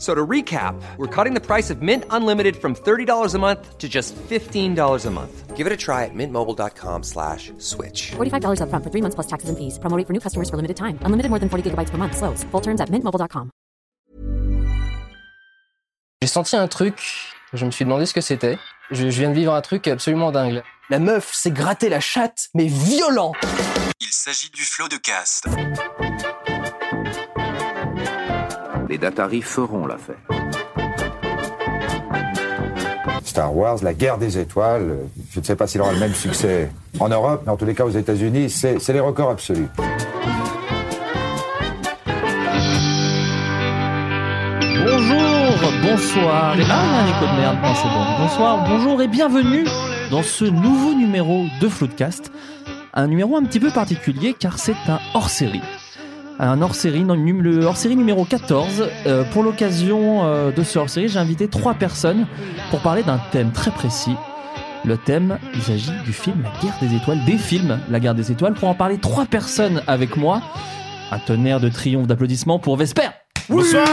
So to recap, we're cutting the price of Mint Unlimited from $30 a month to just $15 a month. Give it a try at mintmobile.com slash switch. $45 upfront for three months plus taxes and fees. Promo rate for new customers for limited time. Unlimited more than 40 gigabytes per month. Slows. Full terms at mintmobile.com. J'ai senti un truc, je me suis demandé ce que c'était. Je, je viens de vivre un truc absolument dingue. La meuf s'est gratté la chatte, mais violent Il s'agit du flot de cast. Les Datari feront l'affaire. Star Wars, la guerre des étoiles, je ne sais pas s'il aura le même succès en Europe, mais en tous les cas aux États-Unis, c'est les records absolus. Bonjour, bonsoir. et- Ah, il y a un écho de merde. Non, c'est bon. Bonsoir, bonjour et bienvenue dans ce nouveau numéro de Floodcast. Un numéro un petit peu particulier car c'est un hors-série. Un hors-série, non, num- le hors-série numéro 14. Euh, pour l'occasion euh, de ce hors-série, j'ai invité trois personnes pour parler d'un thème très précis. Le thème, il s'agit du film La guerre des étoiles, des films La guerre des étoiles. Pour en parler, trois personnes avec moi. Un tonnerre de triomphe d'applaudissements pour Vesper. Bonsoir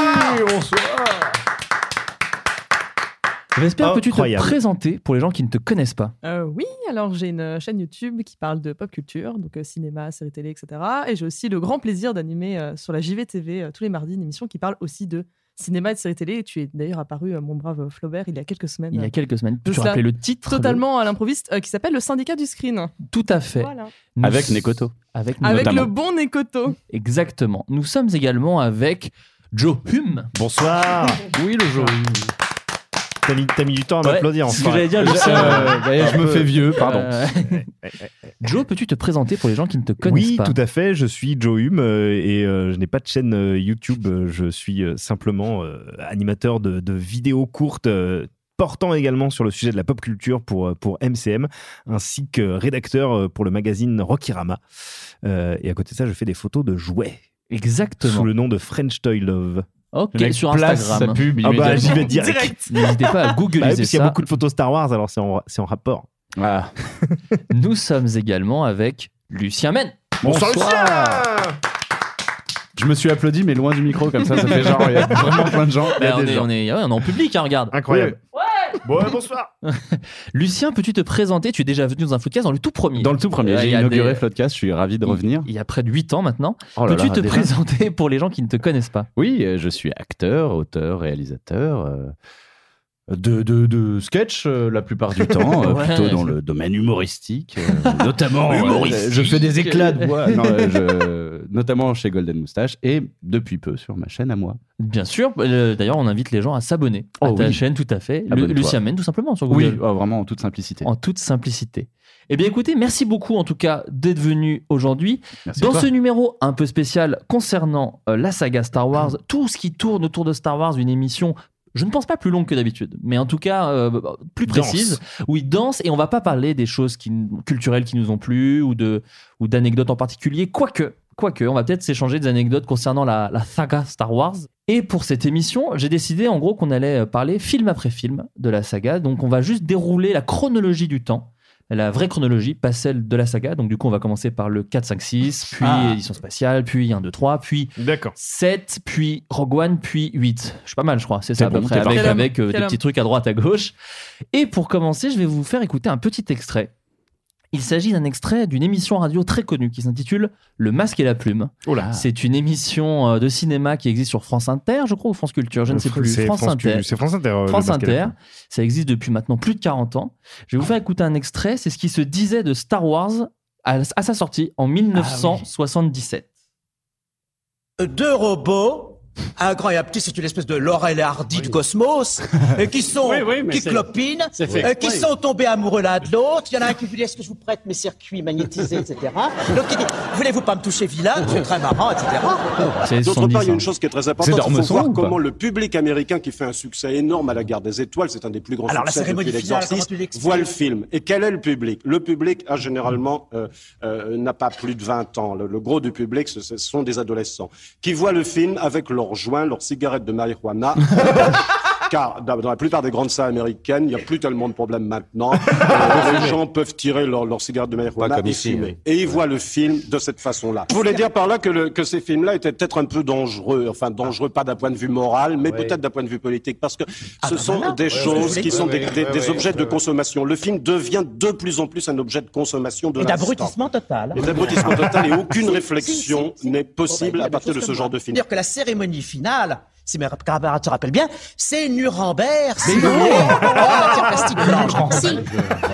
Vesper, peux-tu te Incroyable. présenter pour les gens qui ne te connaissent pas Euh, oui, alors j'ai une chaîne YouTube qui parle de pop culture, donc euh, cinéma, séries télé, etc. Et j'ai aussi le grand plaisir d'animer euh, sur la JVTV euh, tous les mardis une émission qui parle aussi de cinéma et de séries télé. Et tu es d'ailleurs apparu, euh, mon brave Flaubert, il y a quelques semaines. Il y a quelques semaines. cela. rappeler le titre de- Totalement à l'improviste, euh, qui s'appelle Le syndicat du screen. Tout à fait. Voilà. Nous- Avec Nekoto. Avec, Avec notamment. le bon Nekoto. Exactement. Nous sommes également avec Joe Hume. Bonsoir Oui, le Joe Hume. T'as mis, du temps à Ouais, m'applaudir c'est ce que enfin. j'allais dire, Lucien. Euh, je me fais vieux, pardon. Euh, Joe, peux-tu te présenter pour les gens qui ne te connaissent Oui, pas tout à fait. Je suis Joe Hume euh, et je n'ai pas de chaîne YouTube. Je suis simplement animateur de, de vidéos courtes. portant également sur le sujet de la pop culture pour, pour MCM, ainsi que rédacteur pour le magazine Rockyrama. Euh, et à côté de ça, je fais des photos de jouets Exactement. sous le nom de French Toy Love. Ok, Le mec sur place Instagram. sa pub Ah bah, immédiatement. j'y vais direct. N'hésitez pas à Bah oui, googliser parce qu'il y a ça. beaucoup de photos Star Wars, alors c'est en, c'est en rapport. Ah. Nous sommes également avec Lucien Men. Bonsoir, Je me suis applaudi, mais loin du micro, comme ça, ça fait genre, il y a vraiment plein de gens. Il y a Bah, on, des est, gens. on, est, ouais, on est en public, hein, regarde. Incroyable. Bon, bonsoir. Lucien, peux-tu te présenter? Tu es déjà venu dans un podcast dans le tout premier. Dans le tout premier, j'ai inauguré des- Floodcast, je suis ravi de revenir. Il y a près de 8 ans maintenant. Oh Peux-tu te déjà présenter pour les gens qui ne te connaissent pas? Oui, euh, je suis acteur, auteur, réalisateur. euh, De, de, de sketch euh, la plupart du temps, euh, Ouais. plutôt dans le domaine humoristique, euh, notamment. euh, Humoristique. je fais des éclats de voix, non, euh, je- notamment chez Golden Moustache et depuis peu sur ma chaîne à moi. Bien sûr. euh, D'ailleurs, on invite les gens à s'abonner à Oh ta oui. chaîne, tout à fait. Le-. Lucien Men, tout simplement, sur Oui, Google. oh, vraiment en toute simplicité. En toute simplicité. Eh bien, écoutez, merci beaucoup en tout cas d'être venu aujourd'hui. Dans ce numéro un peu spécial concernant euh, la saga Star Wars, tout ce qui tourne autour de Star Wars, une émission, je ne pense pas plus longue que d'habitude, mais en tout cas euh, plus précise, où il danse et on va pas parler des choses qui, culturelles qui nous ont plu ou de ou d'anecdotes en particulier, quoique. Quoique, on va peut-être s'échanger des anecdotes concernant la, la saga Star Wars. Et pour cette émission, j'ai décidé en gros qu'on allait parler film après film de la saga. Donc on va juste dérouler la chronologie du temps la vraie chronologie, pas celle de la saga. Donc, du coup, on va commencer par le 4, 5, 6, puis Ah. édition spatiale, puis 1, 2, 3, puis D'accord. 7, puis Rogue One, puis 8. Je suis pas mal, je crois. C'est ça, à bon, peu près, avec, euh, des petits trucs à droite, à gauche. Et pour commencer, je vais vous faire écouter un petit extrait. Il s'agit d'un extrait d'une émission radio très connue qui s'intitule Le Masque et la Plume. Oh. C'est une émission euh, de cinéma qui existe sur France Inter, je crois, ou France Culture, je ne sais plus. C'est France Inter. C'est France Inter. euh, France. Inter. Ça existe depuis maintenant plus de 40 ans. Je vais vous faire écouter un extrait. C'est ce qui se disait de Star Wars à, à sa sortie en 1977. Deux robots Un grand et un petit, c'est une espèce de Laurel et Hardy du cosmos, euh, qui sont, Oui, oui, mais qui clopinent, euh, qui sont tombés amoureux l'un de l'autre. Il y en a un qui vous dit, est-ce que je vous prête mes circuits magnétisés, etc. L'autre qui dit, voulez-vous pas me toucher vilain, c'est très marrant, etc. D'autre part, il y a une chose qui est très importante. C'est Il faut voir comment le public américain qui fait un succès énorme à la Guerre des Étoiles, c'est un des plus grands Alors, la succès depuis l'Exorciste, voit le film. Et quel est le public? Le public a généralement euh, euh, n'a pas plus de 20 ans. Le, le gros du public, ce, ce sont des adolescents qui voient le film avec leurs joints, leurs cigarettes de marijuana. Car dans la plupart des grandes salles américaines, il n'y a plus tellement de problèmes maintenant. Euh, les gens peuvent tirer leur, leur cigarette de marijuana comme et ici, fumer. Et ils voient le film de cette façon-là. Je voulais dire par là que, le- que ces films-là étaient peut-être un peu dangereux. Enfin, dangereux pas d'un point de vue moral, mais peut-être d'un point de vue politique. Parce que ce bah sont voilà. des Ouais, choses qui sont des, des- ouais, des ouais, objets de consommation. Le film devient de plus en plus un objet de consommation de Et d'abrutissement total. Et d'abrutissement total et aucune réflexion n'est possible à partir de ce genre de film. Dire que la cérémonie finale, si mes camarades se rappellent bien, c'est Nuremberg, matière plastique blanche. Si,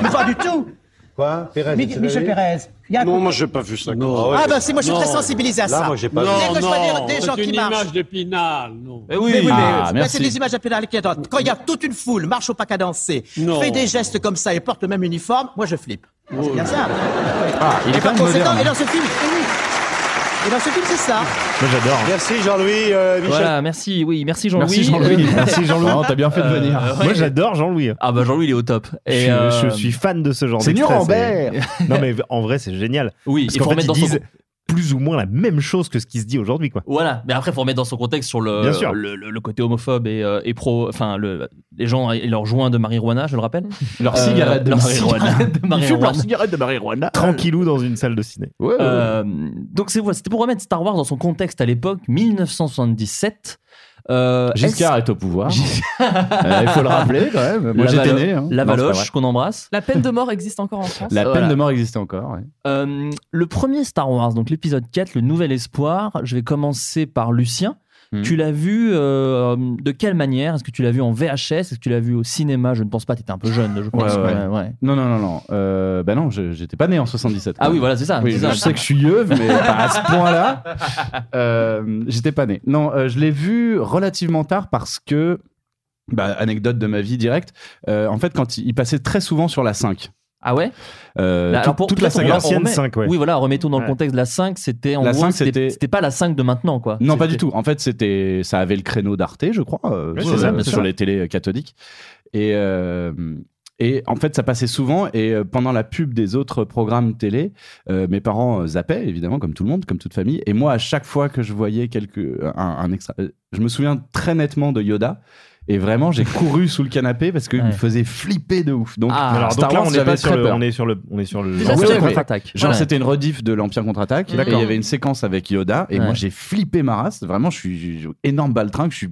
mais pas du tout. Quoi Pérez, Mi- Michel Pérez. il y a Non, coup- moi, j'ai pas vu ça. Ah ben si, moi je suis très Non. sensibilisé à Là, ça. moi, j'ai pas Dès vu. que je vois non, des, des gens c'est qui une image d'épinal, non. Eh oui, Mais oui, mais Ah, merci. c'est des images d'épinal qui attendent. Quand il y a toute une foule, marche au pas cadencé, Non. fait des gestes comme ça et porte le même uniforme, moi je flippe. C'est bien ça. Ah, il est quand même moderne. et dans ce film, oui. Et dans ce film, c'est ça. Moi j'adore. Merci Jean-Louis. euh, Michel. Voilà, merci, oui, merci Jean-Louis. Merci Jean-Louis. Merci Jean-Louis. Vraiment, t'as bien fait de Euh, venir. ouais. Moi j'adore Jean-Louis. Ah bah Jean-Louis, il est au top. Je Et, suis- euh, je suis fan de ce genre C'est d'extrait, Nuremberg. c'est- Non mais en vrai c'est génial. Oui, Parce il qu'en faut fait, remettre ils dans son disent plus ou moins la même chose que ce qui se dit aujourd'hui quoi. Voilà, mais après, il faut remettre dans son contexte sur le, Bien sûr. le, le- le côté homophobe et, euh, et pro. Enfin, le, les gens et leurs joints de marijuana, je le rappelle. Leur Euh, cigarette de leur marijuana. cigarette de marijuana. leur cigarette de marijuana. Tranquillou dans une salle de ciné. Ouais, ouais, ouais. Euh, donc, c'est voilà, c'était pour remettre Star Wars dans son contexte à l'époque, 1977. Euh, Giscard est au pouvoir. Euh, Il faut le rappeler quand même. Moi La j'étais né. hein. La pas Valoche, qu'on embrasse. La peine de mort existe encore en France. La Voilà. peine de mort existe encore. ouais. Euh, le premier Star Wars, donc l'épisode 4, le nouvel espoir, je vais commencer par Lucien. Mhm. Tu l'as vu euh, de quelle manière? Est-ce que tu l'as vu en VHS Est-ce que tu l'as vu au cinéma? Je ne pense pas, tu étais un peu jeune, je pense. Ouais, ouais. Ouais, ouais. Non, non, non, non. Euh, bah non, j'étais pas né en 77. Ah oui, voilà, c'est ça. Oui, je sais que je suis yeuve, mais pas à ce point-là. Euh, J'étais pas né. Non, euh, je l'ai vu relativement tard parce que, bah, anecdote de ma vie directe, euh, en fait, quand il, il passait très souvent sur la 5. Ah ouais Euh, Là, tout- alors pour- toute la saga. cinq, ouais. Oui, voilà, remettons dans le contexte. La 5, c'était en La gros, 5, c'était c'était- c'était pas la 5 de maintenant, quoi. Non, pas du tout. En fait, c'était, ça avait le créneau d'Arte, je crois, euh, sur, c'est ça, euh, bien sur sûr. les télés cathodiques. Et, euh, et en fait, ça passait souvent. Et pendant la pub des autres programmes télé, euh, mes parents zappaient, évidemment, comme tout le monde, comme toute famille. Et moi, à chaque fois que je voyais quelque, un, un extra, je me souviens très nettement de Yoda. Et vraiment, j'ai couru sous le canapé parce qu'il Ouais. me faisait flipper de ouf. Donc, Ah, Alors Star donc là Wars, on est pas sur très le, peur. on est sur le, on est sur le. Ouais, ouais, contre-attaque. Genre, Ouais. c'était une rediff de l'Empire contre-attaque. Il y avait une séquence avec Yoda. Et Ouais. moi, j'ai flippé ma race. Vraiment, je suis énorme baltringue. Je suis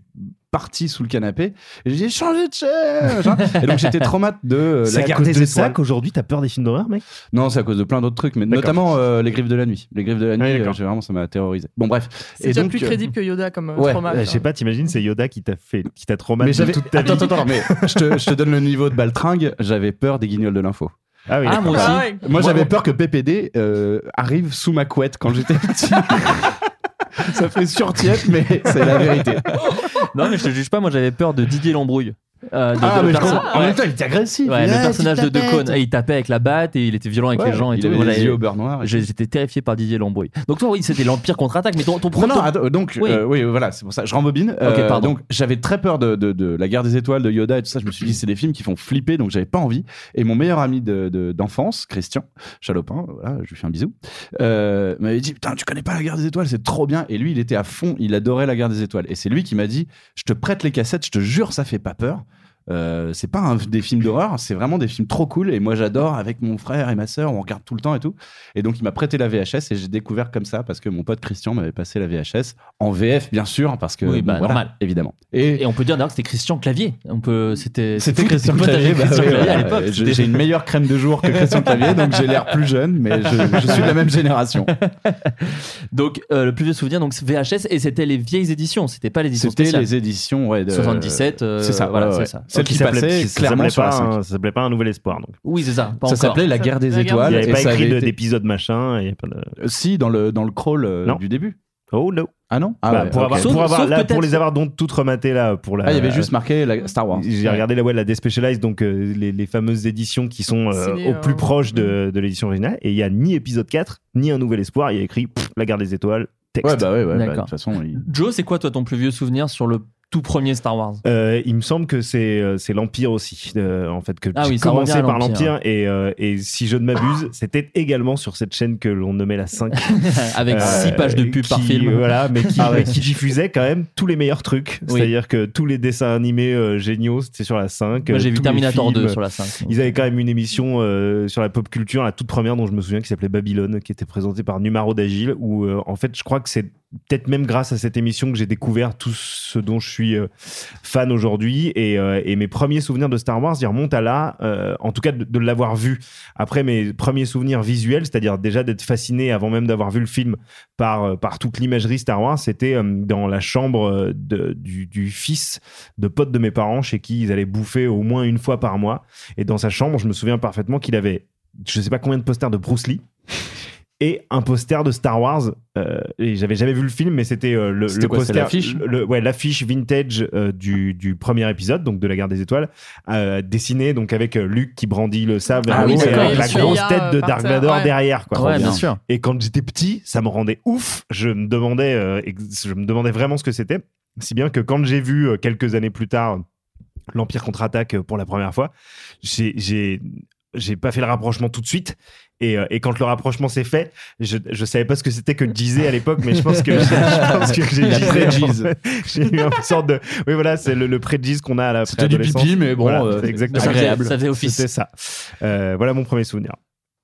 parti sous le canapé. Et j'ai changé de chair. machin. et donc, j'étais traumatisé de euh, C'est la à garde cause des de ça étoiles. qu'aujourd'hui t'as peur des films d'horreur, mec? Non, c'est à cause de plein d'autres trucs, mais notamment euh, les griffes de la nuit. Les griffes de la nuit, Ouais, euh, vraiment, ça m'a terrorisé. Bon, bref. C'est déjà plus euh, crédible que Yoda comme euh, ouais, trauma. Je sais pas, t'imagines, c'est Yoda qui t'a fait, qui t'a traumatisé toute ta Attends, vie. attends, attends, mais je te, je te donne le niveau de baltringue. J'avais peur des guignols de l'info. Ah oui. Ah, moi aussi. Ah ouais. Moi, j'avais peur que PPD euh, arrive sous ma couette quand j'étais petit. Ça fait surtiète, mais c'est la vérité. Non, mais je te juge pas, moi j'avais peur de Didier Lambrouille. Euh, de- Ah, de- mais je. En même temps, il était agressif. Ouais, le personnage de De tapettes. Caunes, il tapait avec la batte et il était violent avec Ouais, les gens et il tout. avait yeux au beurre noir. J'étais terrifié par Didier Lambrouille. Donc toi, oui, c'était l'Empire contre-attaque, mais ton, ton Non, premier. non, attends, donc, Oui. euh, oui, voilà, c'est pour ça. Je rembobine. Euh, pardon. donc, j'avais très peur de, de, de la guerre des étoiles, de Yoda et tout ça. Je me suis dit, c'est des films qui font flipper, donc j'avais pas envie. Et mon meilleur ami de- de- d'enfance, Christian Chalopin, voilà, je lui fais un bisou, euh, m'avait dit, putain, tu connais pas la guerre des étoiles, c'est trop bien. Et lui, il était à fond, il adorait la guerre des étoiles. Et c'est lui qui m'a dit, je te prête les cassettes, je te jure, ça fait pas peur. Euh, c'est pas un- des films d'horreur, c'est vraiment des films trop cool. Et moi, j'adore avec mon frère et ma sœur, on regarde tout le temps et tout. Et donc, il m'a prêté la VHS et j'ai découvert comme ça parce que mon pote Christian m'avait passé la VHS en VF, bien sûr, parce que Oui, bon, bah, voilà, normal. évidemment. Et, Et on peut dire d'ailleurs que c'était Christian Clavier. On peut, c'était. c'était Christian Clavier. bah Christian Clavier à l'époque. J'ai une meilleure crème de jour que Christian Clavier, donc j'ai l'air plus jeune, mais je, je suis de la même génération. Donc euh, le plus vieux souvenir, donc VHS et c'était les vieilles éditions. C'était pas l'édition C'était les éditions ouais, de 77. euh, c'est ça, voilà, ouais, c'est ça. Celle Qui qui s'appelait- passait ça clairement s'appelait sur la pas 5. un- ça s'appelait pas un nouvel espoir. Donc. Oui, c'est ça. Pas Ça s'appelait La guerre des La guerre étoiles. Il n'y et avait pas ça écrit été- d'épisode machin. Et pas de... Euh, Si, dans le, dans le crawl euh, Non. du début. Oh no. Ah non? Ah Bah, ouais, pour, ok. avoir, Sauf- pour, avoir- sauf là, pour peut-être- les avoir donc toutes rematé là pour la. Ah, il y avait juste marqué la Star Wars. J'ai regardé la, ouais, la Despecialized, donc euh, les, les fameuses éditions qui sont euh, au plus euh, proche de, de l'édition originale. Et il y a ni épisode 4, ni un nouvel espoir. Il y a écrit pff, La guerre des étoiles, texte. Ouais, bah ouais, ouais. bah, de D'accord. toute façon, il- Joe, c'est quoi toi ton plus vieux souvenir sur le tout premier Star Wars Euh, il me semble que c'est euh, c'est l'Empire aussi, euh, en fait, que Ah oui, commencé par l'Empire. Et, euh, et si je ne m'abuse, c'était également sur cette chaîne que l'on nommait la 5. Avec Euh, 6 pages de pub par film. Voilà, mais qui, Ah ouais. qui diffusait quand même tous les meilleurs trucs. Oui. C'est-à-dire que tous les dessins animés euh, géniaux, c'était sur la 5. Moi, j'ai euh, vu Terminator 2 films. sur la 5. Ils avaient quand même une émission euh, sur la pop culture, la toute première dont je me souviens, qui s'appelait Babylone, qui était présentée par Numaro d'Agile, où euh, en fait, je crois que c'est peut-être même grâce à cette émission que j'ai découvert tout ce dont je suis euh, fan aujourd'hui. Et, euh, et mes premiers souvenirs de Star Wars, ils remontent à là, euh, en tout cas de, l'avoir vu. Après mes premiers souvenirs visuels, c'est-à-dire déjà d'être fasciné avant même d'avoir vu le film par, euh, par toute l'imagerie Star Wars, c'était dans la chambre du, du fils de potes de mes parents chez qui ils allaient bouffer au moins une fois par mois. Et dans sa chambre, je me souviens parfaitement qu'il avait, je sais pas combien de posters de Bruce Lee. Et un poster de Star Wars. euh, et j'avais jamais vu le film, mais c'était euh, le, quoi, poster, l'affiche? le- le- ouais, l'affiche vintage euh, du, du premier épisode, donc de la Guerre des Étoiles, euh, dessinée donc avec euh, Luke qui brandit le sable Ah oui, et avec la grosse tête de Dark Vador ouais. derrière. Quoi. Ouais, bien sûr. Et quand j'étais petit, ça me rendait ouf. Je me demandais, euh, je me demandais vraiment ce que c'était. Si bien que quand j'ai vu euh, quelques années plus tard l'Empire contre-attaque pour la première fois, j'ai, j'ai pas fait le rapprochement tout de suite. Et, euh, et quand le rapprochement s'est fait, je, je savais pas ce que c'était que Jeezy à l'époque, mais je pense que, je pense que j'ai. J'ai eu une sorte de, oui voilà, c'est le, le pré-Jeez qu'on a à la C'était du pipi, mais bon, Voilà, euh, c'est exactement ça faisait- agréable. ça faisait office. C'était ça. Euh, voilà mon premier souvenir.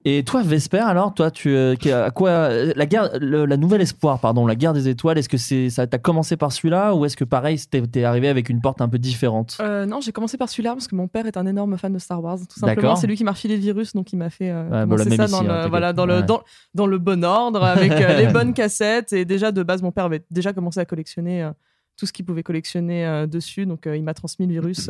Et toi, Vesper, alors, toi, tu, euh, à quoi la guerre, le- la nouvelle espoir, pardon, la guerre des étoiles. Est-ce que c'est ça t'a commencé par celui-là ou est-ce que pareil, t'es arrivé avec une porte un peu différente? Euh, non, j'ai commencé par celui-là parce que mon père est un énorme fan de Star Wars. Tout simplement, c'est lui qui m'a refilé le virus, donc il m'a fait euh, Ouais, bon, même ça ici, dans, hein, le, voilà, dans, le, dans, dans le bon ordre, avec euh, les bonnes cassettes. Et déjà, de base, mon père avait déjà commencé à collectionner tout ce qu'il pouvait collectionner dessus. Donc, il m'a transmis le virus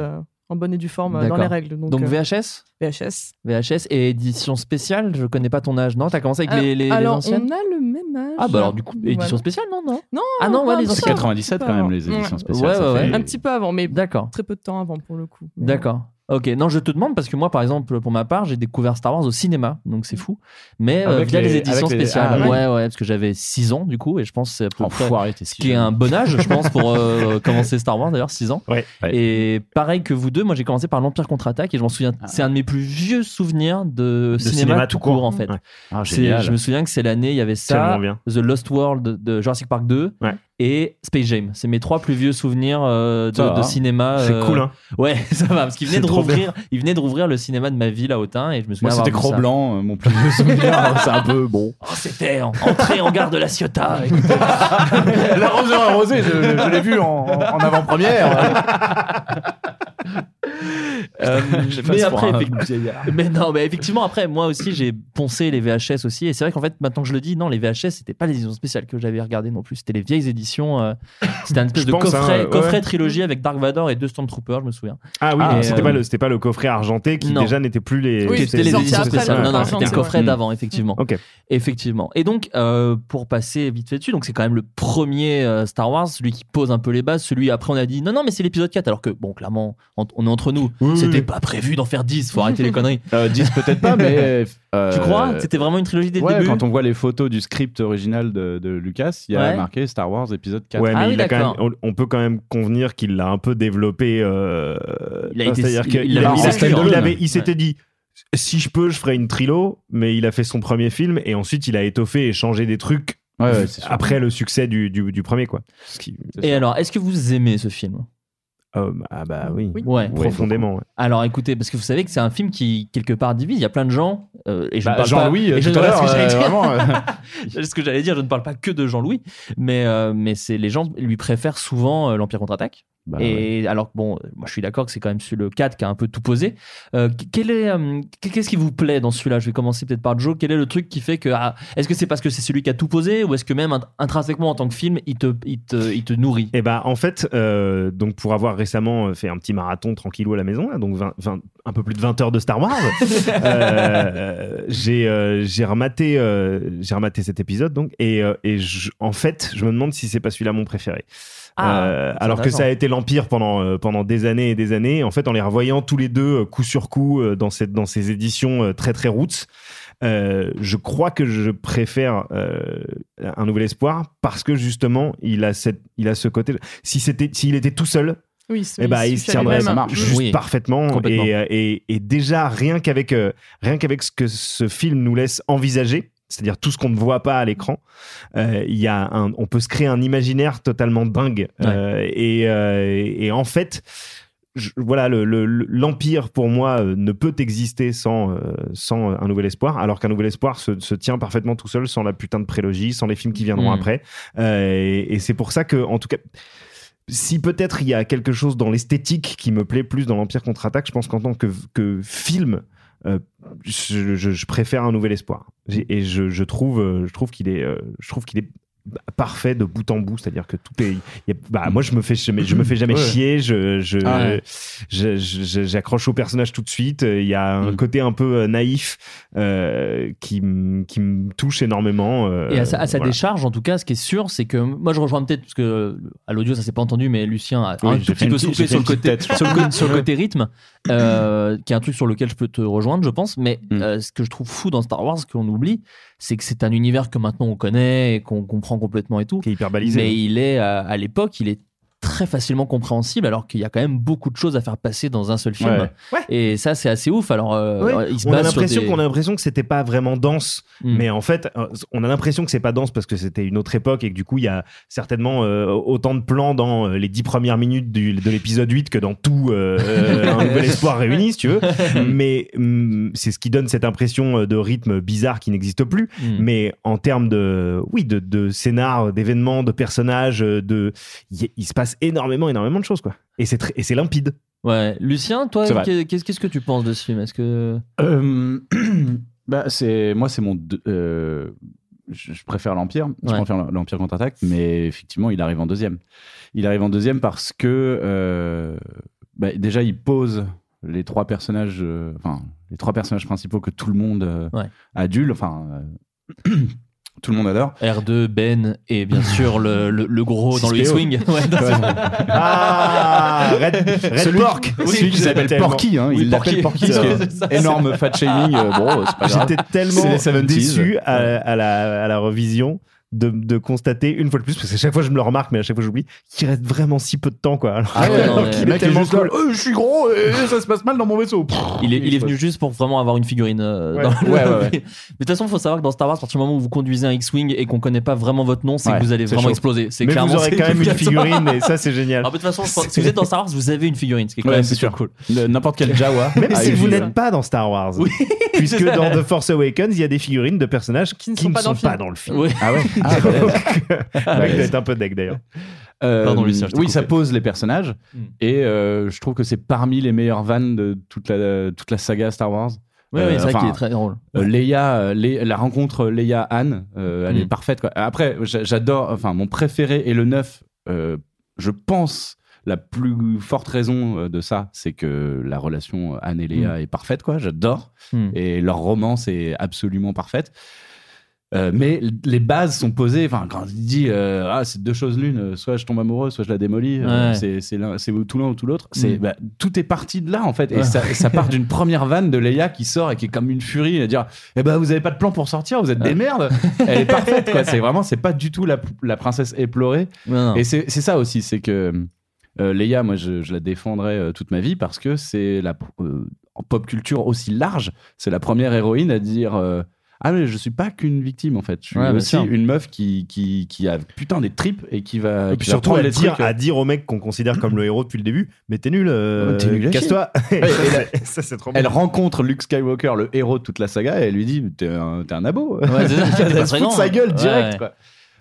en bonne et due forme euh, dans les règles. Donc, Donc euh, VHS VHS. VHS et édition spéciale, je connais pas ton âge, non? T'as commencé avec les, les, les alors, anciennes? on a le même âge. Ah bah alors du coup, édition Voilà. spéciale, non, non? Non, Ah non, ouais, les anciennes. peu 97 quand même, les Ouais. éditions spéciales. Ouais, ouais, fait- ouais. Un petit peu avant, mais D'accord. très peu de temps avant pour le coup. D'accord. Ok, non, je te demande parce que moi, par exemple, pour ma part, j'ai découvert Star Wars au cinéma, donc c'est fou. Mais euh, via les, les- éditions les- spéciales. ah, ouais. ouais, parce que j'avais 6 ans du coup, et je pense que c'est à peu près. Enfoiré, t'es Ce qui est un bon âge, je pense, pour euh, commencer Star Wars d'ailleurs, 6 ans. Ouais. Et pareil que vous deux, moi j'ai commencé par l'Empire contre-attaque et je m'en souviens, c'est un de mes plus vieux souvenirs de, cinéma, cinéma tout court. court en fait. Ah, je me souviens que c'est l'année, il y avait ça. The Lost World de Jurassic Park 2 Ouais. Et Space Jam. C'est mes trois plus vieux souvenirs euh, de, de cinéma. C'est euh, cool, hein. Ouais, ça va, parce qu'il venait, de rouvrir, il venait de rouvrir le cinéma de ma ville à Autun et je me souviens Moi, c'était ça. Cro-Blanc, euh, mon plus vieux souvenir. c'est un peu bon. Oh, c'était en- entrée en gare de la Ciotat. L'arroseur arrosé, je, je- je l'ai vu en, en avant-première. Euh, mais après, un mais non, mais effectivement, après, moi aussi, j'ai poncé les VHS aussi. Et c'est vrai qu'en fait, maintenant que je le dis, non, les VHS, c'était pas les éditions spéciales que j'avais regardées non plus. C'était les vieilles éditions. euh, c'était un espèce Je de pense, coffret, hein, ouais. coffret trilogie avec Dark Vador et deux Stormtroopers, je me souviens. Ah oui, Ah, c'était euh, pas le c'était pas le coffret argenté qui non. déjà n'était plus les Oui, Qui étaient les éditions spéciales. le- Non, non, le c'était le coffret ouais. d'avant, effectivement. Ok. Effectivement. Et donc, euh, pour passer vite fait dessus, donc c'est quand même le premier euh, Star Wars, celui qui pose un peu les bases. Celui après, on a dit non, non, mais c'est l'épisode 4. Alors que, bon, clairement, en- on est entre nous. C'était oui. pas prévu d'en faire 10. Faut arrêter les conneries. Euh, 10 peut-être pas, mais. euh, Tu crois? C'était vraiment une trilogie dès le Ouais, début? quand on voit les photos du script original de, de Lucas, il y a Ouais. marqué Star Wars épisode 4. Ouais, mais Ah oui, il a quand même, d'accord. on, on peut quand même convenir qu'il l'a un peu développé. euh, Il a été- c'est-à-dire il- qu'il s'était Ouais. dit si je peux, je ferai une trilo, mais il a fait son premier film et ensuite il a étoffé et changé des trucs Ouais, ouais, après le succès du, du, du premier quoi. Qui- Et alors, est-ce que vous aimez ce film? Ah bah oui, Ouais. profondément. ouais. Alors écoutez, parce que vous savez que c'est un film qui quelque part divise. Il y a plein de gens. euh, et je ne Bah, parle Jean-Louis, pas. et je- tout à l'heure, ce que j'allais euh, dire. vraiment, euh. C'est ce que j'allais dire. Je ne parle pas que de Jean-Louis, mais euh, mais c'est les gens lui préfèrent souvent euh, l'Empire contre-attaque. Bah, et alors que bon, moi je suis d'accord que c'est quand même celui le 4 qui a un peu tout posé. Euh, quel est, euh, qu'est-ce qui vous plaît dans celui-là? Je vais commencer peut-être par Joe. Quel est le truc qui fait que ah, est-ce que c'est parce que c'est celui qui a tout posé ou est-ce que même int- intrinsèquement en tant que film, il te, il te, il te nourrit? Et bah en fait, euh, donc pour avoir récemment euh, fait un petit marathon tranquillou à la maison, là, donc 20 20 un peu plus de 20 heures de Star Wars, euh, j'ai euh, j'ai rematé, euh, j'ai rematé cet épisode donc et, euh, et je- en fait, je me demande si c'est pas celui-là mon préféré. Ah, Euh, alors que ça a été l'Empire pendant, euh, pendant des années et des années. En fait, en les revoyant tous les deux euh, coup sur coup euh, dans, cette, dans ces éditions euh, très très roots, euh, je crois que je préfère euh, Un Nouvel Espoir parce que justement, il a, cette, il a ce côté. Si c'était, s'il était tout seul, Oui, eh ben, il il suffit se à tiendrait juste Oui, parfaitement. Et, et, et déjà, rien qu'avec, rien qu'avec ce que ce film nous laisse envisager, c'est-à-dire tout ce qu'on ne voit pas à l'écran, euh, il y a un, on peut se créer un imaginaire totalement dingue. Euh, et, euh, et en fait, je- voilà, le- le- le- l'Empire, pour moi, ne peut exister sans, sans un nouvel espoir, alors qu'un nouvel espoir se, se tient parfaitement tout seul sans la putain de prélogie, sans les films qui viendront Mm. après. Et et c'est pour ça que, en tout cas, si peut-être il y a quelque chose dans l'esthétique qui me plaît plus dans l'Empire contre-attaque, je pense qu'en tant que, que film, euh, je, je- je préfère un nouvel espoir. Et je, je trouve, euh, je trouve qu'il est, euh, je trouve qu'il est parfait de bout en bout, c'est-à-dire que tout est. il y a- bah, moi, je me fais jamais, je me fais jamais Ouais. chier. Je, je, Ah ouais. je- je- j'accroche au personnage tout de suite. Il y a un Mm. côté un peu euh, naïf euh, qui, qui me touche énormément. euh, Et à sa, à sa voilà. décharge, en tout cas, ce qui est sûr, c'est que moi je rejoins peut-être parce que euh, à l'audio ça s'est pas entendu, mais Lucien a Oui, un tout petit peu soufflé sur le côté, tête, sur le, côté- sur le côté rythme, euh, qui est un truc sur lequel je peux te rejoindre, je pense. Mais Mm. euh, ce que je trouve fou dans Star Wars, que l'on oublie, c'est que c'est un univers que maintenant on connaît et qu'on comprend complètement et tout. Qui est hyper balisé. Mais il est euh, à l'époque, il est très facilement compréhensible alors qu'il y a quand même beaucoup de choses à faire passer dans un seul film Ouais. Ouais. et ça c'est assez ouf alors euh, Ouais. il se on a l'impression des- qu'on a l'impression que c'était pas vraiment dense, Mm. mais en fait, euh, on a l'impression que c'est pas dense parce que c'était une autre époque et que du coup, il y a certainement euh, autant de plans dans les dix premières minutes du- de l'épisode 8 que dans tout euh, un nouvel espoir réuni, si tu veux. mais mm, c'est ce qui donne cette impression de rythme bizarre qui n'existe plus. Mm. Mais en termes de, oui, de, de scénar, d'événements, de personnages, de, il se passe énormément, énormément de choses, quoi. Et c'est très- et c'est limpide. ouais Lucien toi C'est vrai. qu'est- qu'est-ce qu'est-ce que tu penses de ce film? Est-ce que Euh, bah, c'est moi, c'est mon. euh, je, je préfère l'Empire. Je Ouais. préfère l'Empire contre-attaque, mais effectivement, il arrive en deuxième. Il arrive en deuxième parce que euh, bah, déjà, il pose les trois personnages, euh, enfin les trois personnages principaux que tout le monde euh, Ouais. adulte, enfin euh, tout le monde adore. R2 Ben et bien sûr le, le, le gros dans le 6PO. X-Wing Ouais, Ah, Red, Red celui, Pork. celui qui s'appelle Porky, hein, Oui, il l'appelle Porky. Porky. Énorme fat shaming. euh, bon, c'est pas grave. J'étais tellement C'est les 70s. déçu à, à la, à la revision de, de constater une fois de plus, parce que chaque fois je me le remarque, mais à chaque fois j'oublie, qu'il reste vraiment si peu de temps. Quoi. Alors, Ah ouais, non, mais- qu'il Le est mec est tellement juste là, cool. Euh, je suis gros et ça se passe mal dans mon vaisseau. Pff, il est, il est venu juste pour vraiment avoir une figurine. euh, Ouais. dans le- Ouais, ouais, ouais. Mais de toute façon, il faut savoir que dans Star Wars, à partir du moment où vous conduisez un X-Wing et qu'on connaît pas vraiment votre nom, c'est Ouais, que vous allez vraiment chaud. exploser. C'est Mais clairement. vous aurez quand même une figurine et ça c'est génial. Alors, de toute façon, je pense- si vous êtes dans Star Wars, vous avez une figurine, ce qui est quand Ouais, même c'est super cool. N'importe quel Jawa. Même si vous n'êtes pas dans Star Wars, puisque dans The Force Awakens, il y a des figurines de personnages qui, ne sont pas dans le film. Ah ouais. Ah, être un peu deck d'ailleurs. Euh, Pardon, Lucien, je t'ai oui, coupé. ça pose les personnages Mm. et euh, je trouve que c'est parmi les meilleures vannes de toute la, toute la saga Star Wars. Oui, Euh, oui, c'est vrai enfin, qu'il est très drôle. Euh, Leia, euh, la rencontre Leia-Anne, euh, elle Mm. est parfaite. Quoi. Après, j'a- j'adore, enfin, mon préféré est le 9. euh, je pense la plus forte raison euh, de ça, c'est que la relation Anne et Léa est parfaite. quoi. J'adore. Mm. Et leur romance est absolument parfaite. Euh, mais les bases sont posées. Enfin, quand il dit euh, ah c'est deux choses l'une, euh, soit je tombe amoureux, soit je la démolis. euh, Ouais. c'est tout l'un ou tout l'autre. C'est Mm. bah, tout est parti de là en fait. Et Ouais. ça, ça part d'une première vanne de Leia qui sort et qui est comme une furie à dire eh ben vous avez pas de plan pour sortir, vous êtes des merdes. Elle est parfaite quoi. C'est vraiment c'est pas du tout la, la princesse éplorée. Non. Et c'est ça aussi, c'est que Leia, moi, je, je la défendrai toute ma vie parce que c'est la en pop culture aussi large, c'est la première héroïne à dire. Euh, ah mais je suis pas qu'une victime en fait, je suis Ouais, aussi une meuf qui, qui, qui a putain des tripes et qui va, Et puis va surtout prendre à les dire, trucs, euh, à dire au mec qu'on considère comme le héros depuis le début, mais t'es nul, euh, nul chier. casse-toi. ça c'est trop. Elle rencontre Luke Skywalker, le héros de toute la saga, et elle lui dit T'es un, t'es un abo. Ouais, elle se fout de sa gueule Ouais, direct. Quoi.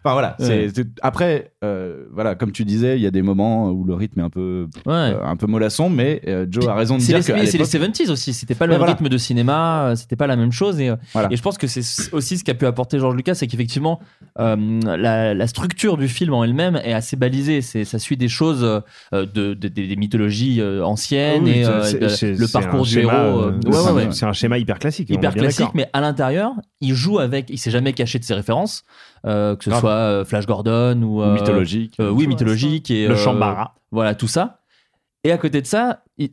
Enfin voilà. C'est- après, euh, voilà, comme tu disais, il y a des moments où le rythme est un peu, euh, un peu mollasson, mais euh, Joe a raison de dire que. c'est les l'époque- 70s aussi, c'était pas le même voilà. rythme de cinéma, c'était pas la même chose. Et, Voilà. et je pense que c'est aussi ce qu'a pu apporter George Lucas, c'est qu'effectivement, euh, la, la structure du film en elle-même est assez balisée. C'est, ça suit des choses euh, de, de- des- des mythologies anciennes Oui, et euh, de- le parcours du schéma, héros. c'est ouais, ouais, un- ouais. C'est un schéma hyper classique. hyper classique, mais à l'intérieur, il joue avec. Il s'est jamais caché de ses références, euh, que ce Grave. soit euh, Flash Gordon ou, Ou mythologique. euh, oui, mythologique et Le euh, Shambhala. Voilà tout ça. Et à côté de ça, il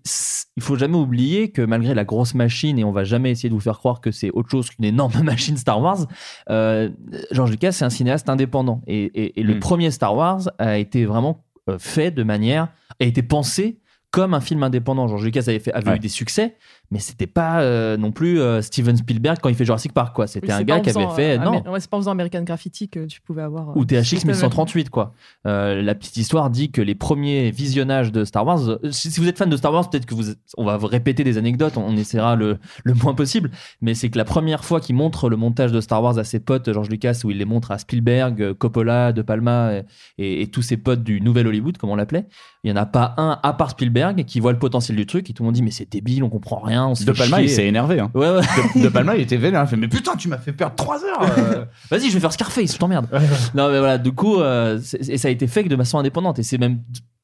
faut jamais oublier que malgré la grosse machine, et on va jamais essayer de vous faire croire que c'est autre chose qu'une énorme machine Star Wars, euh, George Lucas, c'est un cinéaste indépendant. Et, et- et le Mm. premier Star Wars a été vraiment euh, fait de manière, a été pensé comme un film indépendant. George Lucas avait, fait, avait Ouais. eu des succès, mais c'était pas euh, non plus euh, Steven Spielberg quand il fait Jurassic Park. quoi. C'était Oui, un gars qui avait fait. euh, non, ouais, c'est pas en faisant American Graffiti que tu pouvais avoir. ou THX système- 1138 quoi. La petite histoire dit que les premiers visionnages de Star Wars, si, si vous êtes fan de Star Wars, peut-être que vous, on va répéter des anecdotes, on, on essaiera le, le moins possible, mais c'est que la première fois qu'il montre le montage de Star Wars à ses potes, George Lucas, où il les montre à Spielberg, Coppola, De Palma et, et- et tous ses potes du Nouvel Hollywood, comme on l'appelait, il y en a pas un à part Spielberg qui voit le potentiel du truc et tout le monde dit mais c'est débile, on comprend rien, on se De Palma, chier. il s'est énervé. Hein. Ouais, ouais. De, de Palma, il était vénère. Il fait Mais putain, tu m'as fait perdre 3 heures. euh. Vas-y, je vais faire Scarface, je t'emmerde. non, mais voilà, du coup, euh, et ça a été fait de façon indépendante. Et c'est même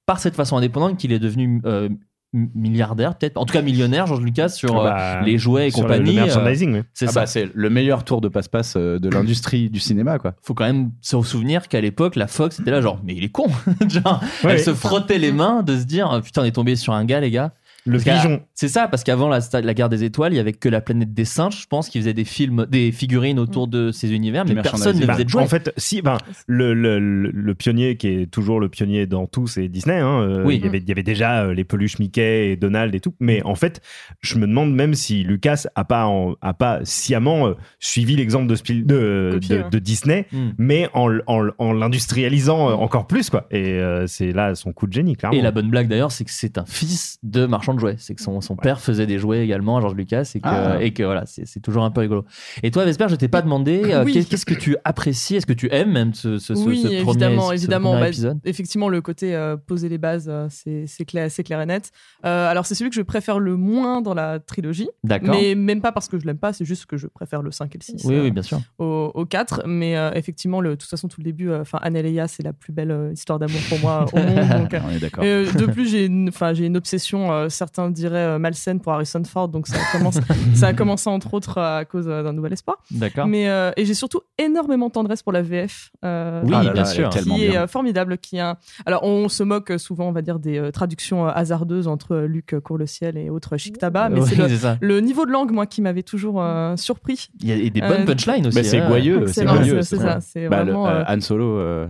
par cette façon indépendante qu'il est devenu euh, milliardaire, peut-être. En tout cas, millionnaire, George Lucas, sur euh, Bah, les jouets et sur compagnie. le merchandising, c'est Ah ça. bah, c'est le meilleur tour de passe-passe de l'industrie du cinéma, quoi. Faut quand même se souvenir qu'à l'époque, la Fox était là, genre, mais il est con. genre, Ouais. elle se frottait les mains de se dire, putain, on est tombé sur un gars, les gars. Le pigeon. C'est ça, parce qu'avant la, la guerre des étoiles, il y avait que la planète des singes, je pense, qui faisait des films, des figurines autour de ces univers, Du mais personne ne faisait de jouets. En fait, si, ben, le, le, le- le pionnier qui est toujours le pionnier dans tout, c'est Disney. hein, euh, Oui. il, y avait, il y avait déjà euh, les peluches Mickey et Donald et tout. Mais en fait, je me demande même si Lucas a pas, en- a pas sciemment euh, suivi l'exemple de, de, Copié, de, Disney, Mm. mais en, en, en l'industrialisant encore plus. Quoi. Et euh, c'est là son coup de génie, clairement. Et la bonne blague d'ailleurs, c'est que c'est un fils de marchand de jouets. C'est que son, son père faisait des jouets également à George Lucas et que, Ah. et que voilà, c'est toujours un peu rigolo. Et toi, Vesper, je t'ai pas demandé euh, Oui. qu'est-ce que tu apprécies, est-ce que tu aimes même ce, ce, oui, ce premier, évidemment, ce évidemment. premier Bah, effectivement, le côté euh, poser les bases, euh, c'est clair, c'est clair et net. Euh, alors, c'est celui que je préfère le moins dans la trilogie. D'accord. Mais même pas parce que je l'aime pas, c'est juste que je préfère le 5 et le 6 Oui, oui, bien sûr. au, au 4. Mais effectivement, le, de toute façon, tout le début, enfin, Anne et Leia, c'est la plus belle histoire d'amour pour moi au monde. donc, On est d'accord. de plus, j'ai une, une obsession, certains diraient euh, malsaine pour Harrison Ford, donc ça a, commencé, ça a commencé entre autres à cause euh, d'un nouvel espoir. D'accord. Mais euh, et j'ai surtout énormément de tendresse pour la VF. euh, Oui, Ah là bien là, sûr. qui est bien. formidable. Qui un- Alors, on se moque souvent, on va dire, des euh, traductions hasardeuses entre euh, Luc Court-le-Ciel et autres Chic Tabac, mais Oui, c'est le, c'est ça. le niveau de langue, moi, qui m'avait toujours euh, surpris. Il y a des Euh, bonnes punchlines aussi. Mais c'est hein. goyeux, c'est goyeux. c'est- c'est ça, c'est Bah, le- vraiment, euh, euh, Han Solo, euh,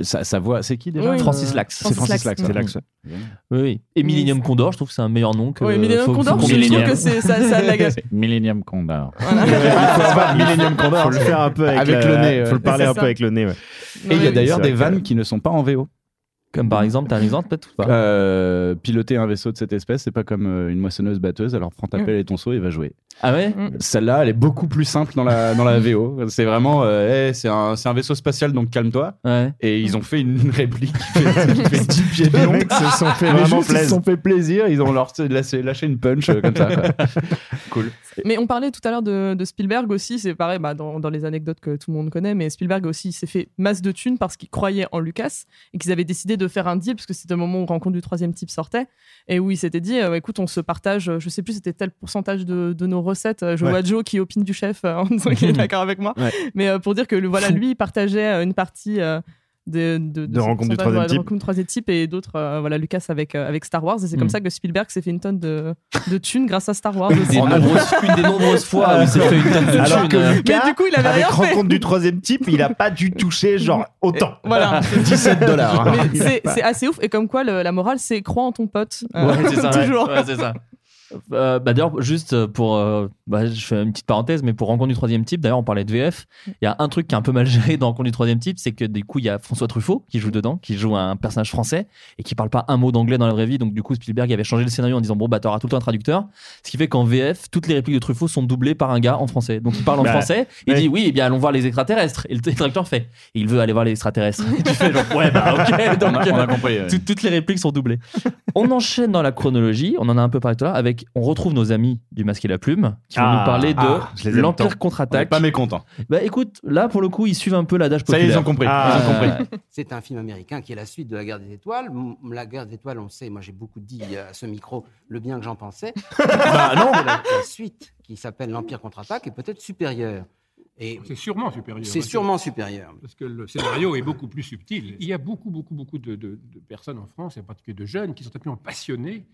sa, sa voix, c'est qui déjà Oui, Francis euh, Lax. C'est Francis Lax. Lax. Oui, oui. Et Millennium Condor, je trouve que c'est un meilleur nom que. Oui, Millennium faut- faut Condor, qu'on je trouve Millennium. que c'est- ça, ça la Millennium Condor. Voilà. Pas Millennium Condor. Faut le faire un peu avec, Avec la- le nez, ouais. Faut le parler un peu avec le nez. ouais. Et il y a d'ailleurs des vannes qui ne sont pas en VO. Comme par exemple, t'as un exemple peut-être ou pas Euh, piloter un vaisseau de cette espèce, c'est pas comme euh, une moissonneuse batteuse. Alors prends ta Mm. pelle et ton seau et va jouer. Ah ouais? Mm. Celle-là, elle est beaucoup plus simple dans la, dans la VO. C'est vraiment, euh, Hey, c'est un, c'est un vaisseau spatial, donc calme-toi. Ouais. Et ils ont fait une réplique qui fait, qui fait 10 pieds de long. mecs se sont fait vraiment juste, ils se sont fait plaisir. Ils ont leur lâché, lâché une punch euh, comme ça. quoi. cool. Mais on parlait tout à l'heure de, de Spielberg aussi, c'est pareil bah, dans, dans les anecdotes que tout le monde connaît, mais Spielberg aussi s'est fait masse de thunes parce qu'il croyait en Lucas et qu'ils avaient décidé de faire un deal parce que c'était le moment où Rencontre du troisième type sortait et où il s'était dit euh, écoute, on se partage, euh, je sais plus c'était tel pourcentage de, de nos recettes. Euh, Je Ouais. vois Joe qui opine du chef en disant qu'il est d'accord avec moi, Ouais. mais pour dire que voilà, lui il partageait une partie. De, de, De ce Rencontre du troisième type. Rencontre du troisième type et d'autres, euh, voilà, Lucas avec, euh, avec Star Wars. Et c'est Mm. comme ça que Spielberg s'est fait une tonne de, de thunes grâce à Star Wars. aussi. Des nombreuses- une des nombreuses fois où il s'est fait une tonne de Alors thunes, que. Lucas, Mais du coup, il avait avec rien fait. rencontre du troisième type, il a pas dû toucher genre autant. Voilà. 17 dollars. Mais c'est assez ouf. Et comme quoi, le- la morale, c'est crois en ton pote. Euh, Ouais, c'est ça. ouais. toujours. Ouais, c'est ça. Euh, bah d'ailleurs, juste pour. euh, bah, je fais une petite parenthèse, mais pour Rencontre du troisième type, d'ailleurs, on parlait de VF. Il y a un truc qui est un peu mal géré dans Rencontre du troisième type, c'est que du coup, il y a François Truffaut qui joue dedans, qui joue un personnage français et qui parle pas un mot d'anglais dans la vraie vie. Donc, du coup, Spielberg avait changé le scénario en disant Bon, bah, t'auras tout le temps un traducteur. Ce qui fait qu'en VF, toutes les répliques de Truffaut sont doublées par un gars en français. Donc, il parle en Bah, français, il ouais. dit Oui, eh bien, allons voir les extraterrestres. Et le traducteur fait Il veut aller voir les extraterrestres. Et tu fais genre Ouais, bah, ok. Donc, On a- on a euh, compris, ouais. tout- toutes les répliques sont doublées. On enchaîne dans la chronologie, on en a un peu parlé tout à l'heure, avec, on retrouve nos amis du Masque et la Plume, qui vont Ah, nous parler de ah, l'Empire contre-attaque. pas mécontent. Bah écoute, là pour le coup, ils suivent un peu l'adage Ça y populaire. est, ils ont compris. Ah, Ils ont compris. C'est un film américain qui est la suite de La Guerre des Étoiles. La Guerre des Étoiles, on sait, moi j'ai beaucoup dit à ce micro le bien que j'en pensais. Bah non. La, la suite, qui s'appelle L'Empire contre-attaque, est peut-être supérieure. Et C'est sûrement supérieur. c'est sûrement supérieur. Parce que le scénario est beaucoup plus subtil. Il y a beaucoup, beaucoup, beaucoup de, de- de personnes en France, et en particulier de jeunes, qui sont absolument passionnés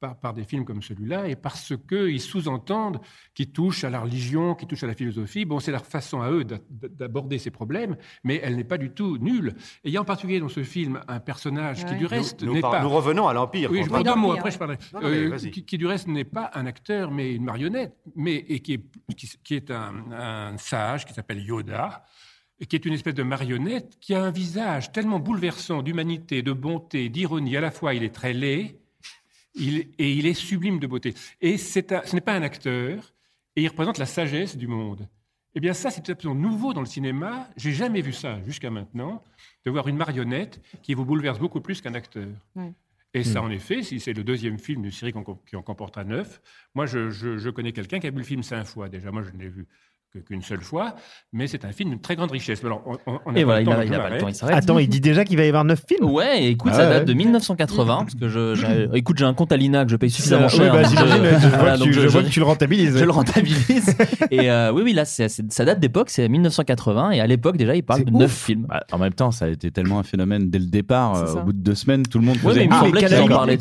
par, par des films comme celui-là, et parce qu'ils sous-entendent, qui touchent à la religion, qui touchent à la philosophie. Bon, c'est leur façon à eux d'a- d'aborder ces problèmes, mais elle n'est pas du tout nulle. Et il y a en particulier dans ce film un personnage qui, du reste, Nous, n'est pas... nous revenons à l'Empire. Oui, je parle deux mots, l'Empire, après je parlerai. Non, non, mais Euh, vas-y. qui, qui, du reste n'est pas un acteur, mais une marionnette, mais, et qui est, qui, qui est un, un sage qui s'appelle Yoda, et qui est une espèce de marionnette qui a un visage tellement bouleversant d'humanité, de bonté, d'ironie. À la fois, il est très laid il, et il est sublime de beauté. Et c'est un- ce n'est pas un acteur, et il représente la sagesse du monde. Eh bien, ça, c'est absolument nouveau dans le cinéma. J'ai jamais vu ça jusqu'à maintenant, de voir une marionnette qui vous bouleverse beaucoup plus qu'un acteur. Ouais. Et ça, en effet, si c'est le deuxième film d'une série qui en comportera neuf, moi, je, je- je connais quelqu'un qui a vu le film cinq fois déjà. Moi, je ne l'ai vu qu'une seule fois, mais c'est un film d'une très grande richesse. Alors, on- on- on n'a Et pas voilà, le il temps, a, donc il je a pas le temps, il s'arrête. Attends, il dit déjà qu'il va y avoir 9 films Ouais, écoute, Ah ça ouais. date de 1980, parce que je, j'ai- écoute, j'ai un compte à l'INA que je paye suffisamment Ouais, cher. bah, donc j'imagine, je- voilà, tu- je vois que tu le rentabilises. Je le rentabilise. et euh, oui, oui, là, c'est, c'est- ça date d'époque, c'est 1980, et à l'époque, déjà, il parle de 9 films. Bah, en même temps, ça a été tellement un phénomène dès le départ. Euh, au bout de deux semaines, tout le monde Ouais, faisait mais Ah, qu'à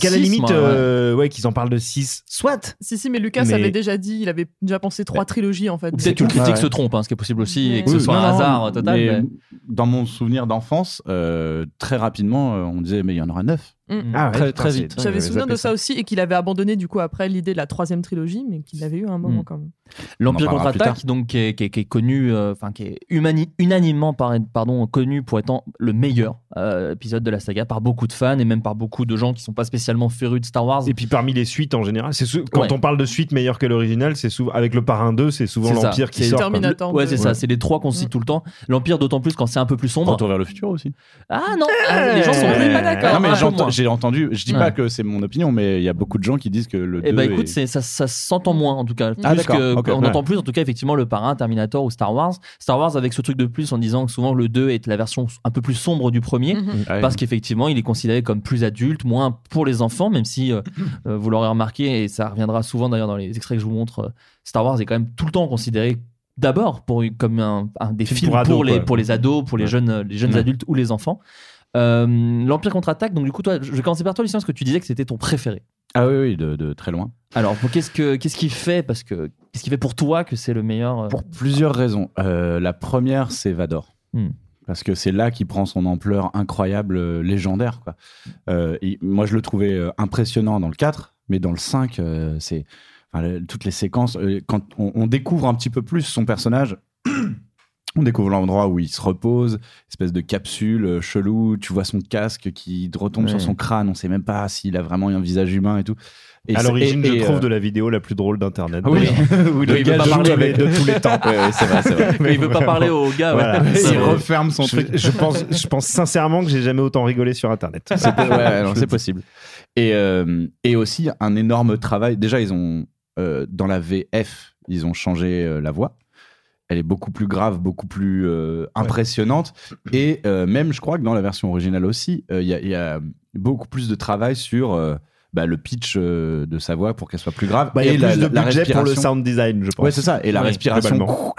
la six, limite, ouais. euh, ouais, qu'ils en parlent de 6. Soit Si, si, mais Lucas avait déjà dit, il avait déjà pensé trois trilogies en fait. Ou peut-être que le C'est critique tout. se trompe, hein, ce qui est possible aussi, et que Oui, ce soit non, un non, hasard total. mais mais- Dans mon souvenir d'enfance, euh, très rapidement, euh, on disait, mais il y en aura neuf. Mm. Ah ouais, très, c'est- vite. J'avais souvenir de ça aussi et qu'il avait abandonné du coup après l'idée de la troisième trilogie, mais qu'il avait eu un moment Mm. quand même. L'Empire contre-attaque, donc qui est, qui est- qui est connu, euh, enfin qui est humani- unanimement par- pardon, connu pour étant le meilleur euh, épisode de la saga par beaucoup de fans et même par beaucoup de gens qui sont pas spécialement férus de Star Wars. Et puis parmi les suites en général, c'est quand Ouais. on parle de suite meilleure que l'original, c'est souvent avec le Parrain 2, c'est souvent C'est l'Empire qui C'est sort. quoi. Terminator. Ouais, c'est ça, c'est les trois qu'on cite tout le temps. L'Empire, d'autant plus quand c'est un peu plus sombre. Retour vers le futur aussi. Ah non, ah, les gens sont pas d'accord. J'ai entendu, je dis Ouais. pas que c'est mon opinion, mais il y a beaucoup de gens qui disent que le 2 Eh ben écoute, est- c'est- ça, ça s'entend moins en tout cas. Ah, Plus que- on ouais. entend plus en tout cas effectivement le parrain, Terminator ou Star Wars. Star Wars avec ce truc de plus en disant que souvent le 2 est la version un peu plus sombre du premier. Mhm. Ouais. Parce qu'effectivement, il est considéré comme plus adulte, moins pour les enfants, même si euh, euh, vous l'aurez remarqué, et ça reviendra souvent d'ailleurs dans les extraits que je vous montre, euh, Star Wars est quand même tout le temps considéré d'abord pour comme un, un des Film films pour les, quoi. pour les ados, pour les Ouais. jeunes, les jeunes Ouais. adultes ou les enfants. Euh, L'Empire contre-attaque, donc du coup, toi, je vais commencer par toi, Lucien, parce que tu disais que c'était ton préféré. Ah oui, oui, de, de très loin. Alors, qu'est-ce que qu'est-ce qui fait? Parce que qu'est-ce qui fait pour toi que c'est le meilleur euh, Pour plusieurs raisons. Euh, la première, c'est Vador. Hmm. Parce que c'est là qu'il prend son ampleur incroyable, euh, légendaire. Quoi. Euh, et moi, je le trouvais euh, impressionnant dans le 4, mais dans le 5, euh, c'est enfin, le- toutes les séquences. quand on, on découvre un petit peu plus son personnage, on découvre l'endroit où il se repose, espèce de capsule euh, chelou. Tu vois son casque qui retombe Ouais. sur son crâne. On sait même pas s'il a vraiment un visage humain et tout. Et à l'origine, je et, trouve euh, de la vidéo la plus drôle d'internet. oui, d'ailleurs. oui, Le le gars gars joue parler avec- de tous les temps. Ouais, ouais, c'est vrai, c'est vrai. Mais il veut pas parler aux gars. Voilà. Il referme son Je, truc. je pense, je pense sincèrement que j'ai jamais autant rigolé sur internet. C'est possible. Et, euh, et aussi un énorme travail. Déjà, ils ont euh, dans la VF, ils ont changé euh, la voix. Elle est beaucoup plus grave, beaucoup plus euh, impressionnante. Et euh, même, je crois que dans la version originale aussi, euh, il y, a- il y a beaucoup plus de travail sur euh, bah, le pitch euh, de sa voix pour qu'elle soit plus grave. Bah, il y a et plus de la budget pour le sound design, je pense. Ouais, c'est ça. Et la Oui, respiration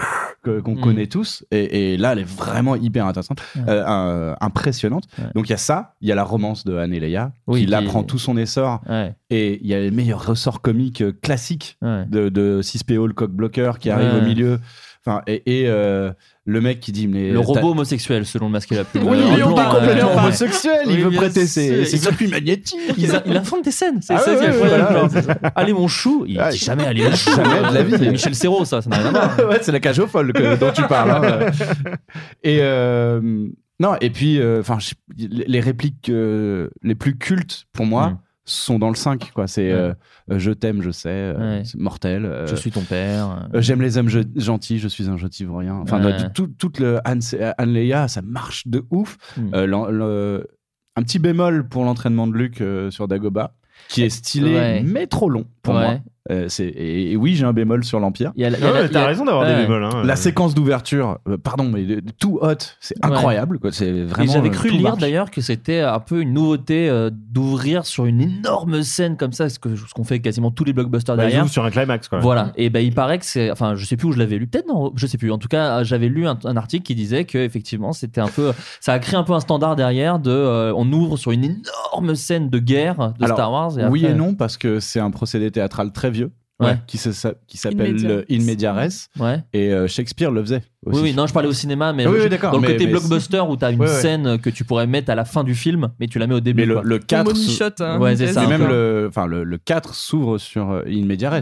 qu'on Mm. connaît tous. Et, et là, elle est vraiment hyper intéressante, Ouais. euh, euh, impressionnante. Ouais. Donc il y a ça, il y a la romance de Anne et Leia, Oui, qui qui- là prend tout son essor. Ouais, Et il y a les meilleurs ressorts comiques classiques ouais. de, de 6PO, le coq bloqueur, qui arrive Ouais. au milieu. Enfin, et, et, euh, le mec qui dit mais Le robot homosexuel, selon le masque et la plume. Oui, Euh, il pas euh, complètement homosexuel, il Oui, veut prêter ses, ses circuits magnétiques. Il, il invente des scènes, c'est Ah ça ouais, qui est incroyable. Allez mon chou, il Ouais. dit jamais allez mon chou. Jamais de la vie. C'est Michel Serrault, ça, ça n'a rien à voir. ouais, c'est la cage aux folles que- dont tu parles. hein. et euh, non, et puis, enfin, les répliques euh, les plus cultes pour moi Mm. Sont dans le 5. Quoi. C'est euh, euh, Je t'aime, je sais, euh, Ouais. c'est mortel. euh, Je suis ton père. J'aime les hommes gentils, je suis un gentil. Enfin, Ouais. de- tout, toute le Anne, Anne Leia, ça marche de ouf. Mm. Euh, le- un petit bémol pour l'entraînement de euh, sur Dagobah, qui est stylé, mais trop long pour Ouais. moi. Euh, c'est- et, et oui, j'ai un bémol sur l'Empire. Y a la- il y Non, a la- mais il y t'as a- raison d'avoir ouais. des bémols. hein. La séquence d'ouverture, euh, pardon, mais tout hot, c'est incroyable. Quoi. C'est Et vraiment. j'avais euh, cru lire marche. d'ailleurs que c'était un peu une nouveauté euh, d'ouvrir sur une énorme scène comme ça, ce que- ce qu'on fait quasiment tous les blockbusters Bah, ils derrière. ouvrent sur un climax, quoi. Voilà. Et ben il paraît que c'est, enfin, je sais plus où je l'avais lu, peut-être non, je sais plus. En tout cas, j'avais lu un, un article qui disait que effectivement, c'était un peu, ça a créé un peu un standard derrière de, euh, on ouvre sur une énorme scène de guerre de Alors, Star Wars. oui après- et non, parce que c'est un procédé théâtral très vieux. Ouais. Qui, s'appelle le In Media Res. Ouais. Et euh, Shakespeare le faisait. Aussi. Oui, oui, non, je parlais au cinéma, mais Oui, oui, dans le mais- côté mais blockbuster où t'as une Ouais, ouais. scène que tu pourrais mettre à la fin du film, mais tu la mets au début. Mais le, quoi. le 4 money s'ou- shot, hein, Ouais, c'est quasi. ça. Et même le, enfin le, le 4 s'ouvre sur euh, In Media Res.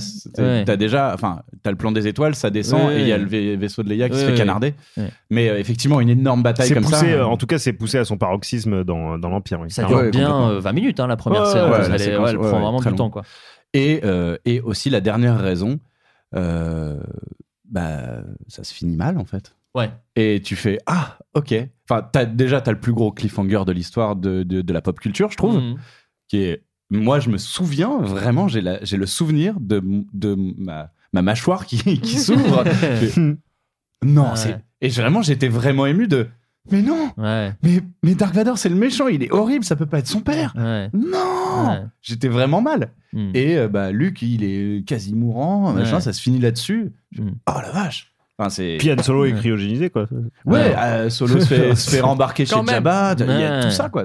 T'as déjà, enfin, t'as le plan des étoiles, ça descend Ouais, et il y a le vai- vaisseau de Leia qui se fait ouais. canarder. Ouais. Mais euh, effectivement, une énorme bataille comme poussé, ça. euh, en tout cas, c'est poussé à son paroxysme dans, dans l'Empire. oui. Ça dure bien complètement. euh, 20 minutes, hein, la première scène. elle, prend vraiment du temps, quoi. Et, euh, et aussi la dernière raison, euh, bah, ça se finit mal en fait. Ouais. Et tu fais ah ok. Enfin déjà t'as le plus gros cliffhanger de l'histoire de, de, de la pop culture je trouve, Mhm. qui est moi je me souviens vraiment j'ai, le souvenir de, de ma, ma mâchoire qui, qui s'ouvre. Non Ouais. c'est et vraiment j'étais vraiment ému de mais non Ouais. mais mais Dark Vador c'est le méchant il est horrible ça peut pas être son père Ouais. non Ouais. j'étais vraiment mal Mm. et euh, bah, Luke, il est quasi mourant, machin, Ouais. ça se finit là-dessus. Mm. Oh la vache Enfin, c'est... Puis Han Solo est cryogénisé, quoi. Ouais, euh, Solo se fait, se fait rembarquer chez même. Jabba, il y a tout ça, quoi.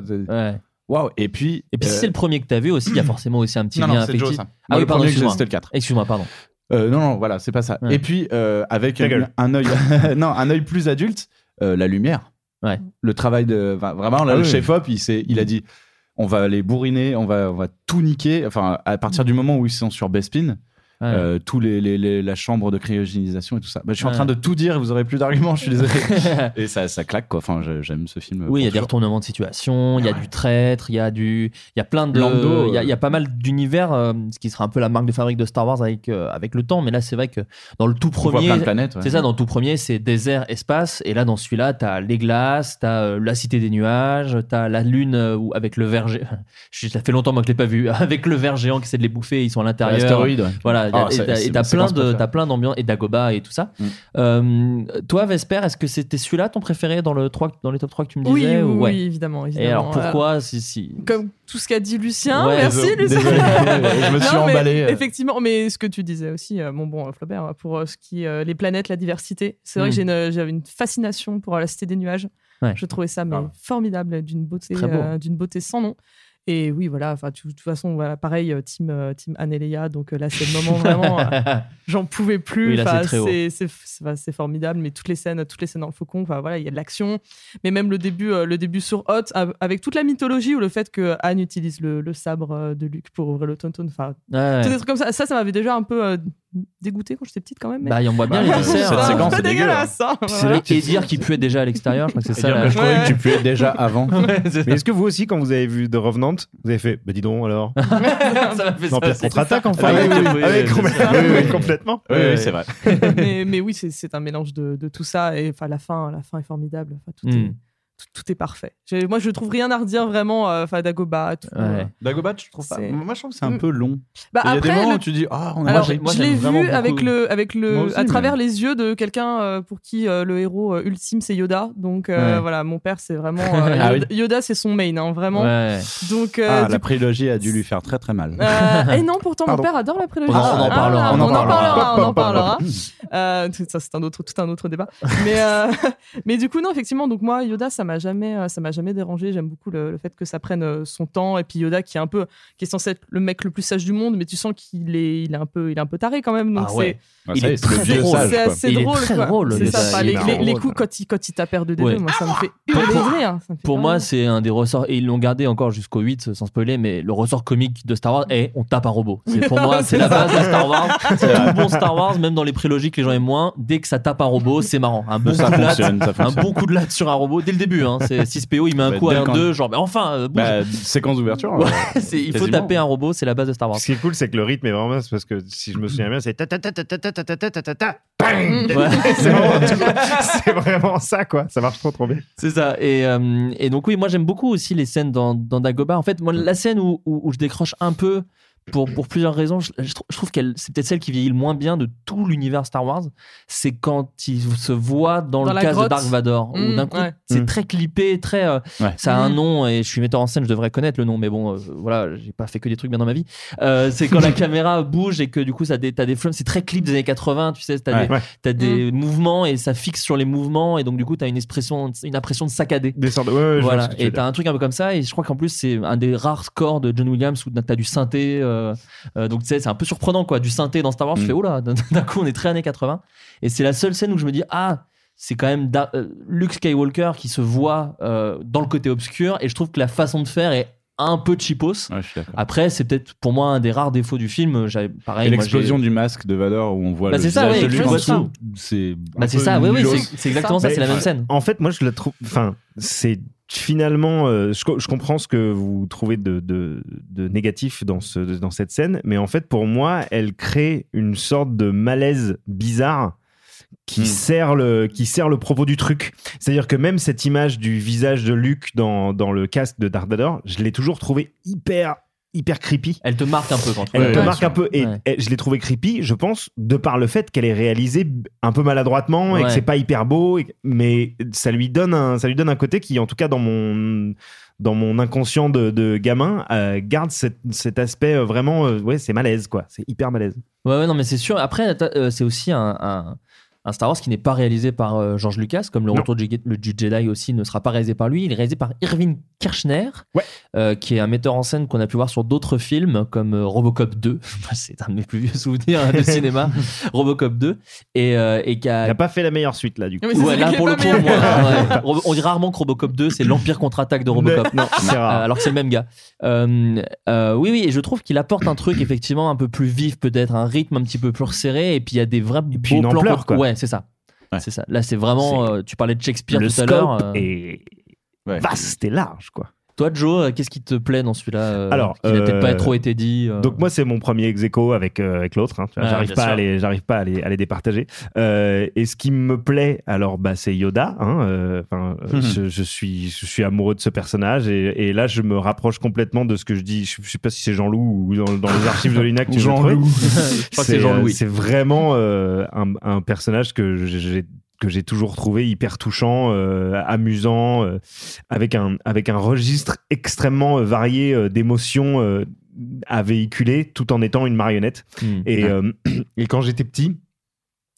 Waouh, et puis... Et puis si euh, c'est le premier que t'as vu aussi, il y a forcément aussi un petit Non, lien non, c'est affectif. Joe, ça. Moi, Ah oui, pardon, excuse-moi. c'était le 4. Excuse-moi, pardon. Euh, non, non, voilà, c'est pas ça. Ouais. Et puis, euh, avec un, un œil non, un œil plus adulte, euh, la lumière. Ouais. Le travail de... enfin, vraiment, là, Ah le oui. chef-op, il, s'est- il a dit... On va les bourriner, on va, on va tout niquer. Enfin, à partir du moment où ils sont sur Bespin. Euh, tous les, les- les- la chambre de cryogénisation et tout ça. Bah, je suis en train de tout dire et vous aurez plus d'arguments, je suis désolé. et ça, ça claque quoi. Enfin, j'aime ce film. Oui, il y a des retournements de situation, il y a du traître, il y a du, il y a plein de, Lando, il y, a- euh. il y a pas mal d'univers, euh, ce qui sera un peu la marque de fabrique de Star Wars avec euh, avec le temps. Mais là, c'est vrai que dans le tout premier, ouais. c'est ça, dans le tout premier, c'est désert, espace, et là, dans celui-là, t'as les glaces, t'as euh, la cité des nuages, t'as la lune euh, où- avec le Je- Ça fait longtemps moi que je l'ai pas vu. Avec le verre géant qui essaie de les bouffer, ils sont à l'intérieur. Ouais. Voilà, y a- Ah, et t'as- plein séquence de, préférée. t'as plein d'ambiance et Dagoba et tout ça. Mm. Euh, toi, Vesper, est-ce que c'était celui-là ton préféré dans le 3, dans les top 3 que tu me disais oui, ou- ouais. oui, évidemment, évidemment. Et alors Euh, pourquoi si, si... Comme tout ce qu'a dit Lucien, Ouais, merci. Lucien. Désolé, je me suis Non, mais emballé. Effectivement, mais ce que tu disais aussi, euh, mon bon euh, Flaubert, pour euh, ce qui euh, les planètes, la diversité, c'est vrai Mm. que j'ai une- j'avais une fascination pour euh, la cité des nuages. Ouais. Je trouvais ça mais, Ah. formidable, beauté, euh, d'une beauté sans nom. Et oui, voilà, enfin, de toute façon, voilà, pareil, euh, team, euh, team Anne et Léa, donc euh, là, c'est le moment vraiment, euh, j'en pouvais plus. Oui, c'est formidable, mais toutes les scènes, toutes les scènes dans le faucon, voilà, il y a de l'action, mais même le début, le début sur Hot, av- avec toute la mythologie ou le fait que Anne utilise le, le sabre de Luke pour ouvrir le tonton, enfin, Ouais. des trucs comme ça. Ça, ça m'avait déjà un peu euh, dégoûté quand j'étais petite quand même. Mais... Bah, il envoie bien Bah, les viscères. cette C'est un séquence, c'est dégueu, dégueulasse, hein, C'est là Et dire qu'il puait déjà à l'extérieur, je crois que c'est ça. Je croyais Ouais. que tu es déjà avant. Mais est-ce que vous aussi, quand vous avez vu The Revenant, vous avez fait, bah dis donc alors ça m'a fait ça. Contre-attaque ça. enfin Ah complètement- ça. oui, c'est vrai. mais, mais oui, c'est- un mélange de, de tout ça. Et enfin, la fin, la fin est formidable. Tout, Mm. est, tout, tout est parfait. Moi, je trouve rien à redire vraiment. euh, Dagoba. Tout, Ouais. euh. Dagobah, je trouve pas. Moi, je trouve que c'est un peu long. Bah, Il y a des après, moments le- où tu dis, ah, on a Alors, moi, je l'ai vu avec beaucoup. le, avec le, aussi, à mais- travers les yeux de quelqu'un euh, pour qui euh, le héros euh, ultime c'est Yoda. Donc euh, Ouais. voilà, mon père c'est vraiment euh, Ah Yoda, Yoda, c'est son main, hein, vraiment. Ouais. Donc euh, Ah, du la prélogie a dû lui faire très très mal. Euh, et non, pourtant Pardon. mon père adore la prélogie. On en- on en Ah, parlera, on, on en parlera. on en parlera. Tout ça c'est un autre, tout un autre débat. Mais mais du coup non, effectivement, donc moi Yoda ça m'a jamais, euh, ça m'a jamais dérangé. J'aime beaucoup le, le fait que ça prenne euh, son temps. Et puis Yoda, qui est un peu, qui est censé être le mec le plus sage du monde, mais tu sens qu'il est, il est un peu, il est un peu taré quand même. Donc Ah ouais. c'est, Ouais, est, assez drôle. très quoi. drôle, C'est ça. Il est les, très les- les drôle, coups quand il, quand il tape R2D2, Ouais. moi ça me fait Pour- hurler pour- de rire. Ça me fait Pour moi, c'est un des ressorts, et ils l'ont gardé encore jusqu'au 8, sans spoiler, mais le ressort comique de Star Wars est on tape un robot. C'est, pour moi, c'est la base de Star Wars. C'est tout bon Star Wars, même dans les prélogiques, les gens aiment moins. Dès que ça tape un robot, c'est marrant. Un de bon coup de latte sur un robot dès le début. Hein. C'est 6PO, il met un Bah, coup à un quand- 2, genre, mais enfin, euh, bouge. Bah, séquence d'ouverture. Ouais, euh, il faut taper un robot, c'est la base de Star Wars. Ce qui est cool, c'est que le rythme est vraiment parce que si je me souviens bien, c'est ta ta ta ta ta ta ta ta ta ta c'est vraiment ça, quoi. Ça marche trop, trop bien. C'est ça. Et, euh, et donc, oui, moi, j'aime beaucoup aussi les scènes dans, dans Dagobah. En fait, moi, la scène où, où, où je décroche un peu, pour, pour plusieurs raisons, je, je trou- je trouve qu'elle, c'est peut-être celle qui vieillit le moins bien de tout l'univers Star Wars. C'est quand il se voit dans, Dans le casque de. Dark Vador. où Mmh, d'un coup, ouais. c'est Mmh. très clippé, très. euh, Ouais. Ça a un Mmh. nom, et je suis metteur en scène, je devrais connaître le nom, mais bon, euh, voilà, j'ai pas fait que des trucs bien dans ma vie. Euh, c'est quand la caméra bouge et que du coup, ça t'as des flammes. C'est très clip des années 80, tu sais, t'as Ouais. des, Ouais. t'as Mmh. des mouvements et ça fixe sur les mouvements, et donc du coup, t'as une expression, une impression de saccadé. Des sortes de- Voilà, et t'as un truc un peu comme ça, et je crois qu'en plus c'est un des rares scores de John Williams où t'as du synthé, euh, donc tu sais, c'est un peu surprenant quoi, du synthé dans Star Wars. Je Mm. fais, oh là, d'un coup on est très années 80, et c'est la seule scène où je me dis, ah, c'est quand même Da- euh, Luke Skywalker qui se voit euh, dans le côté obscur, et je trouve que la façon de faire est un peu cheapos. Ouais. Après, c'est peut-être pour moi un des raires défauts du film. J'avais pareil. Et moi, l'explosion j'ai- du masque de Vador où on voit Bah, le c'est ça, ouais, de Luke tu en vois ça. dessous, c'est Bah, c'est ça, oui, oui, c'est c'est exactement ça, c'est la même scène. En fait, moi, je la trouve. Enfin, c'est finalement. euh, je, co- je comprends ce que vous trouvez de, de, de négatif dans, ce, dans cette scène, mais en fait, pour moi, elle crée une sorte de malaise bizarre qui, Hmm. sert le, qui sert le propos du truc. C'est-à-dire que même cette image du visage de Luke dans, dans le casque de Vader, je l'ai toujours trouvé hyper, hyper creepy. Elle te marque un peu quand tu Elle te marque un peu et, Ouais. je l'ai trouvé creepy, je pense, de par le fait qu'elle est réalisée un peu maladroitement et que c'est pas hyper beau, et- mais ça lui donne un, ça lui donne un côté qui, en tout cas, dans mon dans mon inconscient de, de gamin, euh, garde cet, cet aspect euh, vraiment, euh, ouais, c'est malaise quoi, c'est hyper malaise. Ouais, ouais, non, mais c'est sûr. Après, euh, c'est aussi un, un, un Star Wars qui n'est pas réalisé par euh, George Lucas, comme le Non. retour du, le- du Jedi aussi ne sera pas réalisé par lui. Il est réalisé par Irving Kirchner, Ouais. euh, qui est un metteur en scène qu'on a pu voir sur d'autres films, comme euh, Robocop 2. c'est un de mes plus vieux souvenirs hein, de cinéma, Robocop 2. Et, euh, et qui Il a. n'a pas fait la meilleure suite là du coup. Ouais, là pour le moi, ouais. On dit rarement que Robocop 2 c'est l'Empire contre-attaque de Robocop. Non, c'est rare. alors que c'est le même gars. Euh, euh, oui, oui, et je trouve qu'il apporte un truc effectivement un peu plus vif, peut-être un rythme un petit peu plus resserré, et puis il y a des vrais puis beaux une plans ampleur, quoi. Ouais, c'est ça. Ouais. C'est ça. Là, c'est vraiment. Euh, tu parlais de Shakespeare le tout à l'heure. scope euh. est Ouais. vaste et large quoi. Toi, Joe, euh, qu'est-ce qui te plaît dans celui-là euh, Alors, qui n'a peut-être euh, pas trop été dit. euh. Donc moi c'est mon premier ex aequo avec euh, avec l'autre. hein. J'arrive pas à les j'arrive pas à les, à les départager. Euh, et ce qui me plaît alors bah c'est Yoda. hein, euh, enfin, euh, Mhm. je, je suis je suis amoureux de ce personnage et, et là je me rapproche complètement de ce que je dis. Je, je sais pas si c'est Jean-Loup ou dans, dans les archives de l'INA que tu veux Jean-Loup. Je crois que c'est Jean-Louis. euh, C'est vraiment euh, un, un personnage que j'ai que j'ai toujours trouvé hyper touchant, euh, amusant, euh, avec un avec un registre extrêmement euh, varié euh, d'émotions à véhiculer, tout en étant une marionnette. Hmm. Et, et quand j'étais petit.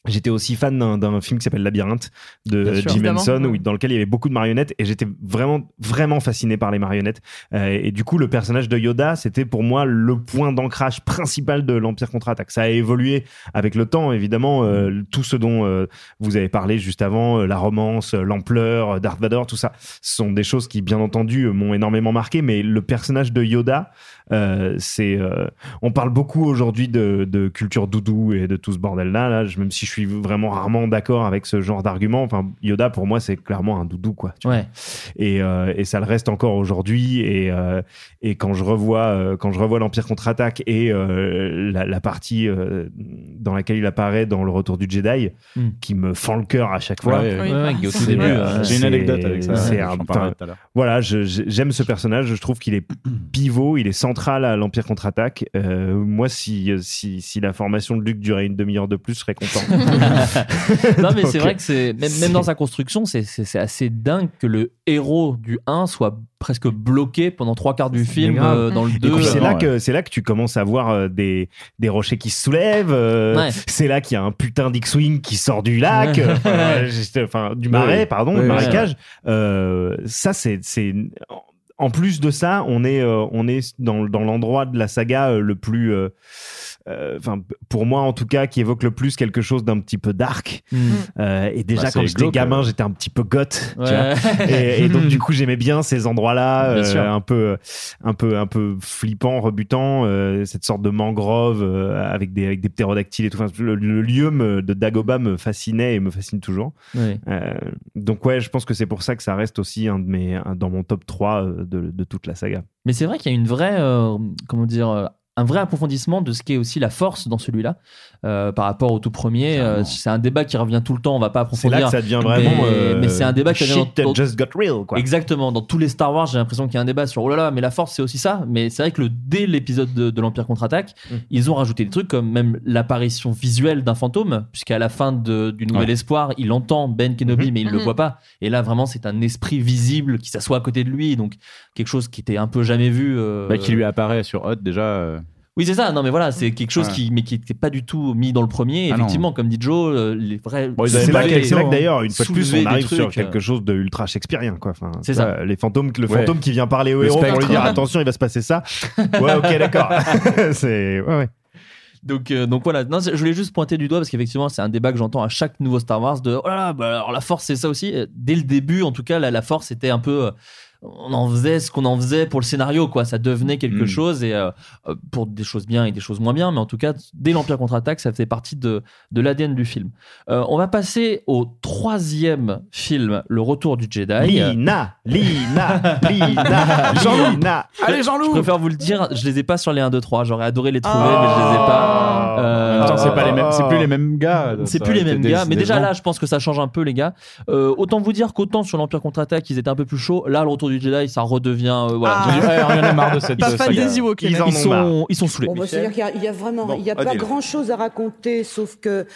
J'étais aussi fan d'un- d'un film qui s'appelle Labyrinthe de sûr. Jim Henson, où- dans lequel il y avait beaucoup de marionnettes et j'étais vraiment vraiment fasciné par les marionnettes. Euh, et du coup, le personnage de Yoda, c'était pour moi le point d'ancrage principal de l'Empire contre-attaque. Ça a évolué avec le temps, évidemment. euh, tout ce dont euh, vous avez parlé juste avant, euh, la romance, euh, l'ampleur, euh, Darth Vader, tout ça, ce sont des choses qui, bien entendu, m'ont énormément marqué. Mais le personnage de Yoda, euh, c'est, euh, on parle beaucoup aujourd'hui de, de culture doudou et de tout ce bordel-là. Là, je- même si je suis vraiment rarement d'accord avec ce genre d'argument, enfin, Yoda pour moi c'est clairement un doudou quoi. tu vois. Ouais. Et, euh, et ça le reste encore aujourd'hui. Et, euh, et quand je revois, euh, quand je revois l'Empire contre-attaque et euh, la, la partie euh, dans laquelle il apparaît dans le Retour du Jedi, Hmm. qui me fend le cœur à chaque fois. Ouais, Ouais, hein. J'ai une anecdote avec ça. un- l'heure. Voilà, j'aime ce personnage. Je trouve qu'il est pivot, il est sans central à l'Empire contre-attaque. Euh, moi, si, si, si la formation de Luc durait une demi-heure de plus, je serais content. non, mais c'est vrai que c'est même, même dans sa construction, c'est- c'est c'est assez dingue que le héros du 1 soit presque bloqué pendant trois quarts du film euh, dans le Et 2. puis c'est là que c'est là que tu commences à voir euh, des, des rochers qui se soulèvent. euh, Ouais. C'est là qu'il y a un putain d'X-wing qui sort du lac, euh, enfin, du marais, Ouais. pardon, Ouais, du ouais. marécage. Euh, ça c'est c'est en plus de ça, on est euh, on est dans, l'endroit de la saga euh, le plus euh, enfin pour moi en tout cas qui évoque le plus quelque chose d'un petit peu dark Mm. Euh, et déjà Bah, quand j'étais gamin euh. j'étais un petit peu goth tu Ouais. vois. et, et donc du coup j'aimais bien ces endroits là Bien sûr. un peu un peu un peu flippant rebutant euh, cette sorte de mangrove euh, avec des avec des ptérodactyles et tout Enfin, le, le lieu me- de Dagoba me fascinait et me fascine toujours Ouais. Euh, donc ouais je pense que c'est pour ça que ça reste aussi un de mes un- dans mon top 3 euh, de, de toute la saga Mais c'est vrai qu'il y a une vraie, euh, comment dire, euh, un vrai approfondissement de ce qu'est aussi la force dans celui-là par rapport au tout premier. Euh, c'est un débat qui revient tout le temps. On va pas c'est approfondir. là que ça devient vraiment Mais, euh, mais c'est un débat qui shit dans, dans- just got real quoi Exactement. Dans tous les Star Wars, j'ai l'impression qu'il y a un débat sur oh là là, mais la force c'est aussi ça. Mais c'est vrai que le, dès l'épisode de, de l'Empire contre-attaque, Mm. ils ont rajouté des trucs comme même l'apparition visuelle d'un fantôme, puisqu'à la fin de, du Nouvel Ouais. Espoir, il entend Ben Kenobi, Mm-hmm. mais il le Mhm. voit pas. Et là, vraiment, c'est un esprit visible qui s'assoit à côté de lui. Donc, quelque chose qui était un peu jamais vu. euh, Bah, qui lui apparaît sur Hot déjà. euh, oui, c'est ça. Non, mais voilà, c'est quelque chose Ouais. qui, mais qui n'était pas du tout mis dans le premier. Ah non. Effectivement, comme dit Joe, euh, les vrais. Bon, ils avaient c'est pas là, que- d'ailleurs, une fois de plus, on des arrive sur trucs, quelque chose de ultra shakespearien, quoi. Enfin, C'est ça. vois, Les fantômes, le Ouais. fantôme qui vient parler au Le héros pour lui dire attention, il va se passer ça. Ouais, ok, d'accord. c'est ouais, ouais. Donc, euh, donc voilà, non, je voulais juste pointer du doigt parce qu'effectivement, c'est un débat que j'entends à chaque nouveau Star Wars de oh là là, bah alors la force, c'est ça aussi. Euh, Dès le début, en tout cas, la, la force était un peu. euh, on en faisait ce qu'on en faisait pour le scénario, quoi. Ça devenait quelque Mm. chose et euh, euh, pour des choses bien et des choses moins bien, mais en tout cas, dès l'Empire contre-attaque, ça faisait partie de, de l'ADN du film. Euh, on va passer au troisième film, Le Retour du Jedi. Lina, Lina, Lina, Jean-Loup. Allez, Je Jean-Loup préfère vous le dire, je les ai pas sur les 1, 2, 3. J'aurais adoré les trouver, Oh. mais je les ai pas. En Euh, même temps, c'est pas les mêmes, c'est plus les mêmes gars. c'est plus les mêmes des- gars, mais des déjà gens. là, je pense que ça change un peu, les gars. Euh, autant vous dire qu'autant sur l'Empire contre-attaque, ils étaient un peu plus chauds. Là, le retour du Jedi, ça redevient. euh, voilà. Ah. Ouais, on en a marre de cette Pas fan saga. des Ewoks, Ils Ils sont, ils sont saoulés. Bon, bah, C'est-à-dire qu'il y a- il y, a vraiment, Bon, il y a pas grand-chose à raconter, sauf que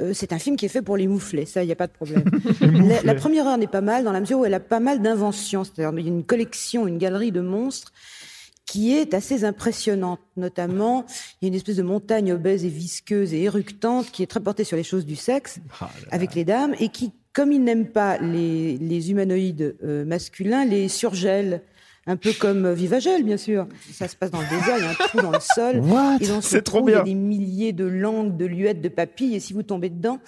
euh, c'est un film qui est fait pour les mouflets, ça, il n'y a pas de problème. la, la première heure n'est pas mal dans la mesure où elle a pas mal d'inventions, c'est-à-dire il y a une collection, une galerie de monstres qui est assez impressionnante. Notamment, il y a une espèce de montagne obèse et visqueuse et éructante qui est très portée sur les choses du sexe avec les dames et qui, comme ils n'aiment pas les, humanoïdes euh, masculins, les surgèlent. Un peu comme euh, Vivagel, bien sûr. Ça se passe dans le désert, il y a un trou dans le sol. What? Et dans ce C'est trop trou, il y a des milliers de langues, de luettes, de papilles. Et si vous tombez dedans,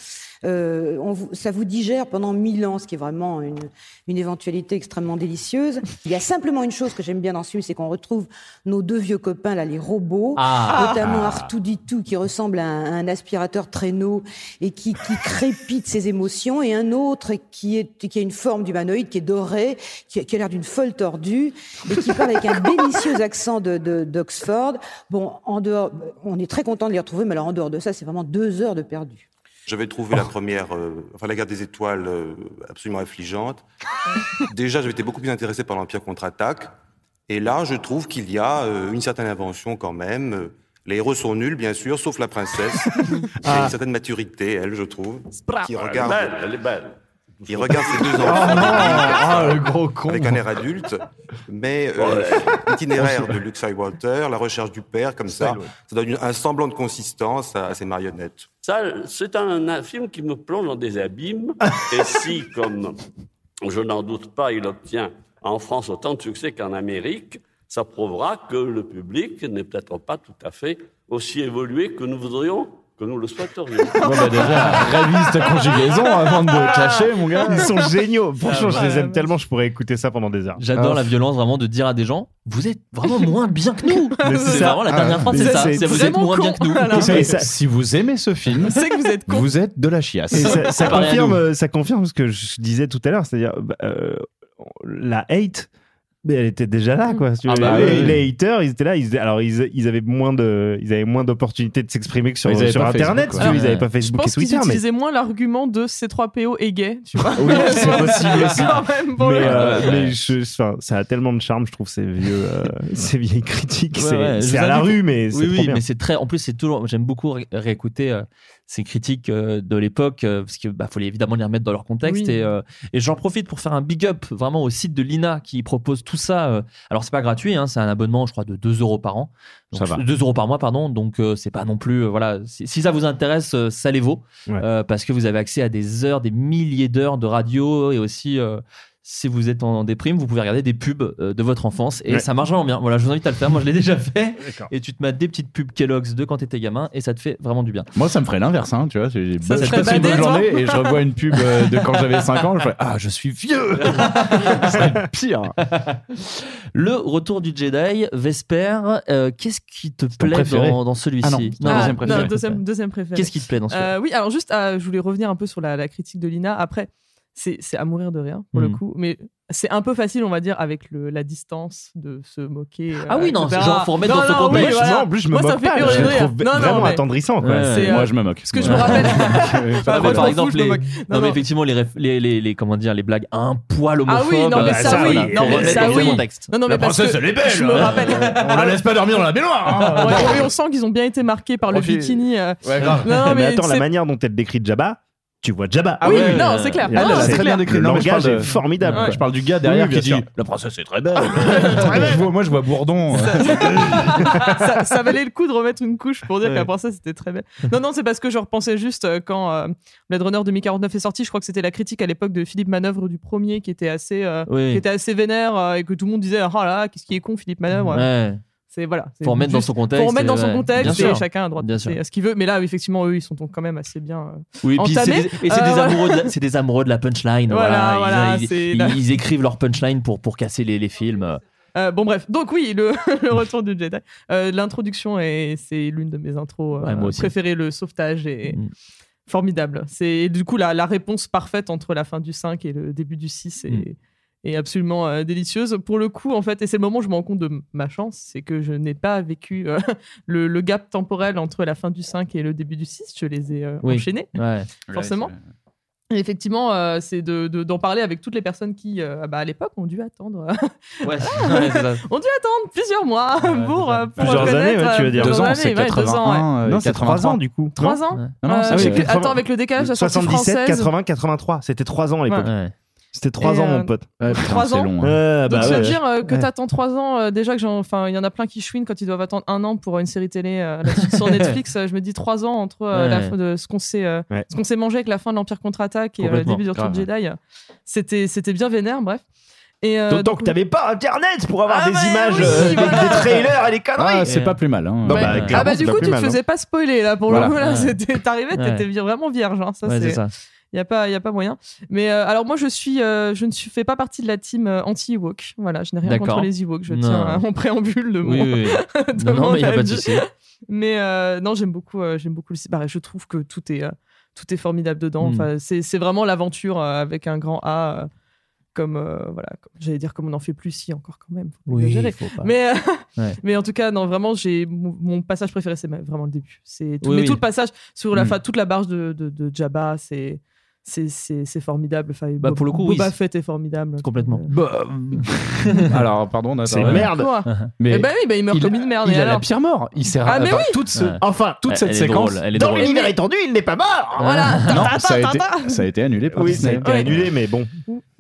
euh, on vous- ça vous digère pendant mille ans, ce qui est vraiment une, une éventualité extrêmement délicieuse. Il y a simplement une chose que j'aime bien dans ce film, c'est qu'on retrouve nos deux vieux copains, là, les robots, Ah. notamment Artuditu, qui ressemble à un, à un aspirateur traîneau et qui, qui crépite ses émotions, et un autre qui, est, qui a une forme d'humanoïde, qui est doré, qui a l'air d'une folle tordue, et qui parle avec un délicieux accent de- de- d'Oxford. bon, en dehors, on est très content de les retrouver, mais alors en dehors de ça, c'est vraiment deux heures de perdu. J'avais trouvé la première, euh, enfin la guerre des étoiles, euh, absolument affligeante. Déjà, j'avais été beaucoup plus intéressé par l'Empire contre-attaque. Et là, je trouve qu'il y a euh, une certaine invention quand même. Les héros sont nuls, bien sûr, sauf la princesse. qui a une certaine maturité, elle, je trouve. Qui regarde, Elle est belle. Qui regarde ses deux enfants Ah, le gros con. avec un air adulte. Mais euh, l'itinéraire de Luke Skywalker, la recherche du père, comme ça, ça donne un semblant de consistance à, à ces marionnettes. Ça, c'est un, un film qui me plonge dans des abîmes. Et si, comme je n'en doute pas, il obtient en France autant de succès qu'en Amérique, ça prouvera que le public n'est peut-être pas tout à fait aussi évolué que nous voudrions, que nous le souhaiterions. Bon, bah, déjà, révise ta conjugaison avant de te cacher, mon gars. Ils sont géniaux. Franchement, je les Ouais. aime tellement, je pourrais écouter ça pendant des heures. J'adore Ah. la violence vraiment de dire à des gens Vous êtes vraiment moins bien que nous. C'est vraiment la dernière Ah, phrase, mais c'est ça, c'est Vous êtes moins con. bien que nous. Ça- Si vous aimez ce film, C'est que vous êtes con. vous êtes de la chiasse. Et ça, confirme, ça confirme ce que je disais tout à l'heure, c'est-à-dire euh, la hate elle était déjà là, quoi. Ah bah les, oui. haters, ils étaient là. Alors, ils, avaient moins de, ils avaient moins d'opportunités de s'exprimer que sur, Internet. Facebook, alors, ils n'avaient pas Facebook ah. je pense et Twitter. Ils utilisaient moins l'argument de C3PO est gay. Tu vois oui, c'est possible aussi. Bon mais, euh, ça a tellement de charme, je trouve, ces, vieux, euh, ces vieilles critiques. C'est à la rue, mais c'est oui, mais c'est très. En plus, c'est toujours. J'aime beaucoup réécouter. Euh, ces critiques euh, de l'époque, euh, parce qu'il bah, fallait évidemment les remettre dans leur contexte. Euh, et, j'en profite pour faire un big up vraiment au site de l'INA qui propose tout ça. Alors, c'est pas gratuit, hein, c'est un abonnement, je crois, de 2 euros par an. 2 euros par mois, pardon. Donc, c'est pas non plus. voilà, si, ça vous intéresse, ça les vaut. Parce que vous avez accès à des heures, des milliers d'heures de radio et aussi si vous êtes en déprime, vous pouvez regarder des pubs euh, de votre enfance et ça marche vraiment bien. Voilà, je vous invite à le faire. Moi, je l'ai déjà fait. Et tu te mets des petites pubs Kellogg's de quand t'étais gamin et ça te fait vraiment du bien. Moi, ça me ferait l'inverse, hein, tu vois. Ça, je passe une bonne journée et je revois une pub euh, de quand j'avais 5 ans. Je fais, ah, je suis vieux. c'est pire. Le retour du Jedi, Vesper. Euh, qu'est-ce qui te plaît dans, celui-ci? Ah non. Deuxième préféré. Ah, non, deuxième, préféré. Qu'est-ce qui te plaît dans celui-ci Oui, alors juste, je voulais revenir un peu sur la critique de Lina. Après c'est à mourir de rien pour mmh. le mm. coup. Mais c'est un peu facile, on va dire, avec le, la distance de se moquer. Euh, ah oui, euh, non, genre faut remettre non, dans non, ce contexte. Oui, voilà. Non, en plus, je me moi, moque pas. Je trouve non, vraiment mais... attendrissant. Quoi. Euh, moi, je me moque. Ce que ouais. je me rappelle. enfin, ah, moi, par exemple, fous, les... non, mais effectivement, les, réf... les, les, les, comment dire, les blagues un poil homophobes. Ah oui, non, mais bah, ça, oui. Non, mais ça, oui. Non, non, mais la princesse, elle est belle. Je me hein. rappelle. On la laisse pas dormir dans la baignoire. Hein. On sent qu'ils ont bien été marqués par le bikini. Euh. Non, mais attends, la manière dont elle décrit Jabba tu vois Jabba. Ah oui, non, c'est clair. Ah, c'est très bien décrit. Le non, langage formidable. Je parle du gars derrière qui dit La princesse est très belle. moi, je vois Bourdon. Ça, valait le coup de remettre une couche pour dire ouais. que la princesse était très belle. Non, non, c'est parce que je repensais juste euh, quand euh, Blade Runner 2049 est sorti. Je crois que c'était la critique à l'époque de Philippe Manœuvre du premier qui était assez, euh, qui était assez vénère euh, et que tout le monde disait Oh là, qu'est-ce qui est con, Philippe Manœuvre? C'est voilà. Pour remettre dans son contexte. Pour remettre dans son contexte. Et chacun a droit de ce qu'il veut. Mais là, effectivement, eux, ils sont quand même assez bien. Euh, oui, et c'est des, amoureux de la punchline. Ils, écrivent leur punchline pour, casser les, films. Euh, bon bref, donc oui, le, retour du Jedi. Euh, l'introduction c'est l'une de mes intros préférées. Le sauvetage est mm. formidable. C'est du coup la, réponse parfaite entre la fin du 5 et le début du 6 et. Mm et absolument euh, délicieuse. Pour le coup, en fait, et c'est le moment où je me rends compte de ma chance, c'est que je n'ai pas vécu euh, le, le, gap temporel entre la fin du 5 et le début du 6. Je les ai euh, oui. enchaînés, ouais. forcément. Ouais, et effectivement, euh, c'est d'en de, parler avec toutes les personnes qui, euh, bah, à l'époque, ont dû attendre. Euh, ouais, ouais ah, ont dû attendre plusieurs mois ouais, pour, euh, pour plusieurs années, ouais, tu veux dire deux ans, c'est 80 ouais, non, c'est 3 ans du coup. 3 ans. Non, non, euh, oui, que, attends, avec le décalage, la 77, 80, 83, c'était 3 ans à l'époque. C'était 3 et ans, euh, mon pote. Ouais, putain, 3 ans. Long, hein. Bah euh, dire que ouais. t'attends 3 ans, euh, déjà que enfin, il y en a plein qui chouinent quand ils doivent attendre un an pour une série télé euh, sur Netflix. je me dis 3 ans entre la fin de ce qu'on s'est ce qu'on s'est mangé avec la fin de l'Empire contre-attaque et le début du Retour Jedi. C'était bien vénère, bref. D'autant que t'avais pas internet pour avoir ah des bah images, des trailers et des conneries. Ah, c'est pas plus mal. Hein. Bah, ah bah du coup, tu te faisais hein. pas spoiler là pour le coup. Là, t'arrivais, t'étais vraiment vierge. Hein. Ça, c'est ça. Il n'y a, pas, y a pas moyen. Mais euh, alors, moi, je, suis, euh, je ne suis, fais pas partie de la team euh, anti-Ewok. Voilà, je n'ai rien contre les Ewok. Je tiens à- en préambule de mon. Mais Mais non, j'aime beaucoup, j'aime beaucoup le bah, Je trouve que tout est, tout est formidable dedans. Enfin, c'est, vraiment l'aventure avec un grand A, comme voilà, j'allais dire comme on en fait plus si encore quand même. Mais, mais en tout cas, non, vraiment, j'ai mon, passage préféré, c'est vraiment le début. C'est mais tout le passage sur la, Mm. toute la barge de, de Jabba, c'est c'est formidable. Enfin, bah, pour le coup, Boba oui. Fett est formidable. Complètement. Euh, bah, alors, pardon, c'est merde. Mais eh ben oui, bah, il meurt comme une merde. Il a la pire mort. Il sert ah, à. Oui. toute Enfin, toute cette séquence. Drôle, elle est dans l'univers étendu, il n'est pas mort. Voilà. Non, ça, a été, ça a été annulé oui, Disney. Ça a été annulé, mais bon.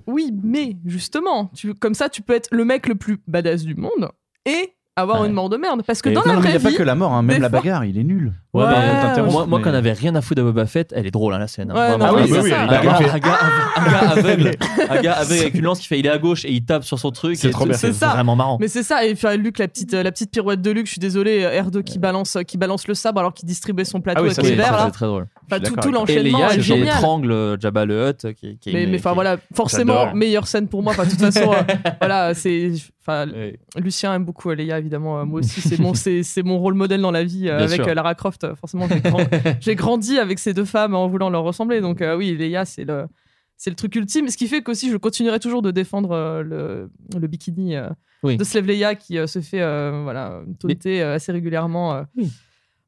Oui, mais justement, tu, comme ça, tu peux être le mec le plus badass du monde et avoir une mort de merde. Parce que dans non, la vraie vie. Il n'y a pas que la mort, même la bagarre, il est nul. Moi, mais... moi avait rien à foutre de Boba Fett, elle est drôle la scène. Un gars aveugle, avec une lance qui fait il est à gauche et il tape sur son truc. C'est vraiment marrant. Mais c'est ça. Et enfin, Luc, la petite, la petite pirouette de Luc, je suis désolé, R2 qui balance, le sabre alors qu'il distribuait son plateau avec les. C'est très drôle. Tout l'enchaînement est génial. étrangle Jabba le Hutt. Mais enfin voilà, forcément meilleure scène pour moi. De toute façon, voilà, c'est Lucien aime beaucoup Leia, évidemment. Euh, Moi aussi, c'est mon, c'est, c'est mon rôle modèle dans la vie. euh, avec sûr. euh, Lara Croft, forcément, j'ai, grand- j'ai grandi avec ces deux femmes en voulant leur ressembler. Donc, euh, oui, Leia, c'est le. c'est le truc ultime. Ce qui fait qu'aussi, je continuerai toujours de défendre euh, le, le bikini Oui. de Slave Leia qui se fait voilà, taunter assez régulièrement.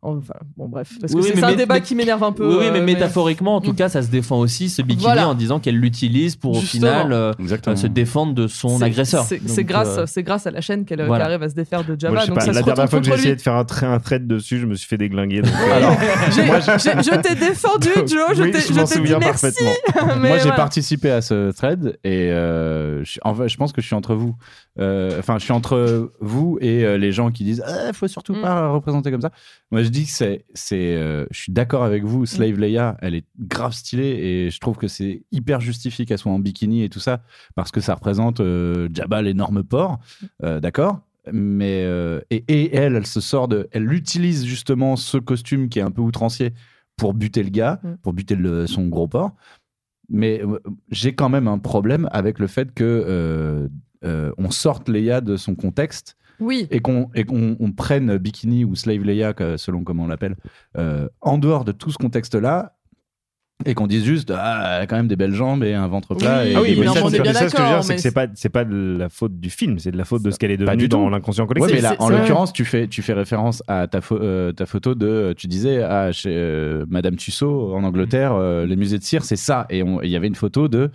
Enfin, bon, bref. Parce que Oui, c'est un débat qui m'énerve un peu. Oui, oui, euh, mais métaphoriquement, en tout cas, ça se défend aussi ce bikini Voilà. en disant qu'elle l'utilise pour au final euh, euh, se défendre de son C'est- agresseur. C'est Donc, c'est grâce, euh, c'est grâce à la chaîne qu'elle voilà. arrive à se défaire de Jabba. Moi, donc pas, ça la se dernière fois que j'ai essayé de faire un, tra- un thread dessus, je me suis fait déglinguer. donc, Alors, J'ai- moi, j'ai- je t'ai défendu, Joe. Je Oui, t'ai je je m'en t'ai dit souviens merci. Moi, j'ai participé à ce thread et je, pense que je suis entre vous. Enfin, je suis entre vous et les gens qui disent il faut surtout Mm. pas représenter comme ça. Moi, dis que c'est, c'est, euh, je suis d'accord avec vous. Slave Mm. Leia, elle est grave stylée et je trouve que c'est hyper justifié qu'elle soit en bikini et tout ça parce que ça représente euh, Jabba l'énorme porc, euh, d'accord. Mais et, et elle, elle se sort de, elle utilise justement ce costume qui est un peu outrancier pour buter le gars, Mm. pour buter le- son gros porc. Mais j'ai quand même un problème avec le fait que on sorte Leia de son contexte Oui. et qu'on prenne Bikini ou Slave Leia, selon comment on l'appelle, euh, en dehors de tout ce contexte-là. Et qu'on dise juste, ah, elle a quand même des belles jambes et un ventre plat. et Ah oui, mais ça, on est c'est- bien ça, ce que je veux dire, c'est que c'est pas, c'est pas de la faute du film, c'est de la faute de ce qu'elle est Pas devenue dans l'inconscient Ouais, collectif. mais là, en l'occurrence, tu fais, tu fais référence à ta, euh, ta photo de. Tu disais, ah, chez euh, Madame Tussaud, en Angleterre, euh, les musées de cire, c'est ça. Et il y avait une photo de.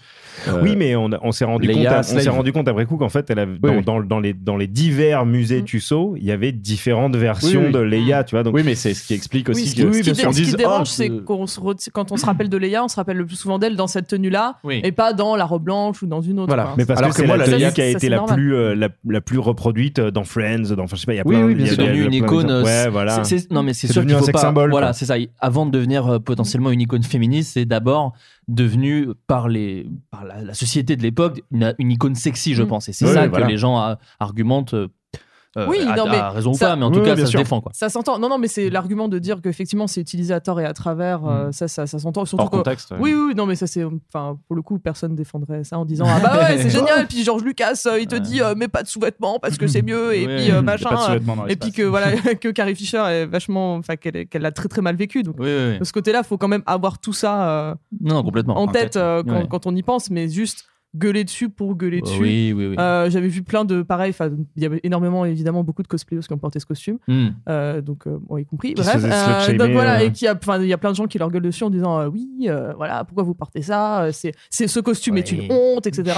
euh, oui, mais on, s'est rendu, compte, à- on s'est rendu compte après coup qu'en fait, elle avait- dans, oui. dans- dans les, dans les divers musées Tussaud, il y avait différentes versions de Leia, tu vois. Donc, Oui, mais c'est ce qui explique aussi que. qui, ce qui dérange, oh, c'est ce- qu'on se quand on se rappelle de Leia, on se rappelle le plus souvent d'elle dans cette tenue-là, Oui. et pas dans la robe blanche ou dans une autre. Voilà. quoi. Mais parce Alors que, que c'est moi, la Leia, qui a été la plus, euh, la, la plus reproduite dans Friends, dans, enfin, je sais pas, il y a Oui, plein oui, a devenu une icône. euh, Ouais, voilà. c'est- c'est- non, mais c'est sûr devenu qu'il un faut sex pas. symbol, Voilà, c'est ça. Avant de devenir euh, potentiellement une icône féministe, c'est d'abord devenu par les par la, la société de l'époque une, une icône sexy, je Mm. pense. Et c'est Oui, ça oui, que les gens euh, argumentent. Euh, Oui, à, non, mais à raison ou pas, mais en tout oui, cas, ça se défend. Quoi. Ça s'entend. Non, non, mais c'est l'argument de dire qu'effectivement c'est utilisé à tort et à travers. euh, ça, ça, ça s'entend. Surtout Hors que- contexte. Oui, oui, oui, non, mais ça c'est. Enfin, pour le coup, personne défendrait ça en disant Ah bah ouais, c'est génial. Puis George Lucas, euh, il te dit euh, mets pas de sous-vêtements parce que c'est mieux. Et puis euh, machin. pas de sous-vêtements dans et puis que voilà, que Carrie Fisher est vachement. Enfin, qu'elle l'a très très mal vécu. Donc, Oui, oui, oui. de ce côté-là, faut quand même avoir tout ça euh, Non, complètement. en tête quand on y pense, mais juste gueuler dessus pour gueuler dessus. Oui, oui, oui. Euh, J'avais vu plein de pareil, enfin, il y avait énormément évidemment beaucoup de cosplayers qui ont porté ce costume, Hmm. euh, donc euh, bon, y compris. Qui Bref, donc voilà, et qui a, enfin, il y a plein de gens qui leur gueulent dessus en disant oui, voilà, pourquoi vous portez ça C'est, c'est ce costume est une honte, etc.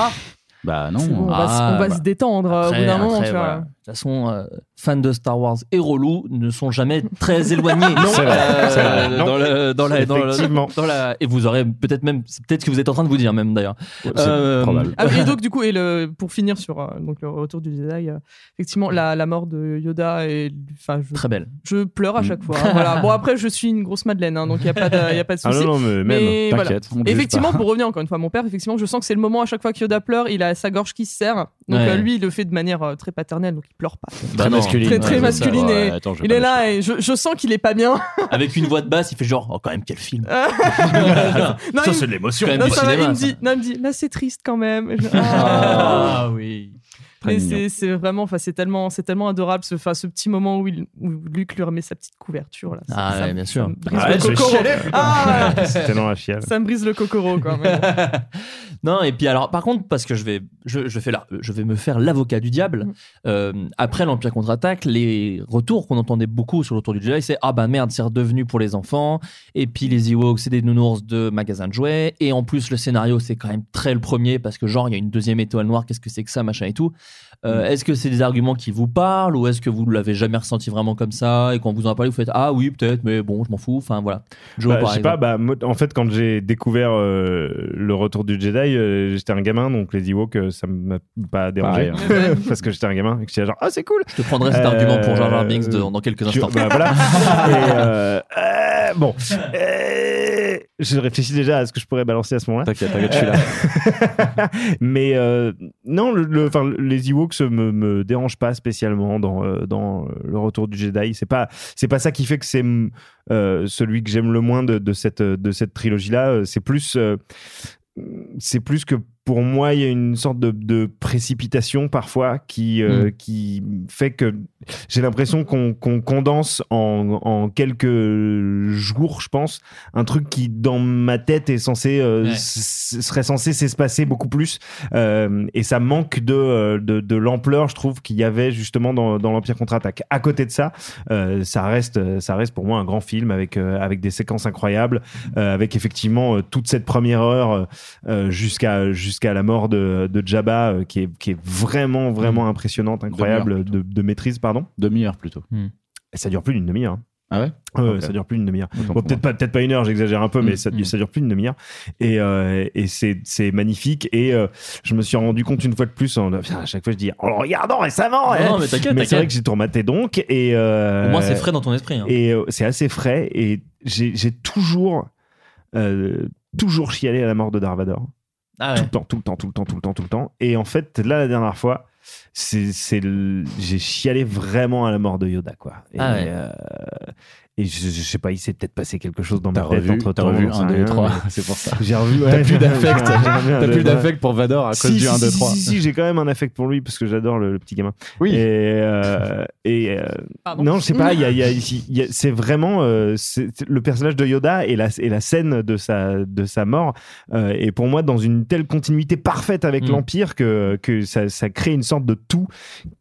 Bah bon, non. on va, Ah, on va bah. se détendre au bout d'un moment. après, tu vois. voilà. De toute façon, euh, fans de Star Wars et relous ne sont jamais très éloignés. C'est vrai, Euh, dans le- dans la- dans la- Effectivement. dans la- et vous aurez peut-être même, c'est peut-être ce que vous êtes en train de vous dire même d'ailleurs. Euh. Ah, et donc du coup, et le, pour finir sur euh, donc le retour du Jedi, euh, effectivement la, la mort de Yoda et enfin je, Très belle. je pleure à chaque fois. hein, voilà. Bon après je suis une grosse madeleine, hein, donc il y a pas de, y a pas de Ah souci. non, non, mais même. Voilà. Effectivement, pour revenir encore une fois à mon père, effectivement, je sens que c'est le moment à chaque fois que Yoda pleure, il a sa gorge qui se serre. Donc Ouais. euh, lui, il le fait de manière euh, très paternelle, donc il pleure pas. Bah Très non. masculine. Très très Ouais, masculine. Ouais, attends, il est là et je, je sens qu'il est pas bien. Avec une voix de basse, il fait genre, oh, quand même, quel film. non, ça, c'est de l'émotion. non, il, me dit, non, il me dit, là c'est triste quand même. Je- Ah. Ah oui. Très Mais c'est c'est vraiment, enfin c'est tellement, c'est tellement adorable ce, enfin, ce petit moment où, il, où Luc lui remet sa petite couverture là. Ça- Ah ça ouais, me- bien ça sûr. me brise Ah le ouais, je cocoro. chialais. Ah, ouais. Dans la chiale. ça me brise le cocoro quand même. non, et puis alors, par contre, parce que je vais, je, je fais là, je vais me faire l'avocat du diable. Mm. euh, après l'Empire contre-attaque, les retours qu'on entendait beaucoup sur le retour du Jedi, c'est ah bah merde, c'est redevenu pour les enfants. Et puis les Ewoks, c'est des nounours de magasins de jouets. Et en plus, le scénario, c'est quand même très le premier parce que genre il y a une deuxième étoile noire. Qu'est-ce que c'est que ça, machin et tout. Euh, Est-ce que c'est des arguments qui vous parlent ou est-ce que vous ne l'avez jamais ressenti vraiment comme ça et quand vous en parlez, vous faites ah oui peut-être, mais bon, je m'en fous. Enfin voilà. Joe, Bah, je sais pas, bah, en fait, quand j'ai découvert euh, le retour du Jedi, euh, j'étais un gamin, donc les Ewoks, ça m'a pas dérangé. Pareil, parce que j'étais un gamin et que j'étais genre, ah, c'est cool! Je te prendrai cet argument pour Jar Jar Binks de- dans quelques instants. bah, voilà. Et, bon. Je réfléchis déjà à ce que je pourrais balancer à ce moment-là. T'inquiète, t'inquiète, je suis là. Mais euh, non, le, les Ewoks me, me dérangent pas spécialement dans, euh, dans euh, le retour du Jedi. C'est pas, c'est pas ça qui fait que c'est euh, celui que j'aime le moins de, de cette, de cette trilogie-là. C'est plus, c'est plus que pour moi, il y a une sorte de, de précipitation parfois qui, euh, Mm. qui fait que j'ai l'impression qu'on qu'on condense en, en quelques jours, je pense, un truc qui, dans ma tête, est censé, euh, Ouais. serait censé s'espacer beaucoup plus. Euh, et ça manque de, de, de l'ampleur, je trouve, qu'il y avait justement dans, dans l'Empire contre-attaque. À côté de ça, ça, reste, ça reste pour moi un grand film avec, avec des séquences incroyables, avec effectivement toute cette première heure jusqu'à jusqu'à la mort de, de Jabba, euh, qui, est, qui est vraiment, vraiment impressionnante, incroyable de, de maîtrise, pardon. Demi-heure plutôt. Ça dure plus d'une demi-heure. hein. Ah ouais? Ouais, Ok. Ça dure plus d'une demi-heure. Autant Bon, pour peut-être pas, peut-être pas une heure, j'exagère un peu, mais Mm, ça, mm. ça dure plus d'une demi-heure. Et, euh, et c'est, c'est magnifique. Et euh, je me suis rendu compte une fois de plus, en, à chaque fois je dis, en le regardant récemment. Non, hein. non, mais t'inquiète, c'est vrai que j'ai tourmaté donc. Et, euh, Au moins, c'est frais dans ton esprit, hein. Et euh, c'est assez frais. Et j'ai, j'ai toujours, euh, toujours chialé à la mort de Darth Ah Tout le temps, tout le temps, tout le temps, tout le temps, tout le temps. Et en fait, là, la dernière fois, c'est, c'est le- j'ai chialé vraiment à la mort de Yoda, quoi. Et, Ah ouais. euh, et je, je sais pas, il s'est peut-être passé quelque chose dans T'as ma tête revu- entre t'as temps. revu un, deux et trois, c'est pour ça. J'ai revu. T'as ouais, plus d'affect. T'as plus d'affect pour Vador à cause Si, du si, 1, 2, si, 3. Si, si, j'ai quand même un affect pour lui parce que j'adore le, le petit gamin. Oui. Et, euh, et euh, non, je sais pas, il y a, il y a- il y a- c'est vraiment euh, le personnage de Yoda et la, et la scène de sa, de sa mort euh, est pour moi dans une telle continuité parfaite avec Mm. l'Empire que, que ça, ça crée une sorte de tout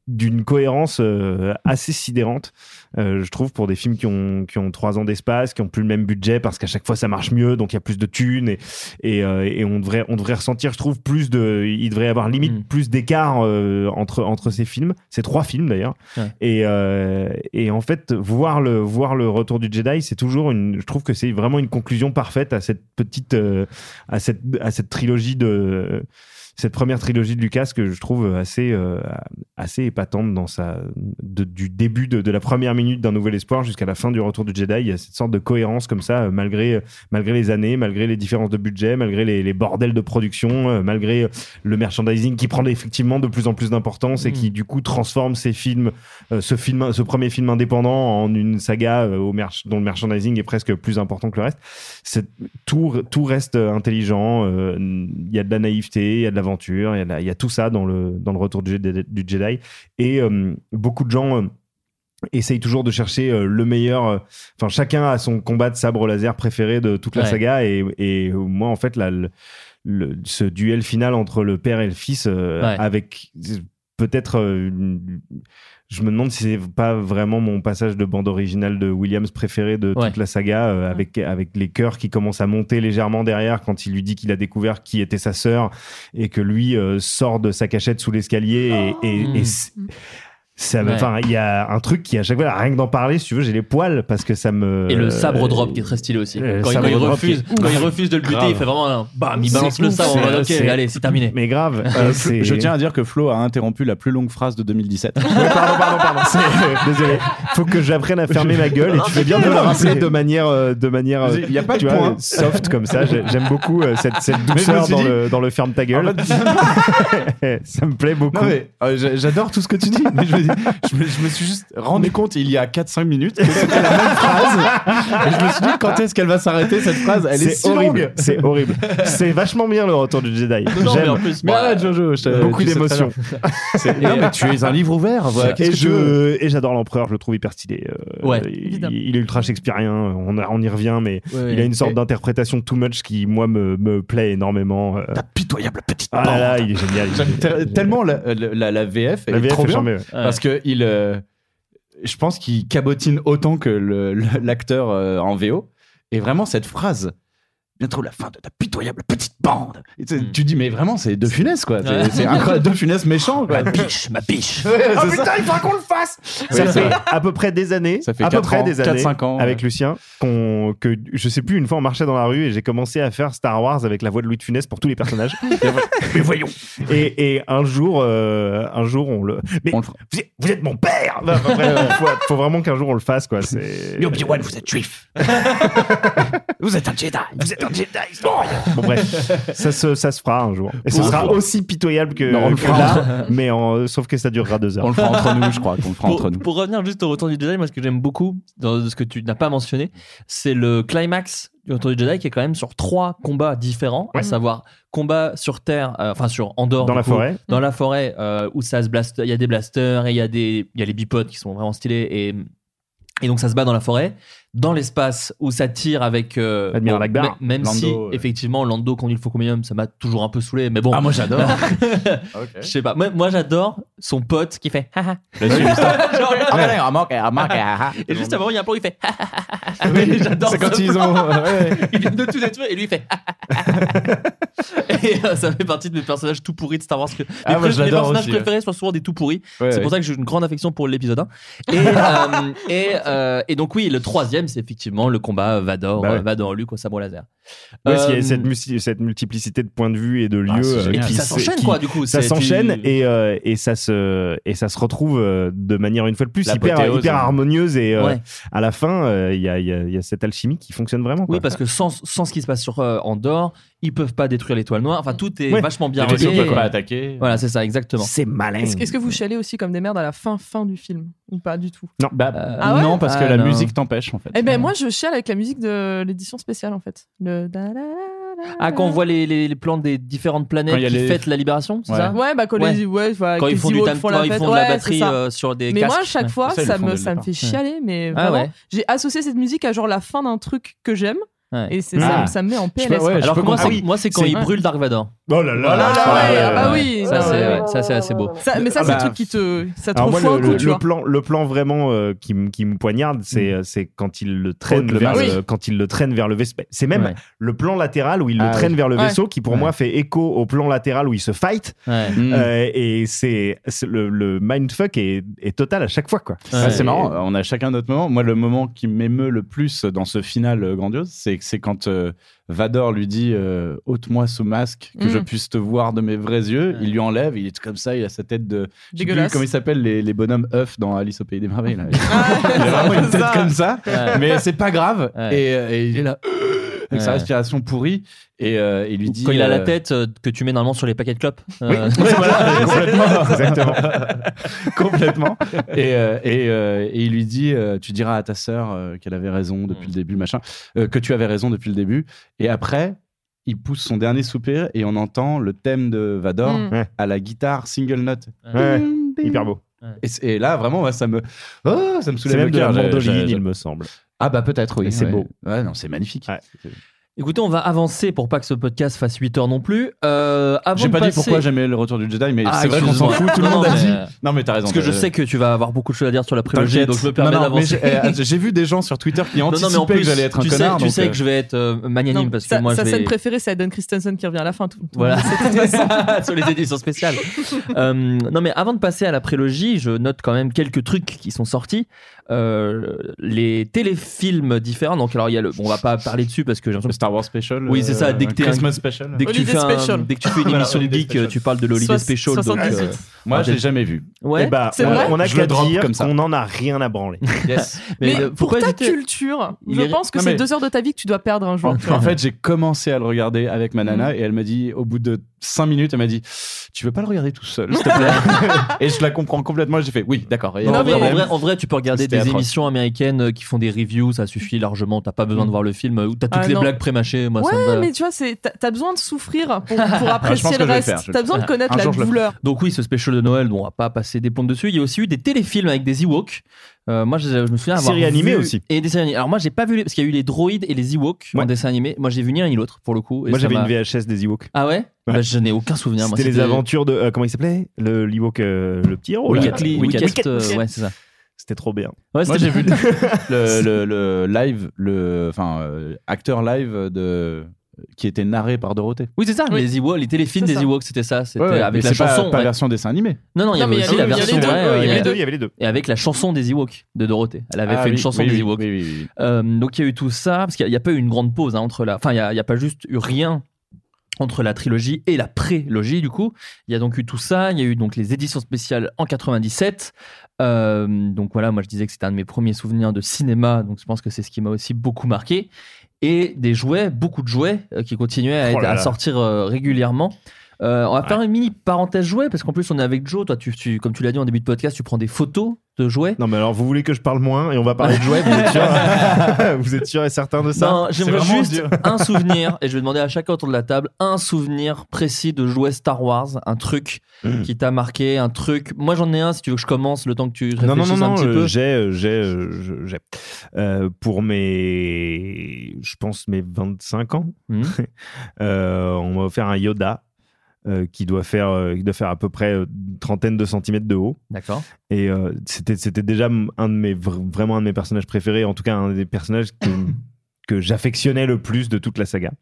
d'une cohérence euh, assez sidérante, euh, je trouve, pour des films qui ont, qui ont trois ans d'espace, qui ont plus le même budget parce qu'à chaque fois ça marche mieux, donc il y a plus de thunes et, et, euh, et on, devrait, on devrait ressentir, je trouve, plus de. Il devrait y avoir limite Mm. plus d'écart euh, entre, entre ces films. C'est trois films d'ailleurs. Ouais. Et, euh, et en fait, voir le, voir le retour du Jedi, c'est toujours une. Je trouve que c'est vraiment une conclusion parfaite à cette petite. euh, à, cette, à cette trilogie de cette première trilogie de Lucas que je trouve assez, euh, assez épatante dans sa, de- du début de, de la première minute d'un Nouvel Espoir jusqu'à la fin du Retour du Jedi. Il y a cette sorte de cohérence comme ça, euh, malgré, malgré les années, malgré les différences de budget, malgré les, les bordels de production, euh, malgré le merchandising qui prend effectivement de plus en plus d'importance et qui du coup transforme ces films, euh, ce, film, ce premier film indépendant en une saga euh, au merch- dont le merchandising est presque plus important que le reste. Tout, tout reste intelligent, euh, il y a de la naïveté, il y a de l'aventure, il y a de la- il y, a tout ça dans le, dans le retour du, Jedi- du Jedi. Et euh, beaucoup de gens euh, essayent toujours de chercher euh, le meilleur. Enfin, chacun a son combat de sabre laser préféré de toute la Ouais. saga. Et, et moi, en fait, là, le- le- ce duel final entre le père et le fils, euh, Ouais. avec peut-être. euh, je me demande si c'est pas vraiment mon passage de bande originale de Williams préféré de Ouais. toute la saga, euh, avec, avec les chœurs qui commencent à monter légèrement derrière quand il lui dit qu'il a découvert qui était sa sœur et que lui euh, sort de sa cachette sous l'escalier et, et- et Mm. C'est- ça me- Ouais. enfin il y a un truc qui à chaque fois rien que d'en parler si tu veux j'ai les poils parce que ça me Et le sabre drop qui est très stylé aussi. Euh, Quand, il, quand refuse, qui quand il refuse de le buter, Grave. il fait vraiment un bam, il balance le sabre en c'est- mode ok, allez, c'est terminé. mais grave Euh, euh, je tiens à dire que Flo a interrompu la plus longue phrase de 2017. Ouais, pardon, pardon, pardon. Désolé. Faut que j'apprenne à fermer ma gueule et tu fais bien de le rappeler de manière, euh, de manière. euh, Il y a pas tu de vois, point. soft comme ça. J'ai- J'aime beaucoup euh, cette, cette douceur dans, dit- le, dans le ferme ta gueule. ça me plaît beaucoup. J'adore tout ce que tu dis. Mais je, me dis- je me, je me suis juste rendu compte il y a 4-5 minutes que c'était la même phrase. Et je me suis dit quand est-ce qu'elle va s'arrêter cette phrase? Elle est, si horrible. longue. C'est horrible. C'est vachement bien le retour du Jedi. Non, mais J'aime. en plus, Mais bah, arrête, Jojo, je beaucoup tu sais très d'émotions. bien. C'est- non, mais tu es un livre ouvert. Voilà. Qu'est-ce Et que tu veux? Je- et j'adore l'empereur, je le trouve hyper stylé. Euh, Ouais, il, évidemment. il est ultra shakespearien, on, a- on y revient, mais Ouais, il a une sorte et- d'interprétation too much qui, moi, me, me plaît énormément. euh. Pitoyable petite Ah là là, il est génial. il est J'aime génial. te- tellement la, la- la VF La est VF trop est bien charmée, ouais. parce que il euh, je pense qu'il cabotine autant que l'acteur euh, en VO et vraiment cette phrase bientôt la fin de ta pitoyable petite bande Et tu- tu dis mais vraiment c'est De Funès quoi C'est- Ouais. c'est incroyable De Funès méchant quoi Ma biche, ma biche. Ouais, Oh c'est putain, ça. il faudra qu'on le fasse Oui, Ça fait à peu près des années, Ça fait à peu près ans, des quatre, années cinq ans, avec ouais. Lucien, qu'on, que je sais plus, une fois on marchait dans la rue et j'ai commencé à faire Star Wars avec la voix de Louis de Funès pour tous les personnages. Mais voyons et, et un jour, euh, un jour on le... Mais On le fera. vous, êtes, vous êtes mon père Non, bref, faut, faut vraiment qu'un jour on le fasse quoi. C'est... Mais Obi-Wan, vous êtes juif. vous êtes un Jedi. Vous êtes Jedi. Bon, bref, ça se, ça se fera un jour. Et ce sera aussi pitoyable que, non, on le fera mais sauf que ça durera deux heures. On le fera entre nous, je crois. Pour, revenir juste au retour du Jedi, moi ce que j'aime beaucoup dans ce que tu n'as pas mentionné, c'est le climax du retour du Jedi qui est quand même sur trois combats différents, à savoir combat sur Terre, euh, enfin sur Andorre. Dans la forêt. Dans la forêt euh, où il y a des blasters et il y a des, il y a les bipodes qui sont vraiment stylés et et donc ça se bat dans la forêt, dans l'espace où ça tire avec euh, Admiral bon, même si euh. effectivement Lando conduit le Faucon ça m'a toujours un peu saoulé, mais bon. Ah moi j'adore. Ah, Je sais pas. Moi, j'adore son pote qui fait. Et juste avant il y a un plan où il fait. oui, j'adore. C'est quand ils ont. il vient de tout détruire et lui il fait. et euh, ça fait partie de mes personnages tout pourris de Star Wars. Que... Ah, mes, personnages préférés ouais. sont souvent des tout pourris. C'est pour ça que j'ai une grande affection pour l'épisode 1. Euh, euh, et, donc, oui, le troisième, c'est effectivement le combat Vador, bah Vador Luke au sabre laser. Parce qu'il y a cette, multiplicité de points de vue et de ah, lieux. Et puis ça s'enchaîne, quoi, du coup. Ça s'enchaîne et, ça se, retrouve de manière, une fois de plus, hyper, harmonieuse. Et à la fin, il y a, cette alchimie qui fonctionne vraiment. Quoi. Oui, parce que sans, ce qui se passe sur Andorre, ils peuvent pas détruire l'étoile noire. Enfin, tout est vachement bien relié. Ils peuvent pas attaquer. Voilà, c'est ça, exactement. C'est malin. Est-ce, que vous chialez aussi comme des merdes à la fin fin du film ou pas du tout? Bah, euh, ah non, parce que la musique t'empêche en fait. Eh ben ah. moi, je chiale avec la musique de l'édition spéciale en fait. Le. Ah, quand on voit les, les, plans des différentes planètes qui les... fêtent la libération, c'est ça? Ouais, bah quand, ouais. Ouais, quand ils font, du time, font, la, ils font de la batterie euh, sur des Mais moi, à chaque fois, ça, me, ça me fait chialer, mais ah vraiment. J'ai associé cette musique à genre la fin d'un truc que j'aime. Et ça, Ah. ça me met en PLS. Alors ah moi, c'est quand il brûle Dark Vador. Oh là là oh là ah oui. Ça, c'est assez beau. Mais ça, ah c'est Bah, le truc qui te. Ça te Alors moi, le, plan, le plan vraiment euh, qui, me- qui me poignarde, c'est mm. euh, c'est quand il le traîne oh, vers le- quand il le traîne vers le vaisseau. C'est même le plan latéral où il le traîne vers le vaisseau qui pour moi fait écho au plan latéral où il se fight. Euh, mm. Et c'est le, mindfuck est, total à chaque fois quoi. C'est marrant, on a chacun notre moment. Moi, le moment qui m'émeut le plus dans ce final grandiose, c'est c'est quand euh, Vador lui dit euh, ôte-moi ce masque que je mm. puisse te voir de mes vrais yeux. Il lui enlève, il est comme ça, il a sa tête de dégueulasse. Comment ils s'appellent les, les, bonhommes œufs dans Alice au pays des merveilles. Ah, il a vraiment une tête comme ça, mais c'est pas grave. Euh, et il est là avec sa respiration pourrie et, euh, il lui dit quand il a la euh, tête euh, que tu mets normalement sur les paquets de clopes. Oui, voilà, complètement exactement. Complètement. Et, et, il lui dit tu diras à ta sœur qu'elle avait raison depuis le mm. début machin que tu avais raison depuis le début. Et après il pousse son dernier soupir et on entend le thème de Vador mm. à la guitare single note. Ouais. Hyper beau. Et, là vraiment ça me oh, ça me soulève le cœur de il me semble. Ah bah peut-être oui. C'est beau. Ouais, non, c'est magnifique. Écoutez, on va avancer pour pas que ce podcast fasse 8 heures non plus. Euh, j'ai pas dit pourquoi j'aimais le retour du Jedi, mais ah, c'est vrai qu'on s'en fout, tout le monde a dit. Euh, non, mais t'as raison. Parce que je euh, sais que tu vas avoir beaucoup de choses à dire sur la prélogie, donc je me permets d'avancer. J'ai vu des gens sur Twitter qui anticipaient non, non, plus, que j'allais être un tu connard. Sais. Tu sais que je vais être magnanime parce que moi. Sa je vais... scène préférée, c'est Adam Christensen qui revient à la fin. Tout, tout voilà. sur les éditions spéciales. non, mais avant de passer à la prélogie, je note quand même quelques trucs qui sont sortis. Euh, les téléfilms différents. Donc, alors, il y a le. Bon, on va pas parler dessus parce que j'ai l'impression. Star Wars Special. Oui, c'est ça. Euh, dès que, tu fais une émission de geek, tu parles de l'Holiday Special. Donc, euh... Moi, je l'ai jamais vu. Ouais. Eh bah, on, vrai on a qu'à dire on n'en a rien à branler. Yes. Mais, euh, pour ta culture, je est... pense que c'est deux heures de ta vie que tu dois perdre un jour. En fait, j'ai commencé à le regarder avec ma nana mm. et elle m'a dit au bout de 5 minutes, elle m'a dit Tu veux pas le regarder tout seul, s'il te plaît Et je la comprends complètement. J'ai fait Oui, d'accord. En, en, vrai, tu peux regarder des émissions américaines euh, qui font des reviews, ça suffit largement. T'as pas besoin mm. de voir le film euh, ou t'as ah toutes les blagues prémâchées. Moi, ouais, mais tu vois, t'as besoin de souffrir pour, ah, apprécier le reste. T'as besoin de connaître la douleur. Donc, oui, ce special de Noël, on va pas passer des plombes dessus. Il y a aussi eu des téléfilms avec des Ewoks. Euh, moi, je, me souviens avoir. Série animée aussi. Et dessin animé. Alors, moi, j'ai pas vu. Parce qu'il y a eu les droïdes et les Ewoks ouais. en dessin animé. Moi, j'ai vu ni l'un ni l'autre, pour le coup. Moi, j'avais une VHS des Ewoks. Ah ouais, bah, Je n'ai aucun souvenir. C'était les aventures de. Euh, comment il s'appelait? Le Ewok, euh, le petit héros. Euh, ouais, c'est ça. C'était trop bien. Ouais, Moi, j'ai vu le, le, live, le enfin, acteur live de qui était narré par Dorothée. Oui, c'est ça, les Ewoks, les téléfilms des Ewoks, c'était ça, c'était avec la chanson. Pas, version dessin animé. Non, non, il y avait aussi la version. Il y avait les deux. Et avec la chanson des Ewoks de Dorothée. Elle avait fait oui, une chanson des Ewoks. Donc il y a eu tout ça, parce qu'il n'y a, pas eu une grande pause entre la. Enfin, il n'y a, pas juste eu rien entre la trilogie et la prélogie du coup il y a donc eu tout ça il y a eu donc les éditions spéciales en 97 donc voilà moi je disais que c'était un de mes premiers souvenirs de cinéma donc je pense que c'est ce qui m'a aussi beaucoup marqué et des jouets, beaucoup de jouets euh, qui continuaient à, Oh être- là à là. sortir euh, régulièrement. Euh, on va faire une mini parenthèse jouets parce qu'en plus on est avec Joe. Toi, tu, tu- comme tu l'as dit en début de podcast, tu prends des photos de jouets. Non, mais alors, vous voulez que je parle moins et on va parler de jouets Vous êtes sûr Vous êtes sûr et certain de ça Non, j'aimerais juste dur. un souvenir, et je vais demander à chacun autour de la table, un souvenir précis de jouets Star Wars, un truc Hmm. qui t'a marqué, un truc. Moi j'en ai un si tu veux que je commence le temps que tu réfléchisses Non, non, non, un non, petit euh, peu. j'ai, euh, j'ai, euh, j'ai. Euh, pour mes, je pense mes 25 ans, Hmm. euh, on m'a offert un Yoda euh, qui doit faire, euh, qui doit faire à peu près euh, une trentaine de centimètres de haut. D'accord. Et euh, c'était, c'était déjà un de mes, vr- vraiment un de mes personnages préférés, en tout cas un des personnages que, que j'affectionnais le plus de toute la saga.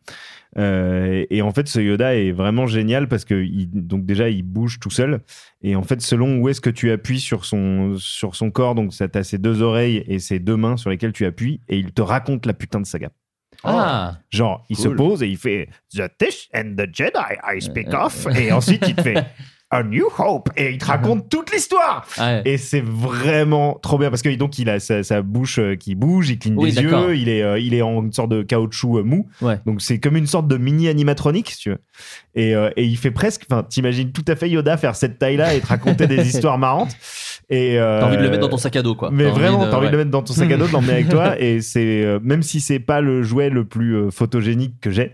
Euh, et en fait, ce Yoda est vraiment génial parce que il, donc déjà il bouge tout seul et en fait selon où est-ce que tu appuies sur son sur son corps, donc ça t'as ses deux oreilles et ses deux mains sur lesquelles tu appuies et il te raconte la putain de saga. Ah. Genre, il se pose et il fait The Tish and the Jedi I speak of. Et ensuite, il te fait A New Hope. Et il te raconte toute l'histoire. Ouais. Et c'est vraiment trop bien parce que donc il a sa, sa bouche euh, qui bouge, il cligne Oui, des yeux, il est, euh, il est en une sorte de caoutchouc euh, mou. Donc c'est comme une sorte de mini animatronique, si tu veux. Et, euh, et il fait presque, enfin, t'imagines tout à fait Yoda faire cette taille-là et te raconter des histoires marrantes. Et euh, T'as envie de le mettre dans ton sac à dos, quoi. Mais T'as envie vraiment, de- t'as envie de le mettre dans ton sac à dos, de l'emmener avec toi. Et c'est euh, même si c'est pas le jouet le plus euh, photogénique que j'ai,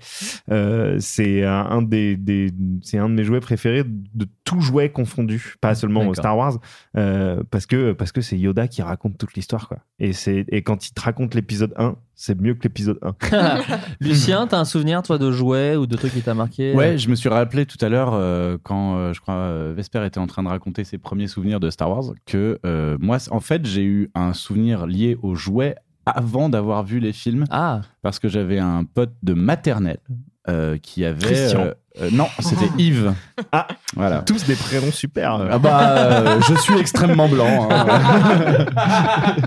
euh, c'est un, un des, des c'est un de mes jouets préférés de tout jouet confondu, pas seulement. Star Wars, euh, parce que parce que c'est Yoda qui raconte toute l'histoire quoi. Et c'est et quand il te raconte l'épisode 1, c'est mieux que l'épisode 1. Lucien, t'as un souvenir toi de jouets ou de trucs qui t'a marqué Ouais, je me suis rappelé tout à l'heure euh, quand euh, je crois euh, Vesper était en train de raconter ses premiers souvenirs de Star Wars que euh, moi, en fait, j'ai eu un souvenir lié aux jouets avant d'avoir vu les films. Ah. Parce que j'avais un pote de maternelle euh, qui avait. Christian. euh, euh, non, c'était Yves. Ah, voilà. Tous des prénoms super. Ah bah, euh, je suis extrêmement blanc. hein.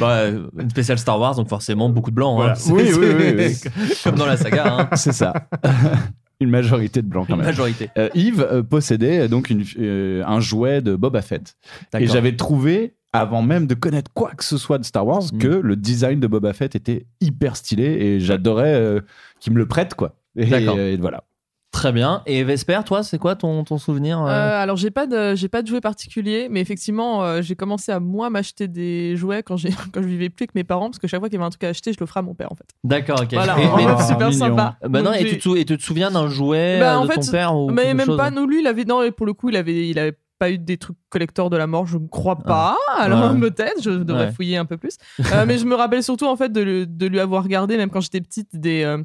Bah, une spéciale Star Wars, donc forcément beaucoup de blancs. Voilà. hein. Oui, C'est- oui, oui, c'est- oui. Comme dans la saga. hein. C'est ça. Une majorité de blancs quand Une même. majorité. Euh, Yves possédait donc une- euh, un jouet de Boba Fett. Et j'avais trouvé, avant même de connaître quoi que ce soit de Star Wars, Mm. que le design de Boba Fett était hyper stylé et j'adorais euh, qu'il me le prête, quoi. Et, D'accord. et voilà. Très bien. Et Vesper, toi, c'est quoi ton, ton souvenir euh Euh, alors j'ai pas de j'ai pas de jouet particulier, mais effectivement euh, j'ai commencé à moi m'acheter des jouets quand j'ai quand je vivais plus avec mes parents parce que chaque fois qu'il y avait un truc à acheter, je l'offrais à mon père en fait. D'accord, ok. Voilà, Et- mais- super sympa. Bah non, et tu, te, sou- et tu te souviens d'un jouet Bah, euh, en de fait, ton père ou mais même chose pas. Non, lui, il avait non, et pour le coup, il avait, il avait pas eu des trucs collecteurs de la mort, je ne crois pas. Alors Ouais. peut-être, je devrais Ouais. fouiller un peu plus. Euh, mais je me rappelle surtout en fait de, de lui avoir regardé, même quand j'étais petite, des euh,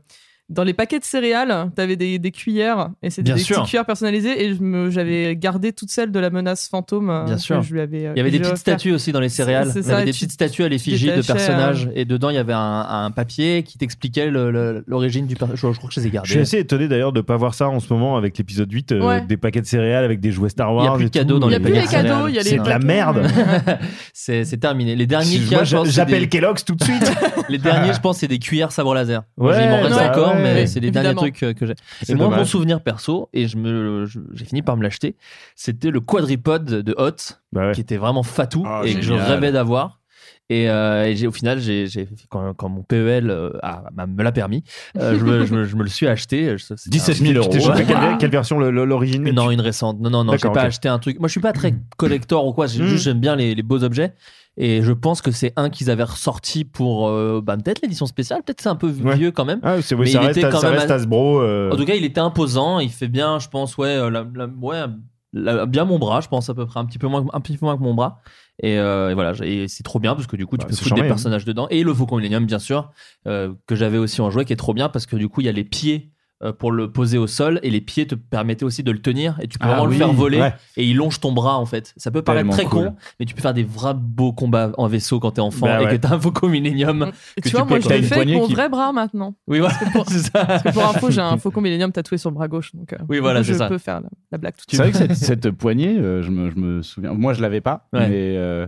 dans les paquets de céréales, t'avais des, des cuillères et c'était Bien des sûr. petites cuillères personnalisées et je me- j'avais gardé toutes celles de la menace fantôme. euh, Bien que sûr. Je lui avais, euh, il y avait que des petites offert. statues aussi dans les céréales. C'est Il y ça, avait des tu- petites statues à l'effigie de détachais, personnages. euh, Et dedans, il y avait un, un papier qui t'expliquait le- le- l'origine du personnage. Je, je crois que je les ai gardés. Je suis assez étonné d'ailleurs de pas voir ça en ce moment avec l'épisode 8, euh, Ouais. des paquets de céréales avec des jouets Star Wars. Il y a plus de et tout. cadeaux dans Il y a les plus paquets de céréales. cadeaux, il y a les C'est de la paquets. merde. c'est c'est terminé. Les derniers Si- qu'il y a, moi, je pense, c'est j'appelle des- Kellogg's tout de suite. Les derniers, je pense, c'est des cuillères sabre laser. Moi, Ouais, il m'en reste ouais, encore, mais c'est les derniers trucs euh, que j'ai. C'est Et moi, mon souvenir perso, et je me, j'ai fini par me l'acheter, c'était le quadripode de Hot, Bah ouais. qui était vraiment fatou Ah, et que je rêvais d'avoir. Et, euh, et j'ai, au final, j'ai, j'ai- quand, quand mon PEL euh, a- m'a- me l'a permis, euh, je, me, je, me, je me le suis acheté. Je- c'était 17 un- 000 euros. Ouais. quelle, quelle version L'origine Non, une récente. Non, non, non, j'ai D'accord, pas acheté un truc. Moi, je suis pas très collector ou quoi. C'est Mm. juste, j'aime bien les, les beaux objets. Et je pense que c'est un qu'ils avaient ressorti pour euh, bah, peut-être l'édition spéciale. Peut-être c'est un peu Ouais. vieux quand même. Ah, c'est, oui, Mais ça il reste, était quand ça même reste Hasbro. euh, En tout cas, il était imposant. Il fait bien, je pense, ouais, euh, la- la- ouais, la- bien mon bras, je pense à peu près un petit peu moins, un petit peu moins que mon bras. Et, euh, et voilà, et c'est trop bien parce que du coup, tu Bah, peux foutre des hein. personnages dedans. Et le Faucon Millennium, bien sûr, que j'avais aussi en jouet, qui est trop bien parce que du coup, il y a les pieds. Euh, pour le poser au sol et les pieds te permettaient aussi de le tenir et tu peux Ah vraiment oui, le faire voler ouais. et il longe ton bras en fait ça peut paraître Tellement très cool. con mais tu peux faire des vrais beaux combats en vaisseau quand t'es enfant Bah et ouais. que t'as un Faucon Millennium Et que tu vois, moi je une fait avec mon qui- vrai bras maintenant. oui voilà c'est ça Parce que pour info, j'ai un faucon Millennium tatoué sur le bras gauche. Donc, euh, Oui, voilà, c'est je ça. peux faire la, la blague tout de C'est suite. vrai que cette, cette poignée, euh, je, me, je me souviens. Moi, je l'avais pas, Ouais. mais euh,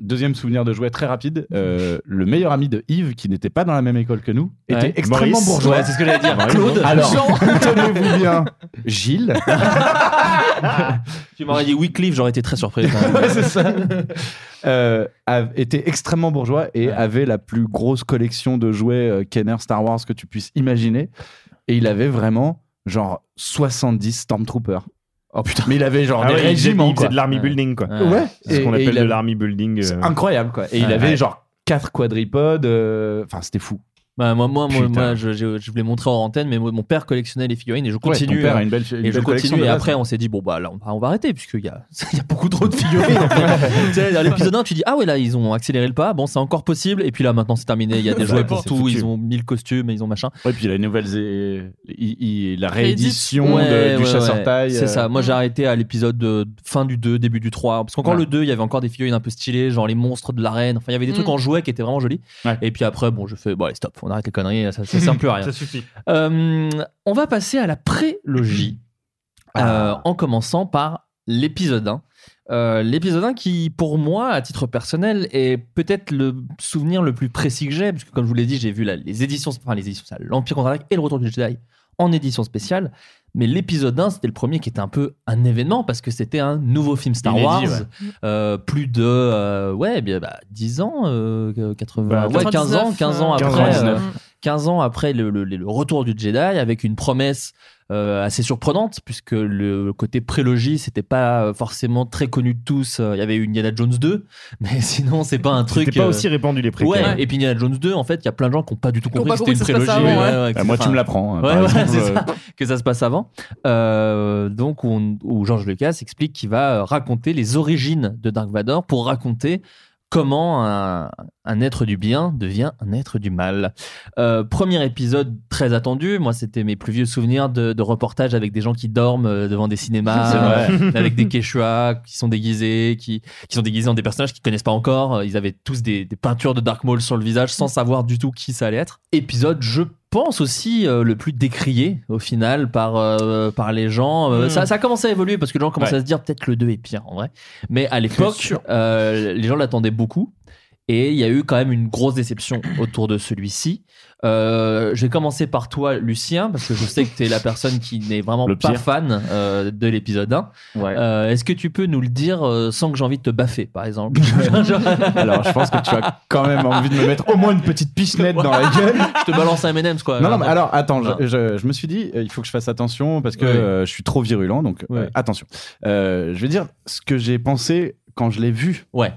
Deuxième souvenir de jouet très rapide. euh, le meilleur ami de Yves, qui n'était pas dans la même école que nous, était Ouais. extrêmement Maurice. bourgeois. Ouais, c'est ce que j'allais dire. Maurice. Claude. Alors, Jean. tenez-vous bien, Gilles. Tu m'aurais dit Wycliffe, j'aurais été très surpris. quand même. Ouais, c'est ça. Euh, a- était extrêmement bourgeois et avait la plus grosse collection de jouets euh, Kenner Star Wars que tu puisses imaginer. Et il avait vraiment genre 70 Stormtroopers. Oh putain. Mais il avait genre Ah des ouais, il faisait- régiments. il faisait quoi. de l'army building, quoi. Ouais. C'est ce qu'on et appelle il de a- l'army building. euh. C'est incroyable quoi. Et il avait Ouais. genre quatre quadripodes. euh, Enfin, c'était fou. Bah, moi, moi, moi, Putain. moi, je, je, je voulais montrer hors antenne, mais moi, mon père collectionnait les figurines et je continue. ton père a euh, une belle- une et je continue. Et après, on s'est dit, bon, bah là, on va, on va arrêter, puisqu'il y a, il y a beaucoup trop de figurines. en fait. Tu sais, dans l'épisode 1, tu dis, ah ouais, là, ils ont accéléré le pas. Bon, c'est encore possible. Et puis là, maintenant, c'est terminé. Il y a des Ouais, jouets pour tout. foutu. Ils ont mis le costume, ils ont machin. Ouais, puis la nouvelle, il- il- la réédition Ouais, de- du ouais, chasseur-taille. ouais. C'est euh, ça. Moi, j'ai arrêté à l'épisode de fin du 2, début du 3. Parce qu'encore Ouais. le 2, il y avait encore des figurines un peu stylées, genre les monstres de l'arène. Enfin, il y avait des trucs Mm. en jouets qui étaient vraiment jolis. Et puis après, bon, je fais, bon, allez, stop, on arrête les conneries, ça, ça sert plus à rien. Ça suffit. Euh, on va passer à la prélogie. Ah. Euh, en commençant par l'épisode 1. Euh, l'épisode 1 qui, pour moi, à titre personnel, est peut-être le souvenir le plus précis que j'ai, parce que comme je vous l'ai dit, j'ai vu la- les éditions, enfin les éditions, l'Empire contre-attaque et le Retour du Jedi en édition spéciale. Mais l'épisode 1, c'était le premier qui était un peu un événement parce que c'était un nouveau film Star Inédit, Wars. ouais. Euh, plus de euh, ouais, bien, bah, 10 ans, euh, 80, Bah, ouais, 15 ans, 15 ans 15 ans, après. 19. euh, 15 ans après le, le- le retour du Jedi, avec une promesse euh, assez surprenante, puisque le côté prélogie, c'était pas forcément très connu de tous. Euh, Il y avait eu Indiana Jones 2, mais sinon, c'est pas un truc. C'était pas euh, aussi répandu les préquels. Ouais, et puis Indiana Jones 2, en fait, il y a plein de gens qui n'ont pas du tout compris que c'était une prélogie. avant, ouais. Bah, moi, tu me l'apprends. hein, Ouais, par voilà, exemple, c'est euh, ça, que ça se passe avant. Euh, donc, on- où George Lucas explique qu'il va raconter les origines de Dark Vador pour raconter comment un, un être du bien devient un être du mal. Euh, premier épisode très attendu. Moi, c'était mes plus vieux souvenirs de, de reportages avec des gens qui dorment euh, devant des cinémas, euh, avec des Quechua qui sont déguisés, qui, qui sont déguisés en des personnages qu'ils connaissent pas encore. Ils avaient tous des, des peintures de Dark Maul sur le visage sans savoir du tout qui ça allait être. Épisode, je pense aussi euh, le plus décrié au final par, euh, par les gens. Euh, Mm. ça, ça a commencé à évoluer parce que les gens commencent Ouais. à se dire peut-être que le 2 est pire en vrai. Mais à l'époque, euh, les gens l'attendaient beaucoup. Et il y a eu quand même une grosse déception autour de celui-ci. Euh, je vais commencer par toi, Lucien, parce que je sais que tu es la personne qui n'est vraiment Le pas pire. fan euh, de l'épisode 1. Euh, Est-ce que tu peux nous le dire sans que j'ai envie de te baffer, par exemple? Alors, je pense que tu as quand même envie de me mettre au moins une petite pichenette dans la gueule. Je te balance un M&M's, quoi. Non, non, mais alors, attends, je, je- je me suis dit, il faut que je fasse attention parce que Ouais. je suis trop virulent, donc Ouais. attention. Je vais dire ce que j'ai pensé quand je l'ai vu. Ouais.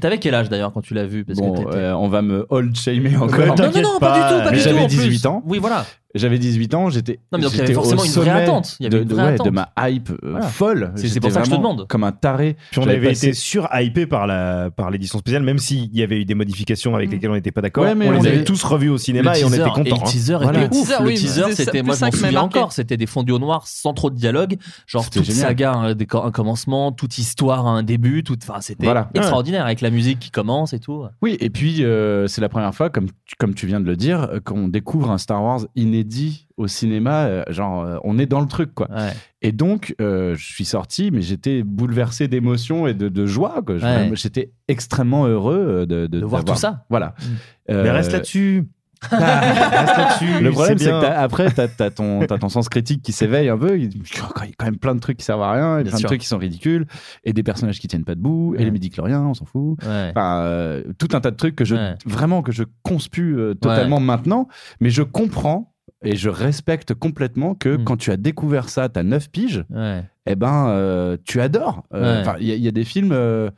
T'avais quel âge d'ailleurs quand tu l'as vu? Parce Bon, t'étais- euh, on va me old shamer encore. non, non, non, pas du tout, pas Mais du tout. J'avais en plus. 18 ans. Oui, voilà. J'avais 18 ans, j'étais Non, mais donc il y avait forcément une vraie attente. Il y avait de, une de- vraie ouais, attente. de ma hype euh, Voilà. folle. C'est- pour ça que je te demande. Comme un taré. Puis on avait passé- été sur-hypé par la par l'édition spéciale, même s'il y avait eu des modifications avec lesquelles on n'était pas d'accord. Ouais, on, on les avait avait- tous revus au cinéma Le et on teaser- était contents. Et le hein. teaser Voilà. était ouf. teaser, le teaser, c'était, moi je ça m'en souviens encore, c'était des fondus au noir sans trop de dialogue. Genre toute saga, un, décor- un commencement, toute histoire, un début, enfin c'était Voilà. extraordinaire avec la musique qui commence et tout. Oui, et puis euh, c'est la première fois, comme tu, comme tu viens de le dire, euh, qu'on découvre un Star Wars inédit au cinéma. euh, genre, euh, on est dans le truc, quoi. Ouais. Et donc, euh, je suis sorti, mais j'étais bouleversé d'émotion et de, de joie. quoi. Je- Ouais. J'étais extrêmement heureux de, De voir tout ça. Voilà. Mais Euh, reste là-dessus. reste là-dessus. Le problème, c'est que t'as- après, tu as, ton, t'as ton sens critique qui s'éveille un peu. Il y a quand même plein de trucs qui servent à rien, et plein sûr. de trucs qui sont ridicules, et des personnages qui tiennent pas debout, et les médicloriens, on s'en fout. Ouais. Enfin, euh, tout un tas de trucs que je Ouais. vraiment que je conspue euh, totalement maintenant, mais je comprends et je respecte complètement que Mm. quand tu as découvert ça, t'as 9 piges, Ouais. eh ben euh, tu adores. Euh, Ouais. enfin, Il y, a- il y a des films euh,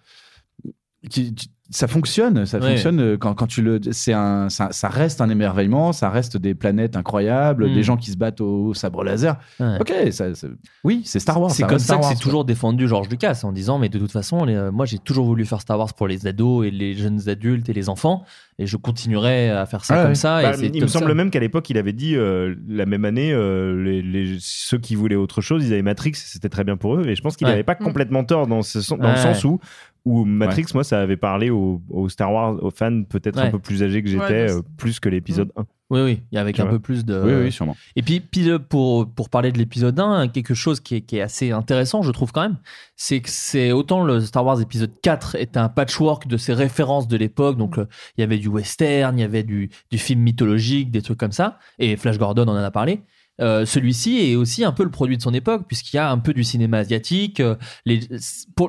qui, qui- ça fonctionne, ça Ouais. fonctionne euh, quand, quand tu le, c'est un, ça, ça reste un émerveillement, ça reste des planètes incroyables, des gens qui se battent au, sabre laser. Ouais. Ok, ça, ça- oui, c'est Star Wars. C'est comme ça Star que c'est toujours défendu George Lucas en disant mais de toute façon les- euh, moi j'ai toujours voulu faire Star Wars pour les ados et les jeunes adultes et les enfants et je continuerai à faire ça comme ouais. ça. Bah, et c'est il me semble ça. même qu'à l'époque, il avait dit euh, la même année, euh, les, les- ceux qui voulaient autre chose, ils avaient Matrix, c'était très bien pour eux. Et je pense qu'il Ouais. n'avait pas Mm. complètement tort dans, ce, dans Ouais. le sens où Où Matrix, moi, ça avait parlé aux, aux Star Wars, aux fans peut-être un peu plus âgés que j'étais, Ouais, euh, plus que l'épisode 1. Oui, oui, il y avec Tu un vois. peu plus de. Oui, oui, sûrement. Et puis, puis euh, pour, pour parler de l'épisode 1, quelque chose qui est, qui est assez intéressant, je trouve quand même, c'est que c'est autant le Star Wars épisode 4 est un patchwork de ses références de l'époque. Donc, euh, il y avait du western, il y avait du, du film mythologique, des trucs comme ça. Et Flash Gordon, on en a parlé. Euh, celui-ci est aussi un peu le produit de son époque, puisqu'il y a un peu du cinéma asiatique. euh,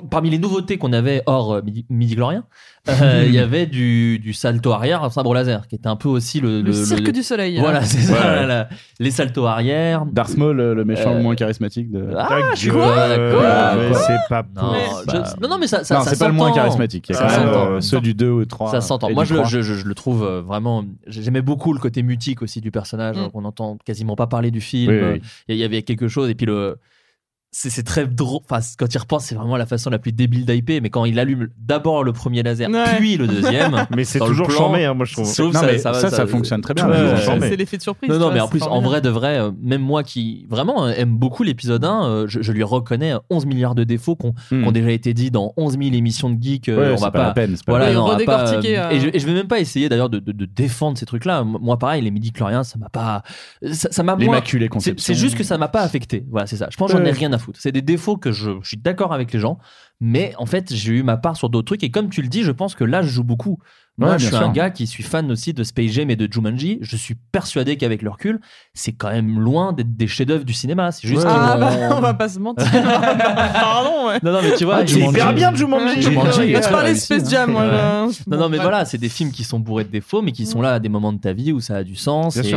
parmi les nouveautés qu'on avait hors euh, midi, Midi-Glorien, euh, il y avait du, du salto arrière, un sabre laser, qui était un peu aussi le, Le cirque du soleil. Voilà, c'est ça. Les saltos arrière. Darth Maul, le, le méchant Euh, le moins charismatique de. Ah, Ta je mais c'est pas Non, je- non, non, mais ça, ça, non, ça c'est pas le moins s'entend. charismatique. Il y a quand même, euh, ceux du 2 ou 3. Ça s'entend. Moi, je, je, je- je le trouve euh, vraiment. J'aimais beaucoup le côté mutique aussi du personnage. Mm. On n'entend quasiment pas parler du film. Oui, oui, Euh, oui. Il y avait quelque chose. Et puis, le. C'est c'est très drôle. Enfin, quand il repense, c'est vraiment la façon la plus débile d'hyper. Mais quand il allume d'abord le premier laser, Ouais. puis le deuxième. Mais c'est toujours plan, charmé, hein, moi, je trouve. sauf Non, ça, mais ça, ça, ça fonctionne très bien. C'est l'effet de surprise. Non, non, vois, mais en plus, en vrai de vrai, euh, même moi qui vraiment euh, aime beaucoup l'épisode 1, euh, je, je lui reconnais 11 milliards de défauts qui ont Hmm. déjà été dit dans 11 000 émissions de geeks. euh, Ouais, on c'est va pas la peine, c'est pas voilà, la peine. non, on va Oui, pas, redécortiquer, et, je, et je vais même pas essayer d'ailleurs de, de- de défendre ces trucs-là. Moi, pareil, les midi chloriens, ça m'a pas. Ça m'a. L'immaculée C'est conception. c'est juste que ça m'a pas affecté. Voilà, c'est ça. Je pense que j'en ai rien à C'est des défauts que je suis d'accord avec les gens. Mais en fait, j'ai eu ma part sur d'autres trucs. Et comme tu le dis, je pense que là, je joue beaucoup. Moi, Ouais, je suis sûr. un gars qui suis fan aussi de Space Jam et de Jumanji. Je suis persuadé qu'avec le recul, c'est quand même loin d'être des chefs-d'œuvre du cinéma. C'est juste qu'ils Ah, bah, on va pas se mentir. Pardon, ouais. Non, non, mais tu vois, Ah, C'est Jumanji. hyper bien, Jumanji. Jumanji est Je parlais Space. Jam, moi. Ouais. là. Non, non, mais voilà, c'est des films qui sont bourrés de défauts, mais qui sont là à des moments de ta vie où ça a du sens. Et,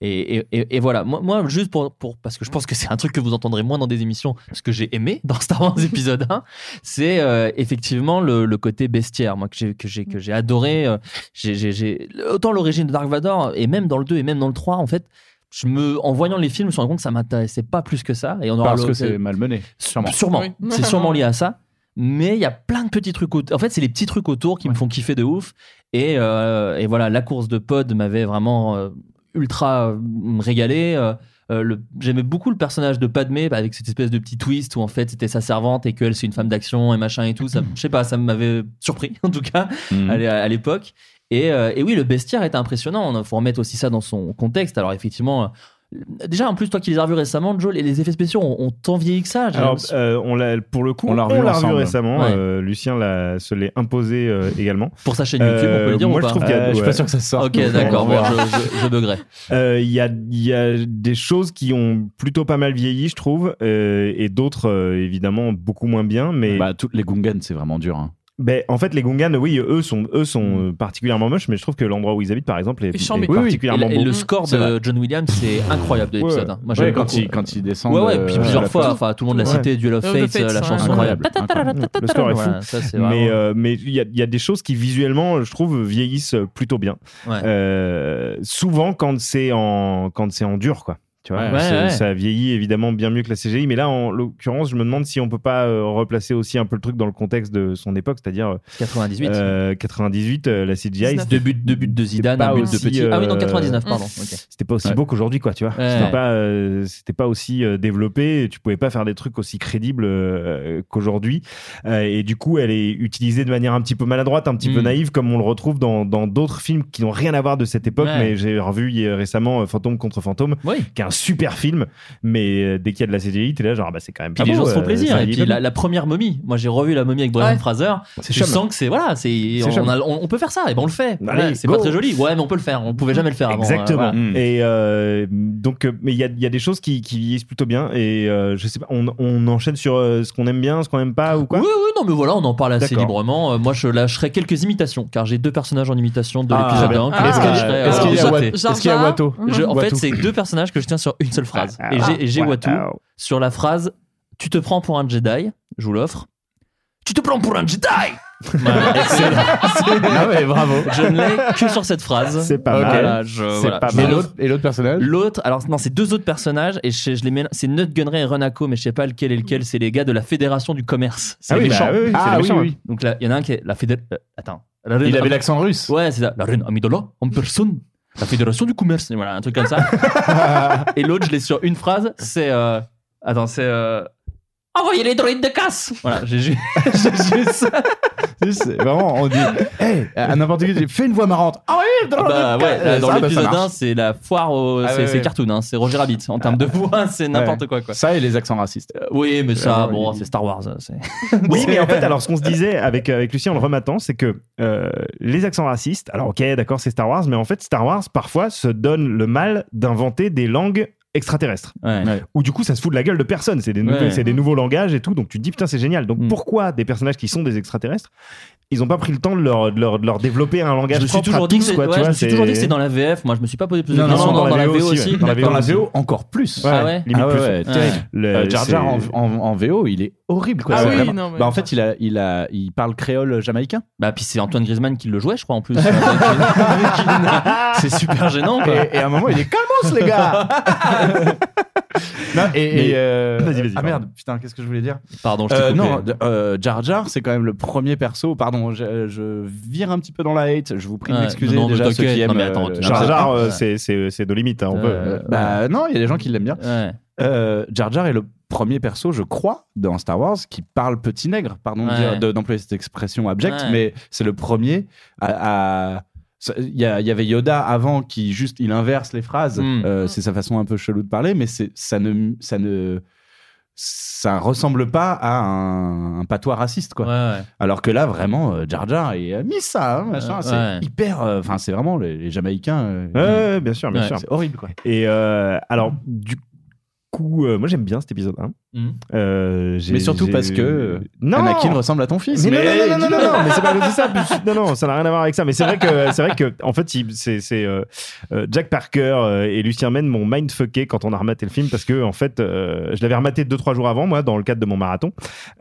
et, et, et- et voilà, moi, moi juste pour, pour. Parce que je pense que c'est un truc que vous entendrez moins dans des émissions, ce que j'ai aimé dans Star Wars épisode 1, c'est euh, effectivement le, le côté bestiaire, moi, que j'ai que j'ai que j'ai adoré. euh, j'ai- j'ai- j'ai- Autant l'origine de Dark Vador, et même dans le 2 et même dans le 3, en fait. Je me, en voyant les films, je me suis rendu compte que ça m'intéressait pas plus que ça. Et on aura Parce que c'est malmené. Sûrement. Sûrement. Oui. C'est sûrement lié à ça. Mais il y a plein de petits trucs autour. En fait, c'est les petits trucs autour qui me font kiffer de ouf. Et, euh, et voilà, la course de pod m'avait vraiment euh, ultra euh, régalé. Euh, J'aimais beaucoup le personnage de Padmé avec cette espèce de petit twist où en fait c'était sa servante et qu'elle c'est une femme d'action et machin et tout. Ça, je sais pas, ça m'avait surpris en tout cas Mhm. à l'é- à l'époque. Et, euh, et oui, le bestiaire est impressionnant. Il faut remettre aussi ça dans son contexte. Alors effectivement, déjà en plus toi qui les as revus récemment, Joe, les, les effets spéciaux ont, ont tant vieilli que ça. Alors, euh, on l'a, pour le coup, On l'a revu récemment. Ouais. euh, Lucien l'a, se l'est imposé euh, également. Pour sa chaîne YouTube, on peut le dire moi, ou je pas trouve qu'il y a- Euh, Je suis pas sûr que ça sorte. Ok, d'accord, bon, je, je. Euh, Il y, a, il y a des choses qui ont plutôt pas mal vieilli, je trouve, euh, et d'autres, euh, évidemment, beaucoup moins bien. Mais Bah, toutes les Gungans, c'est vraiment dur. hein. Ben, en fait, les Gungans, oui, eux sont, eux sont euh, particulièrement moches, mais je trouve que l'endroit où ils habitent, par exemple, est, Et est. Oui, oui. Et, particulièrement le- et beau. le score de vrai. John Williams, c'est incroyable de l'épisode. Ouais. hein. Moi, Ouais, quand, ils, quand ils descendent. Ouais, ouais, puis plusieurs fois, enfin, tout le monde l'a cité, Duel of Duel of Fates, Fates, la chanson Incroyable. incroyable. Le score est fou. Mais euh, mais il y a, il y a des choses qui visuellement, je trouve, vieillissent plutôt bien. Ouais. Euh, souvent quand c'est en quand c'est en dur, quoi. Tu vois, Ouais, ouais. ça vieillit évidemment bien mieux que la CGI, mais là, en l'occurrence, je me demande si on peut pas euh, replacer aussi un peu le truc dans le contexte de son époque, c'est-à-dire euh, 98. euh, 98, euh, la CGI, 19. c'était Deux buts, deux buts de Zidane, un but de petit. Ah oui, non, euh, 99, pardon. Mm. ok. c'était pas aussi Ouais. beau qu'aujourd'hui, quoi, tu vois. C'était pas, c'était pas aussi développé. Tu pouvais pas faire des trucs aussi crédibles qu'aujourd'hui. Et du coup, elle est utilisée de manière un petit peu maladroite, un petit peu Mm. naïve, comme on le retrouve dans dans d'autres films qui n'ont rien à voir de cette époque. Mais j'ai revu récemment Fantôme contre Fantôme, Oui. qui est un super film. Mais euh, dès qu'il y a de la CGI, t'es là genre, ah bah c'est quand même Puis pas les beau, gens se font euh, plaisir. ça Et puis pas la, première momie, moi j'ai revu la momie avec Brian Ouais. Fraser. C'est Je chum. sens que c'est voilà, c'est C'est on, chum. a- on- on peut faire ça et ben on le fait. Allez, Ouais, c'est go. pas très joli. Ouais, mais on peut le faire. On pouvait jamais le faire avant. Exactement. euh, voilà. Mm. Et euh, donc, euh, mais il y a, il y a des choses qui, qui vieillissent plutôt bien. Et euh, je sais pas, on, on enchaîne sur euh, ce qu'on aime bien, ce qu'on aime pas ou quoi? Oui, oui, non, mais voilà, on en parle assez D'accord. librement. Euh, moi, je lâcherai quelques imitations, car j'ai deux personnages en imitation de Ah, l'épisode bien. 1 que Ah. je lâcherai, Est-ce qu'il y a sauter. Wat- est-ce qu'il y a Jar Jar Watto Je- en fait, c'est deux personnages que je tiens sur une seule phrase. Et j'ai- et j'ai Watu sur la phrase Tu te prends pour un Jedi, je vous l'offre. Tu te prends pour un Jedi Voilà, excellent. Ah ouais, bravo. Je ne l'ai que sur cette phrase. C'est pas Ok. mal. Voilà, je- C'est voilà. pas Et mal. l'offre. l'autre, et l'autre personnage L'autre, alors non, c'est deux autres personnages et je, je les mets. C'est Nutgunray et Renako, mais je sais pas lequel est lequel. C'est les gars de la Fédération du Commerce. C'est Ah les oui, bah oui, c'est Ah les oui, méchants. oui. Donc là, il y en a un qui est la Fédération. attends. La reine Il avait l'accent russe. Ouais, c'est ça. La reine Amidola en personne. La Fédération du Commerce. Voilà, un truc comme ça. et l'autre, je l'ai sur une phrase. C'est. euh, Attends, c'est. euh, Envoyez les droïdes de casse Voilà, j'ai j'ai- j'ai joué ça. C'est vraiment, on dit, hey, à n'importe qui, fais une voix marrante. Ah oui, dans Bah ouais, dans bah, l'épisode marche. 1, c'est la foire, au- Ah c'est ouais, c'est ouais. cartoon, hein, c'est Roger Rabbit. En termes de voix, c'est n'importe Ouais. quoi, quoi. Ça et les accents racistes. Oui, mais ça, bon, c'est Star Wars. c'est- Oui, mais en fait, alors ce qu'on se disait avec, avec Lucien en le rematant, c'est que euh, les accents racistes, alors ok, d'accord, c'est Star Wars, mais en fait, Star Wars parfois se donne le mal d'inventer des langues extraterrestres. Ouais. Où du coup, ça se fout de la gueule de personne. C'est des, nouvelles- Ouais. c'est des nouveaux langages et tout. Donc tu te dis, putain, c'est génial. Mm. Donc pourquoi des personnages qui sont des extraterrestres, ils n'ont pas pris le temps de leur, de leur, de leur développer un langage Je suis propre à toujours dit que tous, c'est quoi, tu ouais, je vois, me suis toujours dit que c'est dans la VF. Moi, je me suis pas posé plus de Non, non, questions. non, dans, la VO aussi. Dans la VO Dans la aussi. VO, encore plus. Ouais, Ah ouais limite ouais, plus. ouais, Ouais. Euh, Jar Jar en VO, il est horrible. Quoi. Ah C'est oui, vraiment- non, mais bah, en fait, il, a, il, a, il parle créole jamaïcain. Bah, puis c'est Antoine Griezmann qui le jouait, je crois, en plus. c'est super gênant, quoi. Et, et à un moment, il est calmos, les gars Non, et, et, Mais- euh, Vas-y, vas-y, Ah merde, putain, qu'est-ce que je voulais dire? Pardon, je t'ai Euh, coupé. non, euh, Jar Jar, c'est quand même le premier perso. Pardon, je, je vire un petit peu dans la hate. Je vous prie de m'excuser non, déjà ceux qui Non, aiment. mais attends, euh, Jar Jar euh, c'est- c'est c'est de limite. hein, on peut- Euh, Bah non, il y a des gens qui l'aiment bien. Ouais. Euh, Jar Jar est le premier perso, je crois, dans Star Wars qui parle petit nègre. Pardon Ouais. de- d'employer cette expression abjecte, Ouais. mais c'est le premier à. Il y, avait Yoda avant qui juste il inverse les phrases. Mm. Euh, c'est sa façon un peu chelou de parler, mais c'est ça ne ça ne ça ressemble pas à un, un patois raciste quoi. Ouais, ouais. Alors que là vraiment euh, Jar Jar et a mis ça, hein, c'est Ouais. hyper. euh, Enfin c'est vraiment les, les Jamaïcains. euh, Ouais, ouais, bien sûr, bien Ouais, sûr. c'est horrible quoi. Et euh, alors, du coup, euh, moi j'aime bien cet épisode 1. Mhm. Euh, j'ai- Mais surtout parce que non Anakin ressemble à ton fils. mais, non, non, non, non, non, non, mais c'est pas ça. Non, non, ça n'a rien à voir avec ça. Mais c'est vrai que, c'est vrai que, en fait, c'est, euh, euh, Jack Parker euh, et Lucien Men m'ont mindfucké quand on a rematé le film parce que, en fait, euh, je l'avais rematé deux trois jours avant, moi, dans le cadre de mon marathon,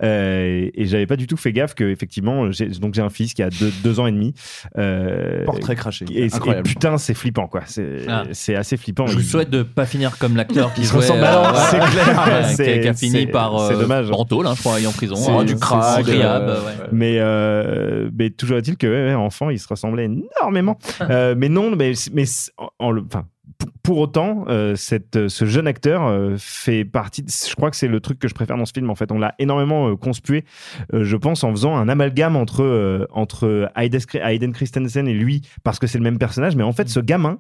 euh, et j'avais pas du tout fait gaffe que, effectivement, donc j'ai un fils qui a deux, deux ans et demi. Euh, Portrait craché. Et, et putain, c'est flippant, quoi. C'est, Ah. c'est assez flippant. Je vous souhaite de pas finir comme l'acteur qui se ressemble euh, c'est clair. Ouais, qui a- C'est- qui a fini c'est- par euh, dommage. en tôle, hein, je crois, en prison. Hein, du crack, euh, ouais. Mais, euh, mais toujours est-il que ouais, enfant, il se ressemblait énormément. Euh, mais non, mais, mais en, le, pour, autant, euh, cette, ce jeune acteur euh, fait partie. de- je crois que c'est le truc que je préfère dans ce film. En fait, on l'a énormément euh, conspué, je pense, en faisant un amalgame entre entre Hayden Christensen et lui, parce que c'est le même personnage. Mais en fait, ce gamin.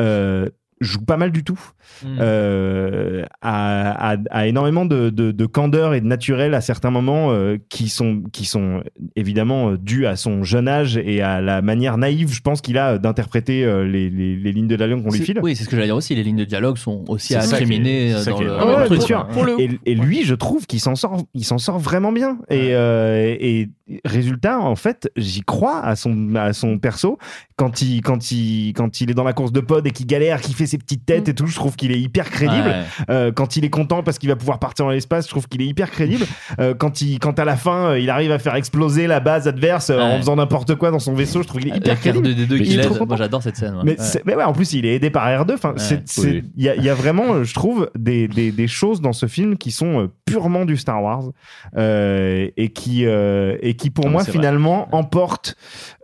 euh, joue pas mal du tout, Mm. euh, a, a- a énormément de, de- de candeur et de naturel à certains moments euh, qui sont qui sont évidemment euh, dus à son jeune âge et à la manière naïve, je pense qu'il a d'interpréter euh, les, les- les lignes de dialogue qu'on lui file. Oui, c'est ce que j'allais dire aussi. Les lignes de dialogue sont aussi à incriminer dans le, Ah ouais, le truc. sûr. et lui, je trouve qu'il s'en sort, il s'en sort vraiment bien. Et, euh, et résultat, en fait, j'y crois à son, à son perso quand il, quand il, quand il est dans la course de pod et qu'il galère, qu'il fait ses petites têtes et tout. Je trouve qu'il est hyper crédible. Ouais. Euh, quand il est content parce qu'il va pouvoir partir dans l'espace, je trouve qu'il est hyper crédible. Euh, quand il, quand à la fin, euh, il arrive à faire exploser la base adverse en faisant n'importe quoi dans son vaisseau, je trouve qu'il est hyper Avec crédible. R2D2 Mais qui il est l'aide. trop content. Moi, j'adore cette scène. ouais. Mais, mais en plus, il est aidé par R2. Enfin, c'est- c'est- oui. il y, a, il y a vraiment, je trouve, des, des, des choses dans ce film qui sont purement du Star Wars euh, et qui et qui pour Non, mais moi vrai. finalement emportent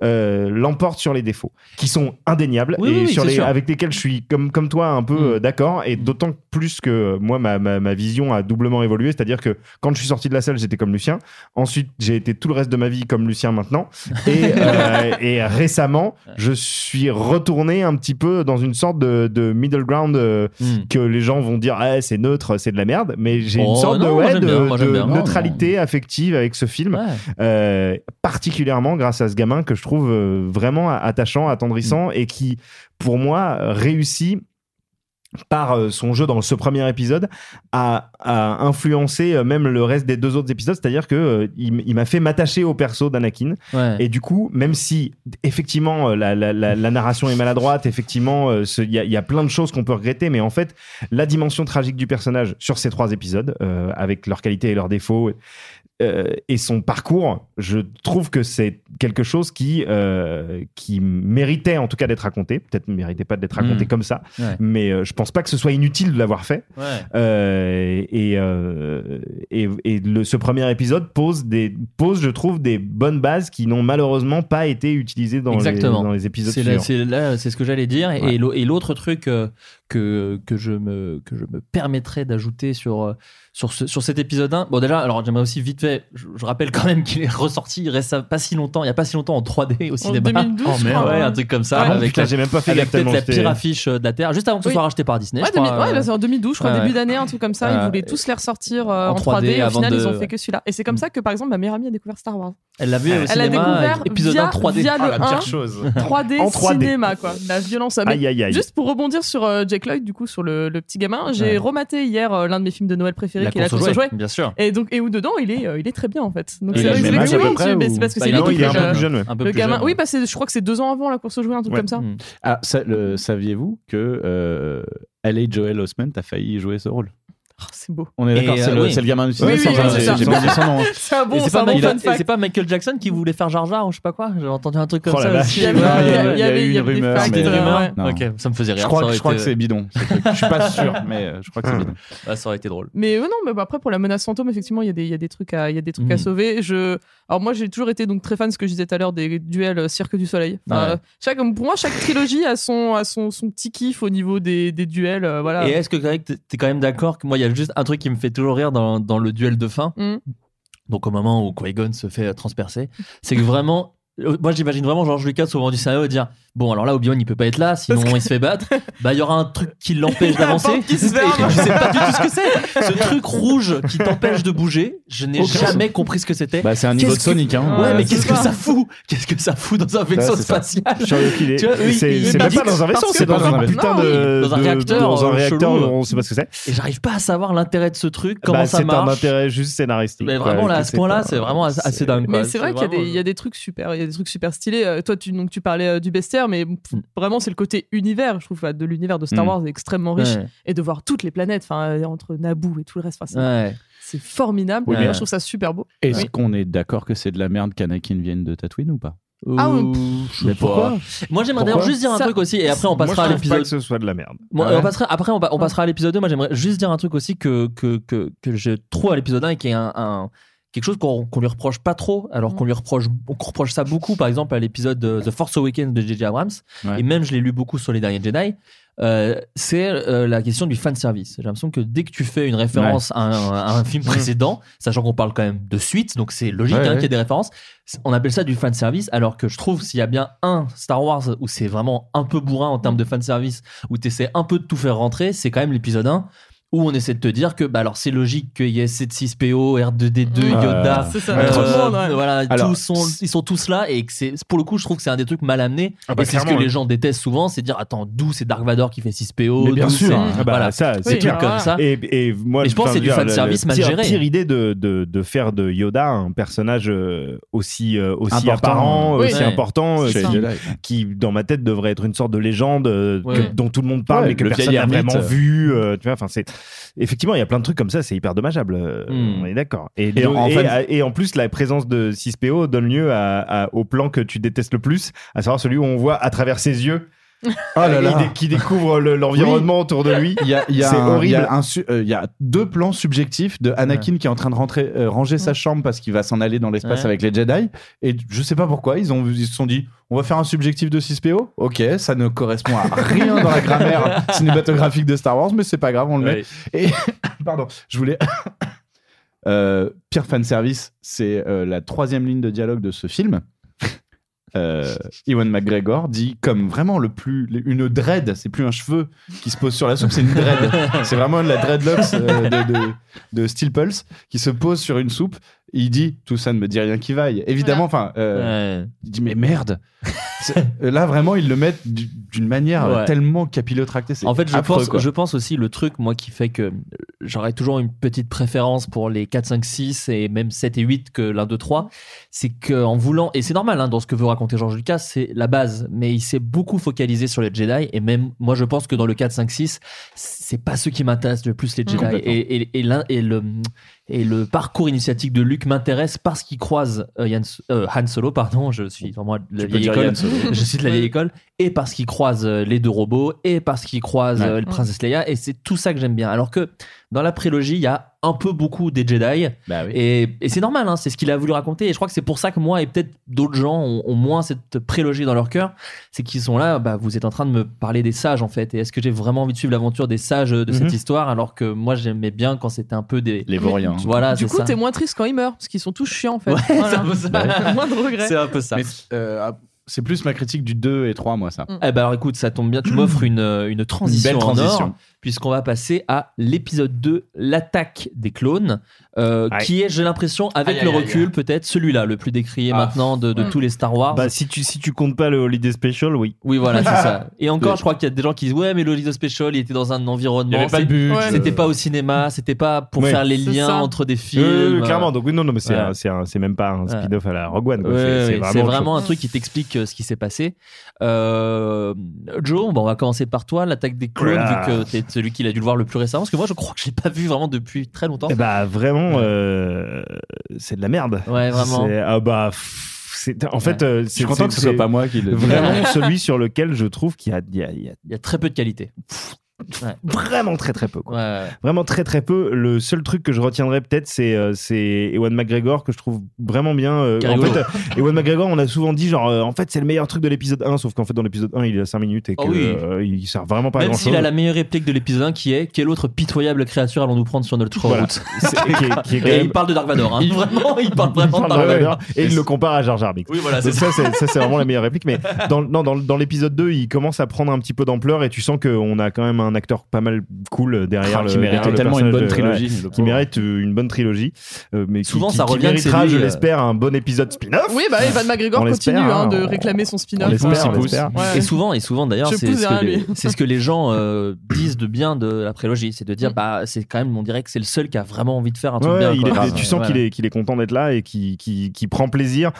euh, l'emportent sur les défauts qui sont indéniables Oui, et oui, oui, sur c'est les sûr. avec lesquels je suis comme comme toi un peu Mm. euh, d'accord et d'autant plus que euh, moi ma, ma, ma vision a doublement évolué c'est-à-dire que quand je suis sorti de la salle j'étais comme Lucien ensuite j'ai été tout le reste de ma vie comme Lucien maintenant et, euh, et récemment je suis retourné un petit peu dans une sorte de, de middle ground euh, Mm. que les gens vont dire ah, c'est neutre c'est de la merde mais j'ai Oh, une sorte non, de, ouais, de, bien, moi, j'aime de bien. Non, neutralité affective avec ce film Ouais. Euh, particulièrement grâce à ce gamin que je trouve euh, vraiment attachant, attendrissant et qui, pour moi, réussit par euh, son jeu dans ce premier épisode à, influencer même le reste des deux autres épisodes c'est à dire que euh, il, m'a fait m'attacher au perso d'Anakin Ouais. et du coup même si effectivement la, la- la- la narration est maladroite effectivement il y, a- il y a plein de choses qu'on peut regretter mais en fait la dimension tragique du personnage sur ces trois épisodes euh, avec leurs qualités et leurs défauts euh, et son parcours, je trouve que c'est quelque chose qui, euh, qui méritait en tout cas d'être raconté. Peut-être ne méritait pas d'être raconté Mm. comme ça, Ouais. mais euh, je pense pas que ce soit inutile de l'avoir fait. Ouais. Euh, et, et, et le- ce premier épisode pose, des, pose, je trouve, des bonnes bases qui n'ont malheureusement pas été utilisées dans, les, dans les épisodes C'est ce que j'allais dire. Et Ouais. l'au- Et l'autre truc que, que, je me, que je me permettrais d'ajouter sur, euh, sur, ce- sur cet épisode 1. Bon, déjà, alors j'aimerais aussi vite fait, je, je rappelle quand même qu'il est ressorti, il reste pas si longtemps, il y a pas si longtemps en 3D au cinéma. 2012, Oh, merde. Ouais, un truc comme ça. Ah avec j'ai même pas fait avec peut-être la pire affiche de la Terre, juste avant que ce Oui. soit racheté par Disney. Ouais, je crois, 2000 ouais, euh, bah, c'est en 2012, je crois, début d'année, un truc comme ça. Ils voulaient tous les ressortir euh, En en 3D. 3D et au final, ils ont fait que celui-là. Et c'est comme ça que, par exemple, ma meilleure amie a découvert Star Wars. Elle l'a vu au Elle a découvert épisode via, 1 3D. via Ah, la pire 1, chose. 3D, En 3D. cinéma, quoi. La violence. Aïe, aïe, aïe. Juste pour rebondir sur euh, Lloyd, du coup, sur le, le petit gamin, j'ai Ouais. rematé hier euh, l'un de mes films de Noël préférés, La qui est La course aux jouets, bien sûr. Et donc, et où dedans, il est, euh, il est très bien, en fait. Donc, Et c'est le que parce que Bah, c'est est lui un peu qui jeune, le- jeune, ouais. Un peu Le plus gamin, jeune, oui, bah, c'est- je crois que c'est deux ans avant la course aux jouets, un truc Ouais. comme ça. Hmm. Ah, le- saviez-vous que euh, L.A. Joel Osment a failli jouer ce rôle? Oh, c'est beau. On est d'accord, c'est euh, le, oui. c'est le gamin du cinéma. oui, sans- oui, j'ai- c'est ça. j'ai pas dit son nom. C'est un bon, c'est pas, bon Michael Jackson qui voulait faire Jar Jar ou je sais pas quoi J'ai entendu un truc comme Oh ça aussi. Il y avait- il y a- il y a eu il y une avait des des rumeurs ouais. Non. Ok, ça me faisait rire. Je crois, que- je crois que c'est bidon. Je suis pas sûr, mais je crois que c'est bidon. Ça aurait été drôle. Mais euh, non, mais bah, après pour la menace fantôme, effectivement, il y a des, il y a des trucs à, il y a des trucs à Mhm. sauver. Je, alors moi, j'ai toujours été donc très fan de ce que je disais tout à l'heure des duels euh, Cirque du Soleil. Enfin, Ouais. euh, chaque, pour moi, chaque trilogie a son, a son, son petit kiff au niveau des, des duels. euh, voilà. Et est-ce que Greg, t'es t'es quand même d'accord que moi, il y a juste un truc qui me fait toujours rire dans, dans le duel de fin. Mhm. Donc au moment où Qui-Gon se fait transpercer, c'est que vraiment, euh, moi j'imagine vraiment George Lucas au moment du scénario dire bon alors là Obi-Wan il peut pas être là, sinon il se fait battre. Bah il y aura un truc qui l'empêche d'avancer. Je sais pas du tout ce que c'est. Ce truc rouge qui t'empêche de bouger, je n'ai jamais compris ce que c'était. Bah, c'est un niveau de que- Sonic. Hein. Ouais, Ouais, mais qu'est-ce que ça. fout? Qu'est-ce que ça fout dans un vaisseau ça. spatial? C'est même pas dans un vaisseau, c'est dans un putain de. dans un réacteur, Dans un euh, réacteur, on sait pas ce que c'est. Et j'arrive pas à savoir l'intérêt de ce truc, comment Bah, ça C'est un marche. intérêt juste scénaristique. Mais vraiment là, à ce c'est point-là, c'est vraiment assez dingue. Mais c'est vrai qu'il y, a des- vraiment- il y a des trucs super, il y a des trucs super stylés. Euh, toi, tu parlais euh, du bestiaire, mais pff, vraiment, c'est le côté univers, je trouve, bah, de l'univers de Star Mm. Wars est extrêmement riche. Ouais. Et de voir toutes les planètes, euh, entre Naboo et tout le reste, c'est Ouais. c'est formidable. Oui, Et mais- Je trouve ça super beau. Est-ce Oui. qu'on est d'accord que c'est de la merde qu'Anakin vienne de Tatooine ou pas? Ah je sais Mais pourquoi? Pas. Moi j'aimerais d'ailleurs juste dire un Ça- truc aussi et après on Moi, passera à je pas l'épisode. que ce soit de la merde. Bon, Ah on ouais passera, après on, on passera à l'épisode 2. Moi j'aimerais juste dire un truc aussi que, que, que, que je trouve à l'épisode 1 et qui est un, un- quelque chose qu'on qu'on lui reproche pas trop alors qu'on lui reproche, qu'on reproche ça beaucoup par exemple à l'épisode de The Force Awakens de J.J. Abrams Ouais. et même je l'ai lu beaucoup sur les derniers Jedi. euh, c'est euh, la question du fan service. J'ai l'impression que dès que tu fais une référence à, un, à un film précédent, sachant qu'on parle quand même de suite, donc c'est logique Ouais, hein, qu'il y ait des références, on appelle ça du fan service, alors que je trouve s'il y a bien un Star Wars où c'est vraiment un peu bourrin en termes de fan service, où tu essaies un peu de tout faire rentrer, c'est quand même l'épisode 1 où on essaie de te dire que bah alors c'est logique qu'il y ait 7-6PO, R2D2, Ouais. Yoda, ça, euh, monde, ouais. voilà, Alors, tous sont, ils sont tous là et que c'est pour le coup je trouve que c'est un des trucs mal amenés Ah bah, et c'est ce que les gens détestent souvent, c'est dire attends d'où c'est Dark Vador qui fait 6PO, Mais bien d'où sûr. c'est- Ah bah, voilà, ça, c'est trucs clair. comme ça. Et, et moi, Et je pense que c'est du fan service mal pire- géré. Pire idée de, de, de faire de Yoda un personnage euh, aussi, euh, aussi Important. apparent, Oui. aussi Ouais. important, euh, qui, dans ma tête devrait être une sorte de légende que- dont tout le monde parle mais que le personne n'a vraiment vu. tu vois, enfin c'est effectivement il y a plein de trucs comme ça, c'est hyper dommageable. euh, Hmm. On est d'accord. Et, en et, fait- et en plus la présence de 6PO donne lieu à, à- au plan que tu détestes le plus, à savoir celui où on voit à travers ses yeux. Oh là il là. dé- qui découvre le- l'environnement autour de lui. Il y a, il y a C'est un- horrible. Il y, a un su- euh, il y a deux plans subjectifs de Anakin qui est en train de rentrer, euh, ranger sa chambre parce qu'il va s'en aller dans l'espace Ouais. avec les Jedi. Et je sais pas pourquoi, ils, ont, ils se sont dit on va faire un subjectif de 6PO. Ok, ça ne correspond à rien dans la grammaire cinématographique de Star Wars, mais c'est pas grave, on le met. Et pardon, je voulais. Euh, pire fan service, c'est euh, la troisième ligne de dialogue de ce film. Euh, Ewan McGregor dit comme vraiment le plus une dread, c'est plus un cheveu qui se pose sur la soupe, c'est une dread. c'est vraiment la dreadlocks euh, de, de, de Steel Pulse qui se pose sur une soupe. Il dit tout ça ne me dit rien qui vaille. Évidemment, enfin, euh, Ouais. il dit mais merde. Euh, Là vraiment ils le mettent du- d'une manière Ouais. tellement capillotractée. En fait, je affreux, pense, quoi. je pense aussi le truc, moi, qui fait que j'aurais toujours une petite préférence pour les 4, 5, 6 et même 7 et 8 que l'un, 2, 3. C'est qu'en voulant, et c'est normal hein, dans ce que veut raconter George Lucas, c'est la base, mais il s'est beaucoup focalisé sur les Jedi. Et même, moi, je pense que dans le 4, 5, 6, c'est pas ceux qui m'intéressent le plus, les Jedi. Et, et, et, l'un- et le, et le parcours initiatique de Luke m'intéresse parce qu'il croise euh, Yann- euh, Han Solo, pardon, je suis vraiment de la Tu vieille école. Je suis de la vieille école. Et parce qu'il croise euh, les deux robots, et parce qu'il croise Ouais. euh, le princesse Leia, et c'est tout ça que j'aime bien. Alors que dans la prélogie, il y a un peu beaucoup des Jedi. Bah et, c'est normal, hein, c'est ce qu'il a voulu raconter. Et je crois que c'est pour ça que moi et peut-être d'autres gens ont, moins cette prélogie dans leur cœur. C'est qu'ils sont là, bah, vous êtes en train de me parler des sages en fait. Et est-ce que j'ai vraiment envie de suivre l'aventure des sages de cette mhm. histoire alors que moi j'aimais bien quand c'était un peu des. Les vauriens. Voilà, du coup, t'es moins triste quand ils meurent parce qu'ils sont tous chiants en fait. C'est un peu ça. Moins de regrets. C'est un peu ça. Euh, ah, c'est plus ma critique du 2 et 3, moi, ça. Eh ben alors écoute, ça tombe bien, tu m'offres une, une transition. Belle transition puisqu'on va passer à l'épisode 2, l'attaque des clones, euh, qui est, j'ai l'impression, avec le recul, peut-être celui-là, le plus décrié maintenant de, mm. tous les Star Wars. Bah, si tu, si tu comptes pas le Holiday Special, oui. Oui, voilà, c'est ça. Et encore, je crois qu'il y a des gens qui disent Ouais, mais le Holiday Special, il était dans un environnement. C'était pas au cinéma, c'était pas pour faire les liens entre des films. Clairement, donc oui, non, non, mais c'est même pas un spin-off à la Rogue One. c'est vraiment, un truc qui t'explique euh, ce qui s'est passé. Euh, Joe, on va commencer par toi, l'attaque des clones, vu que t'es celui qu'il a dû le voir le plus récemment, parce que moi je crois que j'ai pas vu vraiment depuis très longtemps. Et bah vraiment, euh, c'est de la merde. Ouais, vraiment. Ah bah. En fait, ouais. Euh, je suis content que ce soit pas moi qui le. Vraiment celui sur lequel je trouve qu'il y, y, a très peu de qualité. Ouais. Vraiment très très peu. Vraiment très très peu. Le seul truc que je retiendrai peut-être, c'est euh, Ewan McGregor que je trouve vraiment bien. Euh, en fait, euh, Ewan McGregor, on a souvent dit genre, euh, en fait, c'est le meilleur truc de l'épisode 1, sauf qu'en fait, dans l'épisode 1, il a 5 minutes et ah qu'il sert vraiment pas Même à grand chose. Même s'il a la meilleure réplique de l'épisode 1 qui est Quelle autre pitoyable créature allons-nous prendre sur notre voilà. route? Il parle de Dark Vador. Hein. Il... Vraiment, il parle vraiment de Dark Vador. Et il le compare à Jar Jar Binks. Ça, c'est vraiment la meilleure réplique. Mais dans, dans, dans l'épisode 2, il commence à prendre un petit peu d'ampleur et tu sens qu'on a quand même un un acteur pas mal cool euh, ah, derrière le, qui mérite totalement une bonne trilogie. Euh, qui mérite une bonne trilogie. Mais souvent ça revient qui je l'espère un bon épisode spin-off. Oui bah Evan McGregor continue hein, de hein. réclamer son spin-off. Et souvent et souvent d'ailleurs c'est ce, que les gens disent de bien de la prélogie c'est de dire mm. bah c'est quand même on dirait que c'est le seul qui a vraiment envie de faire un truc bien ah, tu sens qu'il est content d'être là et qui prend plaisir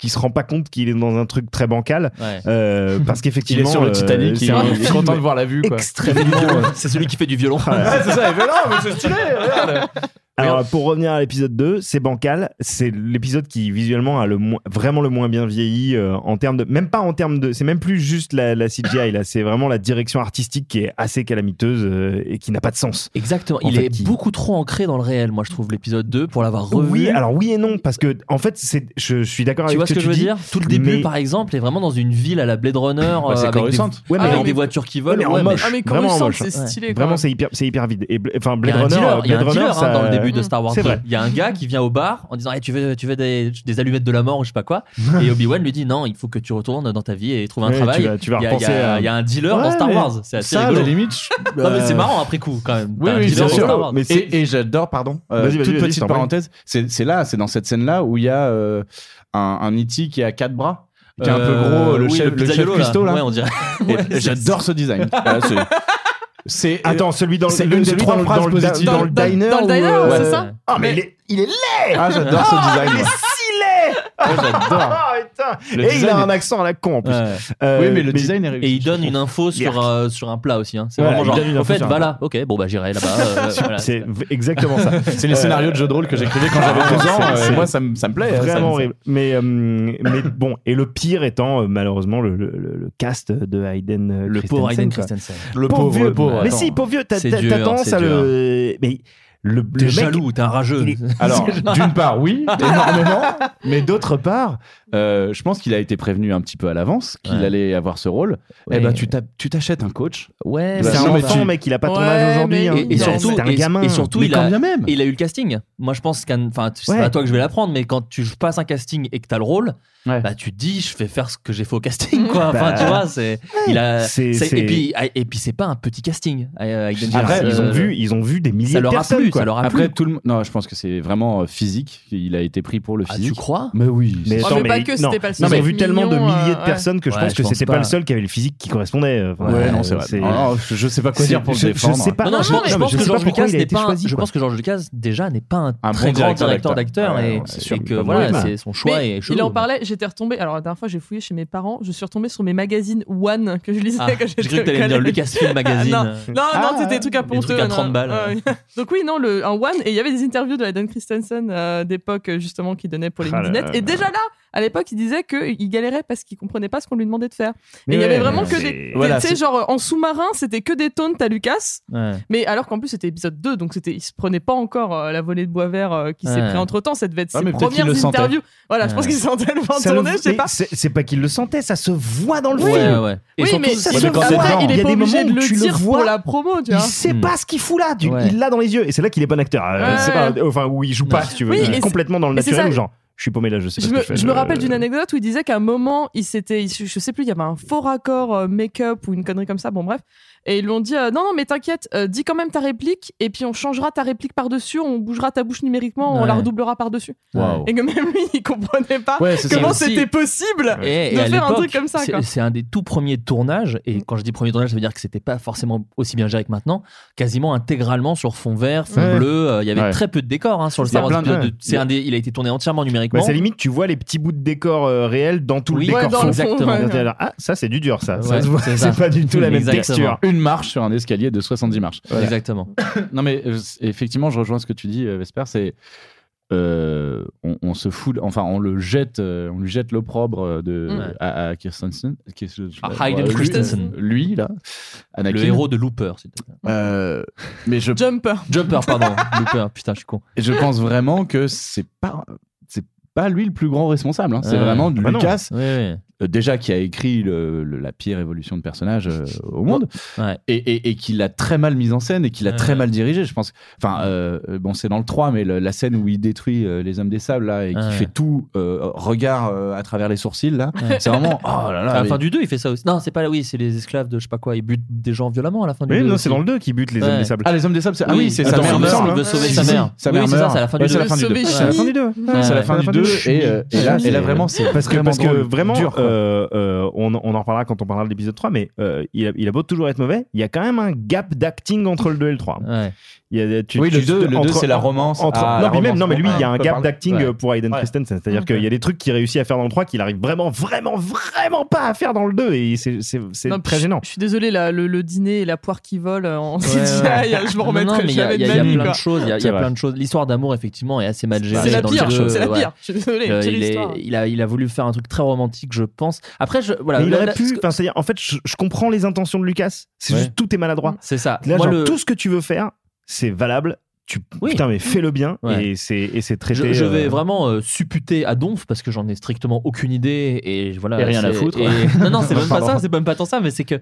qui se rend pas compte qu'il est dans un truc très bancal ouais. euh, parce qu'effectivement sur le euh, Titanic euh, il est content de voir la vue extrêmement c'est celui qui fait du violon. Ah, c'est ça il mais c'est stylé regarde. Alors, pour revenir à l'épisode 2, c'est bancal. C'est l'épisode qui, visuellement, a le vraiment le moins bien vieilli euh, en termes de. Même pas en termes de. C'est même plus juste la, la CGI, là. C'est vraiment la direction artistique qui est assez calamiteuse euh, et qui n'a pas de sens. Exactement. Il est beaucoup trop ancré dans le réel, moi, je trouve, l'épisode 2, pour l'avoir revu. Oui, alors oui et non, parce que, en fait, c'est, je, suis d'accord avec ce tu vois ce que, je veux dire? Tout le début, par exemple, est vraiment dans une ville à la Blade Runner. Ouais, c'est euh, avec, des... Ouais, mais ah, avec des voitures qui volent. Ouais, mais en moche. Ah, mais vraiment en. C'est stylé. Vraiment, c'est hyper, hyper vide. Enfin, Blade Runner, euh, Blade Runner, hein, dans le début de mhm. Star Wars. Il y a un gars qui vient au bar en disant eh, tu veux, des, allumettes de la mort ou je sais pas quoi. Et Obi-Wan lui dit non, il faut que tu retournes dans ta vie et trouver un travail. Il, y a, un dealer dans Star Wars. C'est assez ça, rigolo. la limite. C'est marrant après coup quand même. Et, j'adore, pardon, euh, toute petite parenthèse, c'est là, c'est dans cette scène-là où il y a euh, un, un E.T. qui a quatre bras qui est un peu euh, gros, euh, le, chef, le, là. J'adore ce design. C'est euh, attends, celui dans l'une des trois phrases positives dans le diner. Dans le diner, c'est euh, ça Ah mais il est laid. Ah j'adore ce ah, design. Oh, j'adore. Ah, et il a un accent à la con en plus. Euh, oui, mais le design est réussi. Et il donne une info euh, sur, un plat aussi. Hein. C'est vraiment genre. Au info fait, sur. Ok, bon, bah j'irai là-bas. Euh, c'est exactement ça. C'est les Euh, scénarios de jeux de rôle que j'écrivais quand j'avais 12 ans. Moi, ça me plaît. hein, ça me- Vraiment horrible. Mais, bon, et le pire étant malheureusement le, cast de Hayden euh, Le pauvre Hayden. Christensen. Le pauvre, Mais si, pauvre vieux, t'as tendance à le. Mais le, t'es jaloux, t'es un rageux. Alors, d'une part, oui, énormément, mais d'autre part, euh, je pense qu'il a été prévenu un petit peu à l'avance qu'il allait avoir ce rôle. Eh ouais. Eh ben, tu t'achètes un coach. Ouais, c'est un enfant, mec, il a pas ton ouais, âge aujourd'hui. Hein. Et, surtout, un gamin. Et, surtout, il, a, eu le casting. Moi, je pense qu'un, enfin, c'est pas à toi que je vais l'apprendre, mais quand tu passes un casting et que t'as le rôle, bah, tu te dis, je vais faire ce que j'ai fait au casting, quoi. Bah, tu vois, c'est, et puis, ah, et puis, c'est pas un petit casting. Euh, Après, ils ont vu, ils ont vu des milliers de personnes. Après, tout le monde. Non, je pense que c'est vraiment euh, physique. Il a été pris pour le ah, physique. tu crois? Mais oui. Mais, Oh, attends, pas que c'était pas le seul. Ils ont vu tellement de milliers de euh, personnes que je pense que c'était pas. le seul qui avait le physique qui correspondait. Ouais, non, c'est vrai. Je je sais pas quoi dire pour le je, je sais pas. Je, pense que George Lucas je que George Lucas déjà n'est pas un, très grand directeur d'acteur. et, c'est que voilà, c'est son choix il en parlait, j'étais retombé Alors la dernière fois, j'ai fouillé chez mes parents, je suis retombé sur mes magazines One que je lisais ah, quand j'étais J'ai cru que t'allais me dire collège. Lucasfilm ah, Magazine. Non, non, c'était des trucs à 30 balles. Donc oui, non, un one et il y avait des interviews de Hayden Christensen euh, d'époque justement qui donnait pour les Ah midinettes. Et déjà là, à l'époque, il disait qu'il galérait parce qu'il comprenait pas ce qu'on lui demandait de faire. Mais et il y ouais, avait vraiment que des. des- Voilà, tu sais, c'est- genre en sous-marin, c'était que des taunts à Lucas. Ouais. Mais alors qu'en plus, c'était épisode 2, donc c'était, il se prenait pas encore euh, la volée de bois vert euh, qui s'est Ouais. pris entre temps. Ça devait être Ah, ses premières interviews. Voilà, je pense qu'il sentait le vent tourner, je sais pas. C'est pas qu'il le sentait, ça se voit dans le Oui. film. Oui, mais ça il- se voit. il est y pas obligé de le dire pour la promo, tu Il vois. sait Hmm. pas ce qu'il fout là. Il l'a dans les yeux. Et c'est là qu'il est bon acteur. Euh, c'est pas, enfin, où il joue pas, si tu veux. Oui, Il est complètement dans le naturel ou genre, je suis paumé là, je sais pas Je ce me, que je fais. je me Euh, rappelle d'une anecdote où il disait qu'à un moment, il s'était, je sais plus, il y avait un faux raccord euh, make-up ou une connerie comme ça, bon bref. Et ils lui ont dit euh, non, non, mais t'inquiète, euh, dis quand même ta réplique et puis on changera ta réplique par-dessus, on bougera ta bouche numériquement, on la redoublera par-dessus. Wow. Et que même lui, il comprenait pas Ouais, comment c'était possible Et, de et faire un truc comme ça. c'est- quoi. C'est un des tout premiers tournages, et quand je dis premier tournage, ça veut dire que c'était pas forcément aussi bien géré que maintenant, quasiment intégralement sur fond vert, fond Ouais. bleu. euh, Il y avait Ouais. très peu de décors hein, sur le Il y a Star Wars de- un des, il a été tourné entièrement numériquement. Bah, c'est limite, tu vois les petits bouts de décor euh, réels dans tout Oui, le ouais, décor dans fond. le fond, Exactement. Ah, ça c'est du dur, ça. Ça Ouais, se voit, c'est pas du tout la même texture. Une marche sur un escalier de 70 marches. Exactement. non, mais euh, effectivement, je rejoins ce que tu dis, euh, Vesper. C'est. euh, on, on se fout, enfin, on le jette, euh, on lui jette l'opprobre de Ouais. à, à Kirstensen, À Hayden lui- Christensen. lui là, Anakin. Le héros de Looper, s'il te plaît. Euh, mais je Jumper. Jumper, pardon. Looper, putain, je suis con. Et je pense vraiment que c'est pas c'est pas lui le plus grand responsable. hein. C'est Ouais. vraiment Ah bah. Lucas. Ouais, ouais. Déjà qui a écrit le- le- la pire évolution de personnage euh, au monde et, et, et qui l'a très mal mise en scène et qui l'a Ouais. très mal dirigé je pense enfin euh, euh, bon c'est dans le 3 mais le- la scène où il détruit euh, les hommes des sables là et qui Ouais. fait tout euh, regard euh, à travers les sourcils là c'est vraiment oh là là à la mais- fin du 2, il fait ça aussi. Non, c'est pas là, oui, c'est les esclaves de je sais pas quoi. Ils butent des gens violemment à la fin du Oui, 2. non, aussi. c'est dans le 2 qui bute les Ouais. hommes des sables. ah les hommes des sables c'est- ah oui c'est sa mère il meurt veut- il veut sauver sa mère. sa Oui, mère c'est ça, meurt c'est à la fin du Ouais, deux. c'est à la fin du Sauver 2 Chimie. C'est la fin du 2. Ouais, c'est la fin du 2 et, euh, et là et là vraiment c'est parce que, vraiment euh, euh, on, on en reparlera quand on parlera de l'épisode 3, mais euh, il, a, il a beau toujours être mauvais, il y a quand même un gap d'acting entre le 2 et le 3. Ouais. Il y a, tu- Oui, le tu- deux- le deux, entre- c'est la romance. entre- Ah, non, la mais même, non, mais lui, il y a un gap d'acting Ouais. euh, pour Hayden Ouais. Christensen. C'est-à-dire qu'il y a des trucs qu'il réussit à faire dans le 3 qu'il arrive vraiment, vraiment, vraiment pas à faire dans le 2 et c'est très gênant. Je suis désolé, la- le, le dîner et la poire qui vole euh, en Ouais, CGI, ouais. je me Non, remettrai non, mais il y a, jamais de il y a plein de choses. Il y a, plein de choses. L'histoire d'amour, effectivement, est assez mal gérée. C'est la pire, c'est la pire. Je suis désolé, Euh, il, a, il a voulu faire un truc très romantique, je pense. Après, voilà. Mais il aurait pu, en fait, je, comprends les intentions de Lucas. C'est juste tout est maladroit. C'est ça. Tout ce que tu veux faire, c'est valable. Tu, Oui. Putain, mais fais-le bien Ouais. et c'est et c'est traité. Je, je vais euh, vraiment euh, supputer à Donf parce que j'en ai strictement aucune idée et voilà. Et rien à foutre. et- Non, non, c'est même pas ça. C'est même pas tant ça, mais c'est que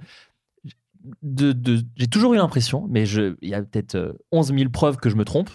de, de- j'ai toujours eu l'impression, mais je, il y a peut-être euh, 11 000 preuves que je me trompe.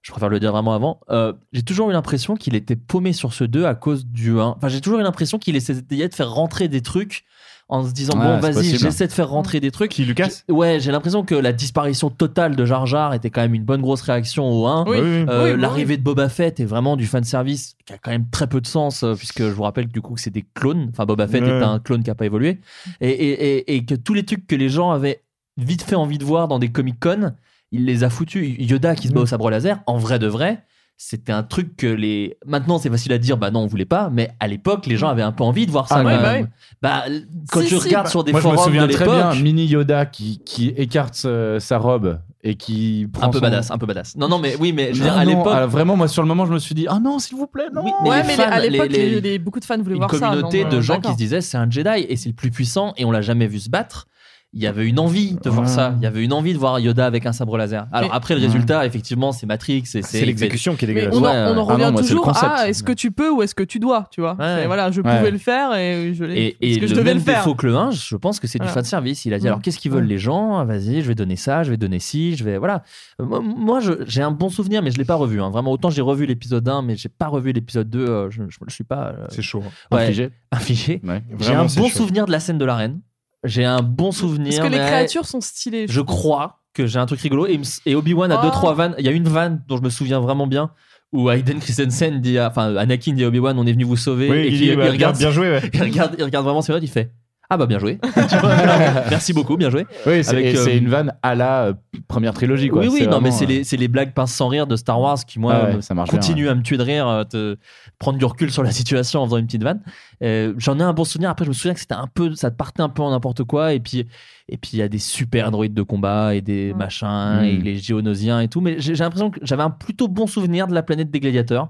Je préfère le dire vraiment avant. Euh, j'ai toujours eu l'impression qu'il était paumé sur ce 2 à cause du 1. Enfin, j'ai toujours eu l'impression qu'il essayait de faire rentrer des trucs en se disant Ouais, bon vas-y j'essaie de faire rentrer des trucs Qui, Lucas ouais j'ai l'impression que la disparition totale de Jar Jar était quand même une bonne grosse réaction au 1 Oui. Oui, oui. euh, Oui, oui, L'arrivée de Boba Fett est vraiment du fan service qui a quand même très peu de sens euh, puisque je vous rappelle du coup que c'est des clones. Enfin Boba Fett Ouais. est un clone qui a pas évolué et, et, et, et que tous les trucs que les gens avaient vite fait envie de voir dans des Comic Con, il les a foutus. Yoda qui se bat au sabre laser, en vrai de vrai. C'était un truc que les. Maintenant, c'est facile à dire, bah non, on voulait pas, mais à l'époque, les gens avaient un peu envie de voir ça. Ah, quand ouais, bah même. Bah, quand Si, tu si, regardes bah- sur des moi je me forums souviens de très bien l'époque, mini Yoda qui, qui écarte euh, sa robe et qui prend un peu son- badass, un peu badass. Non, non, mais oui, mais je veux dire, Ah à l'époque, ah, vraiment moi sur le moment je me suis dit ah non s'il vous plaît non Oui, mais ouais, les mais fans, à l'époque, les- les- les- les- beaucoup de fans voulaient une voir ça. communauté non, de euh, gens qui se disaient c'est un Jedi et c'est le plus puissant et on l'a jamais vu se battre. Il y avait une envie de voir ça. Il y avait une envie de voir Yoda avec un sabre laser. Alors Mais- après, le résultat, effectivement, c'est Matrix. C'est l'exécution qui est Mais dégueulasse. on, en, Ouais, on en ouais. revient Ah non, moi, c'est le toujours concept. à est-ce que tu peux ou est-ce que tu dois, tu vois? Ouais. Voilà, je Ouais. pouvais le faire et je l'ai. Et, et que le je devais même le faire. défaut que le 1, je pense que c'est du fan service. Il a dit alors qu'est-ce qu'ils veulent Ouais. les gens? Vas-y, je vais donner ça, je vais donner ci, je vais voilà. Euh, Moi, j'ai un bon souvenir, mais je l'ai pas revu. hein. Vraiment, autant j'ai revu l'épisode 1, mais j'ai pas revu l'épisode 2. euh, je, je, je suis pas euh, C'est chaud. ouais, infligé infligé. J'ai un bon souvenir de la scène de l'arène. J'ai un bon souvenir. Parce que les mais créatures sont stylées. Je crois que j'ai un truc rigolo. Et, Obi-Wan a Oh. deux, trois vannes. Il y a une vanne dont je me souviens vraiment bien. Où Hayden Christensen dit, à- enfin Anakin dit à Obi-Wan, on est venu vous sauver. Oui, et il bah, bien, regarde, bien joué. ouais. il regarde, il regarde vraiment ses notes, il fait Ah bah bien joué. Merci beaucoup, bien joué. Oui, c'est euh, c'est une vanne à la euh, première trilogie. Quoi. Oui, oui, non, mais c'est euh, les, c'est les blagues pince sans rire de Star Wars qui, moi, Ah ouais, me- ça marche bien, continuent à me tuer de rire, euh, te prendre du recul sur la situation en faisant une petite vanne. Euh, J'en ai un bon souvenir. Après, je me souviens que c'était un peu, ça partait un peu en n'importe quoi. Et puis, et puis il y a des super droïdes de combat et des machins et les géonosiens et tout. Mais j'ai l'impression que j'avais un plutôt bon souvenir de la planète des gladiateurs.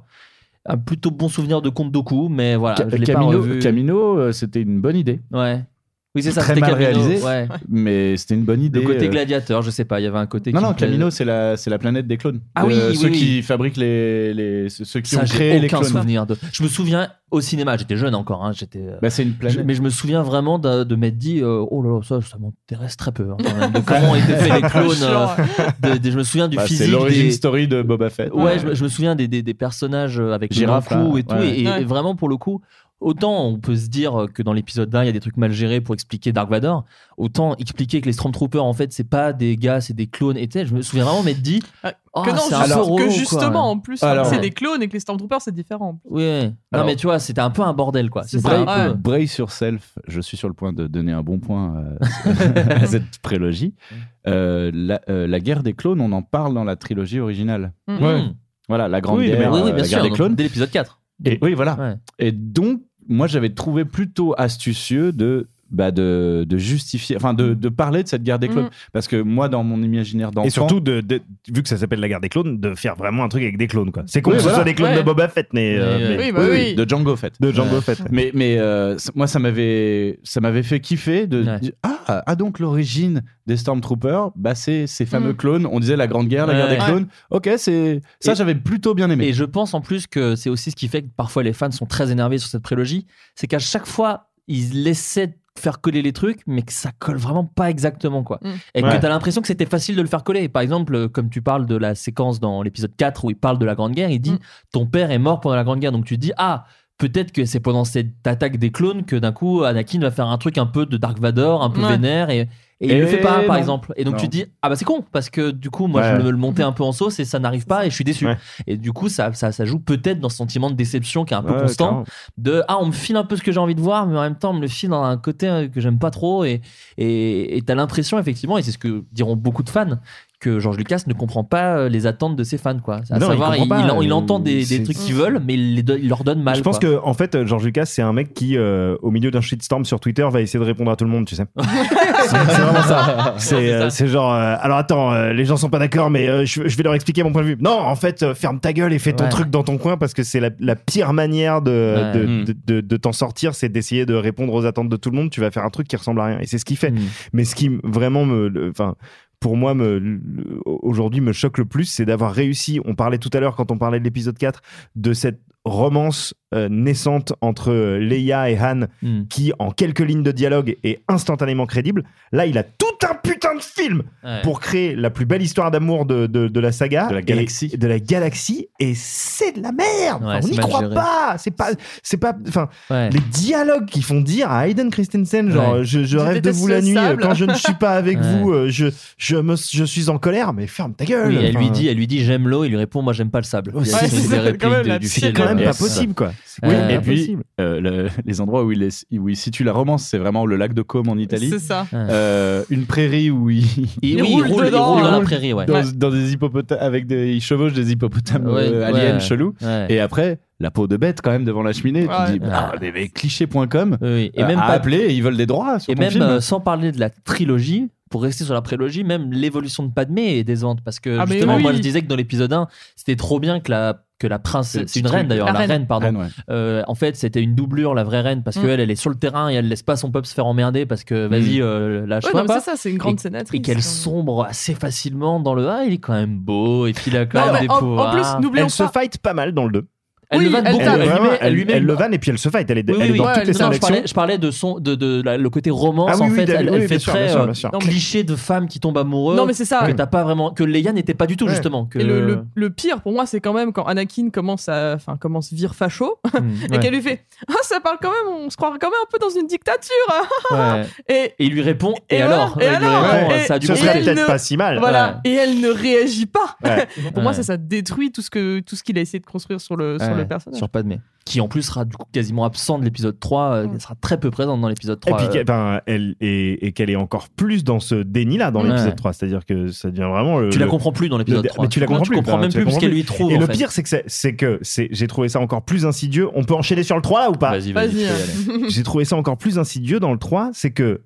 Un plutôt bon souvenir de Comte Doku, mais voilà. Ca- je l'ai pas Camino. Camino, euh, c'était une bonne idée. Ouais. Oui, c'est ça. Très c'était mal Camino, réalisé, ouais. mais c'était une bonne idée. Le côté euh, gladiateur, je sais pas, il y avait un côté Non, qui non. Camino, c'est la, c'est la planète des clones. Ah oui, Euh, oui, ceux oui. qui fabriquent les, les ceux qui Ça, ont créé les aucun clones. souvenir de. Je me souviens au cinéma, j'étais jeune encore, hein, j'étais. euh, Bah, c'est une planète. je- mais je me souviens vraiment de, de m'être dit, euh, oh là là, ça, ça m'intéresse très peu. hein, même, de comment ont été faits les clones. euh, de- de- je me souviens du Bah, physique. c'est l'origine des- story de Boba Fett. Ouais, je, me- je me souviens des, des, des personnages avec Girafe, le et tout. ouais. Et, vraiment, pour le coup, autant on peut se dire que dans l'épisode 1, il y a des trucs mal gérés pour expliquer Dark Vador, autant expliquer que les Stormtroopers, en fait, c'est pas des gars, c'est des clownes. Et je me souviens vraiment m'être dit, oh, que non, juste- peu que quoi. justement, en plus, Alors- c'est des clones et que les Stormtroopers, c'est différent. Oui, non Alors- mais tu vois, c'était un peu un bordel quoi. C'est C'était ça, un ouais. peu- Bray sur Self, je suis sur le point de donner un bon point euh, à cette prélogie. Euh, la, euh, la guerre des clones, on en parle dans la trilogie originale. Mm. Ouais. Voilà, la grande Oui, guerre, oui, oui, bien la sûr, guerre des donc, clones. dès l'épisode 4. Et oui, voilà. Ouais. Et donc, moi, j'avais trouvé plutôt astucieux de, bah, de, de justifier, enfin, de, de parler de cette guerre des clones. Mm. Parce que moi, dans mon imaginaire d'enfant. Et surtout, de, de- vu que ça s'appelle la guerre des clownes, de faire vraiment un truc avec des clones. quoi. C'est con Oui, que ce soit des clones Ouais. de Boba Fett, mais. euh, Mais- Oui, bah oui. de Django Fett. De Django Fett. Mais, mais euh, moi, ça m'avait, ça m'avait fait kiffer de ah, ah, donc l'origine des Stormtroopers, bah, c'est ces fameux Mm. clones. On disait la grande guerre, la guerre des clones. Ok, c'est ça, j'avais plutôt bien aimé. Et je pense en plus que c'est aussi ce qui fait que parfois les fans sont très énervés sur cette prélogie, c'est qu'à chaque fois ils essaient de faire coller les trucs, mais que ça colle vraiment pas exactement quoi. Mm. Et Ouais. que t'as l'impression que c'était facile de le faire coller. Par exemple, comme tu parles de la séquence dans l'épisode 4 où il parle de la Grande Guerre, il dit Mm. ton père est mort pendant la Grande Guerre, donc tu te dis ah peut-être que c'est pendant cette attaque des clones que d'un coup Anakin va faire un truc un peu de Dark Vador, un peu Ouais. vénère et et il Et le fait pas, par non. exemple. Et donc Non. tu te dis, ah bah c'est con, parce que du coup, moi, Ouais. je me le montais un peu en sauce et ça n'arrive pas et je suis déçu. Ouais. Et du coup, ça, ça, ça joue peut-être dans ce sentiment de déception qui est un peu Ouais, constant. carrément. De, ah, on me file un peu ce que j'ai envie de voir, mais en même temps, on me le file dans un côté euh, que j'aime pas trop. Et et t'as l'impression, effectivement, et c'est ce que diront beaucoup de fans, que George Lucas ne comprend pas euh, les attentes de ses fans, quoi. À Non, il savoir, il, il euh, entend des, trucs qu'ils veulent, mais il, les il leur donne mal. Je pense quoi. que en fait, George Lucas, c'est un mec qui, euh, au milieu d'un shitstorm sur Twitter, va essayer de répondre à tout le monde, tu sais. c'est vraiment ça. C'est euh, c'est genre, euh, alors attends, euh, les gens sont pas d'accord, mais euh, je, je vais leur expliquer mon point de vue. Non, en fait, euh, ferme ta gueule et fais ton Ouais. truc dans ton coin parce que c'est la, la pire manière de, Ouais. de, Mm. de, de- de t'en sortir, c'est d'essayer de répondre aux attentes de tout le monde. Tu vas faire un truc qui ressemble à rien. Et c'est ce qu'il fait. Mm. Mais ce qui m- vraiment me, le- enfin, pour moi, me, le- aujourd'hui, me choque le plus, c'est d'avoir réussi. On parlait tout à l'heure quand on parlait de l'épisode 4 de cette romance euh, naissante entre euh, Leia et Han, Mm. qui en quelques lignes de dialogue est instantanément crédible. Là, il a tout un putain de film Ouais. pour créer la plus belle histoire d'amour de, de, de la saga, De la et- galaxie. de la galaxie, et c'est de la merde. Ouais, Enfin, c'est on n'y croit géré. pas. C'est pas, c'est pas, enfin, Ouais. les dialogues qui font dire à Hayden Christensen, genre, Ouais. je, rêve de vous la nuit sable. quand je ne suis pas avec Ouais. vous, euh, je, je, me, je suis en colère, mais ferme ta gueule. Oui, elle lui dit, elle lui dit j'aime l'eau, il lui répond moi j'aime pas le sable. C'est- quand même même Yes. pas possible, quoi. Oui, et puis, euh, le- les endroits où il, est, où il situe la romance, c'est vraiment le lac de Côme en Italie. C'est ça. Euh, une prairie où il, Il, Il oui, il roule il roule dans la prairie, ouais. dans, dans des hippopotames avec des, il chevauche des hippopotames Ouais, euh, ouais. aliens chelous. Ouais. Et après, la peau de bête quand même devant la cheminée. Ouais. Tu dis, bah. Oui, oui. Et euh, même à pas, appeler, ils veulent des droits sur et ton même film. euh, sans parler de la trilogie, pour rester sur la prélogie, même l'évolution de Padmé est décevante parce que Ah, justement, oui. moi je disais que dans l'épisode 1, c'était trop bien que la que la princesse, c'est une reine d'ailleurs, La la, reine. reine, pardon. Reine, ouais. Euh, en fait, c'était une doublure, la vraie reine, parce Mm. qu'elle, elle est sur le terrain et elle laisse pas son peuple se faire emmerder parce que vas-y, euh, lâche Ouais, non, pas. c'est ça, c'est une grande et, sénatrice. et qu'elle même. sombre assez facilement dans le ah, il est quand même beau et puis il a quand Non, même des en- en pouvoirs. plus, n'oublions Elle se fight pas mal dans le 2. Elle Oui, le vanne elle beaucoup. Elle, lui Vraiment, met- elle lui met- elle le vanne et puis elle se fight. Elle est, Oui, elle oui, est dans oui. toutes les non, je parlais, je parlais de son, de, de la- le côté romance Ah oui, en oui, fait. elle, oui, elle bien fait sûr, très bien sûr, euh, bien sûr. Cliché de femme qui tombe amoureux. Non, mais c'est ça. Que t'as pas vraiment, que Leia n'était pas du tout Ouais. justement. Que Et le, le- le pire pour moi, c'est quand même quand Anakin commence à, enfin, commence vire facho Hmm, et ouais. qu'elle lui fait, ah, ça parle quand même, on se croirait quand même un peu dans une dictature. Ouais. Et Et il lui répond. Et, alors et alors Ça serait peut-être pas si mal. voilà. Et elle ne réagit pas. Pour moi, ça, ça détruit tout ce que tout ce qu'il a essayé de construire sur le sur le Ouais, personnage. Sur Padmé. Qui en plus sera du coup quasiment absent de l'épisode 3, euh, elle sera très peu présente dans l'épisode Et 3. puis euh, qu'elle- enfin, elle et, et qu'elle est encore plus dans ce déni-là dans Ouais. l'épisode 3, c'est-à-dire que ça devient vraiment le, Tu la comprends plus dans l'épisode le- 3. Mais tu la comprends tu plus. comprends même plus ce qu'elle lui trouve, Et en le fait. pire, c'est que c'est- j'ai trouvé ça encore plus insidieux. On peut enchaîner sur le 3 là ou pas Vas-y, vas-y, hein. J'ai trouvé ça encore plus insidieux dans le 3, c'est que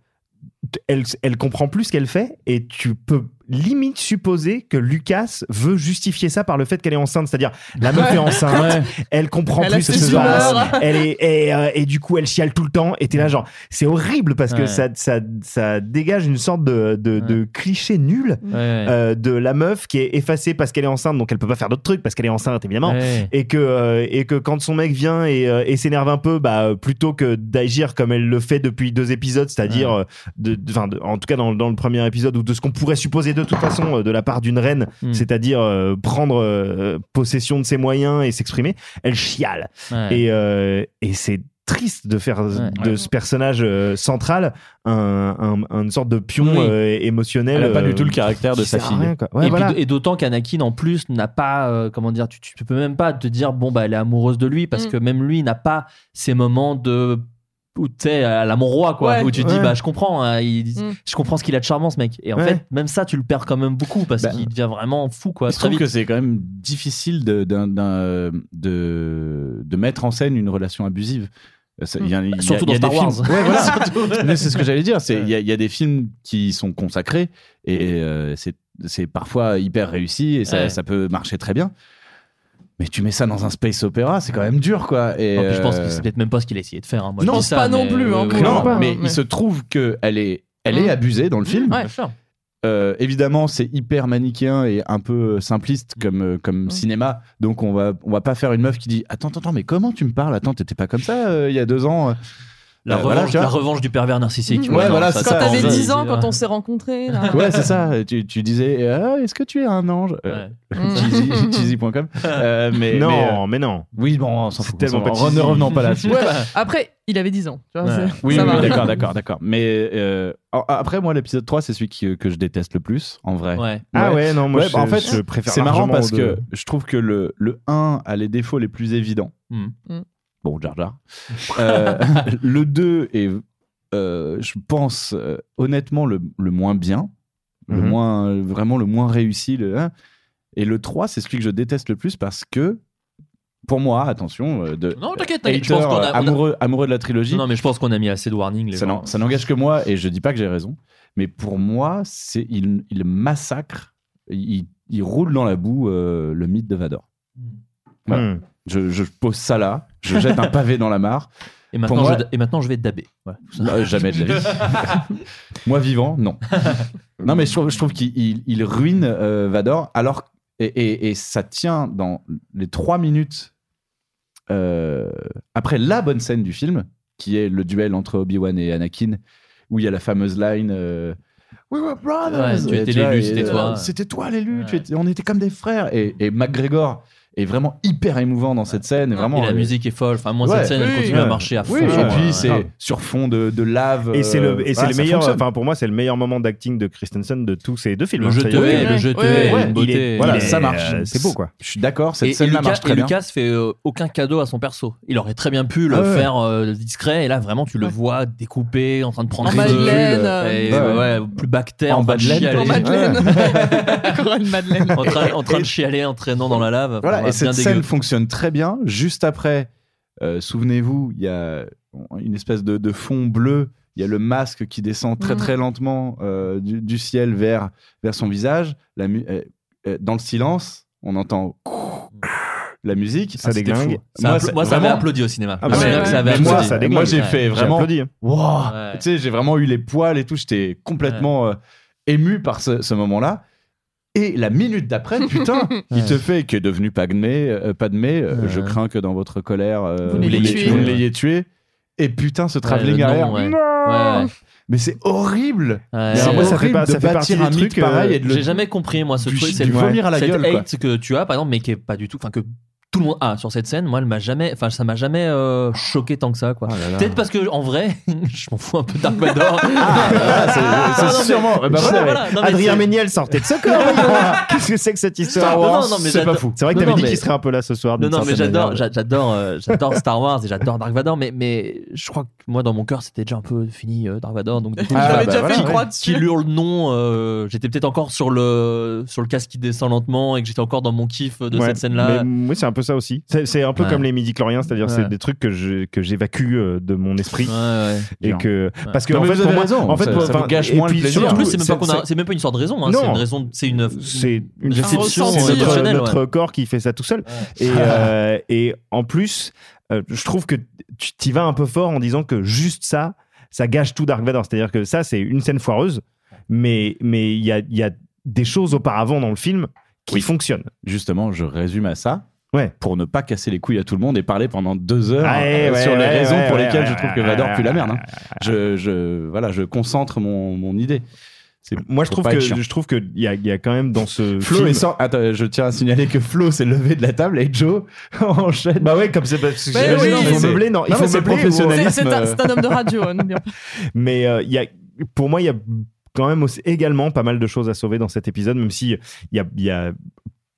elle, elle comprend plus ce qu'elle fait et tu peux limite supposer que Lucas veut justifier ça par le fait qu'elle est enceinte. C'est-à-dire, la meuf est enceinte, elle comprend Elle plus ce qui se passe, elle est, et, euh, et du coup, elle chiale tout le temps. Et t'es là, genre, c'est horrible parce que Ouais. ça, ça, ça dégage une sorte de, de, de cliché nul euh, de la meuf qui est effacée parce qu'elle est enceinte, donc elle peut pas faire d'autres trucs parce qu'elle est enceinte, évidemment. Et que euh, et que quand son mec vient et, et s'énerve un peu bah plutôt que d'agir comme elle le fait depuis deux épisodes c'est-à-dire de, de- enfin, de- en tout cas dans, dans le premier épisode ou de ce qu'on pourrait supposer de toute façon euh, de la part d'une reine Mm. c'est-à-dire euh, prendre euh, possession de ses moyens et s'exprimer elle chiale Ouais. et euh, et c'est triste de faire de ce personnage euh, central un, un- une sorte de pion Oui. euh, émotionnel Elle a pas du tout le caractère de sa fille. rien, quoi. Ouais, et, voilà. d'autant qu'Anakin en plus n'a pas euh, comment dire tu, tu peux même pas te dire bon bah elle est amoureuse de lui parce Mm. que même lui n'a pas ces moments de où tu sais à la mon roi quoi Ouais. où tu te dis Ouais. bah je comprends hein, il- Mm. je comprends ce qu'il a de charmant ce mec et en Ouais. fait même ça tu le perds quand même beaucoup parce Bah, qu'il devient vraiment fou quoi Je très trouve vite que c'est quand même difficile de, d'un- d'un- de, de mettre en scène une relation abusive. Euh, ça- il y a- il y a- Surtout il y a dans Star films- Wars. Ouais, voilà. Surtout. Mais c'est ce que j'allais dire. c'est- Il y, a- il y a des films qui sont consacrés et euh, c'est, c'est parfois hyper réussi et ça, Ouais. ça peut marcher très bien. Mais tu mets ça dans un space opéra, c'est quand même dur, quoi. Et Non, puis je pense que euh, c'est peut-être même pas ce qu'il a essayé de faire hein. Moi, Non, ça, pas non plus, hein, ouais, non, coup. mais mais- il se trouve que elle est, elle Mm. est abusée dans le film. Ouais. Euh, évidemment, c'est hyper manichéen et un peu simpliste Mm. comme, euh, comme cinéma. Donc, on va, on va pas faire une meuf qui dit Attends, attends, attends, mais comment tu me parles? Attends, t'étais pas comme ça euh, il y a deux ans la, Euh, revanche, voilà, la revanche du pervers narcissique Ouais, non, voilà, ça, c'est Quand t'avais on- 10 ans, quand on s'est rencontrés. là. Ouais, c'est ça. Tu, tu disais Ah, Est-ce que tu es un ange Euh, cheesy- Cheesy.com. Euh, mais, non mais, euh, mais non oui, bon, on s'en fout. tellement on pas. Ne revenons pas là-dessus. Ouais, Après, il avait 10 ans. Tu vois, Ouais. c'est- Oui, ça oui, va. d'accord, d'accord, d'accord. Mais euh, après, moi, l'épisode 3, c'est celui qui- que je déteste le plus, en vrai. ouais ah ouais non moi Ouais, je, bah, en fait, je préfère c'est marrant parce que je trouve que le, le 1 a les défauts les plus évidents. Bon, Jar Jar. Euh, le 2 est, euh, je pense, euh, honnêtement, le, le moins bien. Le Mhm. moins, vraiment le moins réussi. Le, hein. Et le 3, c'est celui que je déteste le plus parce que, pour moi, attention, euh, de non t'inquiète qu'on a, amoureux, amoureux de la trilogie, non mais je pense qu'on a mis assez de warning les ça n'engage que moi et je dis pas que j'ai raison. Mais pour moi, c'est il, il massacre, il, il roule dans la boue euh, le mythe de Vador. Voilà. Hmm. Je, je pose ça là, je jette un pavé dans la mare. et maintenant, Pour moi- je, et maintenant je vais tout ça. Non, jamais de la vie. moi vivant, non. non, mais je trouve, je trouve qu'il il- il ruine euh, Vador. Alors, et, et- et ça tient dans les trois minutes euh, après la bonne scène du film, qui est le duel entre Obi-Wan et Anakin, où il y a la fameuse line. euh, We were brothers. Ouais, tu Et étais vois, l'élu, et, c'était toi. C'était toi l'élu. Ouais. étais- on était comme des frères. Et, et McGregor est vraiment hyper émouvant dans cette scène. et Vraiment, et la euh, musique est folle enfin moi Ouais. cette scène elle continue ouais. à marcher à fond oui, et Euh, puis c'est grave. sur fond de, de lave. et c'est euh, le et c'est voilà, le meilleur enfin pour moi c'est le meilleur moment d'acting de Christensen de tous ces deux films le jeu te hais le jeu beauté est- voilà, ça marche. euh, c'est beau quoi Je suis d'accord, cette Et, et scène-là Lucas, marche très et bien. Lucas fait euh, aucun cadeau à son perso. Il aurait très bien pu le Ah ouais. faire euh, discret. Et là, vraiment, tu le vois découpé, en train de prendre En feu, Madeleine, et, euh, ouais, ouais, plus bactère, En train de Madeleine, chialer. En Madeleine. Encore une Madeleine. en train, en train de chialer, entraînant dans la lave. Et cette scène fonctionne très bien. Juste après, euh, souvenez-vous, il y a une espèce de, de fond bleu. Il y a le masque qui descend très Mhm. très lentement euh, du, du ciel vers, vers son visage. La mu- euh, dans le silence, on entend la musique. Ça Ah, déglingue. Ça moi, ça avait vraiment- applaudi au cinéma. Ah Moi, bah, ouais, ouais. ça avait moi, ça moi, j'ai Ouais. fait vraiment. Wow. Ouais. Tu sais, j'ai vraiment eu les poils et tout. J'étais complètement euh, ému par ce, ce moment-là. Et la minute d'après, putain, il te fait que devenu Padmé, euh, Padmé euh, je crains que dans votre colère, euh, Vous l'ayez l'ayez- tué. Et putain, ce travelling nom, arrière. ouais. Non Ouais, ouais. Mais c'est horrible. Ouais. C'est moi, ça fait horrible pas- de ça fait partie bâtir des un trucs, euh, pareil et de le- J'ai jamais compris, moi, ce du- truc. C'est le vomir à la cette gueule, quoi. hate que tu as, par exemple, mais qui est pas du tout. Enfin, que tout le monde a sur cette scène. Moi, elle m'a jamais, enfin, ça m'a jamais euh, choqué tant que ça, quoi. Peut-être parce que en vrai, je m'en fous un peu Dark Vador. Ah, c'est- mais- sûrement. bah, Voilà, voilà, voilà. Non, mais Adrien Méniel sortait de ce corps. Qu'est-ce que c'est que cette histoire Non, non, non, mais C'est pas fou. C'est vrai que t'avais dit mais- qu'il serait un peu là ce soir. Non, mais j'adore, j'adore, euh, j'adore Star Wars et j'adore Dark Vador, mais, mais je crois que moi, dans mon cœur, c'était déjà un peu fini euh, Dark Vador. Donc, J'avais bah, déjà fait une ouais. croix dessus. Qui hurle non, j'étais peut-être encore sur le, sur le casque qui descend lentement et que j'étais encore dans mon kiff de cette scène-là. Oui, c'est un peu ça aussi. C'est c'est un peu Ouais. comme les midi-chloriens, c'est-à-dire c'est Ouais. des trucs que je- que j'évacue euh, de mon esprit. Ouais, ouais. Et que. Ouais. Parce que, Non, en fait, vous pour avez moi- raison, en fait, ça- ça gâche moins le en plus, c'est même, pas a- c'est- c'est même pas une histoire de raison, hein, Non. c'est une raison, c'est une, c'est une déception, c'est notre, corps qui fait ça tout seul. Et, euh, et en plus, euh, je trouve que tu t'y vas un peu fort en disant que juste ça, ça gâche tout Dark Vador. C'est-à-dire que ça, c'est une scène foireuse, mais mais il y a, il y a des choses auparavant dans le film qui Oui. fonctionnent. Justement, je résume à ça. Ouais. Pour ne pas casser les couilles à tout le monde et parler pendant deux heures Ouais, euh, ouais, sur les ouais, raisons ouais, pour ouais, lesquelles ouais, je trouve que Vador pue la merde. hein. Je, je, voilà, je concentre mon, mon idée. Moi, je faut trouve pas que je trouve que il y a, il y a quand même dans ce Flo film. est sans- Attends, je tiens à signaler que Flo s'est levé de la table et Joe enchaîne. Bah ouais, comme c'est parce que Ouais, j'imagine oui, non, faut meubler, c'est- non, il non, faut c'est meubler, un, un homme de radio, hein, pas. Mais euh, il y a, pour moi, il y a quand même aussi, également pas mal de choses à sauver dans cet épisode, même si il y a, il y a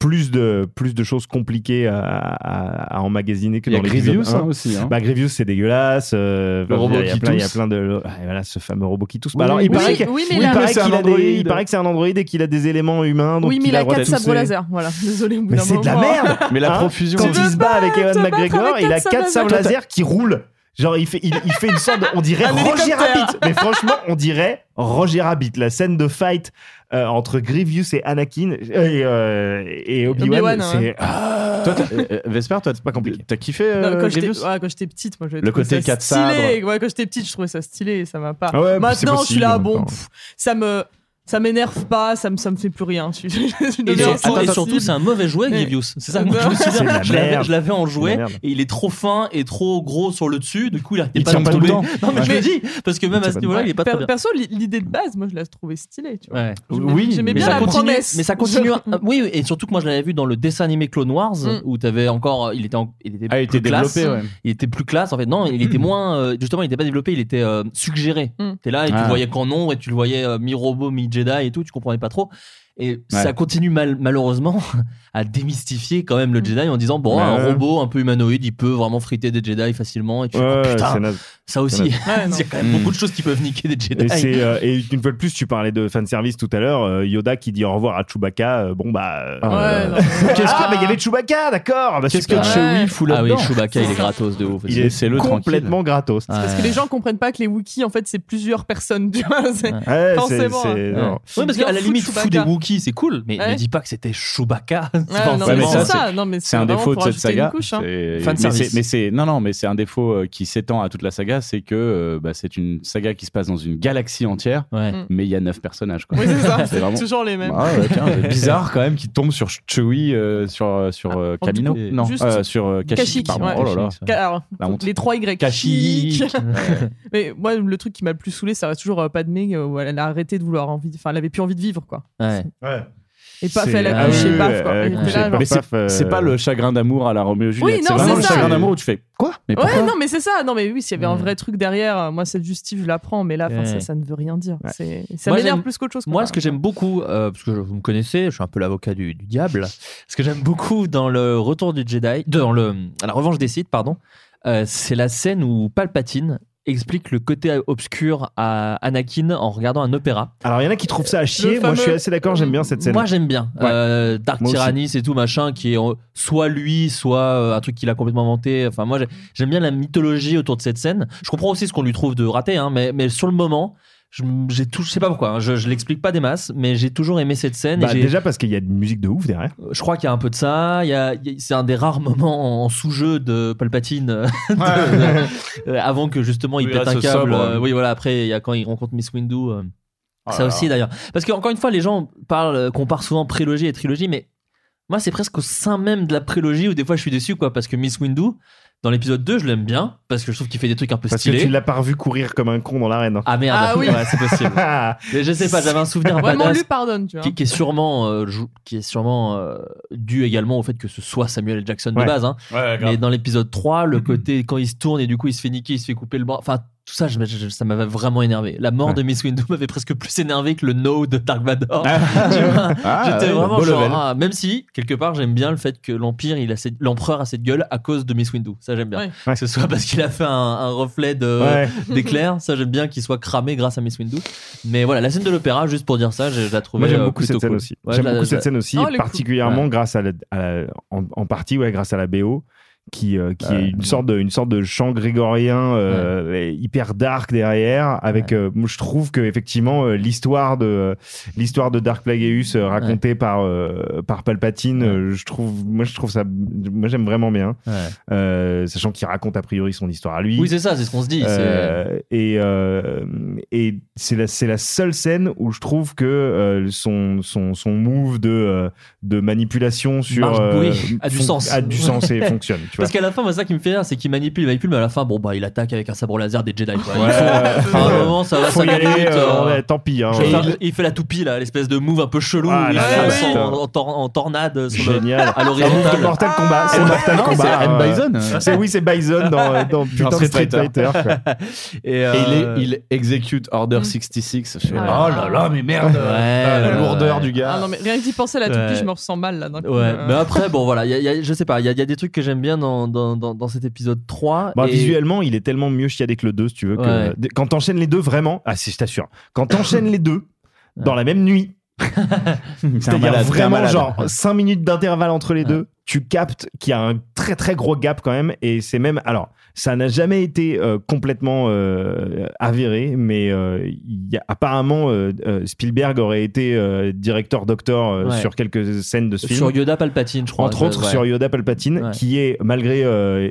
plus de, plus de choses compliquées à, à, à emmagasiner que Il y a dans l'épisode Grievous 1. hein, aussi. hein. Bah, Grievous, c'est dégueulasse. euh, Le robot il y a qui plein, il y a plein de. ouais, voilà, ce fameux robot qui tousse. Bah, Oui, alors, il oui, paraît oui, que- oui, mais il là- paraît C'est un qu'il a des- androïde. il paraît que c'est un androïde et qu'il a des éléments humains. Donc oui, mais il a a 4 sabres laser. Voilà, désolé. Au bout Mais c'est de la merde Mais la Hein profusion. Quand il se bat avec Ewan McGregor, il a quatre quatre sabres laser. qui roulent. Genre, il, fait, il, il fait une sorte de. On dirait Roger. Rabbit. Mais franchement, on dirait Roger Rabbit. La scène de fight euh, entre Grievous et Anakin et, euh, et Obi-Wan, Obi-Wan, c'est. ouais. Ah. Toi, t'as- euh, Vesper, toi, pas compliqué. T'as kiffé euh, Non, quand j'étais ouais, quand j'étais petite, moi je Le trouvais côté ça quatre stylé. sabres. Ouais, quand j'étais petite, je trouvais ça stylé, ça m'a pas. Ah ouais, c'est Maintenant, je suis possible, là, bon, pff, ça me ça m'énerve pas, ça me ça me fait plus rien. Je suis, je suis Et, sur- surtout, c'est un mauvais jouet, Mais- Grievous. C'est ça, moi, je me souviens. Je l'avais, en jouet et il est trop fin et trop gros sur le dessus. Du coup, il Il pas tient de pas tout le tomber. temps. Non, mais je Ouais. le dis parce que même à ce niveau-là, Ouais, il est pas per- très bien. Perso, li- l'idée de base, moi je la trouvais stylée, tu vois. Ouais. J'aimais- Oui, j'aimais mais bien ça la continue, promesse. mais ça continue. oui, et surtout que moi je l'avais vu dans le dessin animé Clone Wars Mm. où t'avais encore, il était, en- il était Ah, il plus était classe. développé, ouais. Il était plus classe en fait. Non, il était moins. euh, justement, il était pas développé. Il était euh, suggéré. Mm. T'es là et tu Ah. le voyais qu'en nombre et tu le voyais euh, mi robot, mi Et tout. Tu comprenais pas trop. Et ça continue mal, malheureusement à démystifier quand même le Jedi en disant bon, Ouais. un robot un peu humanoïde, il peut vraiment friter des Jedi facilement. Et tu oh, Ouais, putain, ça aussi. Il y a quand même beaucoup de choses qui peuvent niquer des Jedi. Et, euh, et une fois de plus, tu parlais de fanservice tout à l'heure. euh, Yoda qui dit au revoir à Chewbacca. euh, bon, bah. euh, Ah, ah, mais il y avait Chewbacca, d'accord. Bah, Qu'est-ce que. Chewie fout ah oui, là-dedans Chewbacca, il est gratos de ouf. Il est, C'est le complètement gratos. Parce que les gens comprennent pas que les Wookiees, en fait, c'est plusieurs personnes, tu vois. Forcément. non. Ouais, parce qu'à la limite, fou Chewbacca. des Wookiees, c'est cool, mais Ouais. ne dis pas que c'était Chewbacca. Ouais, non, Ouais, mais c'est ça, ça. Non, mais C'est un défaut de cette saga. couche, hein. Mais c'est- non non mais c'est un défaut euh, qui s'étend à toute la saga, c'est que euh, bah, c'est une saga qui se passe dans une galaxie entière, Ouais. Mm. mais il y a neuf personnages. Quoi. Oui, c'est ça. C'est C'est vraiment- toujours les mêmes. Ah ouais, tiens, c'est bizarre quand même qu'il tombe sur Chewie euh, sur sur euh, Ah, Camino. non, sur Kashyyyk. Oh les trois Y. Kashyyyk. Chic. Mais moi, le truc qui m'a le plus saoulé, ça reste toujours Padmé, où elle a arrêté de vouloir envie. Enfin, elle avait plus envie de vivre, quoi. Ouais. Ouais. Et paf, C'est- elle a Ah couché, oui, paf, quoi. elle là, genre- Mais c'est Paf, euh, c'est pas le chagrin d'amour à la Roméo et Juliette. Oui, c'est vraiment c'est le ça. chagrin d'amour où tu fais quoi? Mais pourquoi? Ouais, non, mais c'est ça. Non, mais oui, s'il y avait un vrai truc derrière, euh, moi, cette justice, je la prends, mais là, enfin, Ouais. ça, ça ne veut rien dire. Ouais. C'est- Ça Moi, m'énerve j'aime- plus qu'autre chose. Moi, ce que j'aime beaucoup, euh, parce que je- vous me connaissez, je suis un peu l'avocat du, du diable. Ce que j'aime beaucoup dans le Retour du Jedi, dans le, à la Revanche des Sith, pardon, euh, c'est la scène où Palpatine explique le côté obscur à Anakin en regardant un opéra. Alors, il y en a qui trouvent ça à chier. Le Moi, je suis assez d'accord. J'aime bien cette scène. Moi, j'aime bien. Ouais. Euh, Dark Moi. Tyrannis et tout, machin, qui est euh, soit lui, soit euh, un truc qu'il a complètement inventé. Enfin, moi, j'ai- j'aime bien la mythologie autour de cette scène. Je comprends aussi ce qu'on lui trouve de raté, hein, mais, mais sur le moment, je, j'ai tout, je sais pas pourquoi, hein, je, je l'explique pas des masses, mais j'ai toujours aimé cette scène. et Bah, j'ai- déjà parce qu'il y a une musique de ouf derrière. Je crois qu'il y a un peu de ça. Il y a, il y a- c'est un des rares moments en sous-jeu de Palpatine euh, de- euh, avant que justement il Oui, pète là, un câble. sobre. Euh, oui, voilà. Après, il y a quand il rencontre Miss Windu. euh, Oh ça là aussi là. d'ailleurs. Parce qu'encore une fois, les gens parlent, euh, comparent souvent prélogie et trilogie, mais Moi, c'est presque au sein même de la prélogie où des fois je suis déçu, quoi, parce que Miss Windu, dans l'épisode 2, je l'aime bien, parce que je trouve qu'il fait des trucs un peu Parce que stylés. tu l'as pas revu courir comme un con dans l'arène. hein. Ah merde, Ah oui. ouais, c'est possible. Mais je sais pas, j'avais un souvenir Vraiment, badass lui pardonne, tu vois. qui, qui est sûrement, euh, qui est sûrement euh, dû également au fait que ce soit Samuel L. Jackson Ouais. de base. hein. Ouais. Mais dans l'épisode 3, le côté quand il se tourne et du coup il se fait niquer, il se fait couper le bras. Enfin, tout ça, je- je- ça m'avait vraiment énervé. La mort de Miss Windu m'avait presque plus énervé que le no de Dark Vador. Vois Ah, J'étais vraiment genre, ah, même si quelque part j'aime bien le fait que l'empire, il a cette- l'empereur a cette gueule à cause de Miss Windu. Ça j'aime bien. Ouais. Que ce soit parce qu'il a fait un, un reflet de Ouais. d'éclair. Ça j'aime bien qu'il soit cramé grâce à Miss Windu. Mais voilà, la scène de l'opéra, juste pour dire ça, je, je la trouvais Moi j'aime euh, beaucoup cette scène cool. aussi. Ouais, j'aime la- beaucoup cette la- scène aussi, Oh, particulièrement grâce à, la, à la- en, en partie ouais, grâce à la BO. Qui, euh, qui Ouais. est une sorte de une sorte de chant grégorien euh, et hyper dark derrière avec euh, moi, je trouve que effectivement euh, l'histoire de l'histoire de Dark Plagueus euh, racontée par euh, par Palpatine euh, je trouve moi je trouve ça moi j'aime vraiment bien Ouais. Euh, sachant qu'il raconte a priori son histoire à lui Oui, c'est ça, c'est ce qu'on se dit. euh, et euh, et c'est la, c'est la seule scène où je trouve que euh, son, son, son move de, euh, de manipulation sur. Euh, a du sens. A du sens et fonctionne. Tu. Parce qu'à la fin, moi, ça qui me fait rire, c'est qu'il manipule, il manipule, mais à la fin, bon, bah, il attaque avec un sabre laser des Jedi. Quoi. Ouais, il faut, à un moment, ça va, ça aller, euh, euh, ouais, tant pis. Hein, Euh, il fait la toupie, là, l'espèce de move un peu chelou, Ah où il là fonce là, en, en tor- en tornade sur le- Génial. à C'est l'horizontale. Mortal Kombat. C'est Mortal non, Combat. c'est M. hein. Bison. C'est oui, c'est Bison dans, dans putain de Street Street Fighter. Quoi. Et, Et euh, il, est, il exécute Order 66. Je fais, Ah. oh là là, mais merde Ouais, Ah, La lourdeur du gars. Ah non, mais rien que d'y penser à la toupie, je me ressens mal là. Ouais, Euh, mais après, bon, voilà, il il je sais pas, il y, a- il y a des trucs que j'aime bien dans, dans, dans, dans cet épisode 3. Bah, et- Visuellement, il est tellement mieux chiadé que le 2, si tu veux. Que... Ouais. Quand t'enchaînes les deux, vraiment. Ah, si, je t'assure. Quand t'enchaînes les deux dans la même nuit, c'est-à-dire vraiment genre 5 minutes d'intervalle entre les deux, tu captes qu'il y a un très très gros gap quand même. Et c'est même. Alors, ça n'a jamais été euh, complètement euh, avéré, mais euh, y a, apparemment, euh, Spielberg aurait été directeur docteur Ouais. sur quelques scènes de ce film. Sur Yoda Palpatine, je crois. Entre autres Ouais. sur Yoda Palpatine, Ouais. qui est malgré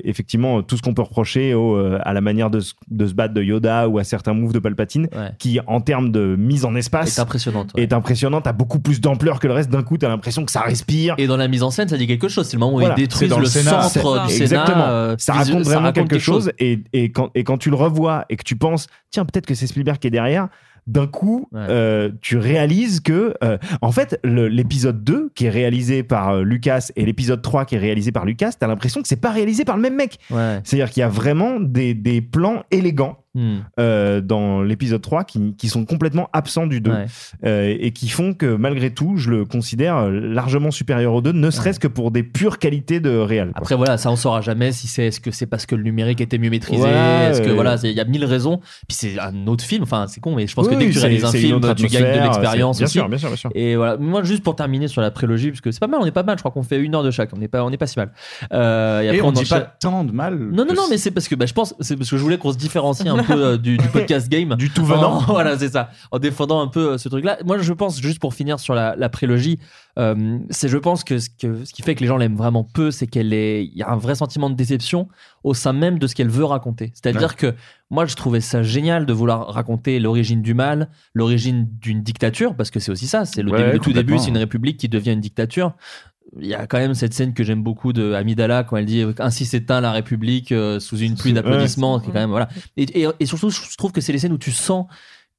effectivement tout ce qu'on peut reprocher au, à la manière de, se- de se battre de Yoda ou à certains moves de Palpatine, qui en termes de mise en espace C'est impressionnante. est impressionnante, a beaucoup plus d'ampleur que le reste. D'un coup, t'as l'impression que ça respire. Et dans la mise en scène, ça dit quelque chose. C'est le moment où Voilà. ils détruisent le, le Sénat. centre du C'est- Sénat. Exactement. euh, ça raconte vraiment raconte quelque chose. Et, et, quand, et quand tu le revois et que tu penses, tiens, peut-être que c'est Spielberg qui est derrière, d'un coup, Ouais. euh, tu réalises que, euh, en fait, l'épisode 2, qui est réalisé par euh, Lucas, et l'épisode 3, qui est réalisé par Lucas, t'as l'impression que c'est pas réalisé par le même mec. Ouais. C'est-à-dire qu'il y a vraiment des, des plans élégants Hmm. euh, dans l'épisode 3 qui, qui sont complètement absents du 2 Ouais. euh, et qui font que malgré tout je le considère euh, largement supérieur au 2 ne serait-ce que pour des pures qualités de réel. Après voilà, ça on saura jamais si c'est est-ce que c'est parce que le numérique était mieux maîtrisé, Ouais, est-ce que euh, voilà, il y a mille raisons. Puis c'est un autre film, enfin c'est con, mais je pense que Oui, dès que tu c'est- réalises un film, tu gagnes de l'expérience bien aussi. sûr, bien sûr, bien sûr. Et voilà, moi juste pour terminer sur la prélogie, parce que c'est pas mal, on est pas mal, je crois qu'on fait une heure de chaque, on n'est pas, on est pas si mal. Euh, Et après, on dit enchaîne- pas tant de mal. Non, non, non, mais c'est parce que bah, je pense, c'est parce que je voulais qu'on se différencie un peu euh, du, du podcast game. Du tout venant. En- voilà, c'est ça. En défendant un peu euh, ce truc-là. Moi, je pense, juste pour finir sur la, la prélogie, euh, c'est, je pense que ce, que ce qui fait que les gens l'aiment vraiment peu, c'est qu'elle est, il y a un vrai sentiment de déception au sein même de ce qu'elle veut raconter. C'est-à-dire que moi, je trouvais ça génial de vouloir raconter l'origine du mal, l'origine d'une dictature, parce que c'est aussi ça. C'est le, Ouais, début- le tout début, c'est une république qui devient une dictature il y a quand même cette scène que j'aime beaucoup de Amidala quand elle dit ainsi s'éteint la République euh, sous une pluie d'applaudissements qui est quand même voilà et, et, et surtout je trouve que c'est les scènes où tu sens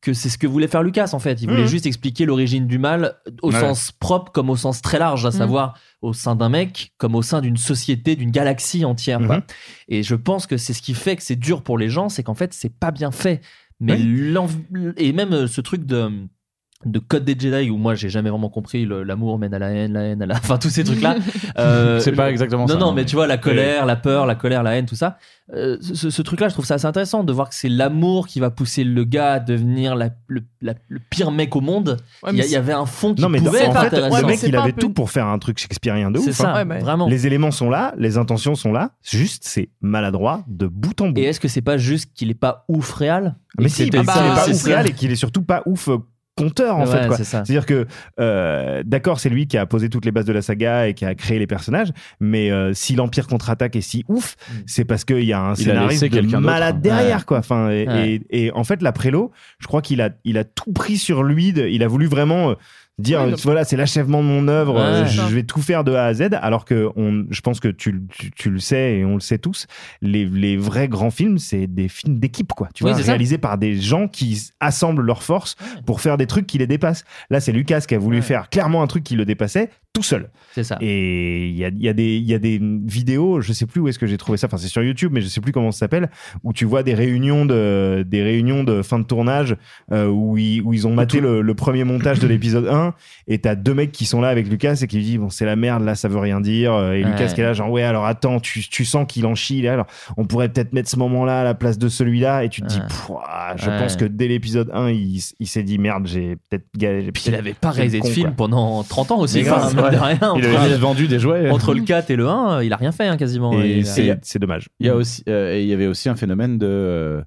que c'est ce que voulait faire Lucas en fait il voulait Mhm. juste expliquer l'origine du mal au Ouais. sens propre comme au sens très large à savoir au sein d'un mec comme au sein d'une société d'une galaxie entière quoi. Mhm. et je pense que c'est ce qui fait que c'est dur pour les gens c'est qu'en fait c'est pas bien fait mais et même euh, ce truc de de Code des Jedi où moi j'ai jamais vraiment compris l'amour mène à la haine, la haine à la enfin tous ces trucs là. C'est pas exactement non, ça, Non non hein. mais tu vois la colère, la peur, la colère, la haine, tout ça. Euh, ce, ce truc là je trouve ça assez intéressant de voir que c'est l'amour qui va pousser le gars à devenir la- le, la- le pire mec au monde. Ouais, il, y a- mais il y avait un fond qui non mais pouvait en être fait intéressant. le mec c'est il avait peu- tout pour faire un truc shakespearien de ouf C'est ça, hein. Ouais, mais- vraiment. les éléments sont là les intentions sont là juste c'est maladroit de bout en bout Et est-ce que c'est pas juste qu'il est pas ouf réel? Mais si c'était- parce bah, qu'il est pas c'est ouf réel et qu'il est surtout pas ouf euh, conteur en Ouais, fait. C'est-à-dire que euh, d'accord, c'est lui qui a posé toutes les bases de la saga et qui a créé les personnages, mais euh, si l'Empire contre-attaque est si ouf, c'est parce qu'il y a un scénariste de malade derrière Ouais. quoi. Enfin, et, Ouais. et- et en fait, la prélo, je crois qu'il a, il a tout pris sur lui. de- il a voulu vraiment. Euh, dire Oui, non. voilà c'est l'achèvement de mon œuvre, Ouais. euh, je vais tout faire de A à Z. Alors que on, je pense que tu, tu, tu le sais et on le sait tous, les, les vrais grands films c'est des films d'équipe quoi. Tu Oui, vois, ça. réalisés par des gens qui assemblent leurs forces pour faire des trucs qui les dépassent. Là c'est Lucas qui a voulu faire clairement un truc qui le dépassait tout seul. C'est ça. Et il y a, y, a y a des vidéos, je sais plus où est-ce que j'ai trouvé ça, enfin c'est sur YouTube, mais je sais plus comment ça s'appelle, où tu vois des réunions de, des réunions de fin de tournage euh, où, ils, où ils ont maté le, le premier montage de l'épisode 1 et t'as deux mecs qui sont là avec Lucas et qui lui disent bon c'est la merde là ça veut rien dire et Ouais. Lucas qui est là genre ouais alors attends tu, tu sens qu'il en chie là alors on pourrait peut-être mettre ce moment là à la place de celui-là et tu te dis Ouais. Ouah, je Ouais. pense que dès l'épisode 1 il, il s'est dit merde j'ai peut-être galéré Puis il avait pas réalisé de film pendant 30 ans aussi. De rien, Il entre- avait vendu des jouets. Entre le 4 et le 1, il a rien fait hein, quasiment. Et a- c'est dommage. Il y a aussi, euh, il y avait aussi un phénomène de, euh,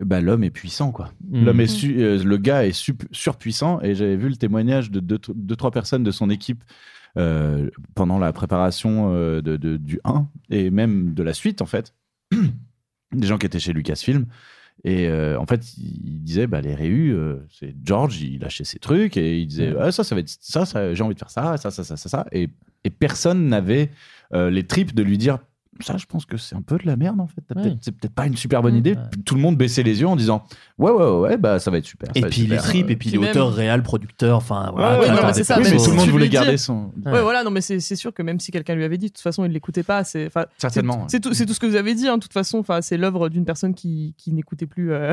bah, l'homme est puissant quoi. Mm. L'homme est su- euh, le gars est sup- surpuissant et j'avais vu le témoignage de deux, deux, trois personnes de son équipe euh, pendant la préparation euh, de, de- du 1 et même de la suite en fait. Des gens qui étaient chez Lucasfilm. Et euh, en fait, il disait, bah, les réus, euh, c'est George, il lâchait ses trucs et il disait, Ah, ça, ça va être ça, ça j'ai envie de faire ça, ça, ça, ça, ça, ça. Et, et personne n'avait euh, les tripes de lui dire, ça, je pense que c'est un peu de la merde en fait. Ouais. C'est peut-être pas une super bonne idée. Tout le monde baissait les yeux en disant, ouais, ouais, ouais, ouais, bah, ça va être super. ça Et puis les tripes, et puis les auteurs, même- réels, producteurs, enfin voilà. Ouais, non, mais ça, même tout le monde voulait garder son. Ouais. voilà, non, mais c'est c'est sûr que même si quelqu'un lui avait dit, de toute façon, il l'écoutait pas. C'est enfin, Certainement, c'est- tout, c'est tout ce que vous avez dit. hein, De toute façon, enfin, c'est l'œuvre d'une personne qui, qui n'écoutait plus euh,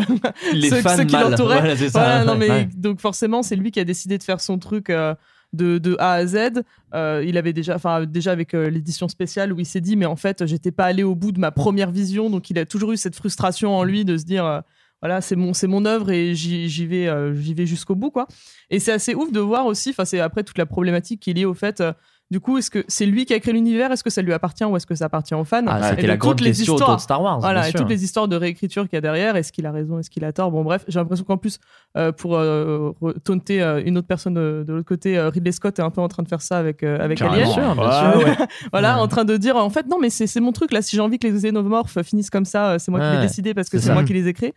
Les ceux, fans ceux qui l'entouraient. Voilà, c'est ça. Voilà, non, mais Ouais. donc forcément, c'est lui qui a décidé de faire son truc. euh, de, A à Z, Euh, il avait déjà, enfin déjà avec euh, l'édition spéciale où il s'est dit mais en fait j'étais pas allé au bout de ma première vision. Donc il a toujours eu cette frustration en lui de se dire euh, voilà c'est mon c'est mon œuvre et j'y vais j'y vais jusqu'au bout quoi. Et c'est assez ouf de voir aussi enfin c'est après toute la problématique qui est liée au fait du coup, est-ce que c'est lui qui a créé l'univers? Est-ce que ça lui appartient ou est-ce que ça appartient aux fans? Ah, c'était la grande toutes les question histoires. autour de Star Wars, Voilà, et toutes les histoires de réécriture qu'il y a derrière. Est-ce qu'il a raison Est-ce qu'il a tort? Bon, bref, j'ai l'impression qu'en plus, euh, pour euh, taunter euh, une autre personne de, de l'autre côté, euh, Ridley Scott est un peu en train de faire ça avec, euh, avec Carrément. Alien. Bien sûr, bien Euh, sûr. ouais. voilà, en train de dire en fait, non, mais c'est c'est mon truc là. Si j'ai envie que les xénomorphes finissent comme ça, euh, c'est moi qui l'ai décidé parce que c'est moi qui les ai créés.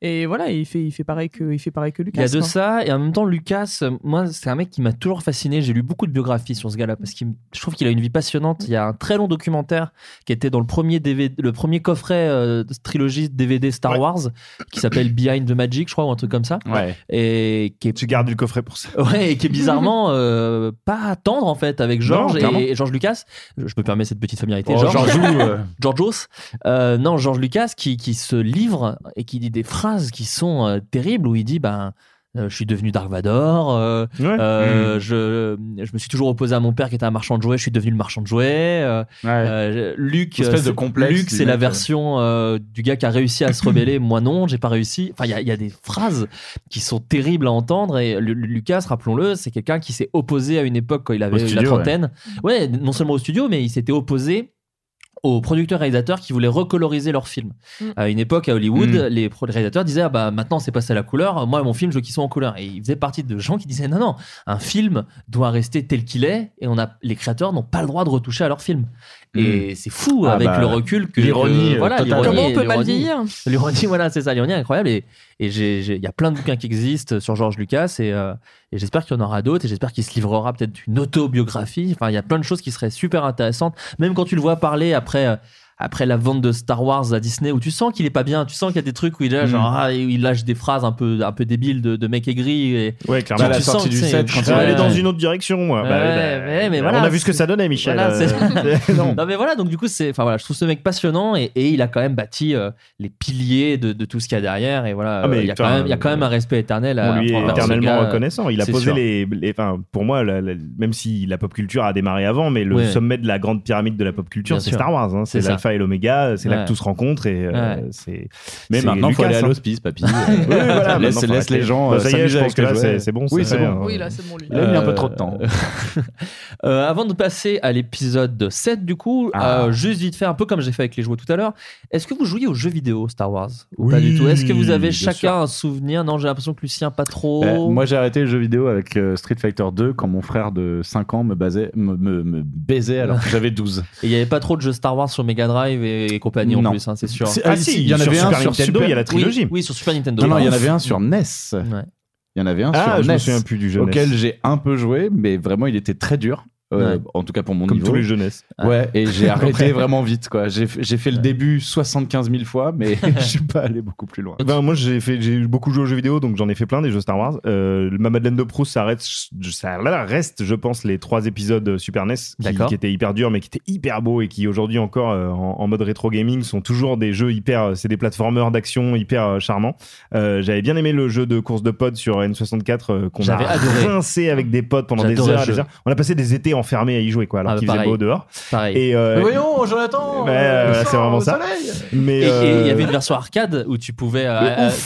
Et voilà, il fait, il fait pareil que, il fait pareil que Il Lucas. y a de quoi. ça, et en même temps, Lucas, euh, moi, c'est un mec qui m'a toujours fasciné. J'ai lu beaucoup de biographies sur ce gars-là parce que je trouve qu'il a une vie passionnante. Il y a un très long documentaire qui était dans le premier, DVD, le premier coffret euh, trilogie DVD Star Wars qui s'appelle Behind the Magic, je crois, ou un truc comme ça. Ouais. Et qui est... Tu gardes le coffret pour ça. Ouais, et qui est bizarrement euh, pas tendre en fait avec George Non, et, et George Lucas. Je me permets cette petite familiarité. Oh, George, Georgiou, euh. Georgios. Euh, non, George Lucas qui, qui se livre et qui dit des phrases qui sont euh, terribles où il dit ben. euh, je suis devenu Dark Vador. euh, euh, Mm. je, je me suis toujours opposé à mon père qui était un marchand de jouets. Je suis devenu le marchand de jouets. euh, Luc, c'est- la version du gars qui a réussi à se rebeller. Moi non, j'ai pas réussi. Enfin, il y a, il y a des phrases qui sont terribles à entendre. Et Lu- Lucas, rappelons-le, c'est quelqu'un qui s'est opposé à une époque quand il avait studio, la trentaine. Ouais. non seulement au studio, mais il s'était opposé aux producteurs réalisateurs qui voulaient recoloriser leurs films. Mm. À une époque à Hollywood, Mm. les réalisateurs disaient ah bah maintenant c'est passé à la couleur, moi mon film je veux qu'il soit en couleur et il faisait partie de gens qui disaient non non, un film doit rester tel qu'il est et on a les créateurs n'ont pas le droit de retoucher à leur film. Et c'est fou Ah avec bah, le recul que l'ironie, euh, voilà l'ironie- Comment on peut mal vieillir L'ironie, voilà, c'est ça. L'ironie est incroyable. Et et il y a plein de bouquins qui existent sur George Lucas. Et, euh, et j'espère qu'il y en aura d'autres. Et j'espère qu'il se livrera peut-être une autobiographie. Enfin, il y a plein de choses qui seraient super intéressantes. Même quand tu le vois parler après. Après la vente de Star Wars à Disney où tu sens qu'il est pas bien tu sens qu'il y a des trucs où il, là, Mm. genre, ah, il lâche des phrases un peu un peu débiles de, de mec aigri et Ouais, clairement. tu, À la tu sens sortie que du set, quand il aller dans une autre direction, moi. Ouais, Bah, bah, mais on a vu ce que ça donnait, Michel. voilà, euh, non. non mais voilà donc du coup c'est enfin voilà je trouve ce mec passionnant et, et il a quand même bâti euh, les piliers de, de tout ce qu'il y a derrière et voilà Ah, mais euh, il y a quand même il y a quand même un respect éternel à on lui est éternellement reconnaissant. Il a posé sûr. les, les- enfin, pour moi, la- la- même si la pop culture a démarré avant, mais le Ouais. sommet de la grande pyramide de la pop culture, c'est. Star Wars. hein. C'est ça. L'alpha et l'oméga. C'est là que tout se rencontre et euh, Ouais. c'est. Mais maintenant, il faut aller à l'hospice, papy. Oui, voilà, laisse, laisse les gens Bah, euh, ça y est, je pense que les là, c'est- bon, Oui, c'est bon. Oui, là, c'est bon, lui. Il a mis un peu Euh, trop de temps. Euh, avant de passer à l'épisode 7 du coup, Ah. euh, juste vite fait un peu comme j'ai fait avec les jouets tout à l'heure, est-ce que vous jouiez aux jeux vidéo Star Wars ou pas du tout? Est-ce que vous avez chacun sûr. un souvenir? Non, j'ai l'impression que Lucien pas trop. Euh, moi, j'ai arrêté le jeu vidéo avec euh, Street Fighter 2 quand mon frère de 5 ans me, basait, me, me- me baisait alors que j'avais 12. Et il y avait pas trop de jeux Star Wars sur Mega Drive? Et, et compagnie en Non. plus, hein, c'est sûr. C'est- ah, si, il y en sur avait un Super sur Nintendo, Super- il y a la trilogie. Oui, oui, sur Super Nintendo. Non, non, il y en avait un sur NES. Ouais. Il y en avait un Ah, sur je me NES souviens plus du jeu auquel NES. j'ai un peu joué, mais vraiment il était très dur. Euh, Ouais. En tout cas pour mon Comme niveau. tous les jeux NES. Ouais, et j'ai arrêté vraiment vite. quoi. J'ai fait- j'ai fait le début 75 000 fois, mais je suis pas allé beaucoup plus loin. Ben, moi, j'ai fait, j'ai beaucoup joué aux jeux vidéo, donc j'en ai fait plein des jeux Star Wars. Euh, ma Madeleine de Proust, ça reste, ça là, reste, je pense, les trois épisodes Super NES qui, étaient hyper durs, mais qui étaient hyper beaux et qui aujourd'hui encore euh, en, en mode rétro gaming sont toujours des jeux hyper, c'est des plateformers d'action hyper euh, charmants. Euh, J'avais bien aimé le jeu de course de pod sur N64 euh, qu'on a J'avais adoré. rincé avec des potes pendant des heures, des heures. On a passé des étés enfermés à y jouer, quoi, alors Ah, qu'il faisait beau dehors. Pareil. Et, euh, Mais voyons, Jonathan Ouais, euh, voilà, c'est vraiment ça. soleil. Mais Et- il y euh, avait une version arcade où tu pouvais,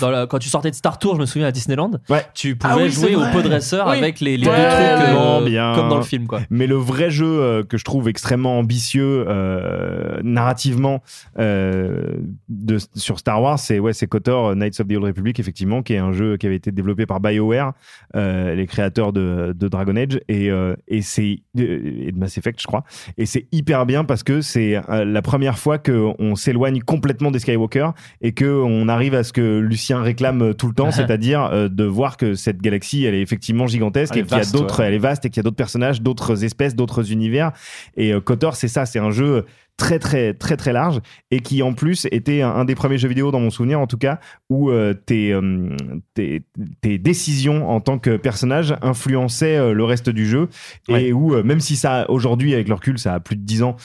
dans la- quand tu sortais de Star Tour, je me souviens à Disneyland, tu pouvais Ah oui, jouer au podresseur Oui. avec les, les Ouais, deux trucs euh, bien. comme dans le film. Quoi. Mais le vrai jeu euh, que je trouve extrêmement ambitieux euh, narrativement euh, de, sur Star Wars, c'est ouais, c'est KOTOR Knights of the Old Republic, effectivement, qui est un jeu qui avait été développé par BioWare, euh, les créateurs de, de Dragon Age, et, euh, et c'est et de Mass Effect, je crois. Et c'est hyper bien parce que c'est euh, la première fois qu'on s'éloigne complètement des Skywalker et que on arrive à ce que Lucien réclame tout le temps, c'est-à-dire euh, de voir que cette galaxie, elle est effectivement gigantesque Elle et qu'il y a d'autres, ouais. elle est vaste et qu'il y a d'autres personnages, d'autres espèces, d'autres univers. Et euh, KOTOR, c'est ça, c'est un jeu très très très très large et qui en plus était un, un des premiers jeux vidéo dans mon souvenir en tout cas où euh, tes, euh, tes, tes décisions en tant que personnage influençaient euh, le reste du jeu. Et où même si ça aujourd'hui avec le recul ça a plus de 10 ans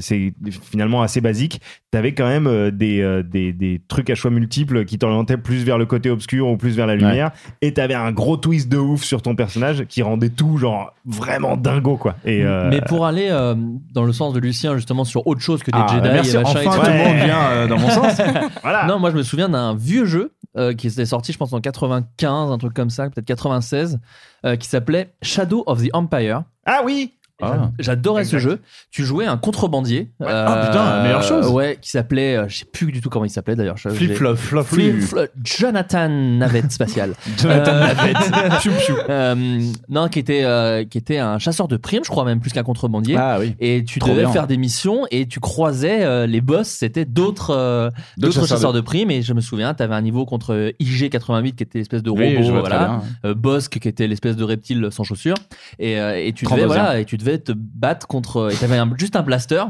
c'est finalement assez basique t'avais quand même euh, des, euh, des, des trucs à choix multiples qui t'orientaient plus vers le côté obscur ou plus vers la lumière et t'avais un gros twist de ouf sur ton personnage qui rendait tout genre vraiment dingo quoi et euh, Mais pour aller euh, dans le sens de Lucien, justement, sur autre chose que des Ah, Jedi merci, et machin enfin, et tout. le monde vient, euh, dans mon sens. voilà. Non, moi je me souviens d'un vieux jeu qui était sorti, je pense, en 95, un truc comme ça, peut-être 96, euh, qui s'appelait Shadow of the Empire. Ah oui Ah. J'adorais ce jeu. Tu jouais un contrebandier. euh, Ah, putain, la meilleure chose. Ouais, qui s'appelait, euh, je sais plus du tout comment il s'appelait d'ailleurs. Flip flop, flop, Flip flop- Jonathan Navette spatial. Jonathan Euh, Navette. Euh, non, qui était, euh, qui était un chasseur de primes, je crois même plus qu'un contrebandier. Ah oui. Et tu Trop devais bien. faire des missions et tu croisais euh, les boss, c'était d'autres euh, d'autres chasseurs chasseurs, de- de... primes. Et je me souviens, tu avais un niveau contre IG88 qui était l'espèce de robot, Oui, voilà. Euh, Bosk qui était l'espèce de reptile sans chaussures. Et, euh, et tu devais Trandosien. voilà, et tu devais te battre contre. Et t'avais juste un blaster.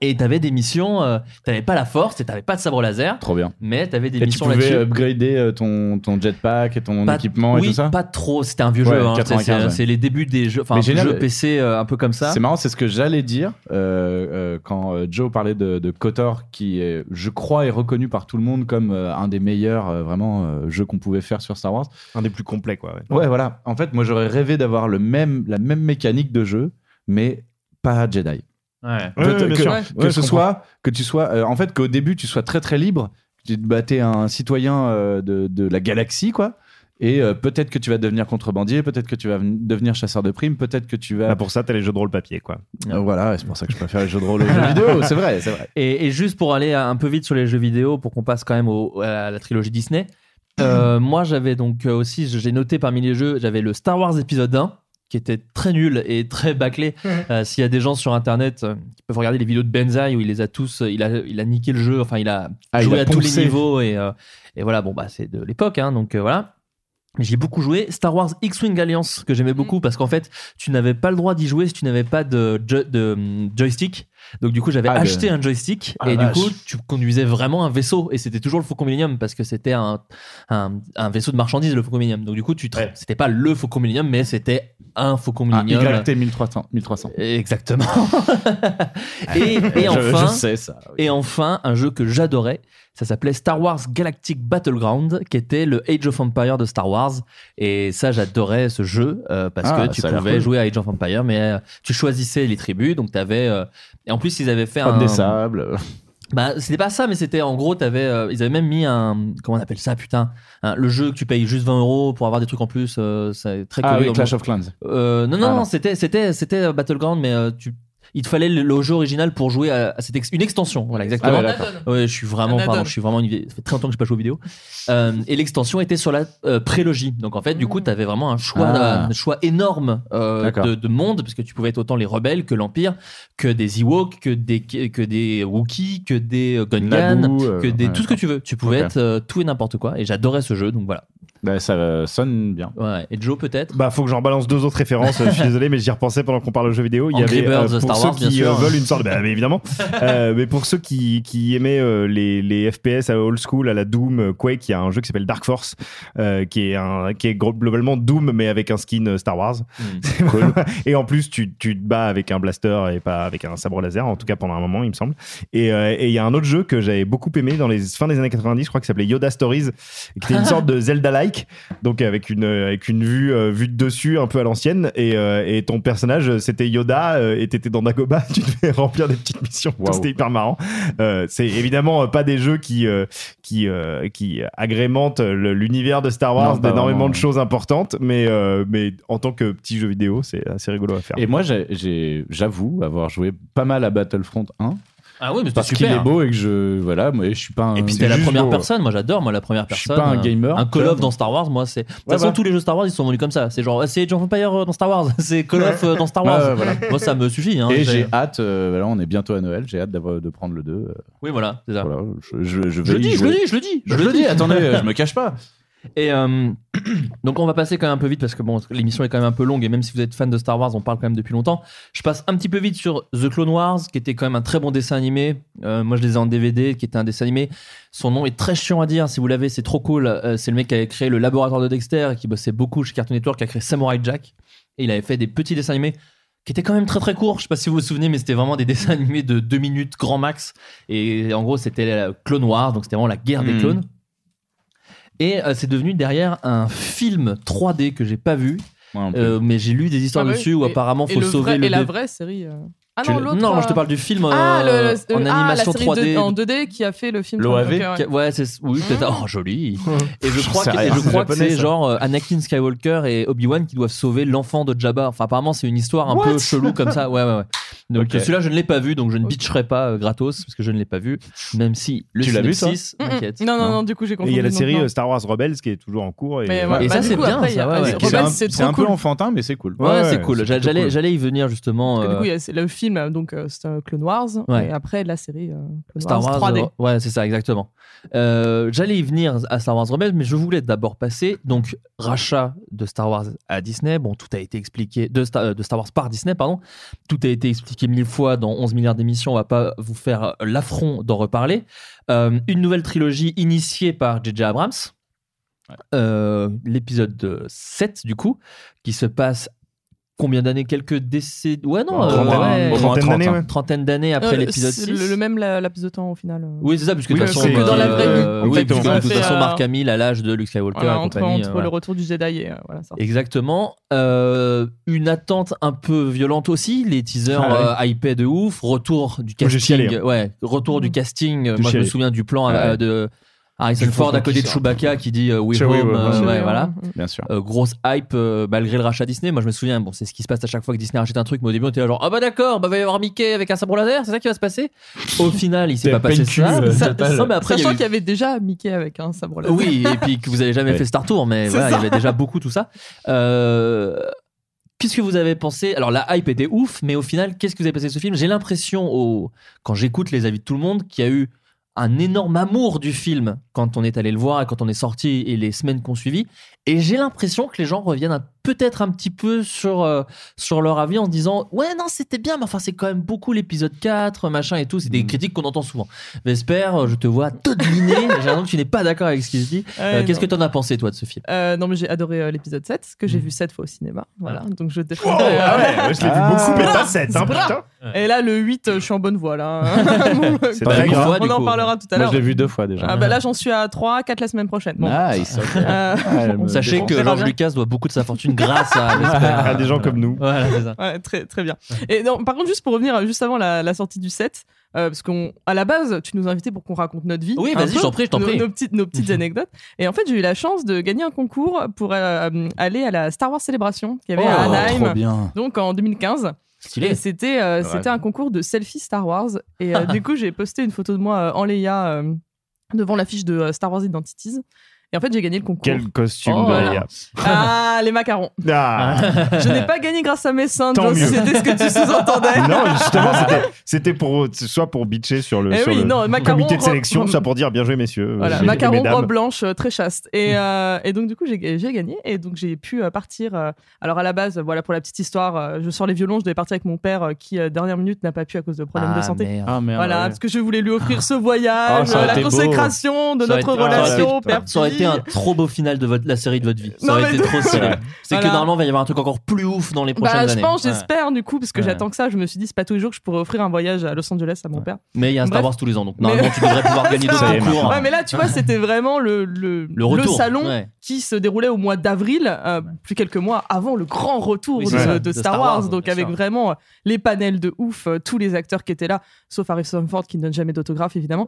Et t'avais des missions, euh, t'avais pas la force et t'avais pas de sabre laser. Trop bien. Mais t'avais des Et tu missions pouvais là-dessus. upgrader euh, ton, ton jetpack et ton Pas- équipement oui, et tout ça pas trop. C'était un vieux Ouais, jeu. hein. C'est- 95, C'est ouais. c'est les débuts des jeux, enfin Mais un génial. jeu PC euh, un peu comme ça. C'est marrant, c'est ce que j'allais dire euh, euh, quand Joe parlait de, de KOTOR, qui, est, je crois, est reconnu par tout le monde comme euh, un des meilleurs euh, vraiment euh, jeux qu'on pouvait faire sur Star Wars. un des plus complets quoi ouais. Ouais, voilà. En fait, moi, j'aurais rêvé d'avoir le même, la même mécanique de jeu, mais pas Jedi. Ouais. En fait, Ouais, que, ce soit, que tu sois, euh, en fait, qu'au début tu sois très très libre, tu te battais un citoyen euh, de, de la galaxie, quoi. Et euh, peut-être que tu vas devenir contrebandier, peut-être que tu vas ven- devenir chasseur de primes, peut-être que tu vas. Bah, pour ça t'as les jeux de rôle papier quoi Euh, voilà, c'est pour ça que je préfère les jeux de rôle aux jeux vidéo. C'est vrai, c'est vrai. Et, et juste pour aller un peu vite sur les jeux vidéo, pour qu'on passe quand même au- à la trilogie Disney, euh, moi j'avais donc aussi, j'ai noté parmi les jeux, j'avais le Star Wars épisode 1 qui était très nul et très bâclé. Euh, S'il y a des gens sur internet euh, qui peuvent regarder les vidéos de Benzaï où il les a tous, euh, il a, il a niqué le jeu, enfin il a Ah, il joué a à tous les niveaux et, euh, et voilà, bon bah c'est de l'époque, hein, donc euh, voilà. J'ai beaucoup joué Star Wars X-Wing Alliance que j'aimais beaucoup parce qu'en fait tu n'avais pas le droit d'y jouer si tu n'avais pas de, jo- de, hum, joystick. Donc du coup j'avais Ah, acheté un joystick Ah, et du coup tu conduisais vraiment un vaisseau et c'était toujours le Faucon Millennium parce que c'était un, un, un vaisseau de marchandises le Faucon Millennium. Donc du coup tu te- c'était pas le Faucon Millennium mais c'était un Faucon Millennium. YT 1300. 1300. Exactement. et, et Je- enfin, je sais ça, oui. et enfin, un jeu que j'adorais, ça s'appelait Star Wars Galactic Battleground, qui était le Age of Empire de Star Wars. Et ça, j'adorais ce jeu euh, parce Ah, que tu a l'air pouvais cool. jouer à Age of Empire, mais euh, tu choisissais les tribus, donc t'avais. euh, et en plus, ils avaient fait Homme un. des sables. Bah, c'était pas ça, mais c'était en gros, t'avais, euh, ils avaient même mis un. Comment on appelle ça, putain Le jeu que tu payes juste 20 euros pour avoir des trucs en plus, euh, c'est très Ah connu oui, dans le Clash of Clans. Euh, non, non, Ah, non, c'était, c'était, c'était euh, Battleground, mais tu, il te fallait le, le jeu original pour jouer à, à cette ex- une extension. Voilà, exactement. Ah ouais, je suis vraiment, pardon, je suis vraiment une vieille- Ça fait très longtemps que j'ai pas joué aux vidéos. Euh, et l'extension était sur la euh, prélogie. Donc en fait, du coup, tu avais vraiment un choix, Ah. un choix énorme euh, de, de monde, parce que tu pouvais être autant les rebelles que l'Empire, que des Ewoks, que des, que des Wookiees, que des Gungans, que des, ouais, tout ce que tu veux. Tu pouvais être euh, tout et n'importe quoi. Et j'adorais ce jeu, donc voilà. Bah, ça euh, sonne bien. Ouais. Et Joe peut-être Bah, faut que j'en balance deux autres références. Je suis désolé, mais j'y repensais pendant qu'on parle de jeux vidéo. Il y Angry avait euh, Birds, pour Star ceux Wars, bien qui sûr. euh, veulent une sorte, bah, mais évidemment. Euh, mais pour ceux qui, qui aimaient euh, les, les FPS à old school, à la Doom, euh, Quake, il y a un jeu qui s'appelle Dark Force, euh, qui est un, qui est globalement Doom mais avec un skin euh, Star Wars. C'est cool. et en plus, tu, tu te bats avec un blaster et pas avec un sabre laser, en tout cas pendant un moment, il me semble. Et euh, et il y a un autre jeu que j'avais beaucoup aimé dans les fins des années 90, je crois, qui s'appelait Yoda Stories, qui était une sorte de Zelda-like, donc avec une avec une vue euh, vue de dessus un peu à l'ancienne. Et, euh, et ton personnage, c'était Yoda, euh, et t'étais dans Dagobah, tu devais remplir des petites missions. C'était hyper marrant. C'est évidemment pas des jeux qui qui qui agrémentent l'univers de Star Wars d'énormément de choses importantes, mais mais en tant que petit jeu vidéo, c'est assez rigolo à faire. Et moi, j'avoue avoir joué pas mal à Battlefront 1. Ah oui, mais parce qu'il est beau et que je voilà, moi je suis pas un. Et puis c'était la première beau. personne, moi j'adore, moi la première Je suis personne. pas un euh, gamer, Un Call of dans Star Wars, moi c'est. De toute Ouais, façon, tous les jeux Star Wars ils sont vendus comme ça. C'est genre, c'est Age of Empire dans Star Wars, c'est Call of euh, dans Star Wars. Voilà. Moi ça me suffit. Hein, et J'ai- hâte, euh, voilà, on est bientôt à Noël, j'ai hâte d'avoir- de prendre le 2. euh, Oui, voilà, c'est ça. voilà, je, je, je vais Je le dis, je le dis, je le dis. Je le dis, attendez, je me cache pas. Et euh, donc on va passer quand même un peu vite parce que bon, l'émission est quand même un peu longue et même si vous êtes fan de Star Wars, on parle quand même depuis longtemps. Je passe un petit peu vite sur The Clone Wars, qui était quand même un très bon dessin animé. Euh, moi, je les ai en DVD, qui était un dessin animé. Son nom est très chiant à dire. Si vous l'avez, c'est trop cool. Euh, c'est le mec qui avait créé le laboratoire de Dexter et qui bossait beaucoup chez Cartoon Network, qui a créé Samurai Jack. Et il avait fait des petits dessins animés qui étaient quand même très très courts. Je sais pas si vous vous souvenez, mais c'était vraiment des dessins animés de 2 minutes grand max. Et en gros, c'était Clone Wars, donc c'était vraiment la guerre des Mhm. clones. Et euh, c'est devenu derrière un film 3D que j'ai pas vu. Euh, mais j'ai lu des histoires Ah ouais. dessus où apparemment et faut le sauver vrai- le Et la vraie série. euh. Ah non, l'autre. non, je te parle du film, Ah, euh, le- en ah, animation la série 3D. de- en 2D qui a fait le film. L'OAV 3D, ok, ouais. Ouais, c'est oui, peut-être. Oh, joli. Et je crois que, et rien, je c'est crois que japonais, c'est ça. genre euh, Anakin Skywalker et Obi-Wan qui doivent sauver l'enfant de Jabba. Enfin, apparemment, c'est une histoire un peu chelou comme ça. Ouais, ouais, ouais. Donc, celui-là, je ne l'ai pas vu, donc je ne bitcherai pas euh, gratos parce que je ne l'ai pas vu. Même si le Tu l'as vu, m'inquiète. Non, non, non, du coup, j'ai Et confondu. il y a la série non. euh, Star Wars Rebels qui est toujours en cours. Et, Mais euh, ouais, Et bah, ça, du c'est bien, ouais, c'est- un, peu cool. enfantin, mais c'est cool. Ouais, Ouais, c'est cool. J'allais, cool. j'allais y venir justement. Parce que du coup, il y a c'est le film, donc euh, c'est un Clone Wars. Ouais. Et après, la série euh, Clone Star Wars, 3D. euh, ouais, c'est ça, exactement. Euh, J'allais y venir à Star Wars Rebels, mais je voulais d'abord passer donc rachat de Star Wars à Disney. Bon, tout a été expliqué de Star, euh, de Star Wars par Disney, pardon. Tout a été expliqué mille fois dans 11 milliards d'émissions. On va pas vous faire l'affront d'en reparler. Euh, une nouvelle trilogie initiée par J.J. Abrams. Euh, L'épisode 7 du coup, qui se passe combien d'années Quelques décès Ouais, non, Une euh, trentaine- ouais, trentaine d'années, ouais. trentaine d'années après Euh, l'épisode c'est 6. Le, le même la- laps de temps au final. euh. Oui, c'est ça, puisque de Oui, toute façon, c'est que dans la vraie vie. euh, oui, Exactement. puisque de toute façon, euh, Mark Hamill à l'âge de Luke Skywalker Voilà, et entre, compagnie. entre euh, voilà. le retour du Jedi et euh, voilà ça. Exactement. Euh, une attente un peu violente aussi. Les teasers Ah euh, hypés de ouf. Retour du casting. hein. Ouais, retour du casting. Euh, J'ai Moi, je me souviens du plan euh, de Harrison Du Ford à côté de. Chewbacca qui dit euh, We home. euh, voilà. Bien sûr. Euh, grosse hype euh, malgré le rachat Disney. Moi, je me souviens, bon, c'est ce qui se passe à chaque fois que Disney rachète un truc, mais au début, on était là genre, ah bah d'accord, bah va y avoir Mickey avec un sabre laser, c'est ça qui va se passer? Au final, il s'est pas passé ça. mais après, Sachant qu'il y avait déjà Mickey avec un sabre laser. oui, et puis que vous avez jamais fait Star Tour, mais voilà, il y ça. avait déjà beaucoup tout ça. Euh, Qu'est-ce que vous avez pensé? Alors la hype était ouf, mais au final, qu'est-ce que vous avez pensé de ce film? J'ai l'impression, au... quand j'écoute les avis de tout le monde, qu'il y a eu un énorme amour du film quand on est allé le voir et quand on est sorti et les semaines qu'on suivi. Et j'ai l'impression que les gens reviennent peut-être un petit peu sur, euh, sur leur avis en se disant Ouais, non, c'était bien, mais enfin, c'est quand même beaucoup l'épisode 4, machin et tout. C'est des critiques qu'on entend souvent. Vesper, euh, je te vois dodeliner. j'ai l'impression que tu n'es pas d'accord avec ce qu'il se dit. Euh, Qu'est-ce que tu en as pensé, toi, de ce film? Euh, non mais j'ai adoré euh, l'épisode 7 que j'ai vu 7 fois au cinéma voilà donc je défendrai Oh, ah ouais, ouais, je l'ai vu Ah. beaucoup, mais pas 7, hein, putain. et là le 8 euh, je suis en bonne voie là C'est Pas très une grave. fois, on en parlera tout à Moi, l'heure je l'ai vu deux fois déjà. ah bah là j'en suis à 3 4 la semaine prochaine bon. Nice. ok. Ouais, me Sachez que verra George bien. Lucas doit beaucoup de sa fortune grâce à des gens comme nous. Voilà, c'est ça. Ouais, très, très bien. Et non, par contre, juste pour revenir juste avant la, la sortie du set, euh, parce qu'à la base, tu nous as invités pour qu'on raconte notre vie. Oui, un vas-y, peu, je t'en prie, je t'en nos- prie. Nos petites, nos petites anecdotes. Et en fait, j'ai eu la chance de gagner un concours pour euh, aller à la Star Wars Célébration qu'il y avait à Oh, Anaheim, trop bien. donc en 2015. Stylé. Et c'était euh, Ouais. c'était un concours de selfie Star Wars. Et euh, du coup, j'ai posté une photo de moi euh, en Leia euh, devant l'affiche de et en fait, j'ai gagné le concours. Quel costume oh. Ah, les macarons. Ah. Je n'ai pas gagné grâce à mes seins. C'était ce que tu sous-entendais. Non, justement, c'était pour, soit pour bitcher sur le, eh sur oui, non, comité de sélection, soit pour dire bien joué, messieurs. Voilà, macarons, robe blanche, euh, très chaste. Mm. Euh, et, donc, du coup, j'ai gagné. Et donc, j'ai pu euh, partir. Alors, à la base, voilà, pour la petite histoire, je sors les violons, je devais partir avec mon père qui, dernière minute, n'a pas pu à cause de problèmes de santé. Ah, merde, voilà, parce que je voulais lui offrir ce voyage, ah, la consécration de notre relation père-fille un trop beau final de votre, la série de votre vie. Ça aurait été trop serré. C'est que normalement, il va y avoir un truc encore plus ouf dans les prochaines bah, années. Je pense, j'espère du coup, parce que j'attends que ça. Je me suis dit, c'est pas tous les jours que je pourrais offrir un voyage à Los Angeles à mon père. Mais il y a un Star Wars tous les ans, donc normalement, tu devrais pouvoir gagner d'autres concours. Ouais, mais là, tu vois, c'était vraiment le, le, le, le salon qui se déroulait au mois d'avril, euh, plus quelques mois avant le grand retour de, Star, Wars, donc avec vraiment euh, les panels de ouf, euh, tous les acteurs qui étaient là, sauf Harrison Ford qui ne donne jamais d'autographe évidemment.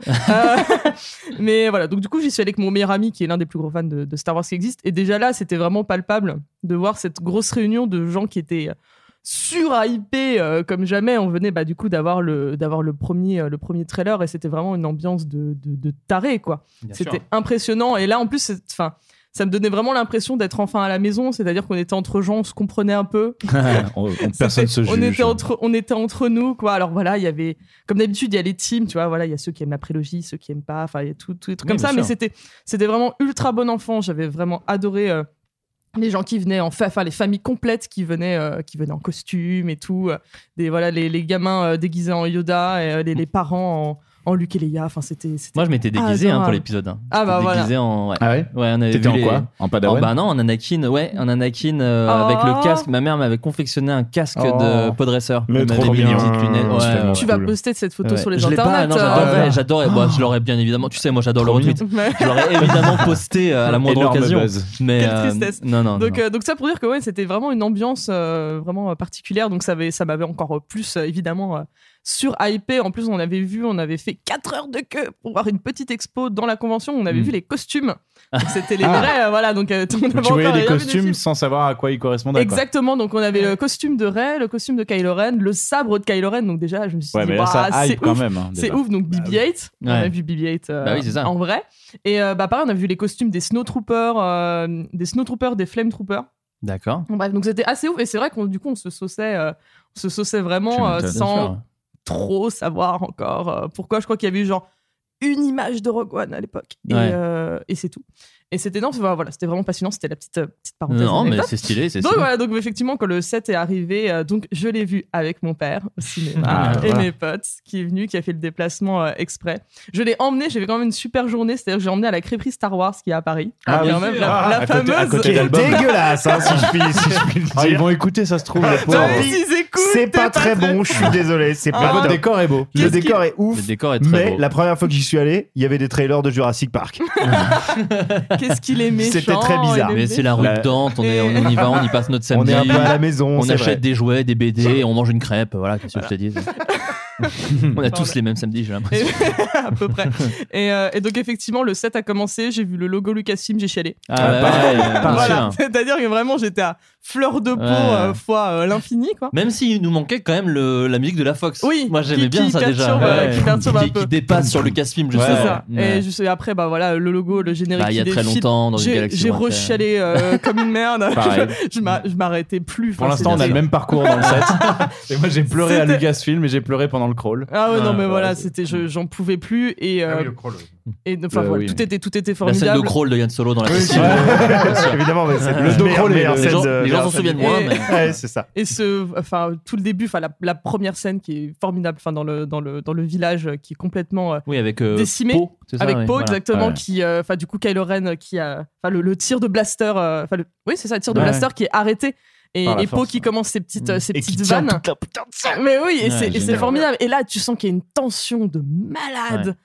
mais voilà, donc du coup, j'y suis allé avec mon meilleur ami qui est l'un des plus gros fans de, Star Wars qui existe. Et déjà là, c'était vraiment palpable de voir cette grosse réunion de gens qui étaient euh, surhypés euh, comme jamais. On venait bah, du coup d'avoir le, d'avoir le, premier, euh, le premier trailer et c'était vraiment une ambiance de, de, taré, quoi. C'était impressionnant. Et là, en plus, c'est, fin, ça me donnait vraiment l'impression d'être enfin à la maison, c'est-à-dire qu'on était entre gens, on se comprenait un peu. on, personne se juge. On était entre, on était entre nous, quoi. Alors voilà, il y avait, comme d'habitude, il y a les teams, tu vois, voilà, il y a ceux qui aiment la prélogie, ceux qui aiment pas, enfin, il y a tout, tout trucs comme ça, mais c'était, c'était vraiment ultra bon enfant. J'avais vraiment adoré. Euh, les gens qui venaient en fa enfin les familles complètes qui venaient euh, qui venaient en costume et tout euh, des voilà les, les gamins déguisés en Yoda et les, les, parents en en Luc et Léa. Enfin, c'était. Moi, je m'étais ah, déguisé ah, pour l'épisode. Hein. Ah bah déguisé voilà. En. Ah ouais. on T'étais en quoi En Padawan. Oh, bah non, en Anakin. Ouais, en Anakin euh, oh. avec le casque. Ma mère m'avait confectionné un casque oh. de podresseur. Mais trop bien. Une lunette. Tu vas poster cette photo sur les internets. Euh, j'adorais. Moi, je l'aurais bien évidemment. Tu sais, moi, j'adore le retweet. Je l'aurais évidemment posté euh, à la moindre occasion. Mais non, non. Donc, donc ça pour dire que ouais, c'était vraiment une ambiance vraiment particulière. Donc ça m'avait encore plus évidemment surhypé. En plus, on avait vu, on avait fait 4 heures de queue pour voir une petite expo dans la convention. On avait vu les costumes. C'était les ah. vrais, euh, voilà. Donc, euh, on tu voyais les costumes sans savoir à quoi ils correspondaient. Exactement. Donc, on avait le costume de Ray, le costume de Kylo Ren, le sabre de Kylo Ren. Donc, déjà, je me suis dit, bah, c'est ouf. Hein, c'est ouf. Donc, bah BB-8. On a vu BB-8 euh, en vrai. Et euh, bah, pareil, on a vu les costumes des Snowtroopers, euh, des Snowtroopers, des Flametroopers. D'accord. Bref, donc c'était assez ouf. Et c'est vrai qu'on du coup, on se sauçait, se vraiment sans, trop savoir encore euh, pourquoi. Je crois qu'il y avait eu genre une image de Rogue One à l'époque. Et euh, c'est tout. Et c'était non, voilà, c'était vraiment passionnant, c'était la petite, euh, petite parenthèse. Non, mais c'est stylé, c'est Donc stylé. voilà, donc effectivement, quand le 7 est arrivé, euh, donc je l'ai vu avec mon père au cinéma ah, et mes potes qui est venu, qui a fait le déplacement euh, exprès. Je l'ai emmené, j'ai fait quand même une super journée, c'est-à-dire que j'ai emmené à la crêperie Star Wars qui est à Paris. Ah, oui, même, la, ah, fameuse. Côté, à est dégueulasse, hein, si je puis, le ah, dire. Ils vont écouter, ça se trouve. c'est pas, très bon, je suis désolé. C'est pas Le décor est beau. Le décor est ouf. Le décor est très beau. Mais la première fois que j'y suis allé, il y avait des trailers de Jurassic Park. Qu'est-ce qu'il est méchant. C'était très bizarre. Mais c'est la ruptante, on, est, on y va, on y passe notre samedi. On est un à la maison. On achète des jouets, des BD, on mange une crêpe. Voilà, qu'est-ce que je te dis on a tous les mêmes samedis, j'ai l'impression. à peu près. Euh, et, donc, effectivement, le set a commencé. J'ai vu le logo Lucasfilm, j'ai chialé. Ah, bah, voilà. C'est-à-dire que vraiment, j'étais à fleur de peau euh... fois euh, l'infini. quoi. Même s'il nous manquait quand même le, la musique de la Fox. Oui, moi j'aimais bien ça déjà. Euh, qui, perturbe un peu. qui dépasse sur Lucasfilm, je sais. Ça. Et juste, après, bah, voilà, le logo, le générique. Bah, il y a très longtemps dans une galaxie. J'ai rechialé euh, comme une merde. je m'arrêtais plus. Pour l'instant, on a le même parcours dans le set. Et moi j'ai pleuré à Lucasfilm et j'ai pleuré pendant le crawl. Ah ouais, non, ah, mais bah, voilà, c'était j'en pouvais plus. Et, ah oui, le crawl. Et enfin, euh, tout, était, tout était formidable. La scène de crawl de Yann Solo dans la oui. Évidemment, mais euh, le de crawl est Les gens, les gens s'en souviennent moins. Mais... C'est ça. Et ce, enfin, tout le début, enfin, la, première scène qui est formidable, enfin, dans le, dans le, dans le village qui est complètement euh, oui, avec, décimé. Po, avec oui. Exactement, qui, enfin, du coup, Kylo Ren qui a, enfin, le, tir de blaster, enfin, oui, c'est ça, le tir de blaster qui est arrêté et, et Poe qui commence ses petites, ses petites vannes. Mais oui, et c'est formidable. Et là, tu sens qu'il y a une tension de malade.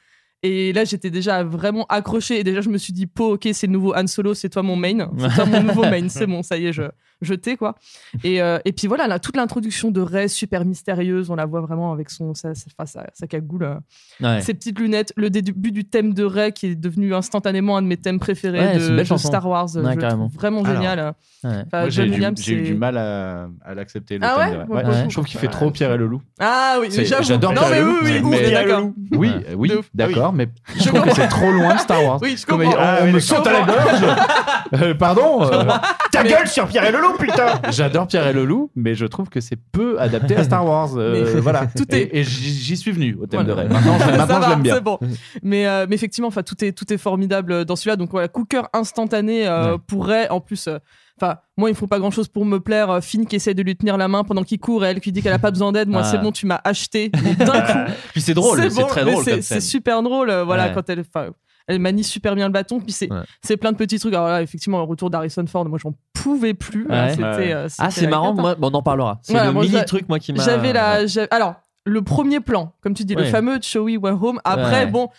Et là, j'étais déjà vraiment accroché. Et déjà, je me suis dit, Po, ok, c'est le nouveau Han Solo, c'est toi mon main. C'est toi mon nouveau main. C'est bon, ça y est, je, jeté, quoi. Et, euh, et puis voilà, toute l'introduction de Ray, super mystérieuse, on la voit vraiment avec son, sa, sa, sa, cagoule, euh, ses petites lunettes, le début du thème de Ray qui est devenu instantanément un de mes thèmes préférés ouais, de, de Star Wars. Euh, vraiment génial. Enfin, J'ai eu, du mal à, à l'accepter. Ah je trouve qu'il fait trop Pierre et le loup. Ah oui, j'adore Pierre et le loup. Oui, oui, d'accord, mais je trouve que c'est trop loin de Star Wars. Oui, je comprends. On ah, me saute à la gorge. Pardon. Ta gueule sur Pierre et le loup Putain J'adore Pierre et le loup, mais je trouve que c'est peu adapté à Star Wars. euh, Mais- voilà. Tout est- Et, et j'y suis venu au thème Voilà. de Ray. Maintenant, je, maintenant, l'aime bien. C'est bon. Mais, euh, mais effectivement, enfin, tout est tout est formidable dans celui-là. Donc voilà, Cooker instantané euh, pourrait en plus. euh, Enfin, moi, il faut pas grand chose pour me plaire. Euh, Finn qui essaie de lui tenir la main pendant qu'il court et elle qui dit qu'elle a pas besoin d'aide. Moi, Ah. c'est bon, tu m'as acheté d'un coup. Puis c'est drôle, c'est bon, très drôle c'est- super drôle. euh, Voilà, Ouais. quand elle. Elle manie super bien le bâton, puis c'est Ouais. c'est plein de petits trucs. Alors là, effectivement, le retour d'Harrison Ford, moi, j'en pouvais plus. Ouais. Euh, Ah, c'est marrant, moi, bon, on en parlera. C'est Voilà, le moi, mini truc, moi, qui m'a. J'avais la. j'a- Alors, le premier plan, comme tu dis, le fameux Chewie Went Home. Après, Ouais. bon.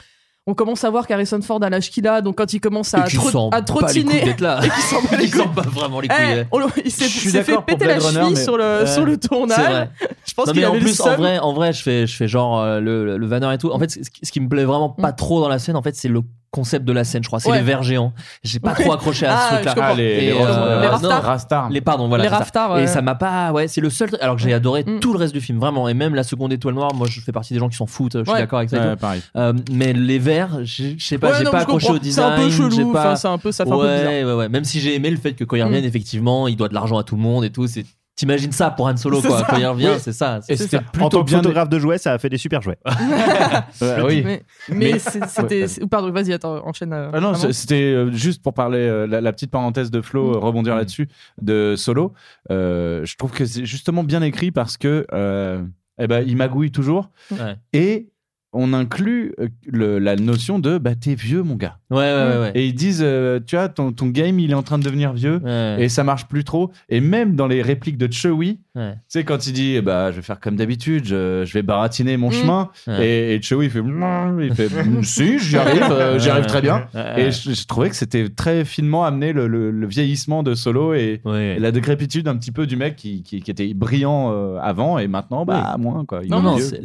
On commence à voir qu'Harrison Ford a l'âge qu'il a, donc quand il commence à, à trottiner, et qu'il s'en bat les couilles. bat vraiment les Eh, couilles. on le- il s'est fait péter la Runner, cheville sur le, sur le tournage. Je pense qu'il mais en avait le plus, en vrai, en vrai, je fais, je fais genre euh, le, le Vanner et tout. En fait, ce qui, me plaît vraiment pas trop dans la scène, en fait, c'est le concept de la scène, je crois. C'est Mm. Ouais. les vers géants. J'ai pas trop accroché à Ah, ce truc-là. Ah, les- les Rastars. Les non, Rastars. Les pardon, voilà. Les c'est ça. Rastars, Et ouais. ça m'a pas. Ouais, c'est le seul. truc- Alors que j'ai adoré Mm. tout le reste du film, vraiment. Et même la seconde étoile noire, moi, je fais partie des gens qui s'en foutent. Je suis Ouais. d'accord avec ça. Ouais. Euh, mais les vers, j'ai- je sais pas, Ouais, j'ai pas accroché au C'est design. un peu chelou, j'ai pas- enfin, c'est un peu- ça fait un peu ouais, bizarre. ouais, ouais. Même si j'ai aimé le fait que quand il Mm. revienne, effectivement, il doit de l'argent à tout le monde et tout. C'est T'imagines ça pour Han Solo, quoi. ça. Quand il revient, Oui. c'est ça. Et c'était ça. en tant que photographe de jouets, ça a fait des super jouets. Ouais, oui. Mais, mais Mais- c'est- c'était. Ouais. Pardon, vas-y, attends, enchaîne. euh, Ah non, c'était euh, juste pour parler, euh, la, la petite parenthèse de Flo, euh, rebondir là-dessus, de Solo. Euh, je trouve que c'est justement bien écrit parce que euh, eh ben, il magouille toujours Ouais. et on inclut euh, le- la notion de bah t'es vieux mon gars. Ouais, ouais, ouais, ouais. Et ils disent euh, tu vois ton, ton game il est en train de devenir vieux et ça marche plus trop. Et même dans les répliques de Chewie, Ouais. tu sais quand il dit eh bah je vais faire comme d'habitude, je, je vais baratiner mon Mm. chemin Ouais. et, et Chewie il fait il fait Mm, si j'y arrive, euh, j'y arrive très bien. Ouais. Et je, je trouvais que c'était très finement amené le, le- le vieillissement de Solo et, et la décrépitude un petit peu du mec qui, qui, qui était brillant euh, avant et maintenant bah moins quoi. Il Non, non, c'est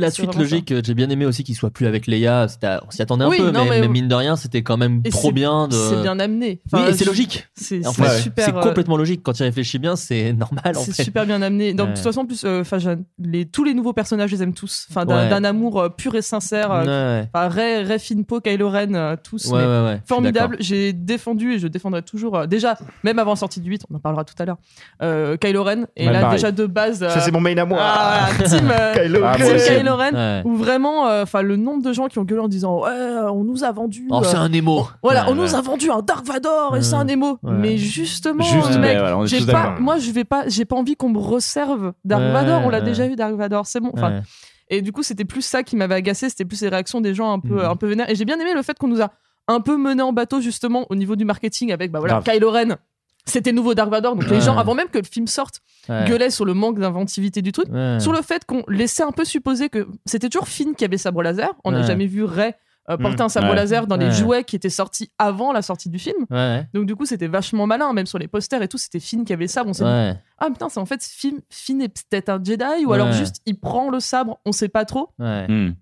la, suite logique. J'ai bien aimé aussi qu'il soit plus avec Leia. C'était- On s'y attendait un Oui, peu, non, mais, mais- mais mine de rien, c'était quand même Et trop bien. De... C'est bien amené. Enfin, oui, et c'est logique. C'est euh, complètement logique. Quand il réfléchit bien, c'est normal. en fait. super bien amené. Donc, Ouais. De toute façon, en plus, euh, les, tous les nouveaux personnages, je les aime tous. Enfin, d'un amour euh, pur et sincère. euh, Ray, Ray Finpo, Kylo Ren, euh, tous. Ouais, mais ouais, ouais, je suis Formidable. J'ai défendu et je défendrai toujours. euh, déjà, même avant la sortie du 8, on en parlera tout à l'heure. euh, Kylo Ren. Et là, pareil. déjà de base. Ça, c'est mon main à moi. Ah, team, euh, Kylo team Ren. Kylo Ren. Ouais. Où vraiment, euh, enfin, le nombre de gens qui ont gueulé en disant Ouais, on nous a vendu. Oh, c'est un Nemo. Voilà, Ouais, on nous a vendu un Dark Vador et c'est un Nemo. Ouais. Mais justement, Juste, mec, j'ai pas, moi je vais pas, j'ai pas envie qu'on me resserve Dark Ouais, Vador. On l'a ouais. déjà eu Dark Vador, c'est bon. Enfin, Ouais. Et du coup, c'était plus ça qui m'avait agacé, c'était plus les réactions des gens un peu, Mhm. un peu vénères. Et j'ai bien aimé le fait qu'on nous a un peu mené en bateau justement au niveau du marketing avec bah voilà Grave. Kylo Ren. C'était nouveau Dark Vador, donc les gens, avant même que le film sorte, gueulaient sur le manque d'inventivité du truc, sur le fait qu'on laissait un peu supposer que c'était toujours Finn qui avait sabre laser. On n'a jamais vu Rey euh, porter Mm. un sabre Ouais. laser dans les Ouais. jouets qui étaient sortis avant la sortie du film. Ouais. Donc du coup, c'était vachement malin, même sur les posters et tout, c'était Finn qui avait le sabre. On s'est Ouais. dit, ah putain, c'est en fait Finn, Finn est peut-être un Jedi ou alors juste il prend le sabre, on sait pas trop. Ouais. Hmm.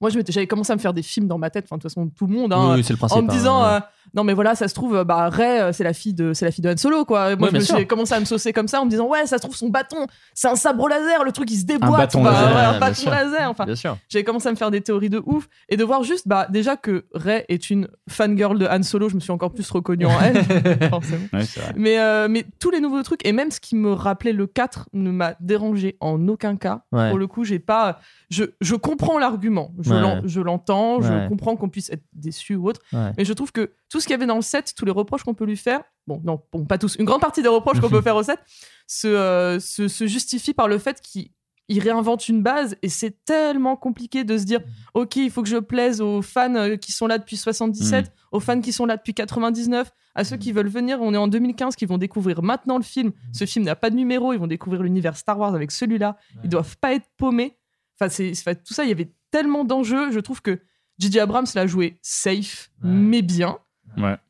Moi, je m'étais- j'avais commencé à me faire des films dans ma tête, enfin de toute façon tout le monde, hein, Oui, oui, c'est le principe, en me hein, disant, ouais. euh, non mais voilà, ça se trouve, euh, bah Rey, euh, c'est la fille de, c'est la fille de Han Solo, quoi. Moi, Ouais, je me commencé à me saucer comme ça en me disant, ouais, ça se trouve son bâton, c'est un sabre laser, le truc il se déboîte, bâton bah, laser, ouais, un bâton laser, enfin. J'avais commencé à me faire des théories de ouf et de voir juste, bah déjà que Rey est une fangirl de Han Solo, je me suis encore plus reconnu en elle, forcément. Ouais. Mais, euh, mais tous les nouveaux trucs, et même ce qui me rappelait le 4 ne m'a dérangé en aucun cas. Pour le coup, j'ai pas. Je, je comprends l'argument, je l'entends, je comprends qu'on puisse être déçu ou autre. Mais je trouve que tout ce qu'il y avait dans le set, tous les reproches qu'on peut lui faire, bon, non, bon, pas tous, une grande partie des reproches qu'on peut faire au set, se, euh, se, se justifie par le fait qu'il il réinvente une base et c'est tellement compliqué de se dire ok il faut que je plaise aux fans euh, qui sont là depuis 77 aux fans qui sont là depuis 99 à ceux qui veulent venir on est en 2015 qui vont découvrir maintenant le film. Ce film n'a pas de numéro ils vont découvrir l'univers Star Wars avec celui-là. Ils doivent pas être paumés. Enfin c'est enfin, tout ça il y avait tellement d'enjeux. Je trouve que J.J. Abrams l'a joué safe mais bien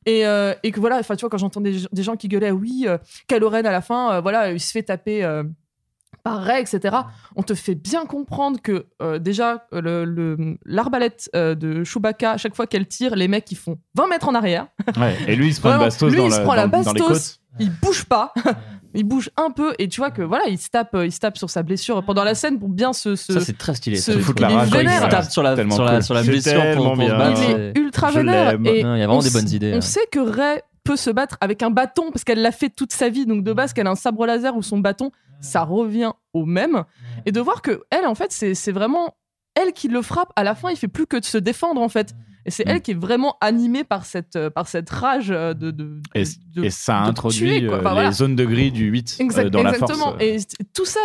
Euh, et que voilà, enfin tu vois, quand j'entends des, gens qui gueulaient, oui, euh, Kylo Ren à la fin, euh, voilà, il se fait taper par Rey, etc. On te fait bien comprendre que euh, déjà, euh, le- le- l'arbalète euh, de Chewbacca, à chaque fois qu'elle tire, les mecs ils font 20 mètres en arrière. Ouais. Et lui il se prend Vraiment, bastos lui, dans, il se la- prend la dans- dans les bastos, côtes. il bouge pas. Il bouge un peu et tu vois que voilà, il se tape, euh, il se tape sur sa blessure pendant la scène pour bien se. se Ça, c'est très stylé. se- Ça fout la il est rage il se tape sur la, Tellement sur la, cool. sur la blessure pour, pour se battre. Il est ultra vénère. Et il y a vraiment on des bonnes idées, On ouais. sait que Ray peut se battre avec un bâton parce qu'elle l'a fait toute sa vie. Donc de base, qu'elle a un sabre laser ou son bâton, ça revient au même. Et de voir que elle, en fait, c'est c'est vraiment elle qui le frappe. À la fin, il fait plus que de se défendre, en fait. Et c'est elle qui est vraiment animée par cette, euh, par cette rage euh, de. de, Et, de- et ça de introduit tuer, euh, Enfin, les voilà. zones de gris du 8 euh, Exact- dans la exactement. force. Et c- tout ça,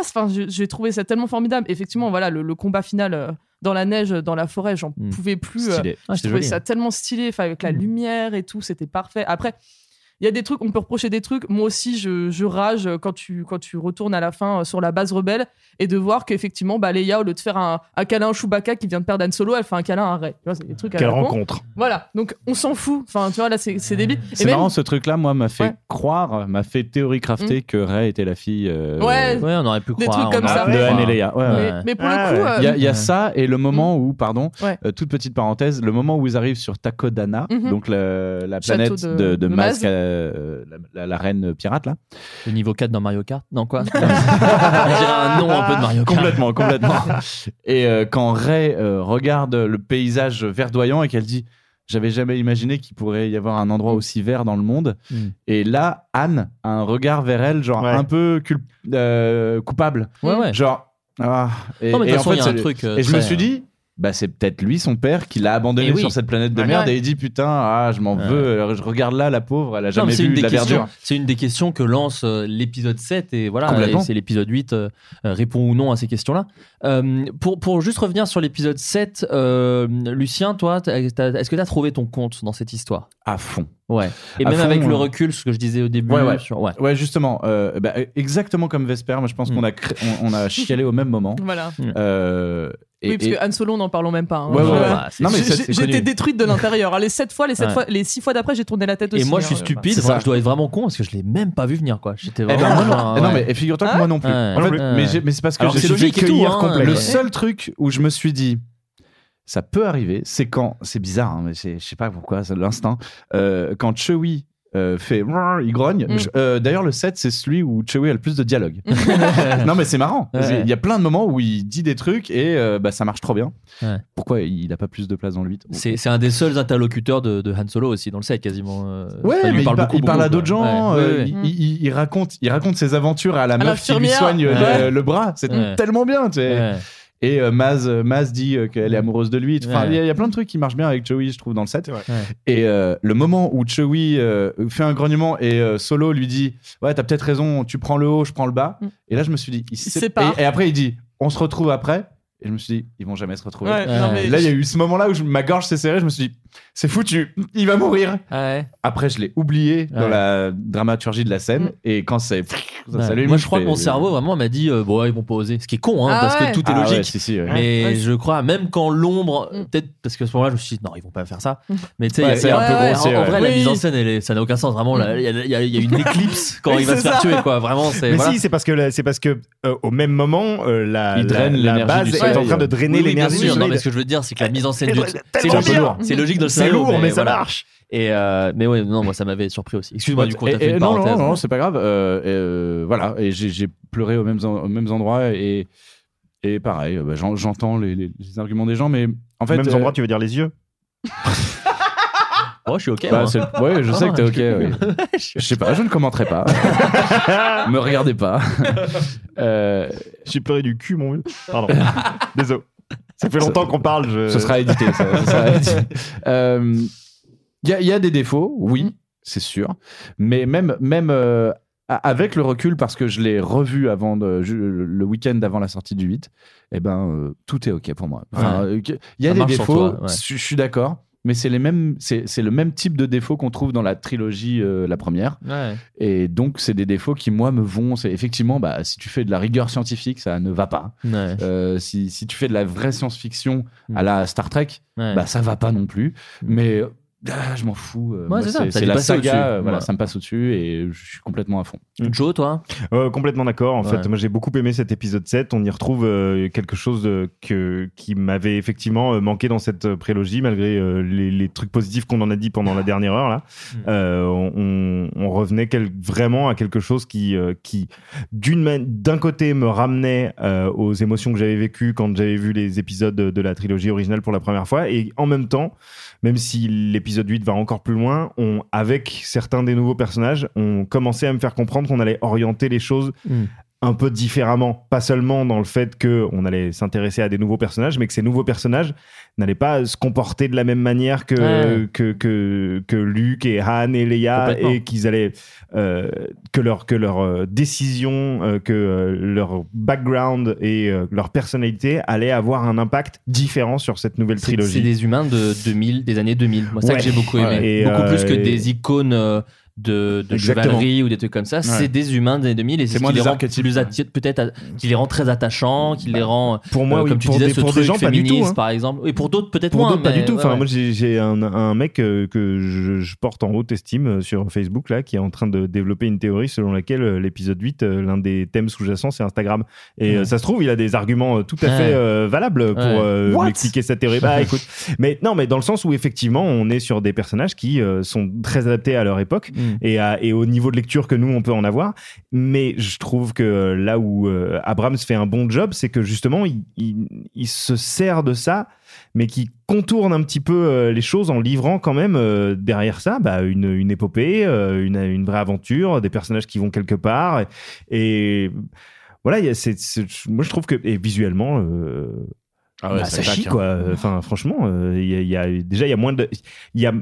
j'ai trouvé ça tellement formidable. Effectivement, voilà, le, le combat final euh, dans la neige, dans la forêt, j'en Mm. pouvais plus. euh, Stylé. Ah, je trouvais ça hein. tellement stylé, enfin, avec la lumière et tout, c'était parfait. Après. Il y a des trucs, on peut reprocher des trucs. Moi aussi, je, je rage quand tu, quand tu retournes à la fin euh, sur la base rebelle et de voir qu'effectivement, bah, Leia, au lieu de faire un, un câlin à Chewbacca qui vient de perdre Han Solo, elle fait un câlin à Rey. Tu vois, c'est des trucs à Quelle con. rencontre. Voilà, donc on s'en fout. Enfin, tu vois, là, c'est c'est débile. Et C'est même- marrant, ce truc-là, moi, m'a fait Ouais. croire, m'a fait théorie crafter Mm. que Ray était la fille. euh, Ouais. Ouais, on aurait pu Des croire. trucs comme ça. de. Anne et Leia. Ouais, Mais, ouais. mais pour le coup, ouais. euh, Il y a, il y a ça et le moment où, pardon, Ouais. euh, toute petite parenthèse, le moment où ils arrivent sur Takodana, Mhm. donc la, planète de- de, Maz. Euh, la, la- la reine pirate là. Le niveau 4 dans Mario Kart Non, quoi On dirait un nom un peu de Mario Kart. Complètement, complètement. et euh, quand Ray euh, regarde le paysage verdoyant et qu'elle dit j'avais jamais imaginé qu'il pourrait y avoir un endroit aussi vert dans le monde. Mm. Et là, Anne a un regard vers elle, genre Ouais. un peu euh, coupable. Ouais, ouais. Genre. Ah. Et, Non, mais de et façon, en il y a fait, un c'est- truc, et je me suis dit, bah, c'est peut-être lui, son père, qui l'a abandonné Eh oui. sur cette planète de merde Ouais. et il dit putain, ah, je m'en veux. Alors, je regarde là, la pauvre, elle a jamais vu une, de la questions, verdure. c'est une des questions que lance euh, l'épisode 7 et voilà, c'est l'épisode 8 euh, euh, répond ou non à ces questions-là. Euh, pour, pour juste revenir sur l'épisode 7, euh, Lucien, toi, est-ce que tu as trouvé ton compte dans cette histoire? À fond. Ouais. Et À même fond, avec le recul, ce que je disais au début. Ouais, ouais. sur- ouais. Ouais, justement, euh, bah, exactement comme Vesper, moi je pense Mm. qu'on a, on, on a chialé au même moment. Voilà. Euh, et- oui, parce et- que Han Solo, n'en parlons même pas. hein. Ouais, ouais, Je- ouais. C'est- Non, mais j'ai- ça, j'ai c'est j'ai été connu. détruite de l'intérieur. hein. Les sept fois, les sept Ouais. fois, les six fois d'après, j'ai tourné la tête aussi. Et moi, je hein. suis stupide, moi, je dois être vraiment con parce que je l'ai même pas vu venir, quoi. J'étais Eh ben, vraiment. moi, non. genre, Eh non, mais figure-toi que Ah moi non plus. Ouais. En fait, Ouais. mais, c'est parce que Alors j'ai logique cueillir hein, Le seul truc où je me suis dit, ça peut arriver, c'est quand, c'est bizarre, hein, mais c'est- je sais pas pourquoi, c'est l'instinct, euh, quand Chewie euh, fait il grogne. Mm. Euh, D'ailleurs, le 7, c'est celui où Chewie a le plus de dialogue. non, mais c'est marrant. Ouais. Il y a plein de moments où il dit des trucs et euh, bah, ça marche trop bien. Ouais. Pourquoi il a pas plus de place dans le 8 C'est un des seuls interlocuteurs de, de Han Solo aussi dans le set quasiment. euh, Ouais, enfin, mais il, parle par- beaucoup, il parle beaucoup, à d'autres gens. Ouais, euh, ouais, ouais. il, il- il raconte, il raconte ses aventures à la À meuf qui lui soigne le- Ouais. le, bras. C'est Ouais. tellement bien. tu sais. Ouais. Et euh, Maz, euh, Maz dit euh, qu'elle est amoureuse de lui. Enfin, il Ouais. y, a- il y a plein de trucs qui marchent bien avec Chewie, je trouve, dans le set. Ouais. Et euh, le moment où Chewie euh, fait un grognement et euh, Solo lui dit Ouais, t'as peut-être raison, tu prends le haut, je prends le bas. Mm. Et là, je me suis dit Il sé- séparent. Et, et après, il dit On se retrouve après. Et je me suis dit Ils vont jamais se retrouver. Ouais, non, mais- Et là, il y a eu ce moment-là où je- ma gorge s'est serrée. Je me suis dit C'est foutu, il va mourir. Ouais. Après, je l'ai oublié dans Ouais. la dramaturgie de la scène. Mm. Et quand c'est. Ouais. Moi, je crois fais- que mon cerveau vraiment m'a dit euh, bon, ils vont pas oser. Ce qui est con, hein, Ah parce ouais. que tout est Ah ouais, logique. si, si, ouais. Mais Ouais. je crois, même quand l'ombre, Mm. peut-être parce que à ce moment-là, je me suis dit non, ils vont pas faire ça. Mm. Mais tu sais, c'est un peu peu en- vrai, la mise en scène, elle est- ça n'a aucun sens. Vraiment, il y, a- y y une éclipse quand il va se faire tuer, quoi. Vraiment, c'est. Mais voilà. si, c'est parce que c'est parce que euh, au même moment, euh, la, Il draine la, la l'énergie base est en train de drainer l'énergie. Non, mais ce que je veux dire, c'est que la mise en scène C'est logique, c'est logique de le C'est scénario, lourd, mais ça voilà. marche. Et euh, mais ouais, non, moi ça m'avait surpris aussi. Excuse-moi du coup, t'as fait une non, parenthèse. non, non, c'est pas grave. Euh, euh, voilà, et j'ai pleuré aux mêmes, en- aux mêmes endroits et, et pareil, bah, j'en- j'entends les, les- les arguments des gens, mais en fait. Mêmes euh, endroits, tu veux dire les yeux? Oh, je suis ok. bah, moi. ouais, je sais que t'es ok. oui. Je Je sais pas, je ne commenterai pas. Me regardez pas. Euh, J'ai pleuré du cul, mon vieux. Pardon. Désolé. Ça fait longtemps qu'on parle. Je... Ce sera édité. ça, sera édité. Euh, Il y, a- il y a des défauts, oui, c'est sûr. Mais même, même euh, avec le recul, parce que je l'ai revu avant de- je- le week-end avant la sortie du 8, eh ben, euh, tout est OK pour moi. Enfin, Il y a Ça des défauts, toi, ouais. je je suis d'accord. Mais c'est les mêmes, c'est c'est le même type de défauts qu'on trouve dans la trilogie euh, la première, Ouais. et donc c'est des défauts qui moi me vont. C'est effectivement, bah, si tu fais de la rigueur scientifique, ça ne va pas. Ouais. Euh, si, si tu fais de la vraie science-fiction à la Star Trek, Ouais. bah ça va pas non plus. Mm. Mais ah, je m'en fous. euh, Ouais, moi, c'est ça, ça la saga, euh, voilà, Ouais. ça me passe au-dessus et je suis complètement à fond. Joe, toi Euh, complètement d'accord. En Ouais. fait, moi j'ai beaucoup aimé cet épisode 7. On y retrouve euh, quelque chose que, qui m'avait effectivement manqué dans cette prélogie, malgré euh, les, les trucs positifs qu'on en a dit pendant la dernière heure. Là, Euh, on, on revenait quel- vraiment à quelque chose qui, euh, qui d'un côté, me ramenait euh, aux émotions que j'avais vécues quand j'avais vu les épisodes de, de la trilogie originale pour la première fois, et en même temps, même si l'épisode 8 va encore plus loin, avec certains des nouveaux personnages, on commençait à me faire comprendre qu'on allait orienter les choses Mm. Un peu différemment. Pas seulement dans le fait qu'on allait s'intéresser à des nouveaux personnages, mais que ces nouveaux personnages n'allaient pas se comporter de la même manière que, Ouais. que, que, que Luke et Han et Leia, et qu'ils allaient. euh, que leur, que leur euh, décision, euh, que leur background et euh, leur personnalité allaient avoir un impact différent sur cette nouvelle trilogie. c'est des humains de 2000, des années 2000. Moi, c'est ça Ouais. que j'ai beaucoup aimé. Ouais. Beaucoup plus que des icônes de, de chevalerie ou des trucs comme ça. C'est des humains des années 2000 et c'est ce qui les des rend peut-être qui les rend très attachants, qui les rend Pour moi, euh, oui, comme tu pour disais des- ce pour des truc gens, pas du tout, hein. par exemple. Et pour d'autres peut-être Pour moins. d'autres, pas du tout. ouais, Enfin, ouais. moi, j'ai j'ai un, un mec euh, que je, je porte en haute estime euh, sur Facebook, là, qui est en train de développer une théorie selon laquelle euh, l'épisode 8, euh, l'un des thèmes sous-jacents, c'est Instagram. Et euh, ça se trouve, il a des arguments tout à Ouais. fait euh, valables pour euh, m'expliquer sa théorie. Bah, écoute. Mais non, mais dans le sens où, effectivement, on est sur des personnages qui sont très adaptés à leur époque Mm. Et, à- et au niveau de lecture que nous, on peut en avoir. Mais je trouve que euh, là où euh, Abrams fait un bon job, c'est que justement, il, il- il se sert de ça, mais qui contourne un petit peu euh, les choses en livrant quand même euh, derrière ça bah, une, une épopée, euh, une, une vraie aventure, des personnages qui vont quelque part. Et, et voilà, c'est- moi je trouve que et visuellement. euh, Ah ouais, bah, ça ça chie claque, quoi. Enfin, franchement, euh, il y a- il y a, déjà il y a moins de, il y a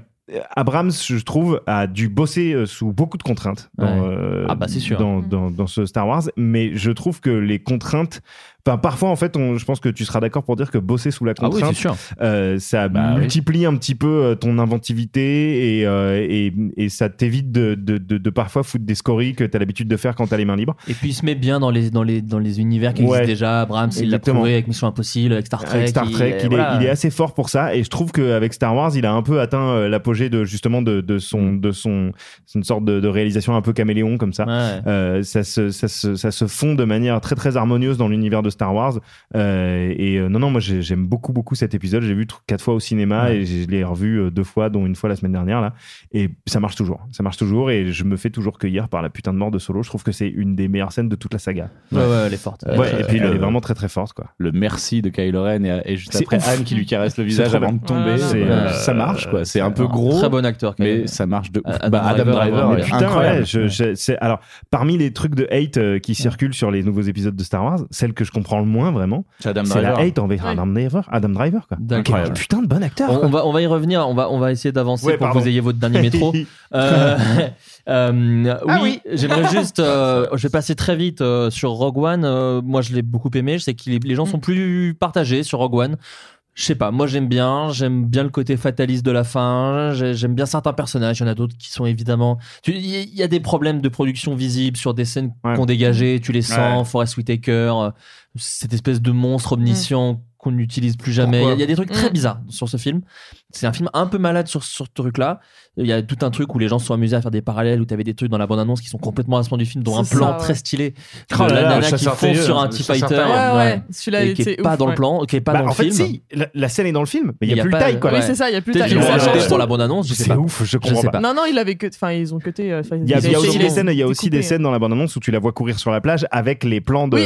Abrams, je trouve, a dû bosser euh, sous beaucoup de contraintes dans, Ouais. euh, Ah bah, sûr. dans, dans, dans ce Star Wars, mais je trouve que les contraintes, enfin parfois en fait, on, je pense que tu seras d'accord pour dire que bosser sous la Ah oui, contrainte, sûr. euh, ça Bah oui. multiplie un petit peu euh, ton inventivité et, euh, et, et ça t'évite de, de, de, de parfois foutre des scories que tu as l'habitude de faire quand tu as les mains libres. Et puis il se met bien dans les, dans les, dans les univers qui Ouais. existent déjà. Abrams, il l'a prouvé avec Mission Impossible, avec Star Trek. Avec Star Trek, il, est, voilà. il est assez fort pour ça et je trouve qu'avec Star Wars, il a un peu atteint l'apogée de justement de, de son de son une sorte de, de réalisation un peu caméléon comme ça. Ouais. Euh, ça, se, ça, se, ça se fond de manière très très harmonieuse dans l'univers de Star Wars. Euh, et euh, non, non, moi j'ai- j'aime beaucoup beaucoup cet épisode. J'ai vu tr- quatre fois au cinéma Ouais. et je l'ai revu euh, deux fois, dont une fois la semaine dernière là. Et ça marche toujours. Ça marche toujours et je me fais toujours cueillir par la putain de mort de Solo. Je trouve que c'est une des meilleures scènes de toute la saga. Ouais, ouais, elle est forte. Ouais, Euh, et puis elle est vraiment très très forte quoi. Le merci de Kylo Ren et, et juste après ouf. Anne qui lui caresse le visage avant de tomber. Euh, ça marche quoi. C'est un peu Un gros. Très bon acteur. quand Mais ça marche de ouf. Adam Bah, Adam Driver, putain, je- alors, parmi les trucs de hate qui circulent sur les nouveaux épisodes de Star Wars, celle que je comprends le moins vraiment, C'est Adam c'est la Driver. hate envers Adam Driver. Adam Driver, quoi. Putain de bon acteur. On, va, on va y revenir, on va, on va essayer d'avancer Ouais, pour que vous ayez votre dernier métro. Euh, euh, oui, j'aimerais juste. euh, je vais passer très vite euh, sur Rogue One. Euh, moi, je l'ai beaucoup aimé. Je sais que les, les gens sont plus partagés sur Rogue One. Je sais pas, moi j'aime bien, j'aime bien le côté fataliste de la fin, j'ai- j'aime bien certains personnages, il y en a d'autres qui sont évidemment... tu- Il y, a des problèmes de production visibles sur des scènes Ouais. qu'on dégageait, tu les sens, Ouais. Forest Whitaker, euh, cette espèce de monstre omniscient qu'on n'utilise plus jamais. Il y, a- Pourquoi il y a des trucs très Mm. bizarres sur ce film. C'est un film un peu malade sur, sur ce truc-là. Il y a tout un truc où les gens se sont amusés à faire des parallèles, où tu avais des trucs dans la bande-annonce qui sont complètement à ce moment du film, dont un plan ouais. très stylé de Oh là la nana qui fonce sur un T-Fighter. Ouais, ouais, celui-là, qui est pas dans le plan, qui est pas Bah, dans le en fait, film. si, la, la scène est dans le film, mais il n'y a, plus de taille, quoi. Oui, c'est ça, il y a plus de taille. qu'ils l'ont pour la bande-annonce, je sais C'est ouf, je comprends sais pas. Non, non, il avait que. Enfin, ils ont cuté. euh, Il y a, ils aussi des scènes, il y a découpé, aussi des hein. scènes dans la bande-annonce où tu la vois courir sur la plage avec les plans de,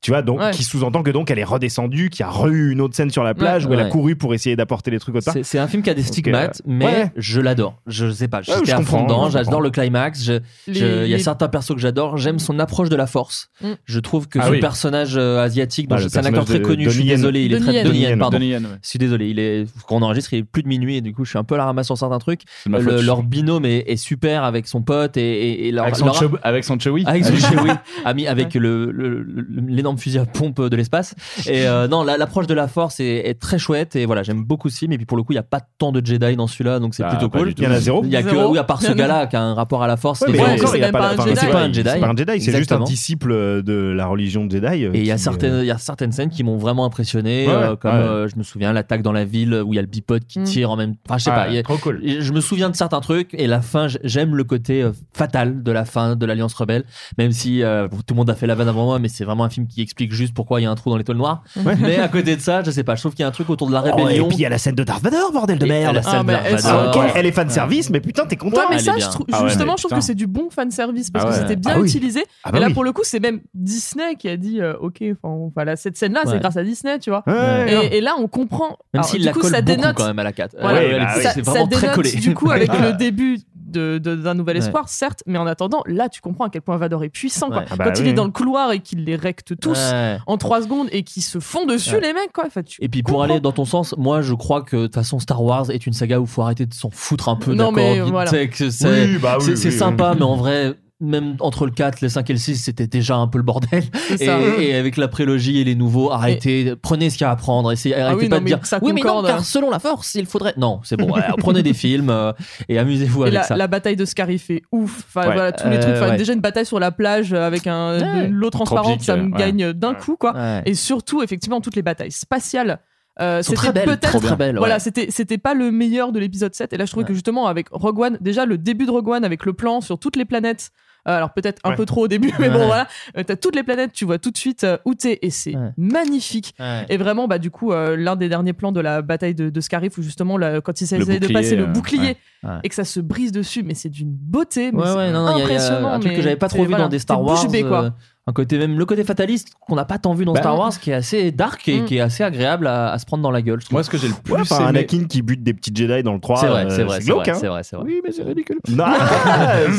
tu vois, donc qui sous-entend que donc elle est redescendue, qu'il y a re eu une autre scène sur la plage où elle a couru pour essayer d'apporter des trucs C'est un film qui a des stigmates, mais ouais. je l'adore. Je sais pas, Ouais, j'étais je à fond dedans, j'adore le climax. je- Les- je- Il y a certains persos que j'adore. J'aime son approche de la force. Mm. Je trouve que Ah ce oui. personnage euh, asiatique, Bah, c'est un acteur très connu, je suis désolé, il est très. Donnie pardon. Ouais. Je suis désolé, il est quand on enregistre, il est plus de minuit et du coup je suis un peu à la ramasse sur certains trucs. Leur binôme est, super avec son pote et, leur, Avec son, Chewie. avec son Chewie, ami avec l'énorme fusil à pompe de l'espace. Et euh, non, la- l'approche de la Force est, est très chouette et voilà, j'aime beaucoup ce film. Et puis pour le coup, il y a pas tant de Jedi dans celui-là, donc c'est Ah, plutôt cool. Il y en a zéro Il y a que, Zéro. oui, à part ce gars-là qui a un rapport à la Force. Ouais, mais encore, a pas- c'est pas un Jedi. C'est pas un Jedi, c'est juste un disciple de la religion Jedi. euh, Et il y a certaines, euh, il y a certaines scènes qui m'ont vraiment impressionné, Ouais, euh, comme Ouais. euh, je me souviens l'attaque dans la ville où il y a le bipod qui Mm. tire en même. Enfin, je sais pas. a- trop cool. Je me souviens de certains trucs et la fin, j'aime le côté euh, fatal de la fin de l'Alliance rebelle, même si euh, tout le monde a fait la vanne avant moi, mais c'est vraiment un film qui explique juste pourquoi il y a un trou dans l'étoile noire. Mais à côté de ça, je sais pas. Je trouve qu'il y a un truc autour de la Oh, rébellion. et puis il y a la scène de Darth Vader, bordel de merde. la scène Ah, mais elle- Vader. Ok, elle est fan service, mais putain, t'es content. Ouais, mais Elle est ça, bien. Ah ouais, justement, mais je trouve putain. que c'est du bon fan service parce Ah que ouais. c'était bien Ah oui. utilisé. Ah bah et là, oui. pour le coup, c'est même Disney qui a dit euh, Ok, enfin, voilà, cette scène-là, Ouais. c'est grâce à Disney, tu vois. Ouais, et, là, on comprend. Même Alors, s'il du la coup, colle ça beaucoup dénote. quand même à la 4. Voilà. Ouais, bah oui. Ça- c'est ça vraiment très dénote, collé. Du coup, avec Ouais. le début de- de- d'un nouvel Ouais. espoir, certes, mais en attendant, là, tu comprends à quel point Vador est puissant. Quoi. Ouais. Ah bah Quand il est dans le couloir et qu'il les recte tous Ouais. en 3 secondes et qu'ils se font dessus, Ouais. les mecs, quoi. Enfin, tu Et puis pour aller dans ton sens, moi je crois que de toute façon Star Wars est une saga où il faut arrêter de s'en foutre un peu. Non, d'accord, mais voilà. que c'est Oui, bah oui, c'est- oui, c'est oui, sympa, mais en vrai. Même entre le 4, le 5 et le 6, c'était déjà un peu le bordel. Et, avec la prélogie et les nouveaux, arrêtez, prenez ce qu'il y a à prendre. Essayez, arrêtez Ah oui, pas non, de mais dire ça Oui, mais non, car selon la force, il faudrait. Non, c'est bon. ouais, prenez des films euh, et amusez-vous avec la, ça. la bataille de Scarif est ouf. Enfin, Ouais. voilà, tous les Euh, trucs. Enfin, ouais. Déjà, une bataille sur la plage avec un, Ouais. de l'eau transparente, ça me ouais. gagne d'un coup, quoi. Ouais. Et surtout, effectivement, toutes les batailles spatiales. euh, c'était très belles, peut-être belles, voilà ouais. c'était c'était pas le meilleur de l'épisode 7 et là je trouvais Ouais. que justement avec Rogue One déjà le début de Rogue One avec le plan sur toutes les planètes euh, alors peut-être un Ouais. peu trop au début mais bon voilà euh, t'as toutes les planètes tu vois tout de suite euh, où t'es et c'est Ouais. magnifique et vraiment, bah, du coup, euh, l'un des derniers plans de la bataille de, de Scarif, où justement, là, quand il s'essaie de passer le euh, bouclier et que ça se brise dessus, mais c'est d'une beauté, mais Ouais, c'est ouais, non, non, il y a- y a impressionnant. un truc mais que j'avais pas trop vu voilà, dans des Star Wars. bouche bée, quoi. Euh, un côté même le côté fataliste qu'on n'a pas tant vu dans Bah, Star Wars, qui est assez dark et Mm. qui est assez agréable à, à se prendre dans la gueule. Moi, ce que j'ai le plus Ouais, aimé- Anakin qui bute des petits Jedi dans le 3. c'est vrai, euh, c'est vrai, c'est vrai, hein. c'est vrai, c'est vrai. Oui, mais c'est ridicule. Non,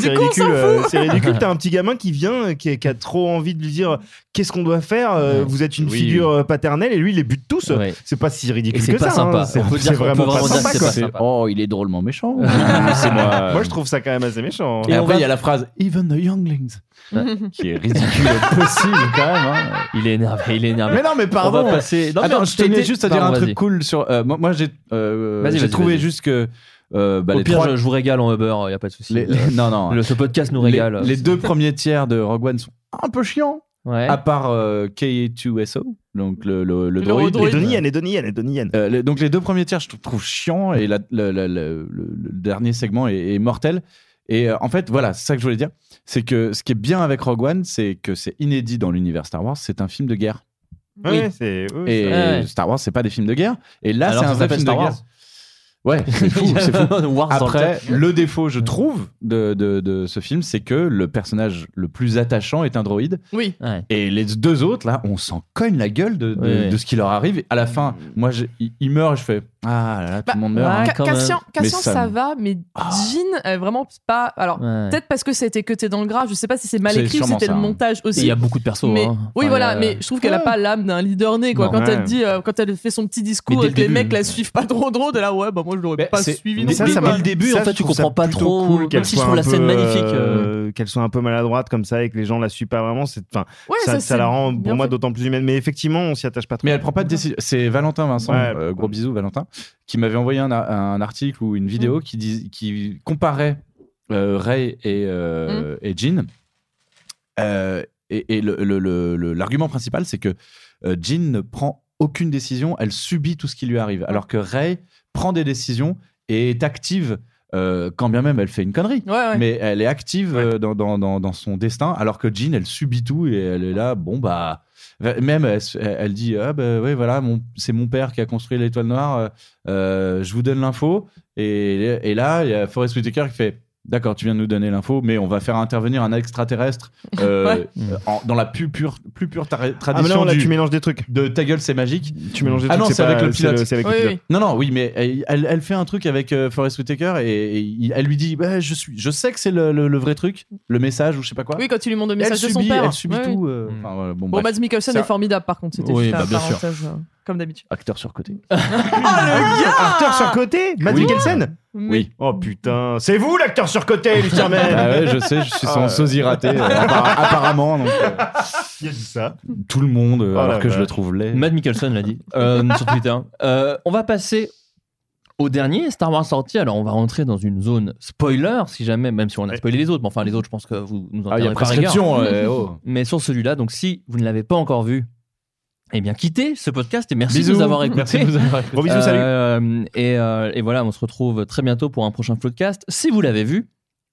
c'est ridicule. euh. C'est ridicule. T'as un petit gamin qui vient, qui, qui a trop envie de lui dire qu'est-ce qu'on doit faire. euh, Ouais. Vous êtes une Oui, figure euh, paternelle et lui il les bute tous. Ouais. C'est pas si ridicule que pas ça. sympa. hein. C'est vraiment pas sympa. Oh, il est drôlement méchant. c'est moi. Moi je trouve ça quand même assez méchant. Et après, il y a la phrase Even the younglings, qui est ridicule possible quand même. hein. Il est énervé, il est énervé. Mais non, mais pardon. On va passer. Non, mais Attends, je tenais juste à dire Pardon, un truc cool sur. euh, moi, moi, j'ai euh, j'ai trouvé juste que. euh, bah, Au les pire, trois- je, je vous régale en Uber, il y a pas de souci. les- les- non, non. Le- ce podcast nous Les- régale. Les, deux premiers tiers de Rogue One sont un peu chiants, Ouais. à part euh, K2SO, donc le, le, le Le droïde. droïde. Et Donnie Yen, et Donnie Yen, et Donnie Yen. Euh, les- donc les deux premiers tiers, je trouve chiants et la- la- la- la- le, le dernier segment est, est mortel. Et euh, en fait, voilà, c'est ça que je voulais dire. C'est que ce qui est bien avec Rogue One, c'est que c'est inédit dans l'univers Star Wars. C'est un film de guerre. C'est. oui, Et c'est- Ouais. Star Wars, c'est pas des films de guerre. Et là, c'est un vrai film de guerre. Ouais, c'est fou, c'est Après, le défaut, je trouve, de, de, de ce film, c'est que le personnage le plus attachant est un droïde. Oui. Ouais. Et les deux autres, là, on s'en cogne la gueule de, de, Ouais. de ce qui leur arrive. À la fin, moi, je- il, meurt et je fais Ah là là, tout le monde meurt. ouais, hein. Même. Cassian, Cassian, ça va, mais Jean, est vraiment pas. Alors, Ouais. peut-être parce que ça a été cuté dans le gras, je sais pas si c'est mal écrit ou c'était le hein. montage aussi. Il y a beaucoup de persos. mais hein. oui Enfin, voilà mais je trouve qu'elle a Ouais. pas l'âme d'un leader né quoi Non. quand Ouais. elle dit euh, quand elle fait son petit discours et que les mecs la suivent pas trop trop de là ouais bah moi je l'aurais pas suivi mais ça, ça Dès le début, ça, en fait, tu comprends pas trop, cool même qu'elle si je soit la scène magnifique, euh, qu'elle soit un peu maladroite comme ça et que les gens la suivent pas vraiment. c'est- Enfin, Ouais, ça, ça, ça c'est la rend pour moi d'autant plus humaine. Mais effectivement, on s'y attache pas trop. Mais elle prend pas de décision. C'est Valentin Vincent, Ouais. euh, gros bisous Valentin, qui m'avait envoyé un, un article ou une Mm. vidéo qui, dis- qui comparait euh, Ray et, euh, Mm. et Jean. Euh, et et l'argument principal, c'est que euh, Jean ne prend aucune décision, elle subit tout ce qui lui arrive. Alors que Ray prend des décisions et est active, euh, quand bien même elle fait une connerie. Ouais, ouais. Mais elle est active euh, dans, dans, dans, dans son destin, alors que Jean, elle subit tout et elle est là, bon, bah. Même, elle, dit Ah, bah, ouais, voilà, c'est mon père qui a construit l'étoile noire, euh, je vous donne l'info. Et, et là, il y a Forrest Whitaker qui fait D'accord, tu viens de nous donner l'info, mais on va faire intervenir un extraterrestre euh, Ouais. en- dans la plus pure, plus pure Ah, mais tradition non, là, du- tu mélanges des trucs. de ta gueule, c'est magique. Tu mélanges des Ah trucs. non, c'est avec le pilote. C'est avec Oui, le pilote. oui. Non, non, oui, mais elle, elle fait un truc avec euh, Forrest Whitaker et, elle lui dit bah, je, suis, je sais que c'est le, le- le vrai truc, le message ou je sais pas quoi. oui quand il lui demande le Et elle message de son subit, père elle subit Ouais, tout. oui. euh, enfin, voilà, bon, bon. Mads Mikkelsen est formidable par contre c'était Oui, juste bah, bien sûr. parenthèse. Comme d'habitude. Acteur surcoté. Oh, le gars Acteur surcoté Matt Oui. Mikkelsen Oui. Oh putain, c'est vous l'acteur surcoté, Lucien Men Ah ouais, je sais, je suis son Ah. sosie raté, euh, appara- apparemment. Donc, euh, Qui a dit ça tout le monde, euh, Oh alors la que je le trouve laid. Matt Mikkelsen l'a dit euh, sur Twitter. Euh, on va passer au dernier Star Wars sorti. Alors, on va rentrer dans une zone spoiler, si jamais, même si on a spoilé les autres. Mais enfin, les autres, je pense que vous nous en Ah, il y a tiendrez par rigueur. prescription. euh, oh. Mais sur celui-là, donc si vous ne l'avez pas encore vu, eh bien, quittez ce podcast et merci Bisous. de nous avoir écoutés. Merci de nous avoir écoutés. Gros bisous, salut. Euh, et, euh, et voilà, on se retrouve très bientôt pour un prochain podcast. Si vous l'avez vu,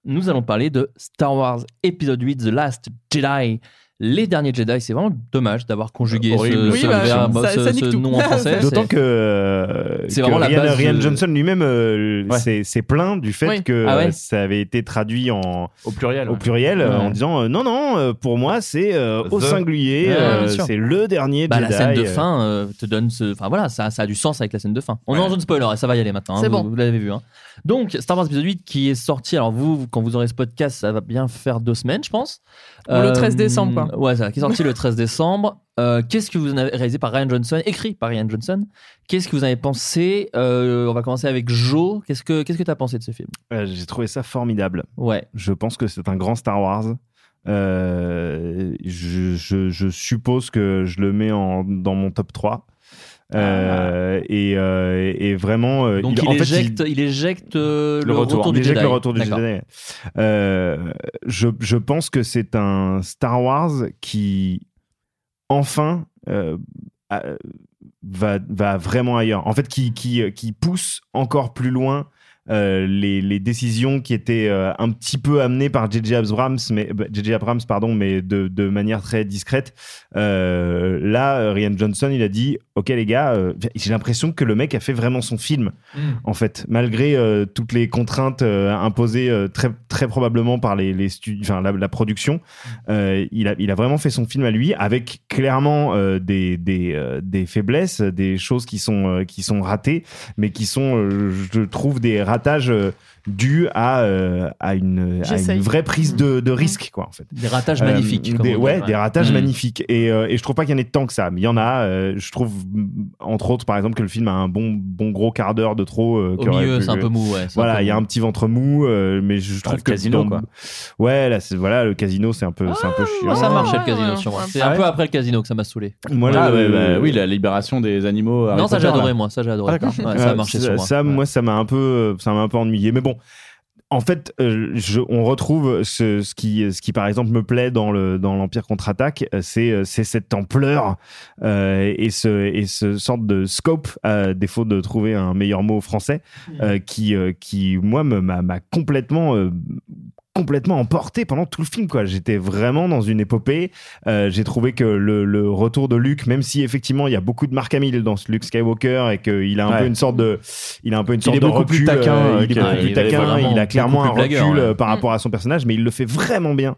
nous allons parler de Star Wars épisode 8, The Last Jedi. Les derniers Jedi, c'est vraiment dommage d'avoir conjugué ce. Oui, ce bah, verbe- ça- ce- ça nique ce tout. nom en français. D'autant que, euh, C'est que vraiment la Ryan, base Ryan de- Johnson lui-même euh, Ouais. s'est plaint du fait Oui. que Ah ouais euh, ça avait été traduit en, Au pluriel. au pluriel euh, Ouais. en disant euh, non, non, euh, pour moi c'est euh, au The. singulier, euh, c'est le dernier Bah, Jedi. la scène de euh. fin euh, te donne ce. Enfin voilà, ça, ça a du sens avec la scène de fin. On est en zone spoiler et ça va y aller maintenant. hein, C'est vous, bon. vous l'avez vu. hein. Donc, Star Wars épisode 8 qui est sorti. Alors, vous, quand vous aurez ce podcast, ça va bien faire deux semaines, je pense. Le 13 décembre, quoi. Ouais, ça, qui est sorti le 13 décembre. Euh, Qu'est-ce que vous en avez réalisé par Ryan Johnson, écrit par Ryan Johnson? Qu'est-ce que vous en avez pensé? Euh, On va commencer avec Joe. Qu'est-ce que qu'est-ce que t'as pensé de ce film? Euh, J'ai trouvé ça formidable. Ouais. Je pense que c'est un grand Star Wars. Euh, je, je- je suppose que je le mets en, dans mon top 3. Euh, et, euh, et vraiment, euh, Donc, il, en fait, éjecte, il... éjecte euh, le, le retour, du Jedi. le retour du D'accord. Jedi. Euh, je, je pense que c'est un Star Wars qui, enfin, euh, va, va vraiment ailleurs. En fait, qui, qui, qui pousse encore plus loin euh, les, les décisions qui étaient euh, un petit peu amenées par J.J. Abrams, mais bah, J.J. Abrams, pardon, mais de, de manière très discrète. Euh, là, Ryan Johnson, il a dit, ok les gars, j'ai l'impression que le mec a fait vraiment son film, en fait, malgré toutes les contraintes imposées très très probablement par les, les enfin la, la production. Il a il a vraiment fait son film à lui, avec clairement des des, des faiblesses, des choses qui sont qui sont ratées, mais qui sont, je trouve, des ratages euh, dus à euh, à une à J'essaye. une vraie prise de, de risque, quoi, en fait. Des ratages Euh, magnifiques. des, ouais, des ratages Mm. magnifiques. Et, euh, et je trouve pas qu'il y en ait tant que ça. Mais il y en a. euh, je trouve, entre autres, par exemple, que le film a un bon, bon gros quart d'heure de trop. euh, Au milieu, c'est un peu mou. Ouais, Voilà, il y a un petit ventre mou, euh, mais je trouve le que casino, dans- quoi. Ouais, là, c'est voilà, le casino, c'est un peu, c'est un peu chiant. Moi, ça marchait le casino sur moi. C'est Ah un ouais peu après le casino que ça m'a saoulé. Moi, Ah, le- ouais, bah, oui, la libération des animaux. Non, ça j'ai adoré moi. Ça j'ai adoré. Ah, ça a marché sur moi. ça, moi, ça m'a un peu, ça m'a un peu ennuyé. Mais bon, en fait, euh, je- on retrouve ce, ce qui, ce qui, par exemple, me plaît dans le dans l'Empire contre-attaque, euh, c'est euh, c'est cette ampleur euh, et ce et ce sorte de scope, à défaut de trouver un meilleur mot français, euh, qui qui moi m'a complètement complètement emporté pendant tout le film quoi j'étais vraiment dans une épopée Euh, j'ai trouvé que le, le retour de Luke même si effectivement il y a beaucoup de Mark Hamill dans ce Luke Skywalker et qu'il a un Ouais. peu une sorte de il a un peu une Il sorte est de beaucoup recul plus taquin, euh, il est beaucoup il plus est taquin vraiment il a clairement un beaucoup plus recul blagueur, euh, ouais. par rapport à son personnage mais il le fait vraiment bien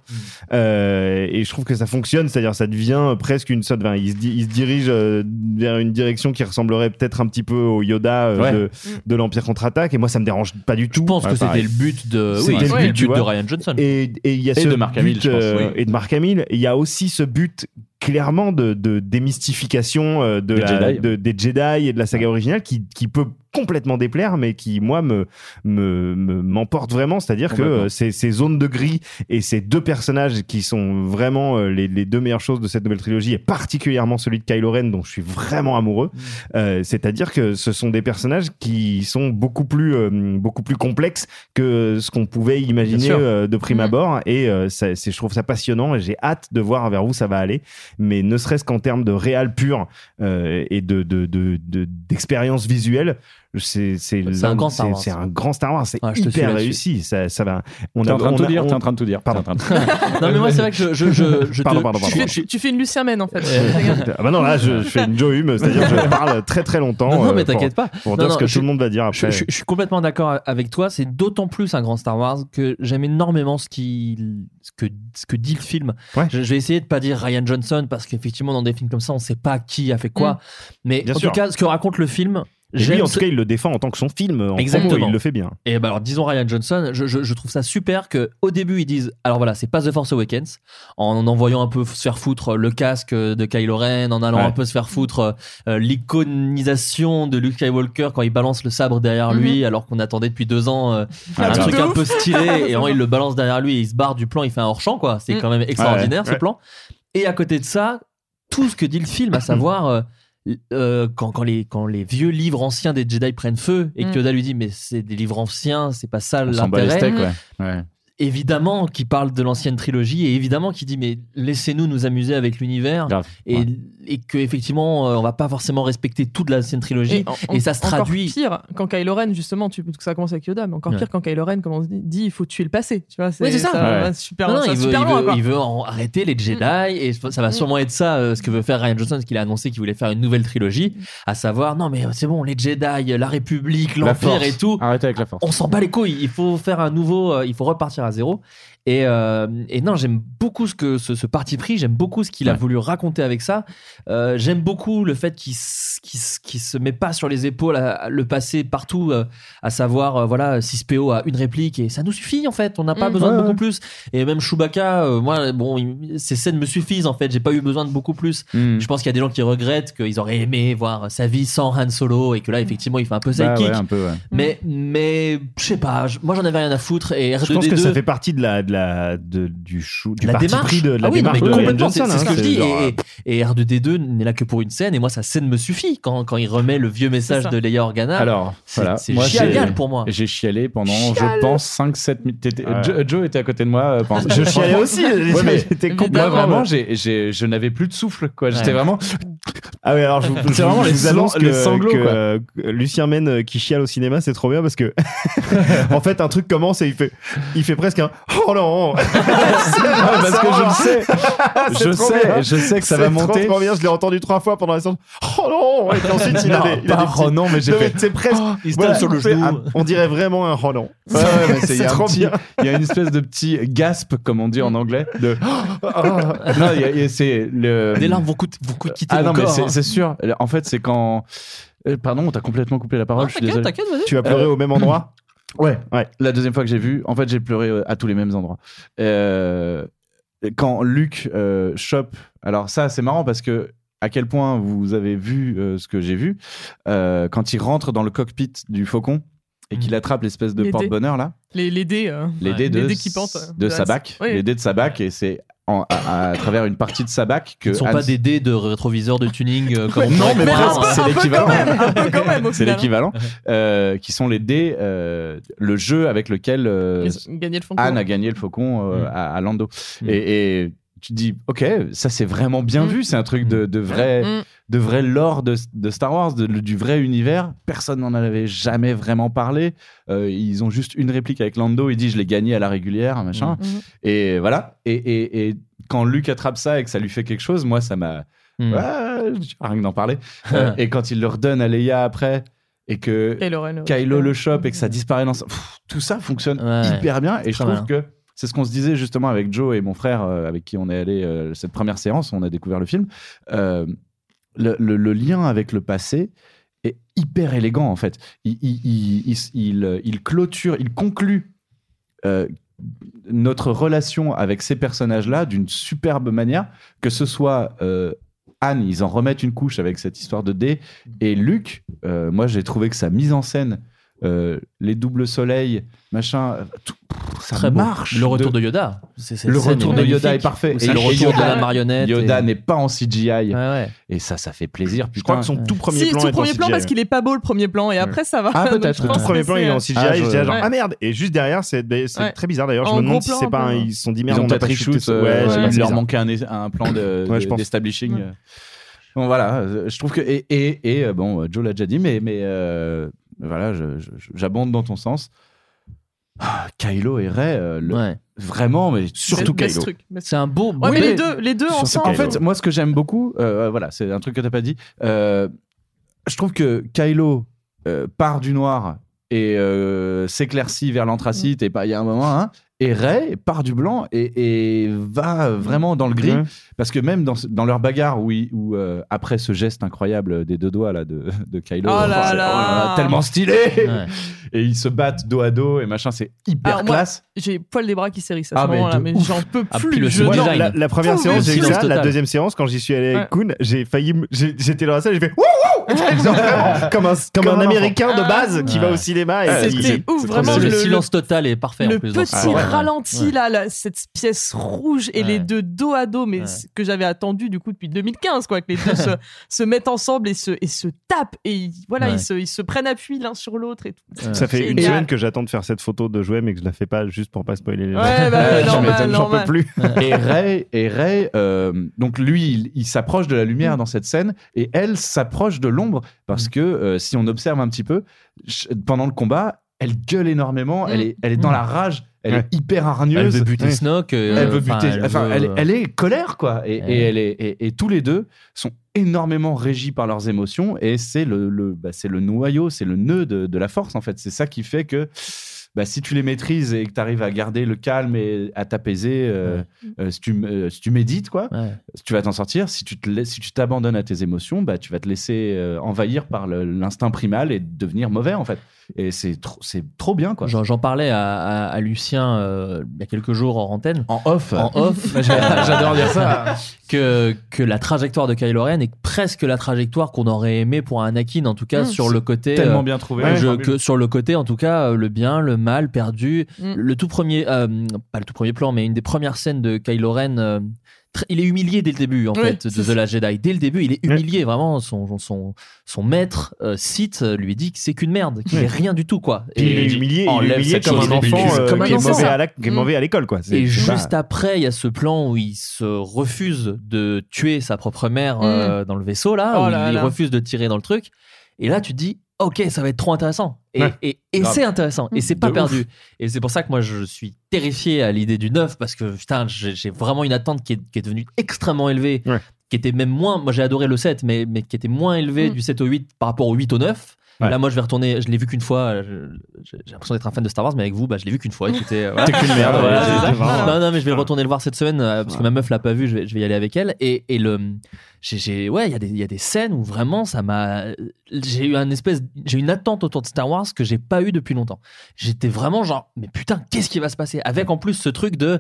Euh, et je trouve que ça fonctionne c'est-à-dire ça devient presque une sorte enfin, il, se di- il se dirige euh, vers une direction qui ressemblerait peut-être un petit peu au Yoda euh, Ouais. de, de l'Empire contre-attaque et moi ça me dérange pas du tout Je pense que c'était le but de. C'était le but, de vois. Ryan Johnson. Et et il y a Et ce de Mark Hamill, but, je pense, euh, oui. et de Mark Hamill. Il y a aussi ce but clairement de, de démystification euh, de Des la- Jedi. de- des Jedi et de la saga originale qui, qui peut complètement déplaire, mais qui moi me me- me- m'emporte vraiment. C'est-à-dire que euh, ces, ces zones de gris et ces deux personnages qui sont vraiment euh, les, les deux meilleures choses de cette nouvelle trilogie, et particulièrement celui de Kylo Ren dont je suis vraiment amoureux. Mm. Euh, C'est-à-dire que ce sont des personnages qui sont beaucoup plus euh, beaucoup plus complexes que ce qu'on pouvait imaginer euh, de prime Mhm. abord et euh, ça- c'est je trouve ça passionnant et j'ai hâte de voir vers où ça va aller mais ne serait-ce qu'en termes de réal pur euh, et de de- de- de- d'expérience visuelle c'est un grand Star Wars. c'est un grand Star Wars c'est Ouais, je te suis hyper réussi ça ça va on T'es en train de tout a- dire, on- t'es en train de tout dire. Pardon. Non mais moi c'est vrai que je, je, je, je Pardon, te- pardon, Tu, fais- tu fais une Lucien Men en fait. ah bah non là je, je fais une Joe Hume c'est-à-dire je parle très très longtemps Non, non, mais euh, pour- t'inquiète pas. pour Non, dire non, ce que je- tout le monde va dire Je, après je- je suis complètement d'accord avec toi. C'est d'autant plus un grand Star Wars que j'aime énormément ce, qui, ce, que, ce que dit le film. Ouais. Je, je vais essayer de pas dire Ryan Johnson parce qu'effectivement, dans des films comme ça, on sait pas qui a fait quoi. Mm. Mais en tout cas, ce que raconte le film, Et lui, en ce- tout cas, il le défend en tant que son film. En Exactement. promo, il le fait bien. Et bah alors disons Ryan Johnson, je, je- je trouve ça super que au début ils disent alors voilà c'est pas The Force Awakens en envoyant un peu se faire foutre le casque de Kylo Ren, en allant Ouais. un peu se faire foutre euh, l'iconisation de Luke Skywalker quand il balance le sabre derrière lui alors qu'on attendait depuis deux ans euh, Ah, un truc un peu stylé et en il le balance derrière lui et il se barre du plan, il fait un hors champ quoi, c'est Mm. quand même extraordinaire Ouais, ce plan. Et à côté de ça, tout ce que dit le film, à savoir euh, quand, quand, les, quand les vieux livres anciens des Jedi prennent feu et Mm. que Yoda lui dit mais c'est des livres anciens, c'est pas ça l'intérêt. Ouais. Évidemment qui parle de l'ancienne trilogie et évidemment qui dit mais laissez-nous nous amuser avec l'univers et, et que effectivement euh, on va pas forcément respecter toute l'ancienne trilogie et, en- ça se encore traduit pire quand Kylo Ren justement tu ça commence avec Yoda mais encore Ouais. pire quand Kylo Ren comme on dit dit, il faut tuer le passé tu vois Oui, c'est ça. Ouais. super, Non, non, ça va il, veut, super il loin veut- quoi. il veut en arrêter les Jedi et ça va Mm. sûrement être ça euh, ce que veut faire Ryan Johnson, qu'il a annoncé qu'il voulait faire une nouvelle trilogie, à savoir non mais c'est bon les Jedi, la République, l'Empire et tout. Arrêtez avec la force. On s'en bat les couilles. Il faut faire un nouveau, euh, il faut repartir à zéro. Et, euh, et non, j'aime beaucoup ce que ce, ce parti pris. J'aime beaucoup ce qu'il a voulu raconter avec ça. Euh, j'aime beaucoup le fait qu'il qu'il se met pas sur les épaules à, le passé partout, euh, à savoir euh, voilà 6PO a une réplique et ça nous suffit en fait. On n'a pas Mm. besoin de beaucoup ouais. plus. Et même Chewbacca, euh, moi bon, il- ces scènes me suffisent en fait. J'ai pas eu besoin de beaucoup plus. Mm. Je pense qu'il y a des gens qui regrettent qu'ils auraient aimé voir sa vie sans Han Solo et que là effectivement il fait un peu Bah sidekick. ouais, un peu, ouais. Mais mais je sais pas. moi j'en avais rien à foutre et R2D2. Je pense que ça fait partie de la, de la, de, du chou, du la parti démarche. pris de, de la ah oui, non, démarche mais de Ryan complètement, c'est c'est ce hein, que je dis. genre, Et, et R2D2 n'est là que pour une scène, et moi, sa scène me suffit quand, quand il remet le vieux message de Leia Organa. Alors, c'est voilà. Moi, génial j'ai- pour moi. J'ai chialé pendant, je pense, 5-7 minutes. Ouais. Joe, Joe était à côté de moi. euh, pendant- Je chialais aussi, Ouais, mais j'étais moi, complètement- vraiment, j'ai- j'ai- je n'avais plus de souffle. quoi. J'étais Ouais. vraiment. Ah oui, alors je, vous- C'est je- vraiment je les vous annonce sang- que, les sanglots, que, euh, Lucien Men euh, qui chiale au cinéma, c'est trop bien parce que en fait un truc commence et il fait, il fait presque un oh non. Ah, parce que je le sais. Je trop sais, bien. je sais que ça va trop, monter. trop bien, je l'ai entendu trois fois pendant la séance. Oh non. Et puis ensuite il a Non, des, il a pas oh non, mais j'ai fait- C'est presque. il se tape sur le genou. un- On dirait vraiment un oh non. Ouais, ouais, mais c'est- il y c'est a un trop petit- bien. Il y a une espèce de petit gasp, comme on dit en anglais. De... non, il y a- il y a- c'est le. Des larmes vont, coûter- vont quitter Ah non, mais corps. c'est hein. c'est sûr. En fait, c'est quand. Euh, Pardon, on t'a complètement coupé la parole. je suis désolé. Tu vas pleurer au même endroit Ouais. La deuxième fois que j'ai vu, en fait, j'ai pleuré euh, à tous les mêmes endroits. Euh, quand Luc euh, chope. Alors, ça, c'est marrant parce que. À quel point vous avez vu euh, ce que j'ai vu euh, quand il rentre dans le cockpit du faucon et qu'il attrape l'espèce de porte-bonheur là les, les dés euh, les dés de, les dés qui pentent euh, de Oui. les dés de Sabak, et c'est en- à, à travers une partie de Sabak que Ce ne sont Hans- pas des dés de rétroviseur de tuning euh, comme on non, mais hein. c'est l'équivalent. C'est l'équivalent, euh, qui sont les dés, euh, le jeu avec lequel euh, Ils ont gagné le faucon. Anne a gagné le faucon euh, Mm. à, à Lando. Et, et tu dis, ok, ça c'est vraiment bien Mm. vu, c'est un truc de, de vrai, Mm. de vrai lore de, de Star Wars, de- du vrai univers. Personne n'en avait jamais vraiment parlé. Euh, ils ont juste une réplique avec Lando, il dit, je l'ai gagné à la régulière, machin. Mm. Et voilà. Et, et, et quand Luke attrape ça et que ça lui fait quelque chose, moi ça m'a. Mm. Rien que d'en parler. Euh, et quand il le redonne à Leia après. Et que Kylo le chope et que ça disparaît dans Pff, tout ça fonctionne Ouais. hyper bien et je trouve que c'est ce qu'on se disait justement avec Joe et mon frère euh, avec qui on est allé euh, cette première séance on a découvert le film. Euh, le, lien avec le passé est hyper élégant en fait. Il, clôture il conclut notre relation avec ces personnages-là d'une superbe manière, que ce soit Anne, ils en remettent une couche avec cette histoire de dés, et Luc, moi j'ai trouvé que sa mise en scène, euh, les doubles soleils, machin, tout- ça Très beau. marche. Le retour de Yoda. Le retour de Yoda est parfait. C'est le Et retour de Yoda- la marionnette. Yoda et- n'est pas en CGI. Ouais, ouais. Et ça, ça fait plaisir. Je crois putain. que son tout premier si, plan tout est en premier plan CGI. parce qu'il est pas beau le premier plan et après ça va. Ah, peut-être. tout premier plan, il est en c'est- CGI. Ah, je je- disais genre, Ouais. ah merde. Et juste derrière, c'est c'est Ouais. très bizarre d'ailleurs. Je En me demande si c'est pas ils se sont dit Ils merde, ont on a pas ça. euh, il leur manquait un, plan d'establishing. Bon, voilà, je trouve que. Et, et, et, euh, bon, Joe l'a déjà dit, mais, mais voilà, j'abonde dans ton sens. Ah, Kylo et Rey, euh, le- Ouais. vraiment, mais surtout Kylo. C'est un beau. Ouais, mais les deux, les deux ensemble. En fait, moi, ce que j'aime beaucoup, euh, voilà, c'est un truc que t'as pas dit. euh, je trouve que Kylo euh, part du noir et euh, s'éclaircit vers l'anthracite et pas il y a un moment, hein, Et Ray part du blanc et, et va vraiment dans le gris. Ouais. Parce que même dans, dans leur bagarre, où, où, euh, après ce geste incroyable des deux doigts là, de, de Kylo, Oh là là. tellement stylé Ouais. Et ils se battent dos à dos et machin, c'est hyper Alors, moi, classe. J'ai poil des bras qui s'érissent à Ah, ce mais moment-là, mais j'en peux Ah, plus. le je. La, la première séance, j'ai eu ça. La deuxième séance, quand j'y suis allé avec Ouais. Kuhn, j'ai failli. J'étais dans la salle, j'ai fait Genre vraiment comme un, comme Comme un un américain de enfant. base qui va au cinéma. Et C'était ouf, vraiment. le, le- silence total est parfait en le plus. petit. Ouais. ralenti Ouais. là, là, cette pièce rouge et Ouais. les deux dos à dos, mais que j'avais attendu du coup depuis 2015, quoi, que les deux se, se mettent ensemble et se, et se tapent et voilà, ils, se, ils se prennent appui l'un sur l'autre et tout. Ça fait une semaine que j'attends de faire cette photo de jouet, mais que je la fais pas juste pour pas spoiler les gens. Ouais, bah, normal, J'en peux plus. et Ray, et Ray euh, donc lui, il, il s'approche de la lumière dans cette scène et elle s'approche de l'ombre parce que euh, si on observe un petit peu, pendant le combat, elle gueule énormément, elle, est, elle est dans Mm. la rage, elle Ouais. est hyper Elle hargneuse. veut buter Ouais. Snoke. euh, Elle veut buter. Enfin, veut- elle, elle est colère, quoi. Et, Ouais. et elle est, et, et tous les deux sont énormément régis par leurs émotions. Et c'est le, le, bah, c'est le noyau, c'est le nœud de, de la force, en fait. C'est ça qui fait que bah, si tu les maîtrises et que tu arrives à garder le calme et à t'apaiser, euh, euh, si, tu, euh, si tu médites, quoi, Ouais. tu vas t'en sortir. Si tu te laisses- si tu t'abandonnes à tes émotions, bah, tu vas te laisser envahir par l'instinct primal et devenir mauvais, en fait. Et c'est trop, c'est trop bien, quoi. J'en j'en parlais à, à- à Lucien euh, il y a quelques jours en antenne. En off. En off. J'adore dire ça. que, que la trajectoire de Kylo Ren est presque la trajectoire qu'on aurait aimé pour Anakin, en tout cas Mm. sur le côté. Tellement euh, bien trouvé. je- Formule. que sur le côté, en tout cas, euh, le bien, le mal, perdu. Mm. Le tout premier, euh, pas le tout premier plan, mais une des premières scènes de Kylo Ren. Il est humilié dès le début, en Oui, fait, de ça. Last Jedi. Dès le début, il est humilié, vraiment. Son, son, son maître, euh, Sith, euh, lui dit que c'est qu'une merde, qu'il est rien du tout, quoi. Puis il est humilié, il est humilié comme un enfant euh, Comme un qui, est mauvais à la- qui est Mm. mauvais à l'école. quoi. Et pas- juste après, il y a ce plan où il se refuse de tuer sa propre mère euh, dans le vaisseau, là, Oh où là il là. refuse de tirer dans le truc. Et là, tu te dis, ok, ça va être trop intéressant. Et, Ouais. et, et c'est intéressant. Et c'est pas De perdu. Et c'est pour ça que moi, je suis terrifié à l'idée du neuf, parce que putain, j'ai vraiment une attente qui est, qui est devenue extrêmement élevée, Ouais. qui était même moins. Moi, j'ai adoré le 7, mais, mais qui était moins élevé Mm. du 7 au 8 par rapport au 8 au 9. Ouais. Là, moi, je vais retourner. Je l'ai vu qu'une fois. je- J'ai l'impression d'être un fan de Star Wars, mais avec vous, bah, je l'ai vu qu'une fois. Écoutez, euh, voilà. Qu'une merde. Voilà, Non, non, mais je vais le retourner le voir cette semaine euh, parce que ma meuf l'a pas vu. Je vais, je vais y aller avec elle. Et, et le, j'ai, ouais, il y a des, il y a des scènes où vraiment ça m'a, j'ai eu un espèce, j'ai une attente autour de Star Wars que j'ai pas eu depuis longtemps. J'étais vraiment genre, mais putain, qu'est-ce qui va se passer? Avec en plus ce truc de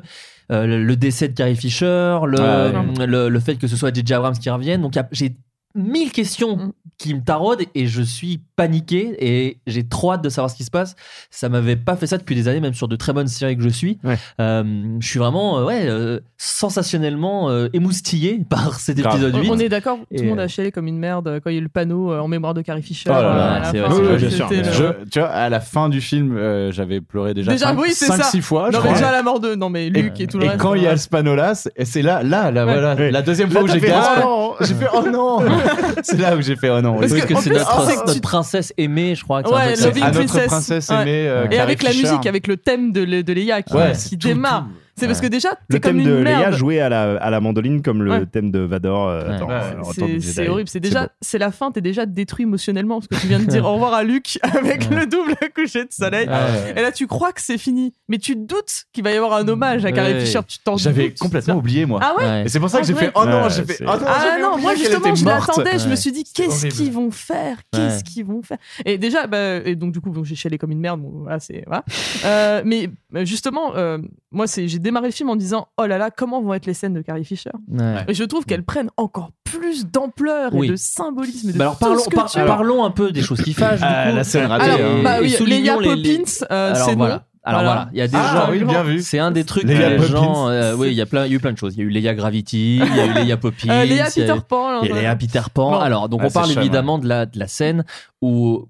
euh, le- décès de Carrie Fisher, le, Ouais. le, le fait que ce soit J.J. Abrams qui revienne. Donc j'ai mille questions Mm. qui me taraudent et je suis paniqué et j'ai trop hâte de savoir ce qui se passe. Ça m'avait pas fait ça depuis des années, même sur de très bonnes séries que je suis. Ouais. Euh, je suis vraiment euh, ouais, euh, sensationnellement euh, émoustillé par cet épisode On, 8. on est d'accord, tout Et, le monde a chialé comme une merde quand il y a eu le panneau euh, en mémoire de Carrie Fisher. À tu vois, à la fin du film, euh, j'avais pleuré déjà, Déjà, 5, oui, c'est ça. 6 fois. je Non, mais crois. déjà la mort de. Non, mais Luc et, tout le et reste. quand il y a ce panneau-là, c'est- et c'est là, là, là, Ouais. voilà, Ouais. la deuxième Là, fois où j'ai oh non, j'ai fait, oh non, c'est là où j'ai fait, oh non. Parce Parce que, que c'est notre, tu- princesse aimée, je crois. que Ouais, Loving notre Princess. princesse aimée. euh, Et avec la musique, avec le thème de, de Léa qui, qui c'est parce que déjà, Le t'es comme thème de une Léa joué à la, à la mandoline comme le Ouais. thème de Vador euh, Ouais. C'est horrible. C'est déjà, c'est la fin. T'es déjà détruit émotionnellement parce que tu viens de dire au revoir à Luc avec le double coucher de soleil. Ouais. Et là, tu crois que c'est fini, mais tu te doutes qu'il va y avoir un hommage à Carrie. Fisher. Tu t'en J'avais complètement oublié, moi. Ah ouais. Et c'est pour ça que Ah j'ai fait, oh non, j'ai fait, oh non, Ah non, moi justement, je l'attendais. Je me suis dit, qu'est-ce qu'ils vont faire? Qu'est-ce qu'ils vont faire? Et déjà, bah, et donc du coup, j'ai chialé comme une merde. Bon, voilà, c'est voilà. Euh, mais justement, euh, moi, c'est, j'ai démarré le film en disant, oh là là, comment vont être les scènes de Carrie Fisher Ouais. Et je trouve qu'elles prennent encore plus d'ampleur Oui. et de symbolisme. et De Bah alors parlons, par- un peu des choses qui fâchent. Ah, la scène ratée. Alors, hein. bah oui, les- les- Poppins, euh, Alors c'est voilà. Alors Voilà. voilà, il y a des Ah, gens. oui, bien vu. C'est un des trucs que les Poppins. gens. euh, oui, il y a plein, il y a eu plein de choses. Il y a eu Leia Gravity, il y a eu Leia Poppins. Euh, Léa il y a Peter eu- Pan. Il y a. Léa Peter Pan. Bon. Alors, donc Ah, on parle chum, évidemment de, la, de la scène où.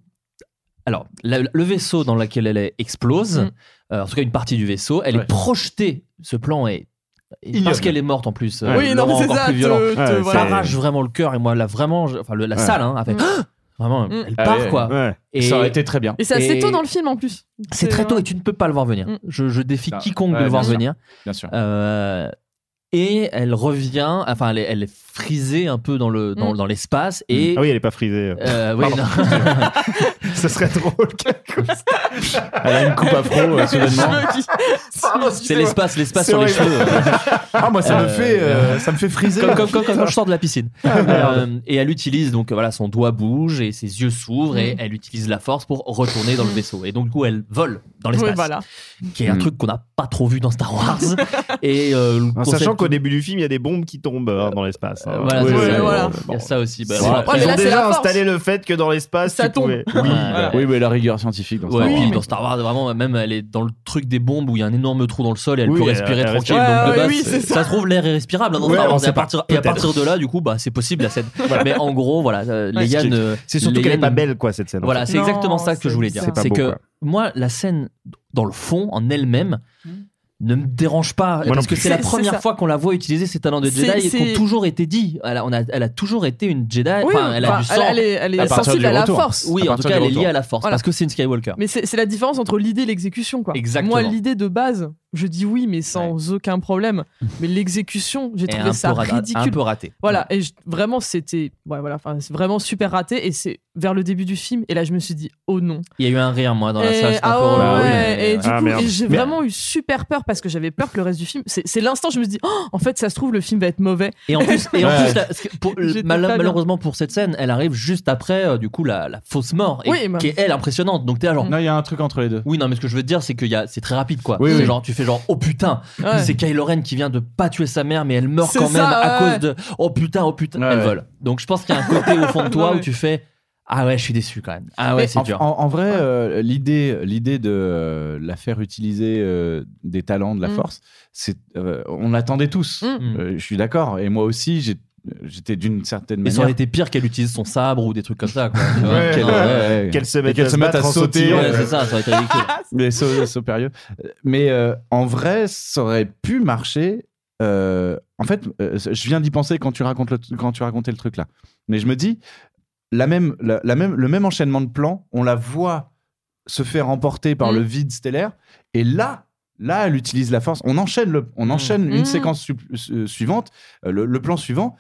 Alors, la- le vaisseau dans lequel elle est explose, Mm. Euh, en tout cas une partie du vaisseau, elle Ouais. est projetée. Ce plan est. et. Parce qu'elle est morte en plus. euh, Oui, non, mais c'est encore ça. plus te- violent. te- Ouais, voilà. c'est- T'arrache vraiment le cœur et moi, là, vraiment, je- enfin, le- la Ouais. salle, hein, a fait. Mm. Ah Vraiment, Mm. elle Ah part ouais. quoi. Ouais. Et Ça aurait été très bien. Et c'est assez Et- tôt dans le film en plus. c'est très tôt et tu ne peux pas le voir venir. Mm. Je, je défie Ah, quiconque de le voir bien sûr. venir. Bien sûr. Euh, et elle revient, enfin, elle est, elle est frisée un peu dans le dans, dans l'espace et Ah oui, elle est pas frisée. euh, oui, ce serait drôle Elle a une coupe afro, euh, soudainement. C'est l'espace, l'espace sur les cheveux. Ah, moi, ça me euh, fait, euh, ça me fait friser. Comme, quand je sors de la piscine. Ah, euh, et elle utilise, donc voilà, son doigt bouge et ses yeux s'ouvrent et mm. elle utilise la force pour retourner dans le mm. vaisseau. Et donc, du coup, elle vole dans l'espace, Oui, qui est un mm. truc qu'on n'a pas trop vu dans Star Wars. et euh, En sachant qu'au début du film, il y a des bombes qui tombent dans l'espace. Hein. Voilà, voilà. Il y a ça aussi. Bah, Ils ont déjà installé le fait que dans l'espace, Ça tombe. Oui, oui, mais la rigueur scientifique. Dans Star Wars. vraiment, même elle est dans le truc des bombes où il y a un énorme trou dans le sol et elle peut respirer elle, tranquille. Ça. trouve, l'air est respirable. Et à, partir, de là, du coup, bah, c'est possible la scène. Mais en gros, voilà, euh, les Yann. Euh, c'est surtout qu'elle est pas belle, quoi, cette scène. Voilà, c'est exactement ça que je voulais dire. C'est que moi, la scène, dans le fond, en elle-même, mm ne me dérange pas. Parce que c'est la première fois qu'on la voit utiliser ses talents de Jedi et qu'on toujours été dit. Elle a, toujours été une Jedi. Elle est, sensible à la force. Oui en tout cas elle est liée à la force parce que c'est une Skywalker. Mais c'est la différence entre l'idée et l'exécution quoi. Exactement. Moi l'idée de base je dis oui, mais sans aucun problème. Mais l'exécution, j'ai trouvé ça ridicule. Un peu raté. Voilà, et vraiment, c'était voilà, vraiment super raté. Et c'est vers le début du film. Et là, je me suis dit, oh non. Il y a eu un rire, moi, dans et, la salle. Ah, là, et, et du ah, coup, j'ai vraiment eu super peur parce que j'avais peur que le reste du film. C'est l'instant, où je me suis dit, oh, en fait, ça se trouve, le film va être mauvais. Et en plus, malheureusement pour cette scène, elle arrive juste après, euh, du coup, la, fausse mort, bah. qui est elle impressionnante. Donc, t'es genre. Non, il y a un truc entre les deux. Oui, non, mais ce que je veux dire, c'est que c'est très rapide, quoi. Genre, fais genre oh putain, c'est Kylo Ren qui vient de pas tuer sa mère mais elle meurt quand même à cause de oh putain, oh putain, elle vole. Donc je pense qu'il y a un côté au fond de toi où tu fais ah ouais, je suis déçu quand même. Ah ouais, c'est dur. En, vrai, euh, l'idée, l'idée de euh, la faire utiliser euh, des talents de la force, c'est, on l'attendait tous. Je suis d'accord. Et moi aussi, j'ai j'étais d'une certaine manière. Mais ça aurait été pire qu'elle utilise son sabre ou des trucs comme ça. Qu'elle se mette, à, sauter. c'est ça, ça aurait été ridicule. mais so, so périlleux. Mais euh, en vrai, ça aurait pu marcher. Euh, en fait, euh, je viens d'y penser quand tu, racontes le, quand tu racontais le truc là. Mais je me dis, la même, la, même, le même enchaînement de plans, on la voit se faire emporter par mm. le vide stellaire. Et là, Là, elle utilise la force. On enchaîne, le, on mm. enchaîne une mm. séquence suivante, le, plan suivant,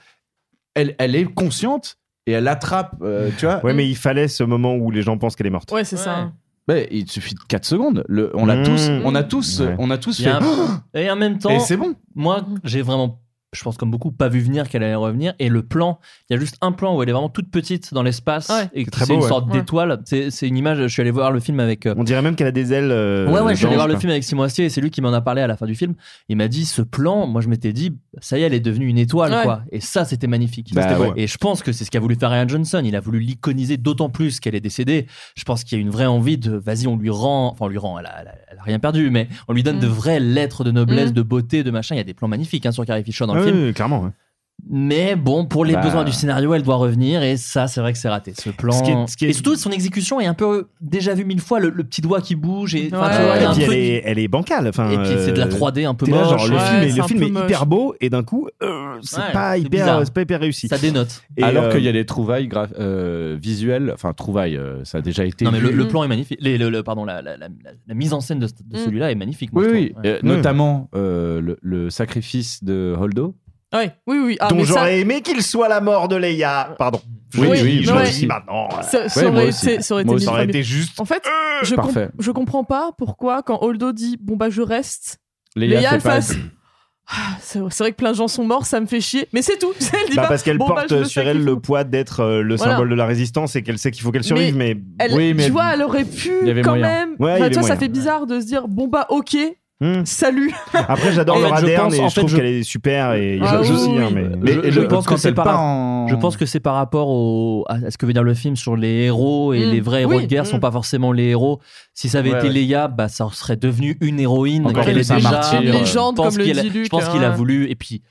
elle, elle est consciente et elle attrape, euh, tu vois. Ouais, mais il fallait ce moment où les gens pensent qu'elle est morte. Ouais, c'est ça. Mais il suffit de 4 secondes. Le, on l'a tous, mmh. on a tous, on a tous et fait. Et en même temps, et c'est bon. Moi, j'ai vraiment je pense comme beaucoup, pas vu venir qu'elle allait revenir. Et le plan, il y a juste un plan où elle est vraiment toute petite dans l'espace ouais, et c'est une sorte d'étoile. C'est une image. Je suis allé voir le film avec. Euh, on dirait même qu'elle a des ailes. Euh, ouais, ouais. Je suis allé voir le film avec Simon Astier et c'est lui qui m'en a parlé à la fin du film. Il m'a dit ce plan. Moi, je m'étais dit, ça y est, elle est devenue une étoile, Et ça, c'était magnifique. Bah, et je pense que c'est ce qu'a voulu faire Ryan Johnson. Il a voulu l'iconiser d'autant plus qu'elle est décédée. Je pense qu'il y a une vraie envie de, vas-y, on lui rend, enfin, on lui rend. Elle a, rien perdu, mais on lui donne de mm. vraies lettres de noblesse, mm. de beauté, de machin. Il y a des plans magnifiques hein, sur Carrie Fisher dans. Ah clairement. Mais bon, pour les bah. besoins du scénario, elle doit revenir et ça, c'est vrai que c'est raté. Ce plan. Et surtout, son exécution est un peu déjà vu mille fois, le, petit doigt qui bouge et. Puis elle, est, bancale. Et puis c'est de la euh, 3D un peu moche. Genre, le film, est, hyper beau et d'un coup, euh, c'est pas hyper, pas hyper réussi. Ça dénote. Alors qu'il y a euh, des trouvailles euh, visuelles, enfin trouvailles, ça a déjà été. Non mais le, plan est magnifique. Le, pardon, la, mise en scène de, mm. celui-là est magnifique. Oui, oui. Mm. Notamment le, sacrifice de Holdo. Oui, oui, oui. Ah, dont j'aurais aimé qu'il soit la mort de Leia. Pardon. Oui, oui, je dis maintenant. Ça, aurait, été, aurait, été, juste. En fait, euh, je, comprends pas pourquoi, quand Holdo dit Bon, bah, je reste, Leia, Leia fait face. Ah, c'est vrai que plein de gens sont morts, ça me fait chier. Mais c'est tout. Elle bah, pas, parce qu'elle bah, porte sur elle le poids d'être euh, le symbole de la résistance et qu'elle sait qu'il faut qu'elle survive. Mais. Elle, tu vois, elle aurait pu quand même. Ouais, ça fait bizarre de se dire bon bah ok, Hmm. Salut. Après, j'adore le Raderne et je, trouve qu'elle est super. Et ah, je, oui. Hein, mais, je, pense que c'est par, je pense que c'est par rapport à ce que veut dire le film sur les héros et hmm. les vrais héros de guerre mmh. sont hmm. pas forcément les héros. Si ça avait été ouais. Leia, bah ça serait devenu une héroïne. Encore qu'elle est déjà une légende, comme le dit Luc. Je pense hein. qu'il a voulu et puis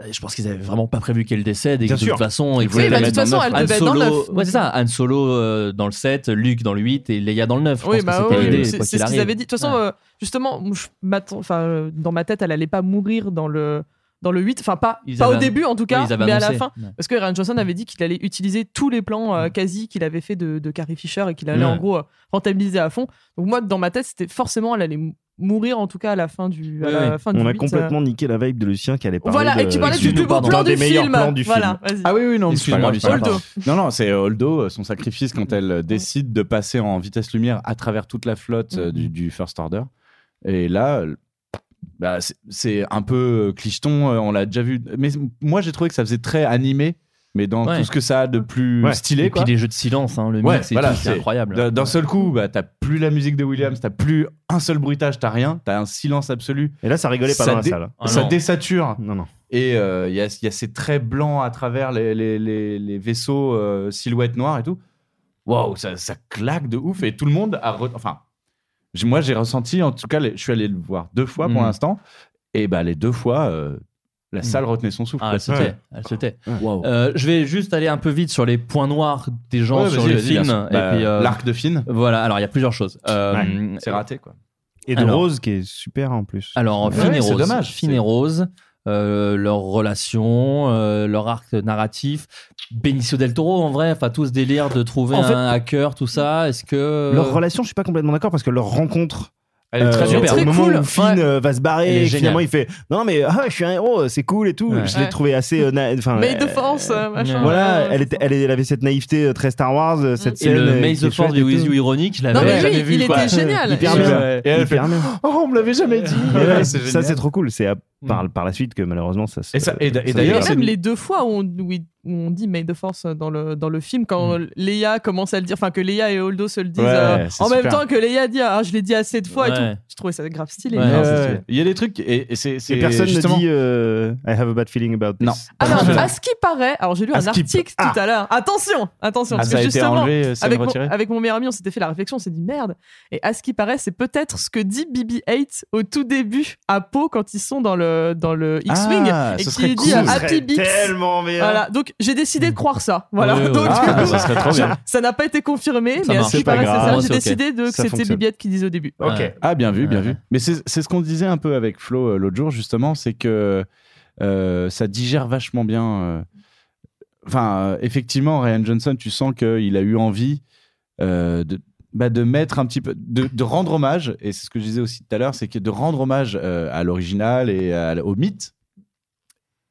euh, je pense qu'ils avaient vraiment pas prévu qu'elle décède et que de toute façon ils voulaient oui, la bah, mettre façon, dans, 9. Elle Solo, dans le 9. Ouais, c'est ça, Han Solo euh, dans le 7, Luke dans le 8 et Leia dans le 9. Je oui, pense que bah c'était oui, l'idée. C'est, ce qu'ils avaient dit. De toute façon, euh, justement, dans ma tête, elle n'allait pas mourir dans le dans le 8, enfin pas, pas au début en tout cas, mais à la fin. Parce que Ryan Johnson avait dit qu'il allait utiliser tous les plans quasi qu'il avait fait de, Carrie Fisher et qu'il allait en gros euh, rentabiliser à fond. Donc moi, dans ma tête, c'était forcément, elle allait mourir en tout cas à la fin du. à Ouais, la ouais. fin du On a complètement euh. niqué la vibe de Lucien qui allait parler Voilà, de- et tu parlais du plus beau plan du film. plans du Voilà, film. vas-y. Ah oui, oui, non, mais c'est pas Excuse-moi. Non, non, c'est Holdo, son sacrifice quand elle euh, décide de passer en vitesse lumière à travers toute la flotte euh, du, du First Order. Et là, euh, bah, c'est- un peu clicheton, euh, on l'a déjà vu. Mais moi, j'ai trouvé que ça faisait très animé, mais dans Ouais. tout ce que ça a de plus Ouais. stylé. Et quoi. puis les jeux de silence, hein, le Ouais, mix voilà, c'est incroyable. D'un seul coup, bah, t'as plus la musique de Williams, t'as plus un seul bruitage, t'as rien, t'as un silence absolu. Et là, ça rigolait pas dans la salle. Ah ça non. désature. Non, non. Et euh, il y, a, il y a ces traits blancs à travers les, les, les, les vaisseaux euh, silhouettes noires et tout. Waouh, ça, ça claque de ouf. Et tout le monde a. re- Enfin, moi, j'ai ressenti, en tout cas, les- je suis allé le voir deux fois pour Mm. l'instant. Et bah, les deux fois, euh, la salle retenait son souffle. Ah, elle se tait, elle se tait. Waouh. Euh, je vais juste aller un peu vite sur les points noirs des gens Ouais, sur vas-y, le vas-y, bien film. Bah, puis, euh, l'arc de Finn. Voilà, alors il y a plusieurs choses. Euh, Ouais, c'est raté, quoi. Et de Alors- Rose qui est super en plus. Alors, Ouais, Finn et c'est Rose. dommage, Finn c'est- et Rose, euh, leur relation, euh, leur arc narratif. Benicio del Toro, en vrai, enfin, tout ce délire de trouver En fait- un hacker, tout ça. Est-ce que. Leur relation, je suis pas complètement d'accord parce que leur rencontre. Elle est très super. Au moment cool. où Finn Ouais. euh, va se barrer, et finalement il fait non mais ah, je suis un héros, c'est cool et tout. Ouais. Je l'ai Ouais. trouvé assez. euh, enfin, the euh, Force, euh, machin. Voilà, Ouais, elle, était, elle, elle avait cette naïveté euh, très Star Wars, euh, cette Et scène. le euh, the est Force du. You ironique, je l'avais Non, mais jamais vu. il quoi. était génial. Hyper bien. Et elle Hyper fait, bien. Oh, on me l'avait jamais dit. Ça c'est trop cool. C'est à- par, par la suite que malheureusement ça. se- Et d'ailleurs, même les deux fois il- où on dit May the Force dans le, dans le film, quand Leia commence à le dire, enfin que Leia et Holdo se le disent Ouais, euh, en même temps que Leia dit ah, je l'ai dit assez de fois et tout. Je trouvais ça grave stylé. Ouais, Non, ouais. Il y a des trucs, et, et c'est. Personne justement- ne dit euh, I have a bad feeling about this. Non. Alors, à ce qui paraît, alors j'ai lu À un article Ah. tout à l'heure. Attention, attention, Ah, parce ça a que été justement, enlevé, euh, avec, mon, avec mon meilleur ami, on s'était fait la réflexion, on s'est dit merde. Et à ce qui paraît, c'est peut-être ce que dit BB-8 au tout début à Pau quand ils sont dans le dans le X-wing Ah, et qui dit cool. Happy Beats. tellement bien. Voilà, donc j'ai décidé de croire ça. Voilà, donc. Ah, ça n'a pas été confirmé, mais à ce qui paraît, c'est ça. J'ai décidé de, que c'était fonctionne. BB-8 qui disait au début. Ok. Ah, bien vu, bien vu. Mais c'est c'est ce qu'on disait un peu avec Flo euh, l'autre jour, justement, c'est que euh, ça digère vachement bien. euh. Enfin, euh, effectivement, Ryan Johnson, tu sens qu'il a eu envie euh, de, bah, de mettre un petit peu, de, de rendre hommage, et c'est ce que je disais aussi tout à l'heure, c'est que de rendre hommage euh, à l'original et à- au mythe.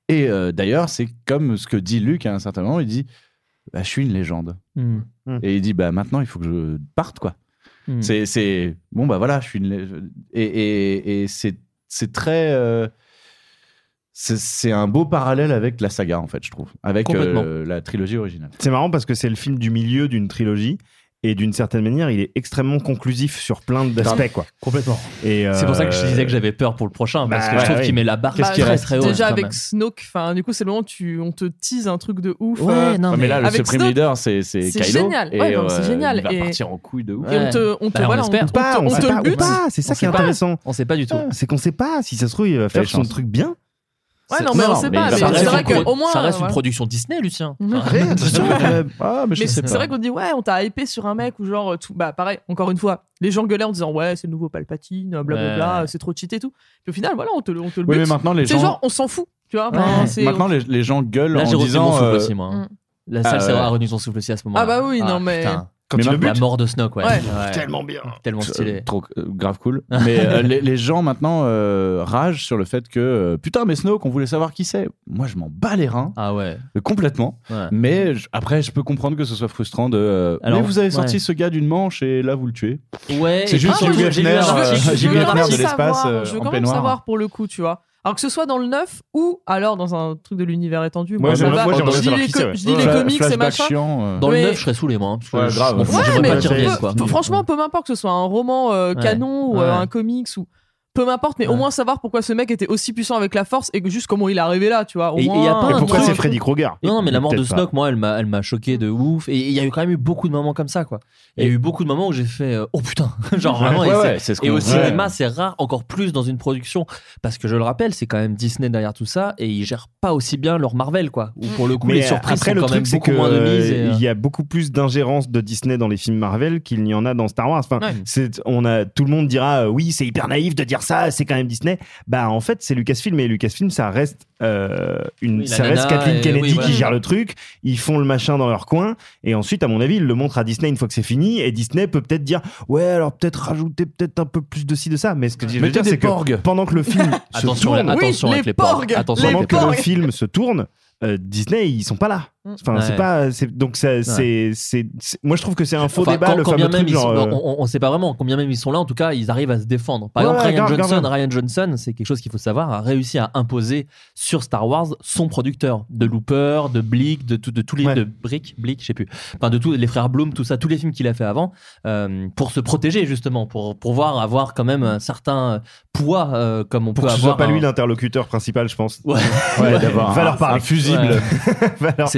Et euh, d'ailleurs, c'est comme ce que dit Luc à un certain moment, il dit bah, Je suis une légende. Hmm. Et il dit bah maintenant il faut que je parte quoi. Hmm. C'est c'est bon bah voilà je suis une et et, et c'est c'est très euh, c'est c'est un beau parallèle avec la saga en fait je trouve avec euh, la trilogie originale. C'est marrant parce que c'est le film du milieu d'une trilogie et d'une certaine manière, il est extrêmement conclusif sur plein d'aspects quoi. Complètement. Et C'est pour ça que je euh, disais que j'avais peur pour le prochain, parce bah, que je trouve ouais. qu'il met la barre Bah, très très haut. Déjà avec. Snoke, enfin du coup c'est le moment où tu, on te tease un truc de ouf. Ouais, euh, non, Ouais, mais là le Supreme Snoke, Leader c'est c'est c'est Kylo génial. et non, c'est euh, génial. il va Et- partir en couille de ouf. Et on te, on te Bah, on voilà, on, on on on sait te bute. c'est ça qui est intéressant. On sait pas du tout. C'est qu'on sait pas si ça se trouve il va faire son truc bien. Ouais, non, mais on sait pas. Mais c'est vrai qu'au moins. ça reste une ouais. production Disney, Lucien. Mhm. Ah, mais Mais c'est c'est vrai qu'on dit ouais, on t'a hypé sur un mec ou genre tout. Bah pareil, encore une fois, les gens gueulaient en disant ouais, c'est le nouveau Palpatine, blablabla, c'est trop cheaté et tout. Puis au final, voilà, on te, le- on te le Oui, mais maintenant, les C'est gens- genre, on s'en fout, tu vois. c'est- Maintenant les, les gens gueulent en disant euh, hein. La salle Ah, s'est ouais. retenu son souffle aussi à ce moment-là. Ah bah oui, non, mais- putain. Quand tu le la butes. mort de Snoke, ouais. Ouais. Tellement bien. Tellement stylé. Trop euh, grave cool. Mais euh, les, les gens maintenant euh, ragent sur le fait que euh, putain, mais Snoke, on voulait savoir qui c'est. Moi, je m'en bats les reins Ah ouais. euh, complètement. Ouais. Mais je- après, je peux comprendre que ce soit frustrant de. euh, Alors, mais vous avez sorti ouais. ce gars d'une manche et là vous le tuez. Ouais. C'est juste puis, Hugh j'ai Hefner, euh, Hugh de l'espace euh, je veux en quand même peignoir. savoir pour le coup, tu vois. Alors que ce soit dans le neuf ou alors dans un truc de l'univers étendu. Moi, ça va. je dis les, co- je dis comics et machin. chiant, euh. Dans le Mais- 9, je serais saoulé, moi. hein, parce que Ouais, je- grave. je m'en fous, Ouais, J'aimerais mais pas qu'ils peu- reviennent, quoi. peu- franchement, peu m'importe que ce soit un roman euh, Ouais. canon ou euh, Ouais. un comics ou peu m'importe, mais au moins savoir pourquoi ce mec était aussi puissant avec la force et que juste comment il est arrivé là, tu vois. Au Et- et moins, y a pas pourquoi c'est Freddy Krueger Non, non, mais la mort de. Snoke, moi, elle m'a, elle m'a choqué de ouf. Et il y a eu quand même eu beaucoup de moments comme ça, quoi. Il y a eu beaucoup de moments où j'ai fait euh, oh putain, genre vraiment. Ouais, et ouais, c'est- c'est ce et qu'on- au ouais. cinéma, c'est rare, encore plus dans une production, parce que je le rappelle, c'est quand même Disney derrière tout ça, et ils gèrent pas aussi bien leur Marvel, quoi. Où pour le coup, les surprises après, sont le quand truc, même c'est beaucoup que moins de mise. et, euh, euh, il y a beaucoup plus d'ingérence de Disney dans les films Marvel qu'il n'y en a dans Star Wars. Enfin, Ouais. c'est, on a, tout le monde dira euh, oui, c'est hyper naïf de dire ça c'est quand même Disney. Bah en fait c'est Lucasfilm et Lucasfilm ça reste euh, une, ça reste Kathleen Kennedy qui gère le truc. Ils font le machin dans leur coin et ensuite à mon avis ils le montrent à Disney une fois que c'est fini et Disney peut peut-être dire ouais alors peut-être rajouter peut-être un peu plus de ci de ça. Mais ce que je veux dire c'est que pendant que le film se attention, tourne, attention attention pendant que le film se tourne, euh, Disney ils sont pas là. Mm. Enfin, c'est pas. Donc, ça, ouais. c'est, Moi, je trouve que c'est un faux enfin, débat. Le fameux truc, euh, on, ne sait pas vraiment combien même ils sont là. En tout cas, ils arrivent à se défendre. Par exemple, Ryan, Johnson. Ryan Johnson, c'est quelque chose qu'il faut savoir, a réussi à imposer sur Star Wars son producteur de Looper, de Blick, de, tout, de tous les de Brick, Blick, je sais plus. Enfin, de tous les frères Bloom, tout ça, tous les films qu'il a fait avant, euh, pour se protéger justement, pour pouvoir avoir quand même un certain poids euh, comme on pour peut que avoir. Ce soit pas lui l'interlocuteur principal, je pense. Ouais. d'avoir valeur par infusible. valeur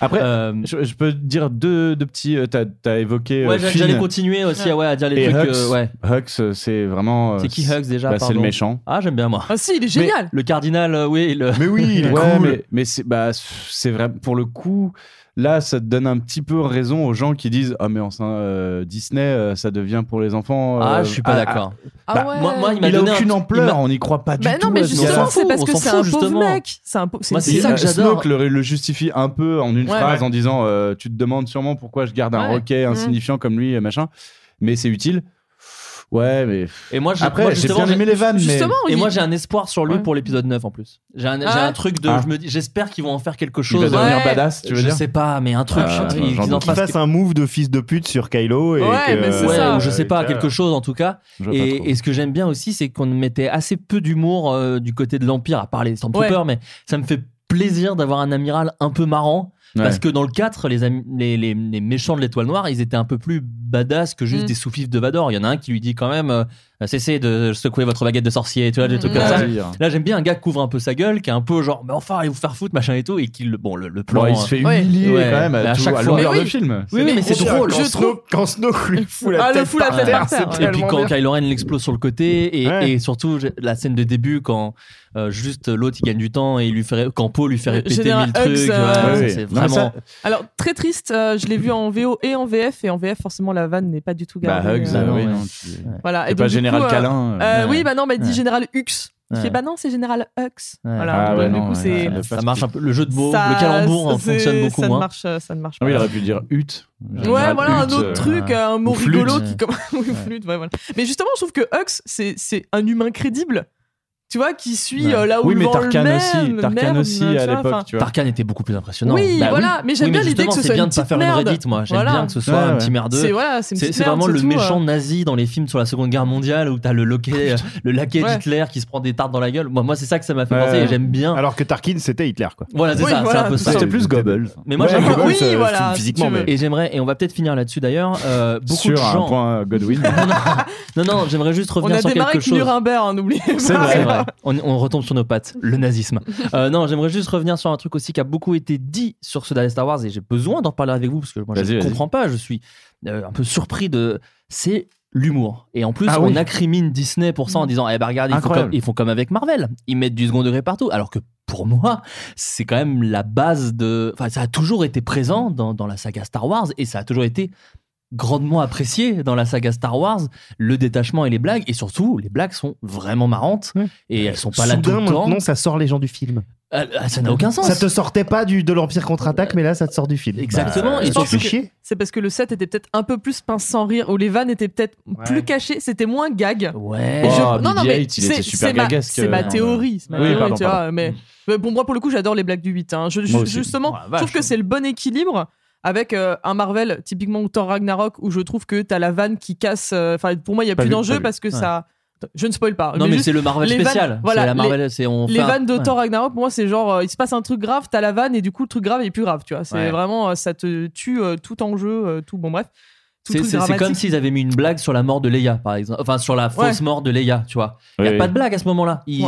après, euh, je, peux dire deux, deux petits. Euh, t'as, as évoqué. Euh, ouais, j'allais continuer aussi ouais. à dire les trucs. Hux, euh, ouais. Hux, c'est vraiment. c'est qui Hux déjà bah, C'est le méchant. Ah, j'aime bien moi. Ah, si, il est génial. Le cardinal, oui. Le... Mais oui, il est cool. Mais, mais c'est, bah, c'est vrai. Pour le coup, Là, ça te donne un petit peu raison aux gens qui disent Ah, mais euh, Disney, euh, ça devient pour les enfants. ah, euh, je suis pas ah, d'accord. Ah, ah bah, ouais. il m'a il a aucune ampleur, on n'y croit pas du bah non, tout. Non, mais justement, c'est parce que c'est un justement. pauvre mec. C'est un... ça que j'adore. Snoke le, le, justifie un peu en une phrase en disant Tu te demandes sûrement pourquoi je garde un roquet insignifiant comme lui, machin, mais c'est utile. Ouais, mais. Et moi, Après, j'ai bien aimé les vannes. Justement. Et moi, j'ai un espoir sur lui ouais. pour l'épisode 9 en plus. J'ai un, ah. un, truc de. Ah. Je j'espère qu'ils vont en faire quelque chose. Il va devenir ouais. badass, tu veux je dire Je sais pas, mais un truc. Ah, qu'ils fassent que... un move de fils de pute sur Kylo. Et ouais, que... mais ouais ça. Ou je sais pas, quelque chose en tout cas. Et, et, ce que j'aime bien aussi, c'est qu'on mettait assez peu d'humour euh, du côté de l'Empire, à part les Stormtroopers, mais ça me fait plaisir d'avoir un amiral un peu marrant. Parce que dans le 4, les, les, les, les méchants de l'étoile noire, ils étaient un peu plus badass que juste mm. des soufifs de Vador. Il y en a un qui lui dit quand même euh, cessez de secouer votre baguette de sorcier, tu vois, des trucs comme ça. Là, j'aime bien un gars qui couvre un peu sa gueule, qui est un peu genre mais enfin, allez vous faire foutre, machin et tout, et qui le bon le, plan. Il se euh, fait humilier ouais, quand même à, chaque fois. longueur oui. de film. Oui, mais, c'est drôle. Quand, Snow, quand Snow lui ah, fout la ah, tête, fout la tête par terre, et puis quand Kylo Ren l'explose sur le côté, et, surtout la scène de début quand euh, juste l'autre il gagne du temps et il lui fait quand Poe lui fait répéter Général mille trucs. C'est vraiment. Alors très triste. Je l'ai vu en VO et en VF et en VF forcément la la vanne n'est pas du tout bah, gardée. Bah, Hugs, euh, oui, non. Voilà. C'est pas Général coup, euh, euh, oui, bah non, mais bah, dit Général Hux. Tu fais bah non, c'est Général Hux. Voilà. Ah du coup, c'est ça marche un peu. Le jeu de mots, le calembour hein, fonctionne beaucoup ça moins. Marche, ça ne marche pas. Oui, il aurait pu dire hut. Ouais, voilà un autre truc, ah. un mot rigolo qui comme flûte. Voilà. Mais justement, je trouve que Hux, c'est un humain crédible tu vois, qui suit ouais. euh, là où oui, mais Tarkan aussi, Tarkan aussi à l'époque. Tarkan était beaucoup plus impressionnant. Oui, bah voilà, mais j'aime bien l'idée que ce soit bien une de faire une Reddit, moi. J'aime bien que ce soit un petit merdeux. C'est voilà, vraiment le hein. méchant nazi dans les films sur la Seconde Guerre mondiale où t'as le euh, le laquais d'Hitler qui se prend des tartes dans la gueule. Moi, c'est ça que ça m'a fait penser et j'aime bien. Alors que Tarkin, c'était Hitler, quoi. Voilà, c'est ça, c'est un peu ça. Ah, c'était plus Goebbels. Euh, mais moi, j'aime bien euh, physiquement. Et j'aimerais, et on va peut-être finir là-dessus d'ailleurs, beaucoup de gens. Godwin. Non, non, j'aimerais juste revenir sur quelque chose. On a démarré Nuremberg, n'oubliez pas on, retombe sur nos pattes, le nazisme. Euh, non, j'aimerais juste revenir sur un truc aussi qui a beaucoup été dit sur ce dernier Star Wars et j'ai besoin d'en parler avec vous parce que moi je ne comprends pas, je suis euh, un peu surpris de. C'est l'humour. Et en plus, on oui. Disney pour ça en mm. disant Eh ben regardez, ils font, comme, ils font, comme, avec Marvel. Ils mettent du second degré partout. Alors que pour moi, c'est quand même la base de. Enfin, ça a toujours été présent dans, dans la saga Star Wars et ça a toujours été grandement apprécié dans la saga Star Wars, le détachement et les blagues, et surtout, les blagues sont vraiment marrantes, et elles sont pas Soudain, là tout le temps. maintenant, ça sort les gens du film. Ah, ah, ça n'a aucun sens. Ça te sortait pas de l'Empire contre-attaque, euh, mais là, ça te sort du film. Exactement. Bah, et tu chier. C'est parce que le set était peut-être un peu plus pince sans rire, ou les vannes étaient peut-être plus cachées, c'était moins gag. Ouais. Non, non, mais c'est ma, théorie. Oui, mais, bon, moi, pour le coup, j'adore les blagues du 8. Hein. Justement, je trouve que c'est le bon équilibre avec euh, un Marvel typiquement ou Thor Ragnarok où je trouve que t'as la vanne qui casse. Euh, enfin, pour moi, il y a plus d'enjeu parce que ça. Je ne spoil pas. Non, mais, c'est le Marvel spécial. Voilà, la Marvel, les, vannes de. Thor Ragnarok, moi, c'est genre, euh, il se passe un truc grave, t'as la vanne, et du coup, le truc grave est plus grave, tu vois. C'est vraiment, ça te tue tout enjeu, euh, tout. Bon, bref. C'est comme s'ils avaient mis une blague sur la mort de Leia, par exemple. Enfin, sur la fausse mort de Leia, tu vois. Il n'y a pas de blague à ce moment-là. Ils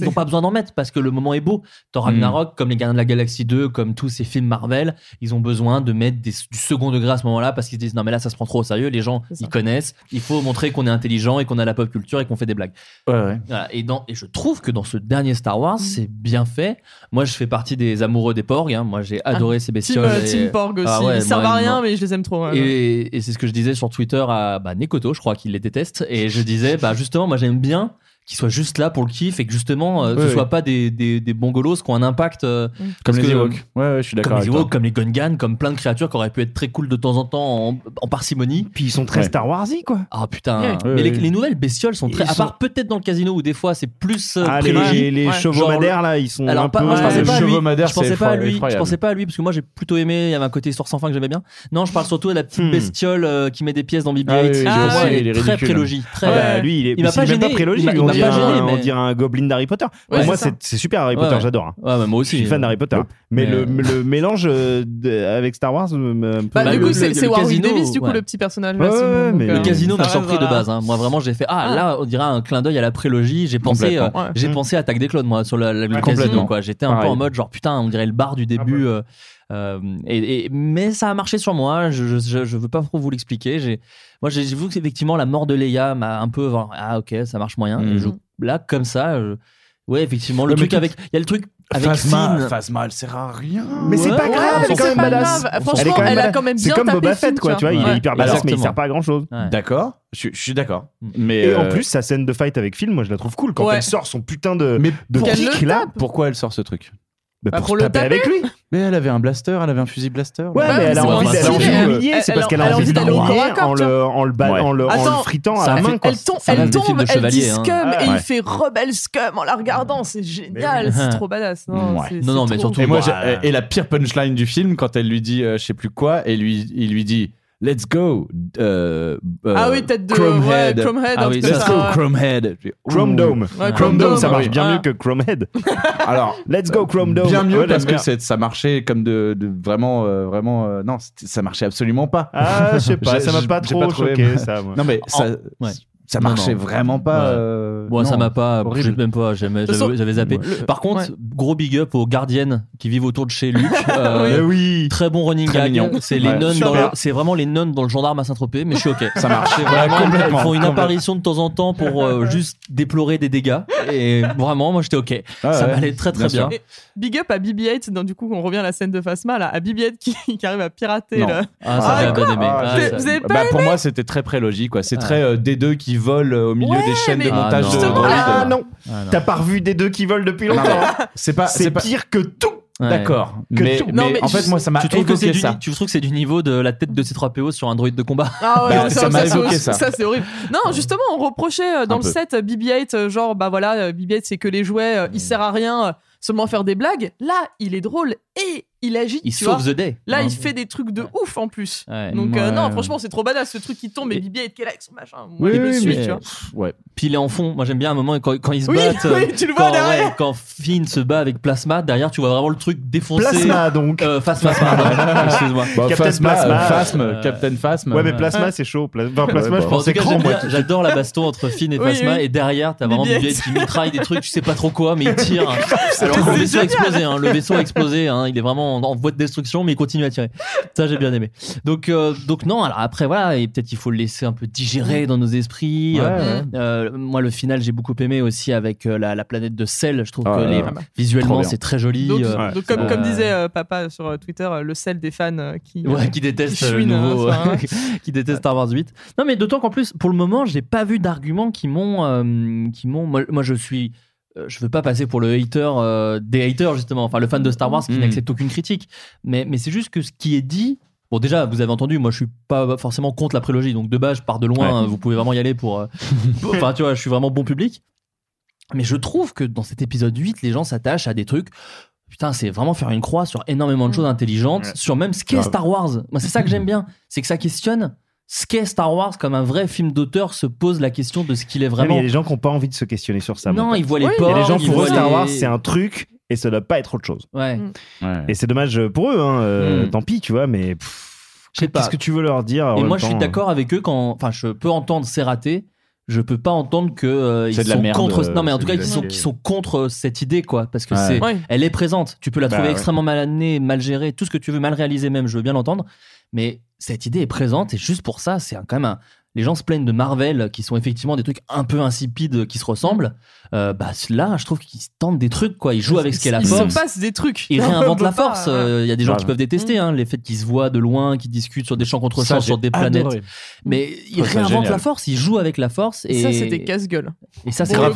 n'ont pas besoin d'en mettre parce que le moment est beau. Thor mm. Ragnarok, comme Les Gardiens de la Galaxie 2, comme tous ces films Marvel, ils ont besoin de mettre du second degré à ce moment-là parce qu'ils se disent non, mais là, ça se prend trop au sérieux. Les gens, ils connaissent. Il faut montrer qu'on est intelligent et qu'on a la pop culture et qu'on fait des blagues. Et, je trouve que dans ce dernier Star Wars, hmm. c'est bien fait. Moi, je fais partie des amoureux des porgs. Hein. Moi, j'ai ah, adoré ah, ces bestioles. Euh, team, et... team Porg ah aussi. Ah, ouais, ça va rien, mais je les aime trop. et, et c'est ce que je disais sur Twitter à bah, Nekoto, je crois qu'il les déteste. Et je disais, bah, justement, moi j'aime bien qui soient juste là pour le kiff et que justement euh, ce ne ouais. soient pas des, des, des bongolos qui ont un impact euh, mm. comme, les que, ouais, je suis comme les Ewoks comme les Gungan comme plein de créatures qui auraient pu être très cool de temps en temps en, parcimonie. Puis ils sont très Star Warsy quoi. Ah putain. Mais les, nouvelles bestioles sont très à part peut-être dans le casino où des fois c'est plus euh, ah, les, chevaux madères là ils sont alors, pas, peu moi, je pensais pas à lui. je pensais pas à lui. Pensais pas à lui parce que moi j'ai plutôt aimé il y avait un côté histoire sans fin que j'aimais bien. Non je parle surtout de la petite hmm. bestiole euh, qui met des pièces dans BB-8 ah ah très prélogie ah bah, lui il m'a pas gêné dirait un, mais... un, gobelin d'Harry Potter. Pour moi, c'est super Harry Potter, j'adore. Hein. Moi aussi. Je suis fan d'Harry euh, Potter. Mais, le, euh, le, mélange euh, avec Star Wars. Me... Bah, du coup, c'est Warwick Davis, du coup, le petit personnage. Le casino m'a surpris de base. Hein. Moi, vraiment, j'ai fait ah, ah, là, on dirait un clin d'œil à la prélogie. J'ai pensé j'ai pensé à Attaque des clones, moi, sur le casino. J'étais un peu en mode genre, putain, on dirait le bar du début. Euh, mais ça a marché sur moi. Je, je, je veux pas trop vous l'expliquer. Moi, j'ai vu qu'effectivement, la mort de Leia m'a un peu. Ah, ok, ça marche moyen. Mm là, comme ça. Ouais, effectivement, le truc avec. Il y a le truc avec Phasma, Phasma, elle sert à rien. Mais c'est pas grave, ouais, elle quand même badass. A quand même bien C'est comme Boba Fett, quoi, tu vois. Il est hyper badass, mais il sert pas à grand chose. D'accord. Je, suis d'accord. Mm. Mais et en euh, plus, sa scène de fight avec Phil, moi, je la trouve cool quand elle sort son putain de. Mais de. Pourquoi elle sort ce truc? Bah bah pour, le taper, avec lui. Mais elle avait un blaster, elle avait un fusil blaster. Ouais, mais elle a envie d'humilier. C'est parce qu'elle a envie d'humilier en le fritant à la main. Elle tombe, elle dit hein. scum et ah, il fait rebelle scum en la regardant. C'est génial, c'est ah. trop badass. Non, non, mais surtout. Et la pire punchline du film, quand elle lui dit euh, je sais plus quoi, et il lui dit. Let's go. Euh, euh, ah oui, tête de Chromehead. Ouais, Chromehead let's go. Chromehead. Chrome Dome. Chrome Dome, ça marche bien mieux que Chromehead. Alors, let's go Chrome Dome. Bien mieux parce que ça marchait comme de, vraiment, euh, vraiment. non, ça marchait absolument pas. Ah, je sais pas, ça m'a pas trop pas trouvé, choqué ça. Moi. Non mais en, ça ça marchait vraiment pas. Euh, Moi, ça m'a pas. Horrible. Même pas. J'avais zappé. Par contre, gros big up aux gardiennes qui vivent autour de chez Luc. Euh, eh oui. Très bon running très gag. C'est les ouais. nonnes. C'est vraiment les nonnes dans le gendarme à Saint-Tropez. Mais je suis ok. Ça marchait vraiment. Ils font une apparition de temps en temps pour euh, juste déplorer des dégâts et vraiment, moi j'étais ok. Ah ça ouais. m'allait très très bien. Big up à BB-8, du coup, on revient à la scène de Fasma, là, à BB-8 qui, qui, arrive à pirater. Non. Le... Ah, ça ah, quoi aimé. Ah, ah, bah, pour moi, c'était très très logique. Quoi. C'est très euh, des deux qui volent au milieu des chaînes de montage. Ah non, t'as pas revu des deux qui volent depuis longtemps. c'est pire que tout D'accord. Mais, tu... en fait, moi, ça m'a évoqué ça. Tu trouves que c'est du niveau de la tête de C3PO sur un droïde de combat? Ah ouais, bah, ça m'a évoqué ça. Ça, c'est horrible. Non, justement, on reprochait euh, dans le set euh, BB-8, euh, genre, bah voilà, BB-8, c'est que les jouets, il sert à rien, seulement à faire des blagues. Là, il est drôle, et il agit. Il sauve vois. The Day. Là, il fait des trucs de ouf en plus. Ouais. Donc, euh, non, euh, franchement, c'est trop badass ce truc qui tombe et Bibi avec Kellex, machin. Moi, oui, je oui, suis, mais... tu vois. Ouais. Puis il est en fond. Moi, j'aime bien un moment quand, quand ils se oui, battent. Oui, tu le vois quand, derrière. quand Finn se bat avec Plasma, derrière, tu vois vraiment le truc défoncé. Plasma, donc. Euh, Phasma, Plasma, excuse-moi. Bah, Captain Plasma. Phasma, euh, Captain Phasma. Ouais, mais Plasma, c'est chaud. Plasma, Plasma je pense grand. J'adore la baston entre Finn et Plasma. Et derrière, t'as vraiment Bibi qui mitraille des trucs, tu sais pas trop quoi, mais il tire. Hein. Le vaisseau a explosé. Le vaisseau a explosé. Hein, il est vraiment en, voie de destruction, mais il continue à tirer. Ça, j'ai bien aimé. Donc, euh, donc non. Alors après, voilà, et peut-être il faut le laisser un peu digérer dans nos esprits. Euh, euh, moi, le final, j'ai beaucoup aimé aussi avec la, planète de sel. Je trouve ah que visuellement, c'est très joli. Comme, disait papa sur Twitter, le sel des fans qui qui détestent hein, Star Wars 8. Non, mais d'autant qu'en plus, pour le moment, j'ai pas vu d'arguments qui m'ont, qui m'ont. Moi, je suis euh, je veux pas passer pour le hater euh, des haters justement, enfin le fan de Star Wars qui mm. n'accepte aucune critique. Mais, mais c'est juste que ce qui est dit, bon déjà vous avez entendu, moi je suis pas forcément contre la prélogie, donc de base je pars de loin, hein. vous pouvez vraiment y aller euh, pour, enfin tu vois, je suis vraiment bon public. Mais je trouve que dans cet épisode 8, les gens s'attachent à des trucs. Putain, c'est vraiment faire une croix sur énormément de mm. choses intelligentes, sur même ce qu'est Star Wars. Moi, c'est ça que j'aime bien, c'est que ça questionne ce qu'est Star Wars comme un vrai film d'auteur se pose la question de ce qu'il est vraiment. Il y a des gens qui n'ont pas envie de se questionner sur ça. Non, ils voient les oui. Il y a des gens pour eux. Star Wars, c'est un truc et ça doit pas être autre chose. Ouais. Et c'est dommage pour eux, hein, euh, mm. tant pis, tu vois, mais. Je sais pas. Qu'est-ce que tu veux leur dire Et moi, je suis hein d'accord avec eux quand. Enfin, je peux entendre c'est raté. Je peux pas entendre que euh, ils sont merde, contre. Non, mais en tout cas, ils sont, qui sont contre cette idée, quoi, parce que c'est, elle est présente. Tu peux la trouver extrêmement mal amenée, mal gérée, tout ce que tu veux, mal réalisée même. Je veux bien l'entendre, mais cette idée est présente et juste pour ça, c'est quand même un, les gens se plaignent de Marvel, qui sont effectivement des trucs un peu insipides qui se ressemblent. Euh, bah là, je trouve qu'ils tentent des trucs, quoi. Ils jouent avec ce qu'est la Il force. se passe des trucs. Ils réinventent la force. ouais. Euh, Il y a des gens Voilà. qui peuvent détester hein, les faits qu'ils se voient de loin, qu'ils discutent sur des champs contre champs, sur des planètes. adoré. Mais ils réinventent la force, ils jouent avec la force. Et Ça, c'était casse-gueule. Et ça, c'est grave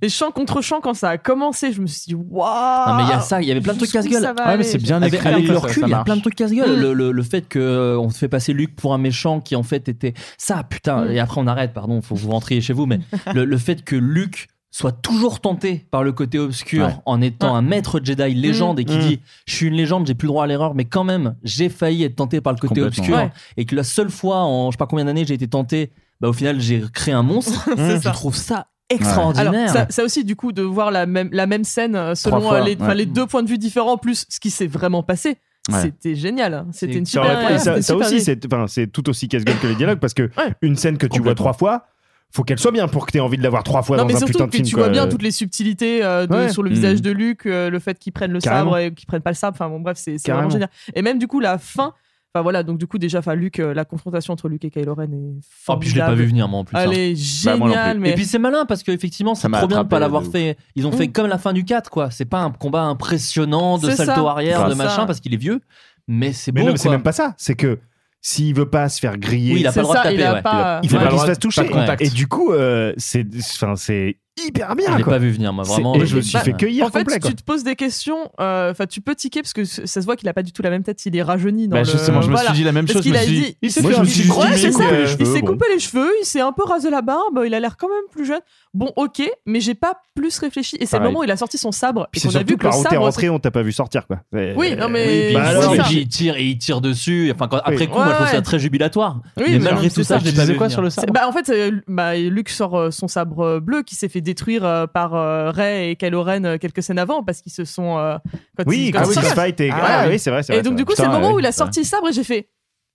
les chants contre chants, quand ça a commencé, je me suis dit, waouh! Non mais il y a ça, il y avait plein de trucs casse-gueule. ça va aller? avec, avec le recul, il y a plein de trucs casse-gueule. Mm. Le, fait que euh, te fait passer Luc pour un méchant qui en fait était ça, putain. Mm. Et après on arrête, pardon, faut que vous rentriez chez vous. Mais le, le fait que Luc soit toujours tenté par le côté obscur Ouais. en étant un maître Jedi légende et qui Mm. dit je suis une légende j'ai plus le droit à l'erreur mais quand même j'ai failli être tenté par le côté obscur Ouais. et que la seule fois en je sais pas combien d'années j'ai été tenté bah au final j'ai créé un monstre je ça. trouve ça Alors, extraordinaire ça, ça aussi, du coup, de voir la même, la même scène euh, selon fois, euh, les, enfin, ouais. les deux points de vue différents, plus ce qui s'est vraiment passé, Ouais. c'était génial. hein. C'était une Ça, super, aurait- ouais, ça- une ça super aussi, c'est enfin, c'est tout aussi casse-gueule que les dialogues parce que Ouais. une scène que tu vois trois fois, faut qu'elle soit bien pour que tu aies envie de la voir trois fois Non, dans mais un surtout putain de que film. tu quoi. vois bien toutes les subtilités euh, de- Ouais. sur le Mm. visage de Luc, euh, le fait qu'ils prennent le Carrément. sabre et qu'ils prennent pas le sabre. Enfin bon, bref, c'est vraiment génial. Et même du coup, la fin. Enfin voilà, donc du coup déjà, enfin Luc, euh, la confrontation entre Luc et Kylo Ren est oh formidable. puis je l'ai pas vu venir moi en plus hein. Elle est Bah, moi géniale, mais Et puis c'est malin parce qu'effectivement c'est trop bien de pas l'avoir fait. Ils ont fait Mm. comme la fin du 4 quoi. C'est pas un combat impressionnant de salto ça. arrière, de machin ça. parce qu'il est vieux. Mais c'est Mais beau non, mais c'est même pas ça. C'est que s'il veut pas se faire griller, Oui, il a pas le droit de ça, il taper. a ouais. pas- il faut Ouais. pas qu'il se fasse toucher. Et du coup, euh, c'est enfin, c'est hyper bien. Je l'ai pas vu venir moi vraiment. moi, je me suis fait cueillir En fait, complet. tu te poses des questions, euh, enfin, tu peux tiquer parce que ça se voit qu'il a pas du tout la même tête. Il est rajeuni dans Bah, le. justement, je me Voilà. suis dit la même Parce chose. je qu'il me a suis dit- dit- il s'est me dit, Il cheveux, s'est bon. coupé les cheveux, il s'est un peu rasé la barbe, il a l'air quand même plus jeune. Bon, ok, mais j'ai pas plus réfléchi. Et c'est le moment où il a sorti son sabre et Puis c'est qu'on a vu surtout que le où t'es sabre. rentré, on t'a pas vu sortir quoi. Oui, non, mais- Et puis, Bah, alors, il tire et il tire dessus. Enfin, quand- après coup, Ouais, moi je trouve ça très jubilatoire. Oui, mais mais malgré tout ça, Tu pas vu quoi venir. sur le sabre Bah, en fait, euh, bah, Luke sort euh, son sabre bleu qui s'est fait détruire euh, par euh, Rey et Kylo Ren euh, quelques scènes avant parce qu'ils se sont. euh, quand Oui, ils, quand ils s'engagent. fight et Ah, ah, oui. oui, c'est vrai. c'est Et donc, du coup, c'est le moment où il a sorti le sabre et j'ai fait.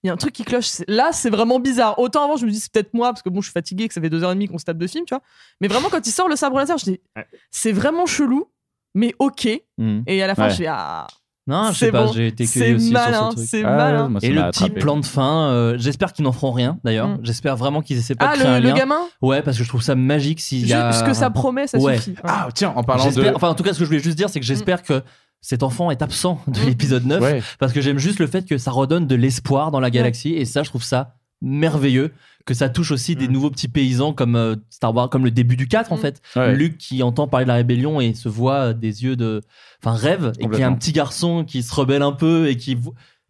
Il y a un truc qui cloche. Là, c'est vraiment bizarre. Autant avant, je me dis, c'est peut-être moi, parce que bon, je suis fatigué, que ça fait deux heures et demie qu'on se tape de film, tu vois. Mais vraiment, quand il sort le sabre laser, je dis, c'est vraiment chelou, mais ok. Mm. Et à la fin, Ouais. je fais, ah. Non, je sais pas, j'ai été C'est cueilli aussi sur malin, ce truc. c'est Ah, malin. moi, Et le petit plan de fin, euh, j'espère qu'ils n'en feront rien d'ailleurs. Mm. J'espère vraiment qu'ils essaient pas Ah, de créer le, un le lien. gamin Ouais, parce que je trouve ça magique s'il y a. Juste Ce que ça promet, ça Ouais. suffit. Ah, tiens, en parlant de. Enfin, en tout cas, ce que je voulais juste dire, c'est que j'espère que cet enfant est absent de Mm. l'épisode 9 Ouais. parce que j'aime juste le fait que ça redonne de l'espoir dans la galaxie et ça, je trouve ça merveilleux que ça touche aussi des nouveaux petits paysans comme euh, Star Wars comme le début du 4 en Mm. fait Ouais. Luke qui entend parler de la rébellion et se voit euh, des yeux de enfin rêve et qui est un petit garçon qui se rebelle un peu et qui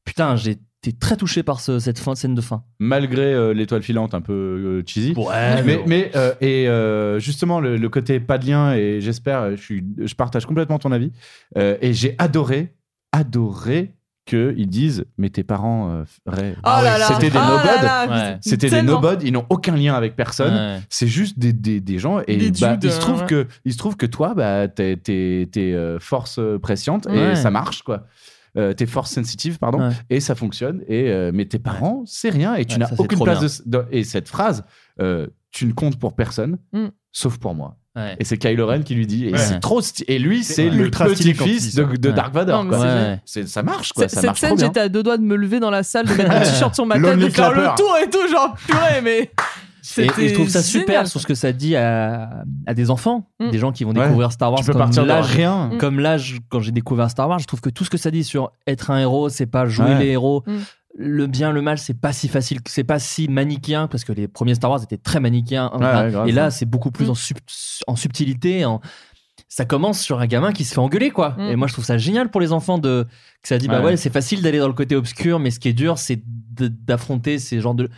putain j'ai été très touché par ce- cette fin scène de fin Malgré euh, l'étoile filante un peu euh, cheesy. ouais Mais, mais euh, et euh, justement le, le côté pas de lien et j'espère je suis je partage complètement ton avis Euh, et j'ai adoré adoré que ils disent mais tes parents euh, Ray, Oh c'était des Ah nobods là là, Ouais. c'était des nobods ils n'ont aucun lien avec personne Ouais. c'est juste des, des, des gens et Des bah, dudes, il se trouve ouais. que il se trouve que toi bah t'es t'es t'es, euh, force et ça marche quoi euh, t'es force sensitive pardon Ouais. et ça fonctionne et euh, mais tes parents c'est rien et tu Ouais, n'as aucune place de, de- et cette phrase euh, tu ne comptes pour personne Mm. sauf pour moi Ouais. et c'est Kylo Ren qui lui dit et c'est trop et lui c'est le petit-fils de. Dark Vador Non, quoi. ça marche quoi C'est- ça Cette marche scène, j'étais à deux doigts de me lever dans la salle, de mettre un t-shirt sur ma tête, de faire le tour et tout, genre purée, mais. Et, je trouve ça super génial. sur ce que ça dit à, à des enfants, Mm. des gens qui vont Ouais. découvrir Star Wars tu peux comme partir de l'âge rien Mm. comme l'âge quand j'ai découvert Star Wars, je trouve que tout ce que ça dit sur être un héros, c'est pas jouer Ouais. les héros. Mm. Le bien, le mal, c'est pas si facile, c'est pas si manichéen parce que les premiers Star Wars étaient très manichéens. Ouais, ouais, grave. et là, c'est beaucoup plus Mm. en, sub- en subtilité. En... Ça commence sur un gamin qui se fait engueuler, quoi. Et moi, je trouve ça génial pour les enfants de que ça dit, bah Ouais. c'est facile d'aller dans le côté obscur, mais ce qui est dur, c'est d'affronter ces genres de.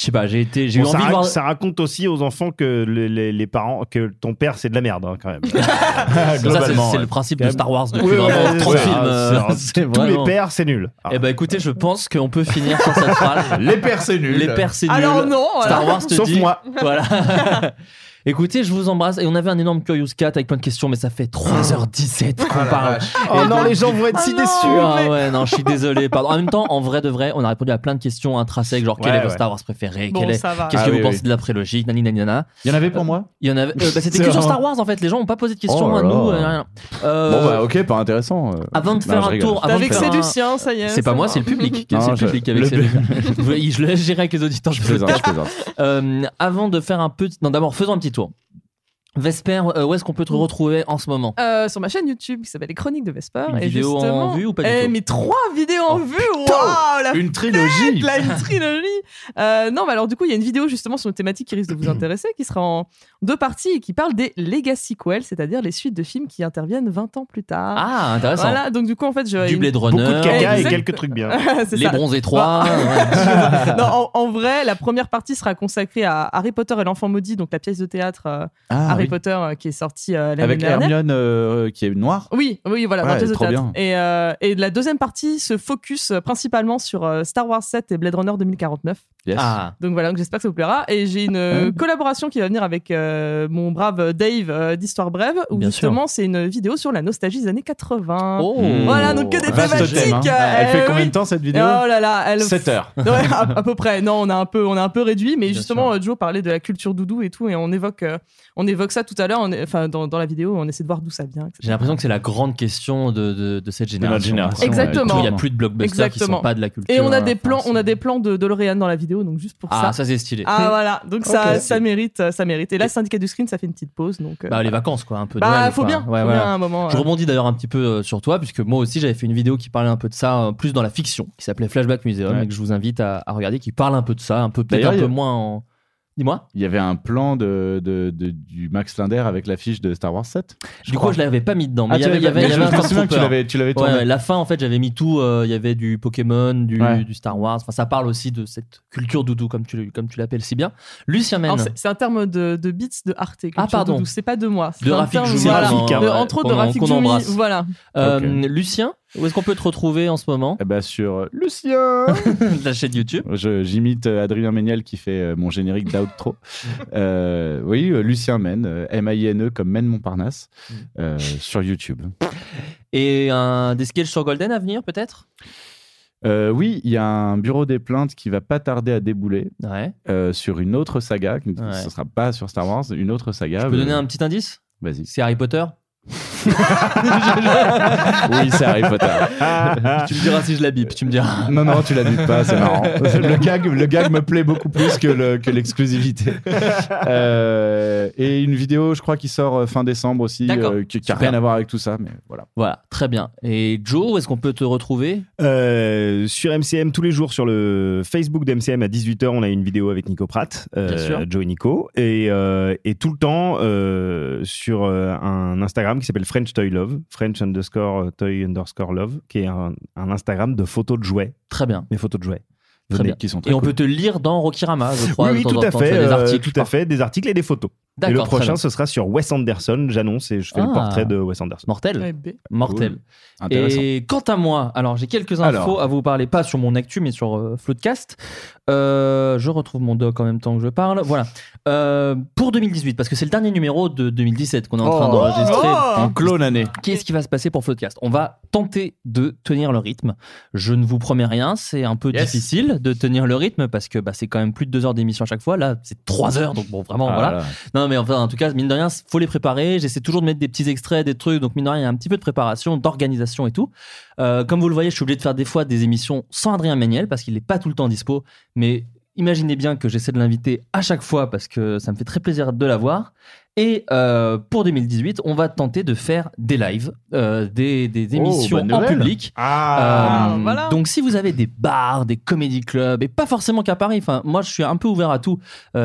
Je sais pas, j'ai été, j'ai Bon, eu ça, envie de voir. ça raconte aussi aux enfants que les, les- les parents, que ton père c'est de la merde hein, quand même. Ça, c'est- Globalement, c'est ouais. le principe de Star. Wars depuis vraiment ouais, 30 ouais, films. euh, Tous les pères c'est nul. Ah. Eh ben écoutez, je pense qu'on peut finir sur cette phrase. les pères c'est nul Les pères c'est nul. Alors non, voilà. Star Wars te Sauf dit. moi. Voilà. Écoutez, je vous embrasse. Et on avait un énorme Curious Cat avec plein de questions, mais ça fait 3h17 qu'on parle. Oh Et non, donc- les gens vont être si Ah non, déçus. Ah ouais, non, je suis désolé. Pardon. En même temps, en vrai de vrai, on a répondu à plein de questions intrinsèques, genre quel est votre ouais. Star Wars préféré Bon, ça va. Qu'est-ce Ah que oui, vous oui. pensez de la prélogie Nani nani nana. Il y en avait pour moi Il y en avait. euh, bah, c'était C'est que sur. Star Wars en fait. Les gens n'ont pas posé de questions Oh à là nous. là. euh, rien. Euh, Bon, bah, ok, pas intéressant. euh. Avant de Non, faire je un rigole. tour, T'as avant de vexé faire un- Lucien, ça y est. C'est pas moi, c'est le public. Non, c'est le je- public avec le- ses- Oui, je laisse gérer avec les auditeurs. Je Je le plaisante, je. Euh, avant de faire un petit. Non, d'abord, faisons un petit tour. Vesper, euh, où est-ce qu'on peut te retrouver en ce moment? Euh, sur ma chaîne YouTube qui s'appelle Les Chroniques de Vesper. Une et vidéo en vue ou pas du Eh, tout? mais trois vidéos en vue putain Waouh la Une trilogie fête, là, une trilogie Euh, Non, mais alors du coup, il y a une vidéo justement sur une thématique qui risque de vous intéresser, qui sera en deux parties et qui parle des legacy sequels, c'est-à-dire les suites de films qui interviennent 20 ans plus tard. Ah, intéressant. Voilà, donc du coup, en fait, je... Du une- Blade Runner. Beaucoup de caca et quelques trucs bien. Les ça. bronzés 3. Bah, non, en, en vrai, la première partie sera consacrée à Harry Potter et l'enfant maudit, donc la pièce de théâtre euh, Ah, Harry oui. Potter euh, qui est sortie euh, l'année Avec dernière. Hermione euh, qui est noire. Oui, oui, voilà, Ouais, la pièce de théâtre. Et, euh, et la deuxième partie se focus principalement sur euh, Star Wars 7 et Blade Runner 2049. Yes. Ah. Donc voilà, donc j'espère que ça vous plaira. Et j'ai une euh, collaboration qui va venir avec euh, mon brave Dave euh, d'Histoire Brève, où Bien justement c'est une vidéo sur la nostalgie des années 80. Oh. Voilà, donc que des Vaste thématiques. thème, hein. euh, Elle fait combien oui. de temps cette vidéo Oh là là, elle 7 heures. Ouais, à, à peu près. Non, on a un peu, on a un peu réduit, mais Bien justement, sûr. Joe parlait de la culture doudou et tout, et on évoque, euh, on évoque ça tout à l'heure. Enfin, dans, dans la vidéo, on essaie de voir d'où ça vient. J'ai l'impression que c'est la grande question de, de, de cette génération. génération, Exactement. Il n'y a plus de blockbusters qui Exactement. sont pas de la culture. Et on a des enfin, plans, on a des plans de DeLorean dans la vidéo, donc juste pour Ah, ça. ça c'est stylé. Ah voilà, donc ça, ça mérite, ça mérite. Et là, syndicat du screen, ça fait une petite pause, donc. euh, Bah, les vacances, quoi, un peu. Bah, Noël, faut quoi. bien, Ouais, faut voilà. bien à un moment. Je euh. rebondis d'ailleurs un petit peu euh, sur toi, puisque moi aussi j'avais fait une vidéo qui parlait un peu de ça, plus dans la fiction, qui s'appelait Flashback Museum, Ouais. et que je vous invite à, à regarder, qui parle un peu de ça, un peu peut-être un peu moins en. Dis-moi. Il y avait un plan de, de- de- du Max Linder avec l'affiche de Star Wars 7. Du coup, je l'avais pas mis dedans, mais Ah, il y tu avait, y y un souviens que tu l'avais- tu l'avais Ouais, tourné. ouais, la fin, en fait, j'avais mis tout. euh, Il y avait du Pokémon, du, Ouais. du Star Wars. Enfin, ça parle aussi de cette culture doudou, comme tu, comme tu l'appelles si bien. Lucien c'est- un terme de, de bits de Arte. Ah, pardon. doudou, C'est pas de moi. c'est De Rafik voilà. De- ouais, entre autres de Rafik embrasse. Voilà. Euh. Lucien, où est-ce qu'on peut te retrouver en ce moment Eh ben, sur euh, Lucien La chaîne YouTube. J'imite euh, Adrien Méniel qui fait euh, mon générique d'outro. Euh, oui, Lucien Men, euh, M-A-I-N-E comme Men Montparnasse, euh, sur YouTube. Et un, des sketchs sur Golden à venir, peut-être? Euh, oui, il y a un bureau des plaintes qui va pas tarder à débouler Ouais. euh, sur une autre saga. Ouais. Ce sera pas sur Star Wars, une autre saga. Je peux Euh, donner un petit indice? Vas-y. C'est Harry Potter? Oui, c'est Harry Potter. Tu me diras si je la bip, tu me diras. Non, non, tu la dites pas, c'est marrant. Le gag, le gag me plaît beaucoup plus que le- que l'exclusivité. Euh, et une vidéo, je crois, qui sort euh, fin décembre aussi, euh, qui, qui a Super. rien à voir avec tout ça, mais voilà. Voilà, très bien. Et Joe, où est-ce qu'on peut te retrouver? Euh, sur MCM, tous les jours, sur le Facebook d'MCM à 18h, on a une vidéo avec Nico Pratt, euh, Bien sûr. Joe et Nico. Et, euh, et tout le temps euh, sur un Instagram qui s'appelle French Toy Love, French underscore Toy underscore Love, qui est un, un Instagram de photos de jouets. Très bien. Mes photos de jouets. Très bien. qui sont très Et on peut te lire dans Rokirama, je crois. oui, oui, de temps tout à fait. Des euh, articles, tout à fait, des articles et des photos. Et le prochain, ce sera sur Wes Anderson. J'annonce et je fais le Ah. portrait de Wes Anderson. Mortel. Ouais, B. Mortel. Cool. Et quant à moi, alors j'ai quelques infos Alors. à vous parler, pas sur mon actu, mais sur euh, Floodcast. Euh, je retrouve mon doc en même temps que je parle. Voilà. Euh, pour 2018, parce que c'est le dernier numéro de 2017 qu'on est en train Oh. d'enregistrer. On clone l'année. Qu'est-ce qui va se passer pour Floodcast? On va tenter de tenir le rythme. Je ne vous promets rien, c'est un peu Yes. difficile de tenir le rythme parce que bah, c'est quand même plus de deux heures d'émission à chaque fois. Là, c'est trois heures, donc bon, vraiment, Ah voilà. là. Non, mais enfin, en tout cas, mine de rien, faut les préparer. J'essaie toujours de mettre des petits extraits, des trucs. Donc, mine de rien, il y a un petit peu de préparation, d'organisation et tout. Euh, comme vous le voyez, je suis obligé de faire des fois des émissions sans Adrien Méniel parce qu'il n'est pas tout le temps dispo. Mais imaginez bien que j'essaie de l'inviter à chaque fois parce que ça me fait très plaisir de l'avoir. Et euh, pour 2018, on va tenter de faire des lives, euh, des, des émissions bonne en public. Ah, Euh, voilà. Donc si vous avez des bars, des comédie clubs, et pas forcément qu'à Paris, enfin moi je suis un peu ouvert à tout,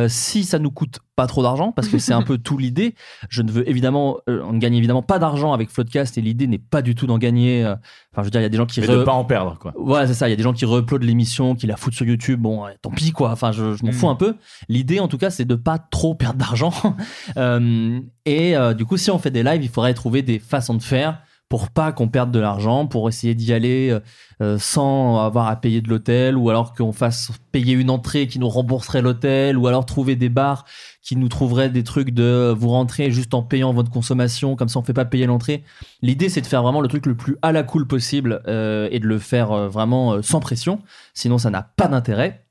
si ça nous coûte pas trop d'argent, parce que c'est un peu tout l'idée. Je ne veux évidemment, euh, on ne gagne évidemment pas d'argent avec Floodcast, et l'idée n'est pas du tout d'en gagner. euh, Enfin je veux dire, il y a des gens qui... Mais re- de pas en perdre, quoi. voilà, c'est ça. Il y a des gens qui reuploadent l'émission, qui la foutent sur YouTube. Bon, tant pis, quoi. Enfin, je, je m'en Mm. fous un peu. L'idée, en tout cas, c'est de pas trop perdre d'argent. Euh, et euh, du coup, si on fait des lives, il faudrait trouver des façons de faire pour pas qu'on perde de l'argent, pour essayer d'y aller euh, euh, sans avoir à payer de l'hôtel, ou alors qu'on fasse payer une entrée qui nous rembourserait l'hôtel, ou alors trouver des bars qui nous trouveraient des trucs de vous rentrer juste en payant votre consommation, comme ça on fait pas payer l'entrée. L'idée c'est de faire vraiment le truc le plus à la cool possible euh, et de le faire euh, vraiment euh, sans pression, sinon ça n'a pas d'intérêt.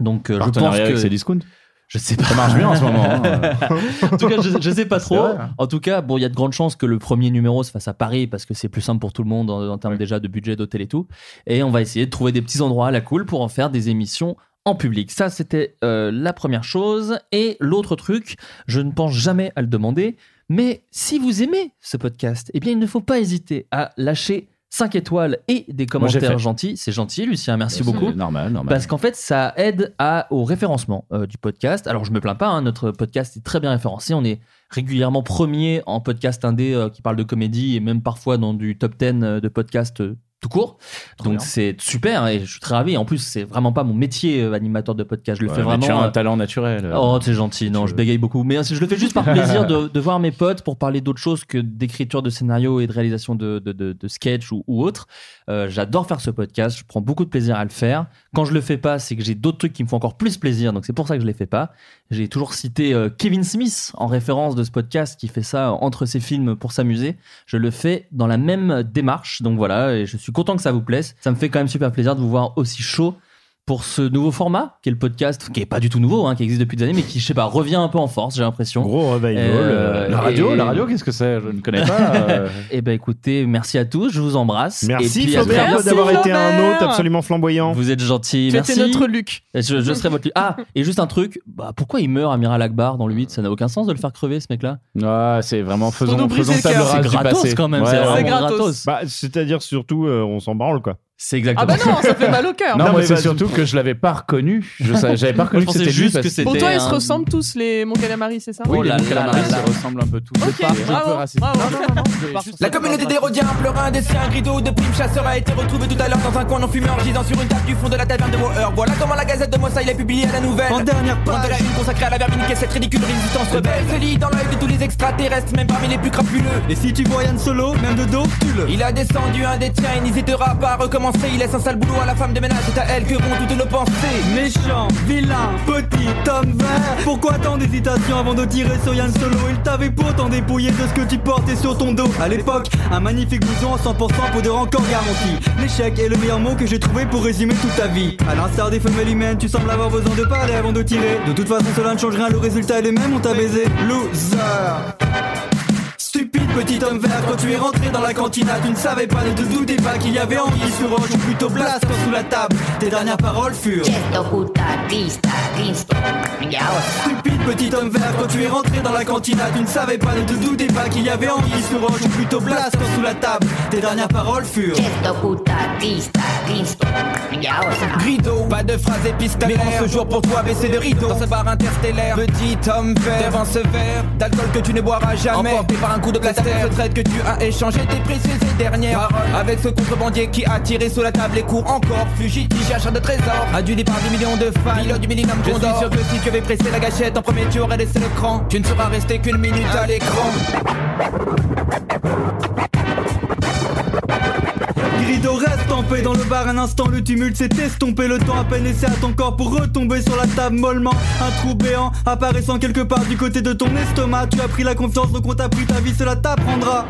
Donc euh, je pense que Cdiscount je sais pas. Ça marche bien en ce moment. hein. en tout cas, je, je sais pas trop. hein. En tout cas, bon, il y a de grandes chances que le premier numéro se fasse à Paris parce que c'est plus simple pour tout le monde en, en termes déjà de budget d'hôtel et tout. Et on va essayer de trouver des petits endroits à la cool pour en faire des émissions en public. Ça, c'était euh, la première chose. Et l'autre truc, je ne pense jamais à le demander, mais si vous aimez ce podcast, eh bien, il ne faut pas hésiter à lâcher 5 étoiles et des commentaires gentils. C'est gentil, Lucien, merci C'est beaucoup. Normal, normal. Parce qu'en fait, ça aide à, au référencement euh, du podcast. Alors, je me plains pas, hein, notre podcast est très bien référencé. On est régulièrement premier en podcast indé euh, qui parle de comédie et même parfois dans du top 10 euh, de podcast euh, tout court. Donc, c'est super et je suis très ravi. En plus, c'est vraiment pas mon métier euh, animateur de podcast. Je le Ouais, fais vraiment. Tu as un euh, talent naturel. euh. Oh, c'est gentil. Non, je bégaye beaucoup. Mais je le fais juste par plaisir de, de voir mes potes pour parler d'autre chose que d'écriture de scénario et de réalisation de, de, de, sketch ou, ou autre. J'adore faire ce podcast. Je prends beaucoup de plaisir à le faire. Quand je le fais pas, c'est que j'ai d'autres trucs qui me font encore plus plaisir. Donc c'est pour ça que je les fais pas. J'ai toujours cité euh, Kevin Smith en référence de ce podcast qui fait ça entre ses films pour s'amuser. Je le fais dans la même démarche. Donc voilà, et je suis content que ça vous plaise. Ça me fait quand même super plaisir de vous voir aussi chaud pour ce nouveau format, qui est le podcast, qui est pas du tout nouveau, hein, qui existe depuis des années, mais qui, je sais pas, revient un peu en force, j'ai l'impression. Gros revival. Euh, La radio, et- la radio, qu'est-ce que c'est? Je ne connais pas. euh. Eh ben écoutez, merci à tous, je vous embrasse. Merci Et puis, Flaubert d'avoir été un hôte absolument flamboyant. Vous êtes gentil, Tu merci. notre Luc. Je, je serai votre Luc. Ah, et juste un truc, bah, pourquoi il meurt Amiral Akbar dans le 8 Ça n'a aucun sens de le faire crever ce mec-là. Ouais, c'est vraiment faisons, faisons le table rase C'est du gratos passé. quand même, Ouais, c'est gratos. gratos. Bah, c'est-à-dire surtout, euh, on s'en branle quoi. C'est Ah exactement bah non, ça fait mal au cœur. Non, mais c'est surtout que je l'avais pas reconnu. Je savais- j'avais pas reconnu que c'était juste parce que c'était Pour toi, ils se ressemblent tous, les mon calamari, c'est ça? Oui, Oh les Mon Calamari se ressemblent un peu tous. Ok, C'est pas- c'est un peu bravo, La communauté des Rhodiens pleure un des siens, un rideau de prime chasseur a été retrouvé tout à l'heure dans un coin non fumé en gisant sur une table du fond de la taverne de Moher. Voilà comment la gazette de Mossa il est publié la nouvelle. En dernière page. de la une consacrée à la vermine qui est cette ridicule résistance rebelle. Se lit dans l'œil de tous les extraterrestres, même parmi les plus crapuleux. Et si tu vois Yann Solo, même de dos, tu le. Il a descendu un des tiens, il n'hésitera pas à recommencer. Il laisse un sale boulot à la femme de ménage, c'est à elle que vont toutes nos pensées. Méchant, vilain, petit homme vert. Pourquoi tant d'hésitation avant de tirer sur Yann Solo? Il t'avait pourtant dépouillé de ce que tu portais sur ton dos. À l'époque, un magnifique blouson en 100% poudre encore garantie L'échec est le meilleur mot que j'ai trouvé pour résumer toute ta vie. À l'instar des femelles humaines, tu sembles avoir besoin de parler avant de tirer. De toute façon cela ne change rien, le résultat est le même, on t'a baisé. Loser Stupide petit homme vert, quand tu es rentré dans la cantina, tu ne savais pas, ne te doutais pas qu'il y avait Anguille sur roche ou plutôt Blaster sous la table. Tes dernières paroles furent Stupide petit homme vert, quand tu es rentré dans la cantina, tu ne savais pas, ne te doutais pas qu'il y avait Anguille sur roche ou plutôt Blaster sous la table. Tes dernières paroles furent Grido, pas de phrase épistolaire. Mais ce jour pour toi, baisser le rideau. Dans ce bar interstellaire, petit homme vert. Devant ce verre d'alcool que tu ne boiras jamais. Par un coup de blaster. La retraite que tu as échangé tes précieuses et dernières. Avec ce contrebandier qui a tiré sous la table et court encore. Fugitif, chercheur de trésors. Adulé par des millions de fans. Pilote du Millennium Je suis sûr que si tu avais pressé la gâchette en premier, tu aurais laissé le cran. Tu ne seras resté qu'une minute à l'écran. Grido reste en paix dans le bar un instant le tumulte s'est estompé. Le temps à peine laissé à ton corps pour retomber sur la table mollement. Un trou béant apparaissant quelque part du côté de ton estomac. Tu as pris la confiance donc on t'a pris ta vie cela t'apprendra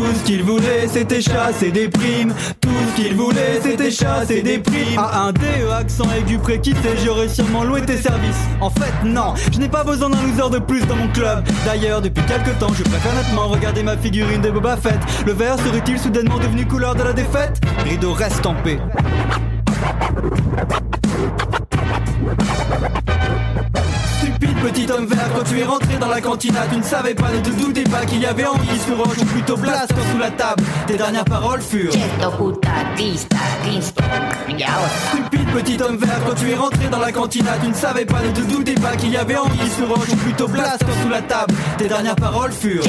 tout ce qu'il voulait c'était chasser des primes. Tout ce qu'il voulait c'était chasser des primes. À un DE accent aigu préquitté j'aurais sûrement loué tes services. En fait non, je n'ai pas besoin d'un loser de plus dans mon club. D'ailleurs depuis quelques temps je préfère nettement regarder ma figurine de Boba Fett. Le vert serait-il soudainement devenu couleur de la défaite? Rideau reste en paix petit homme vert, quand tu es rentré dans la cantina, tu ne savais pas, ne te doutais pas qu'il y avait Anguille sur roche ou plutôt Blaster sous la table. Tes dernières paroles furent. Stupide petit homme vert, quand tu es rentré dans la cantina, tu ne savais pas, ne te doutais pas qu'il y avait Anguille sur roche ou plutôt Blaster sous la table. Tes dernières paroles furent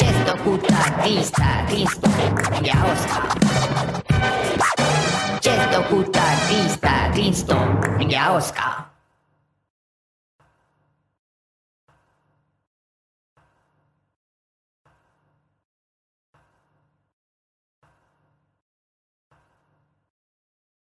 Esto puta vista, vista, ja osta. Esto puta vista, visto, ja osta.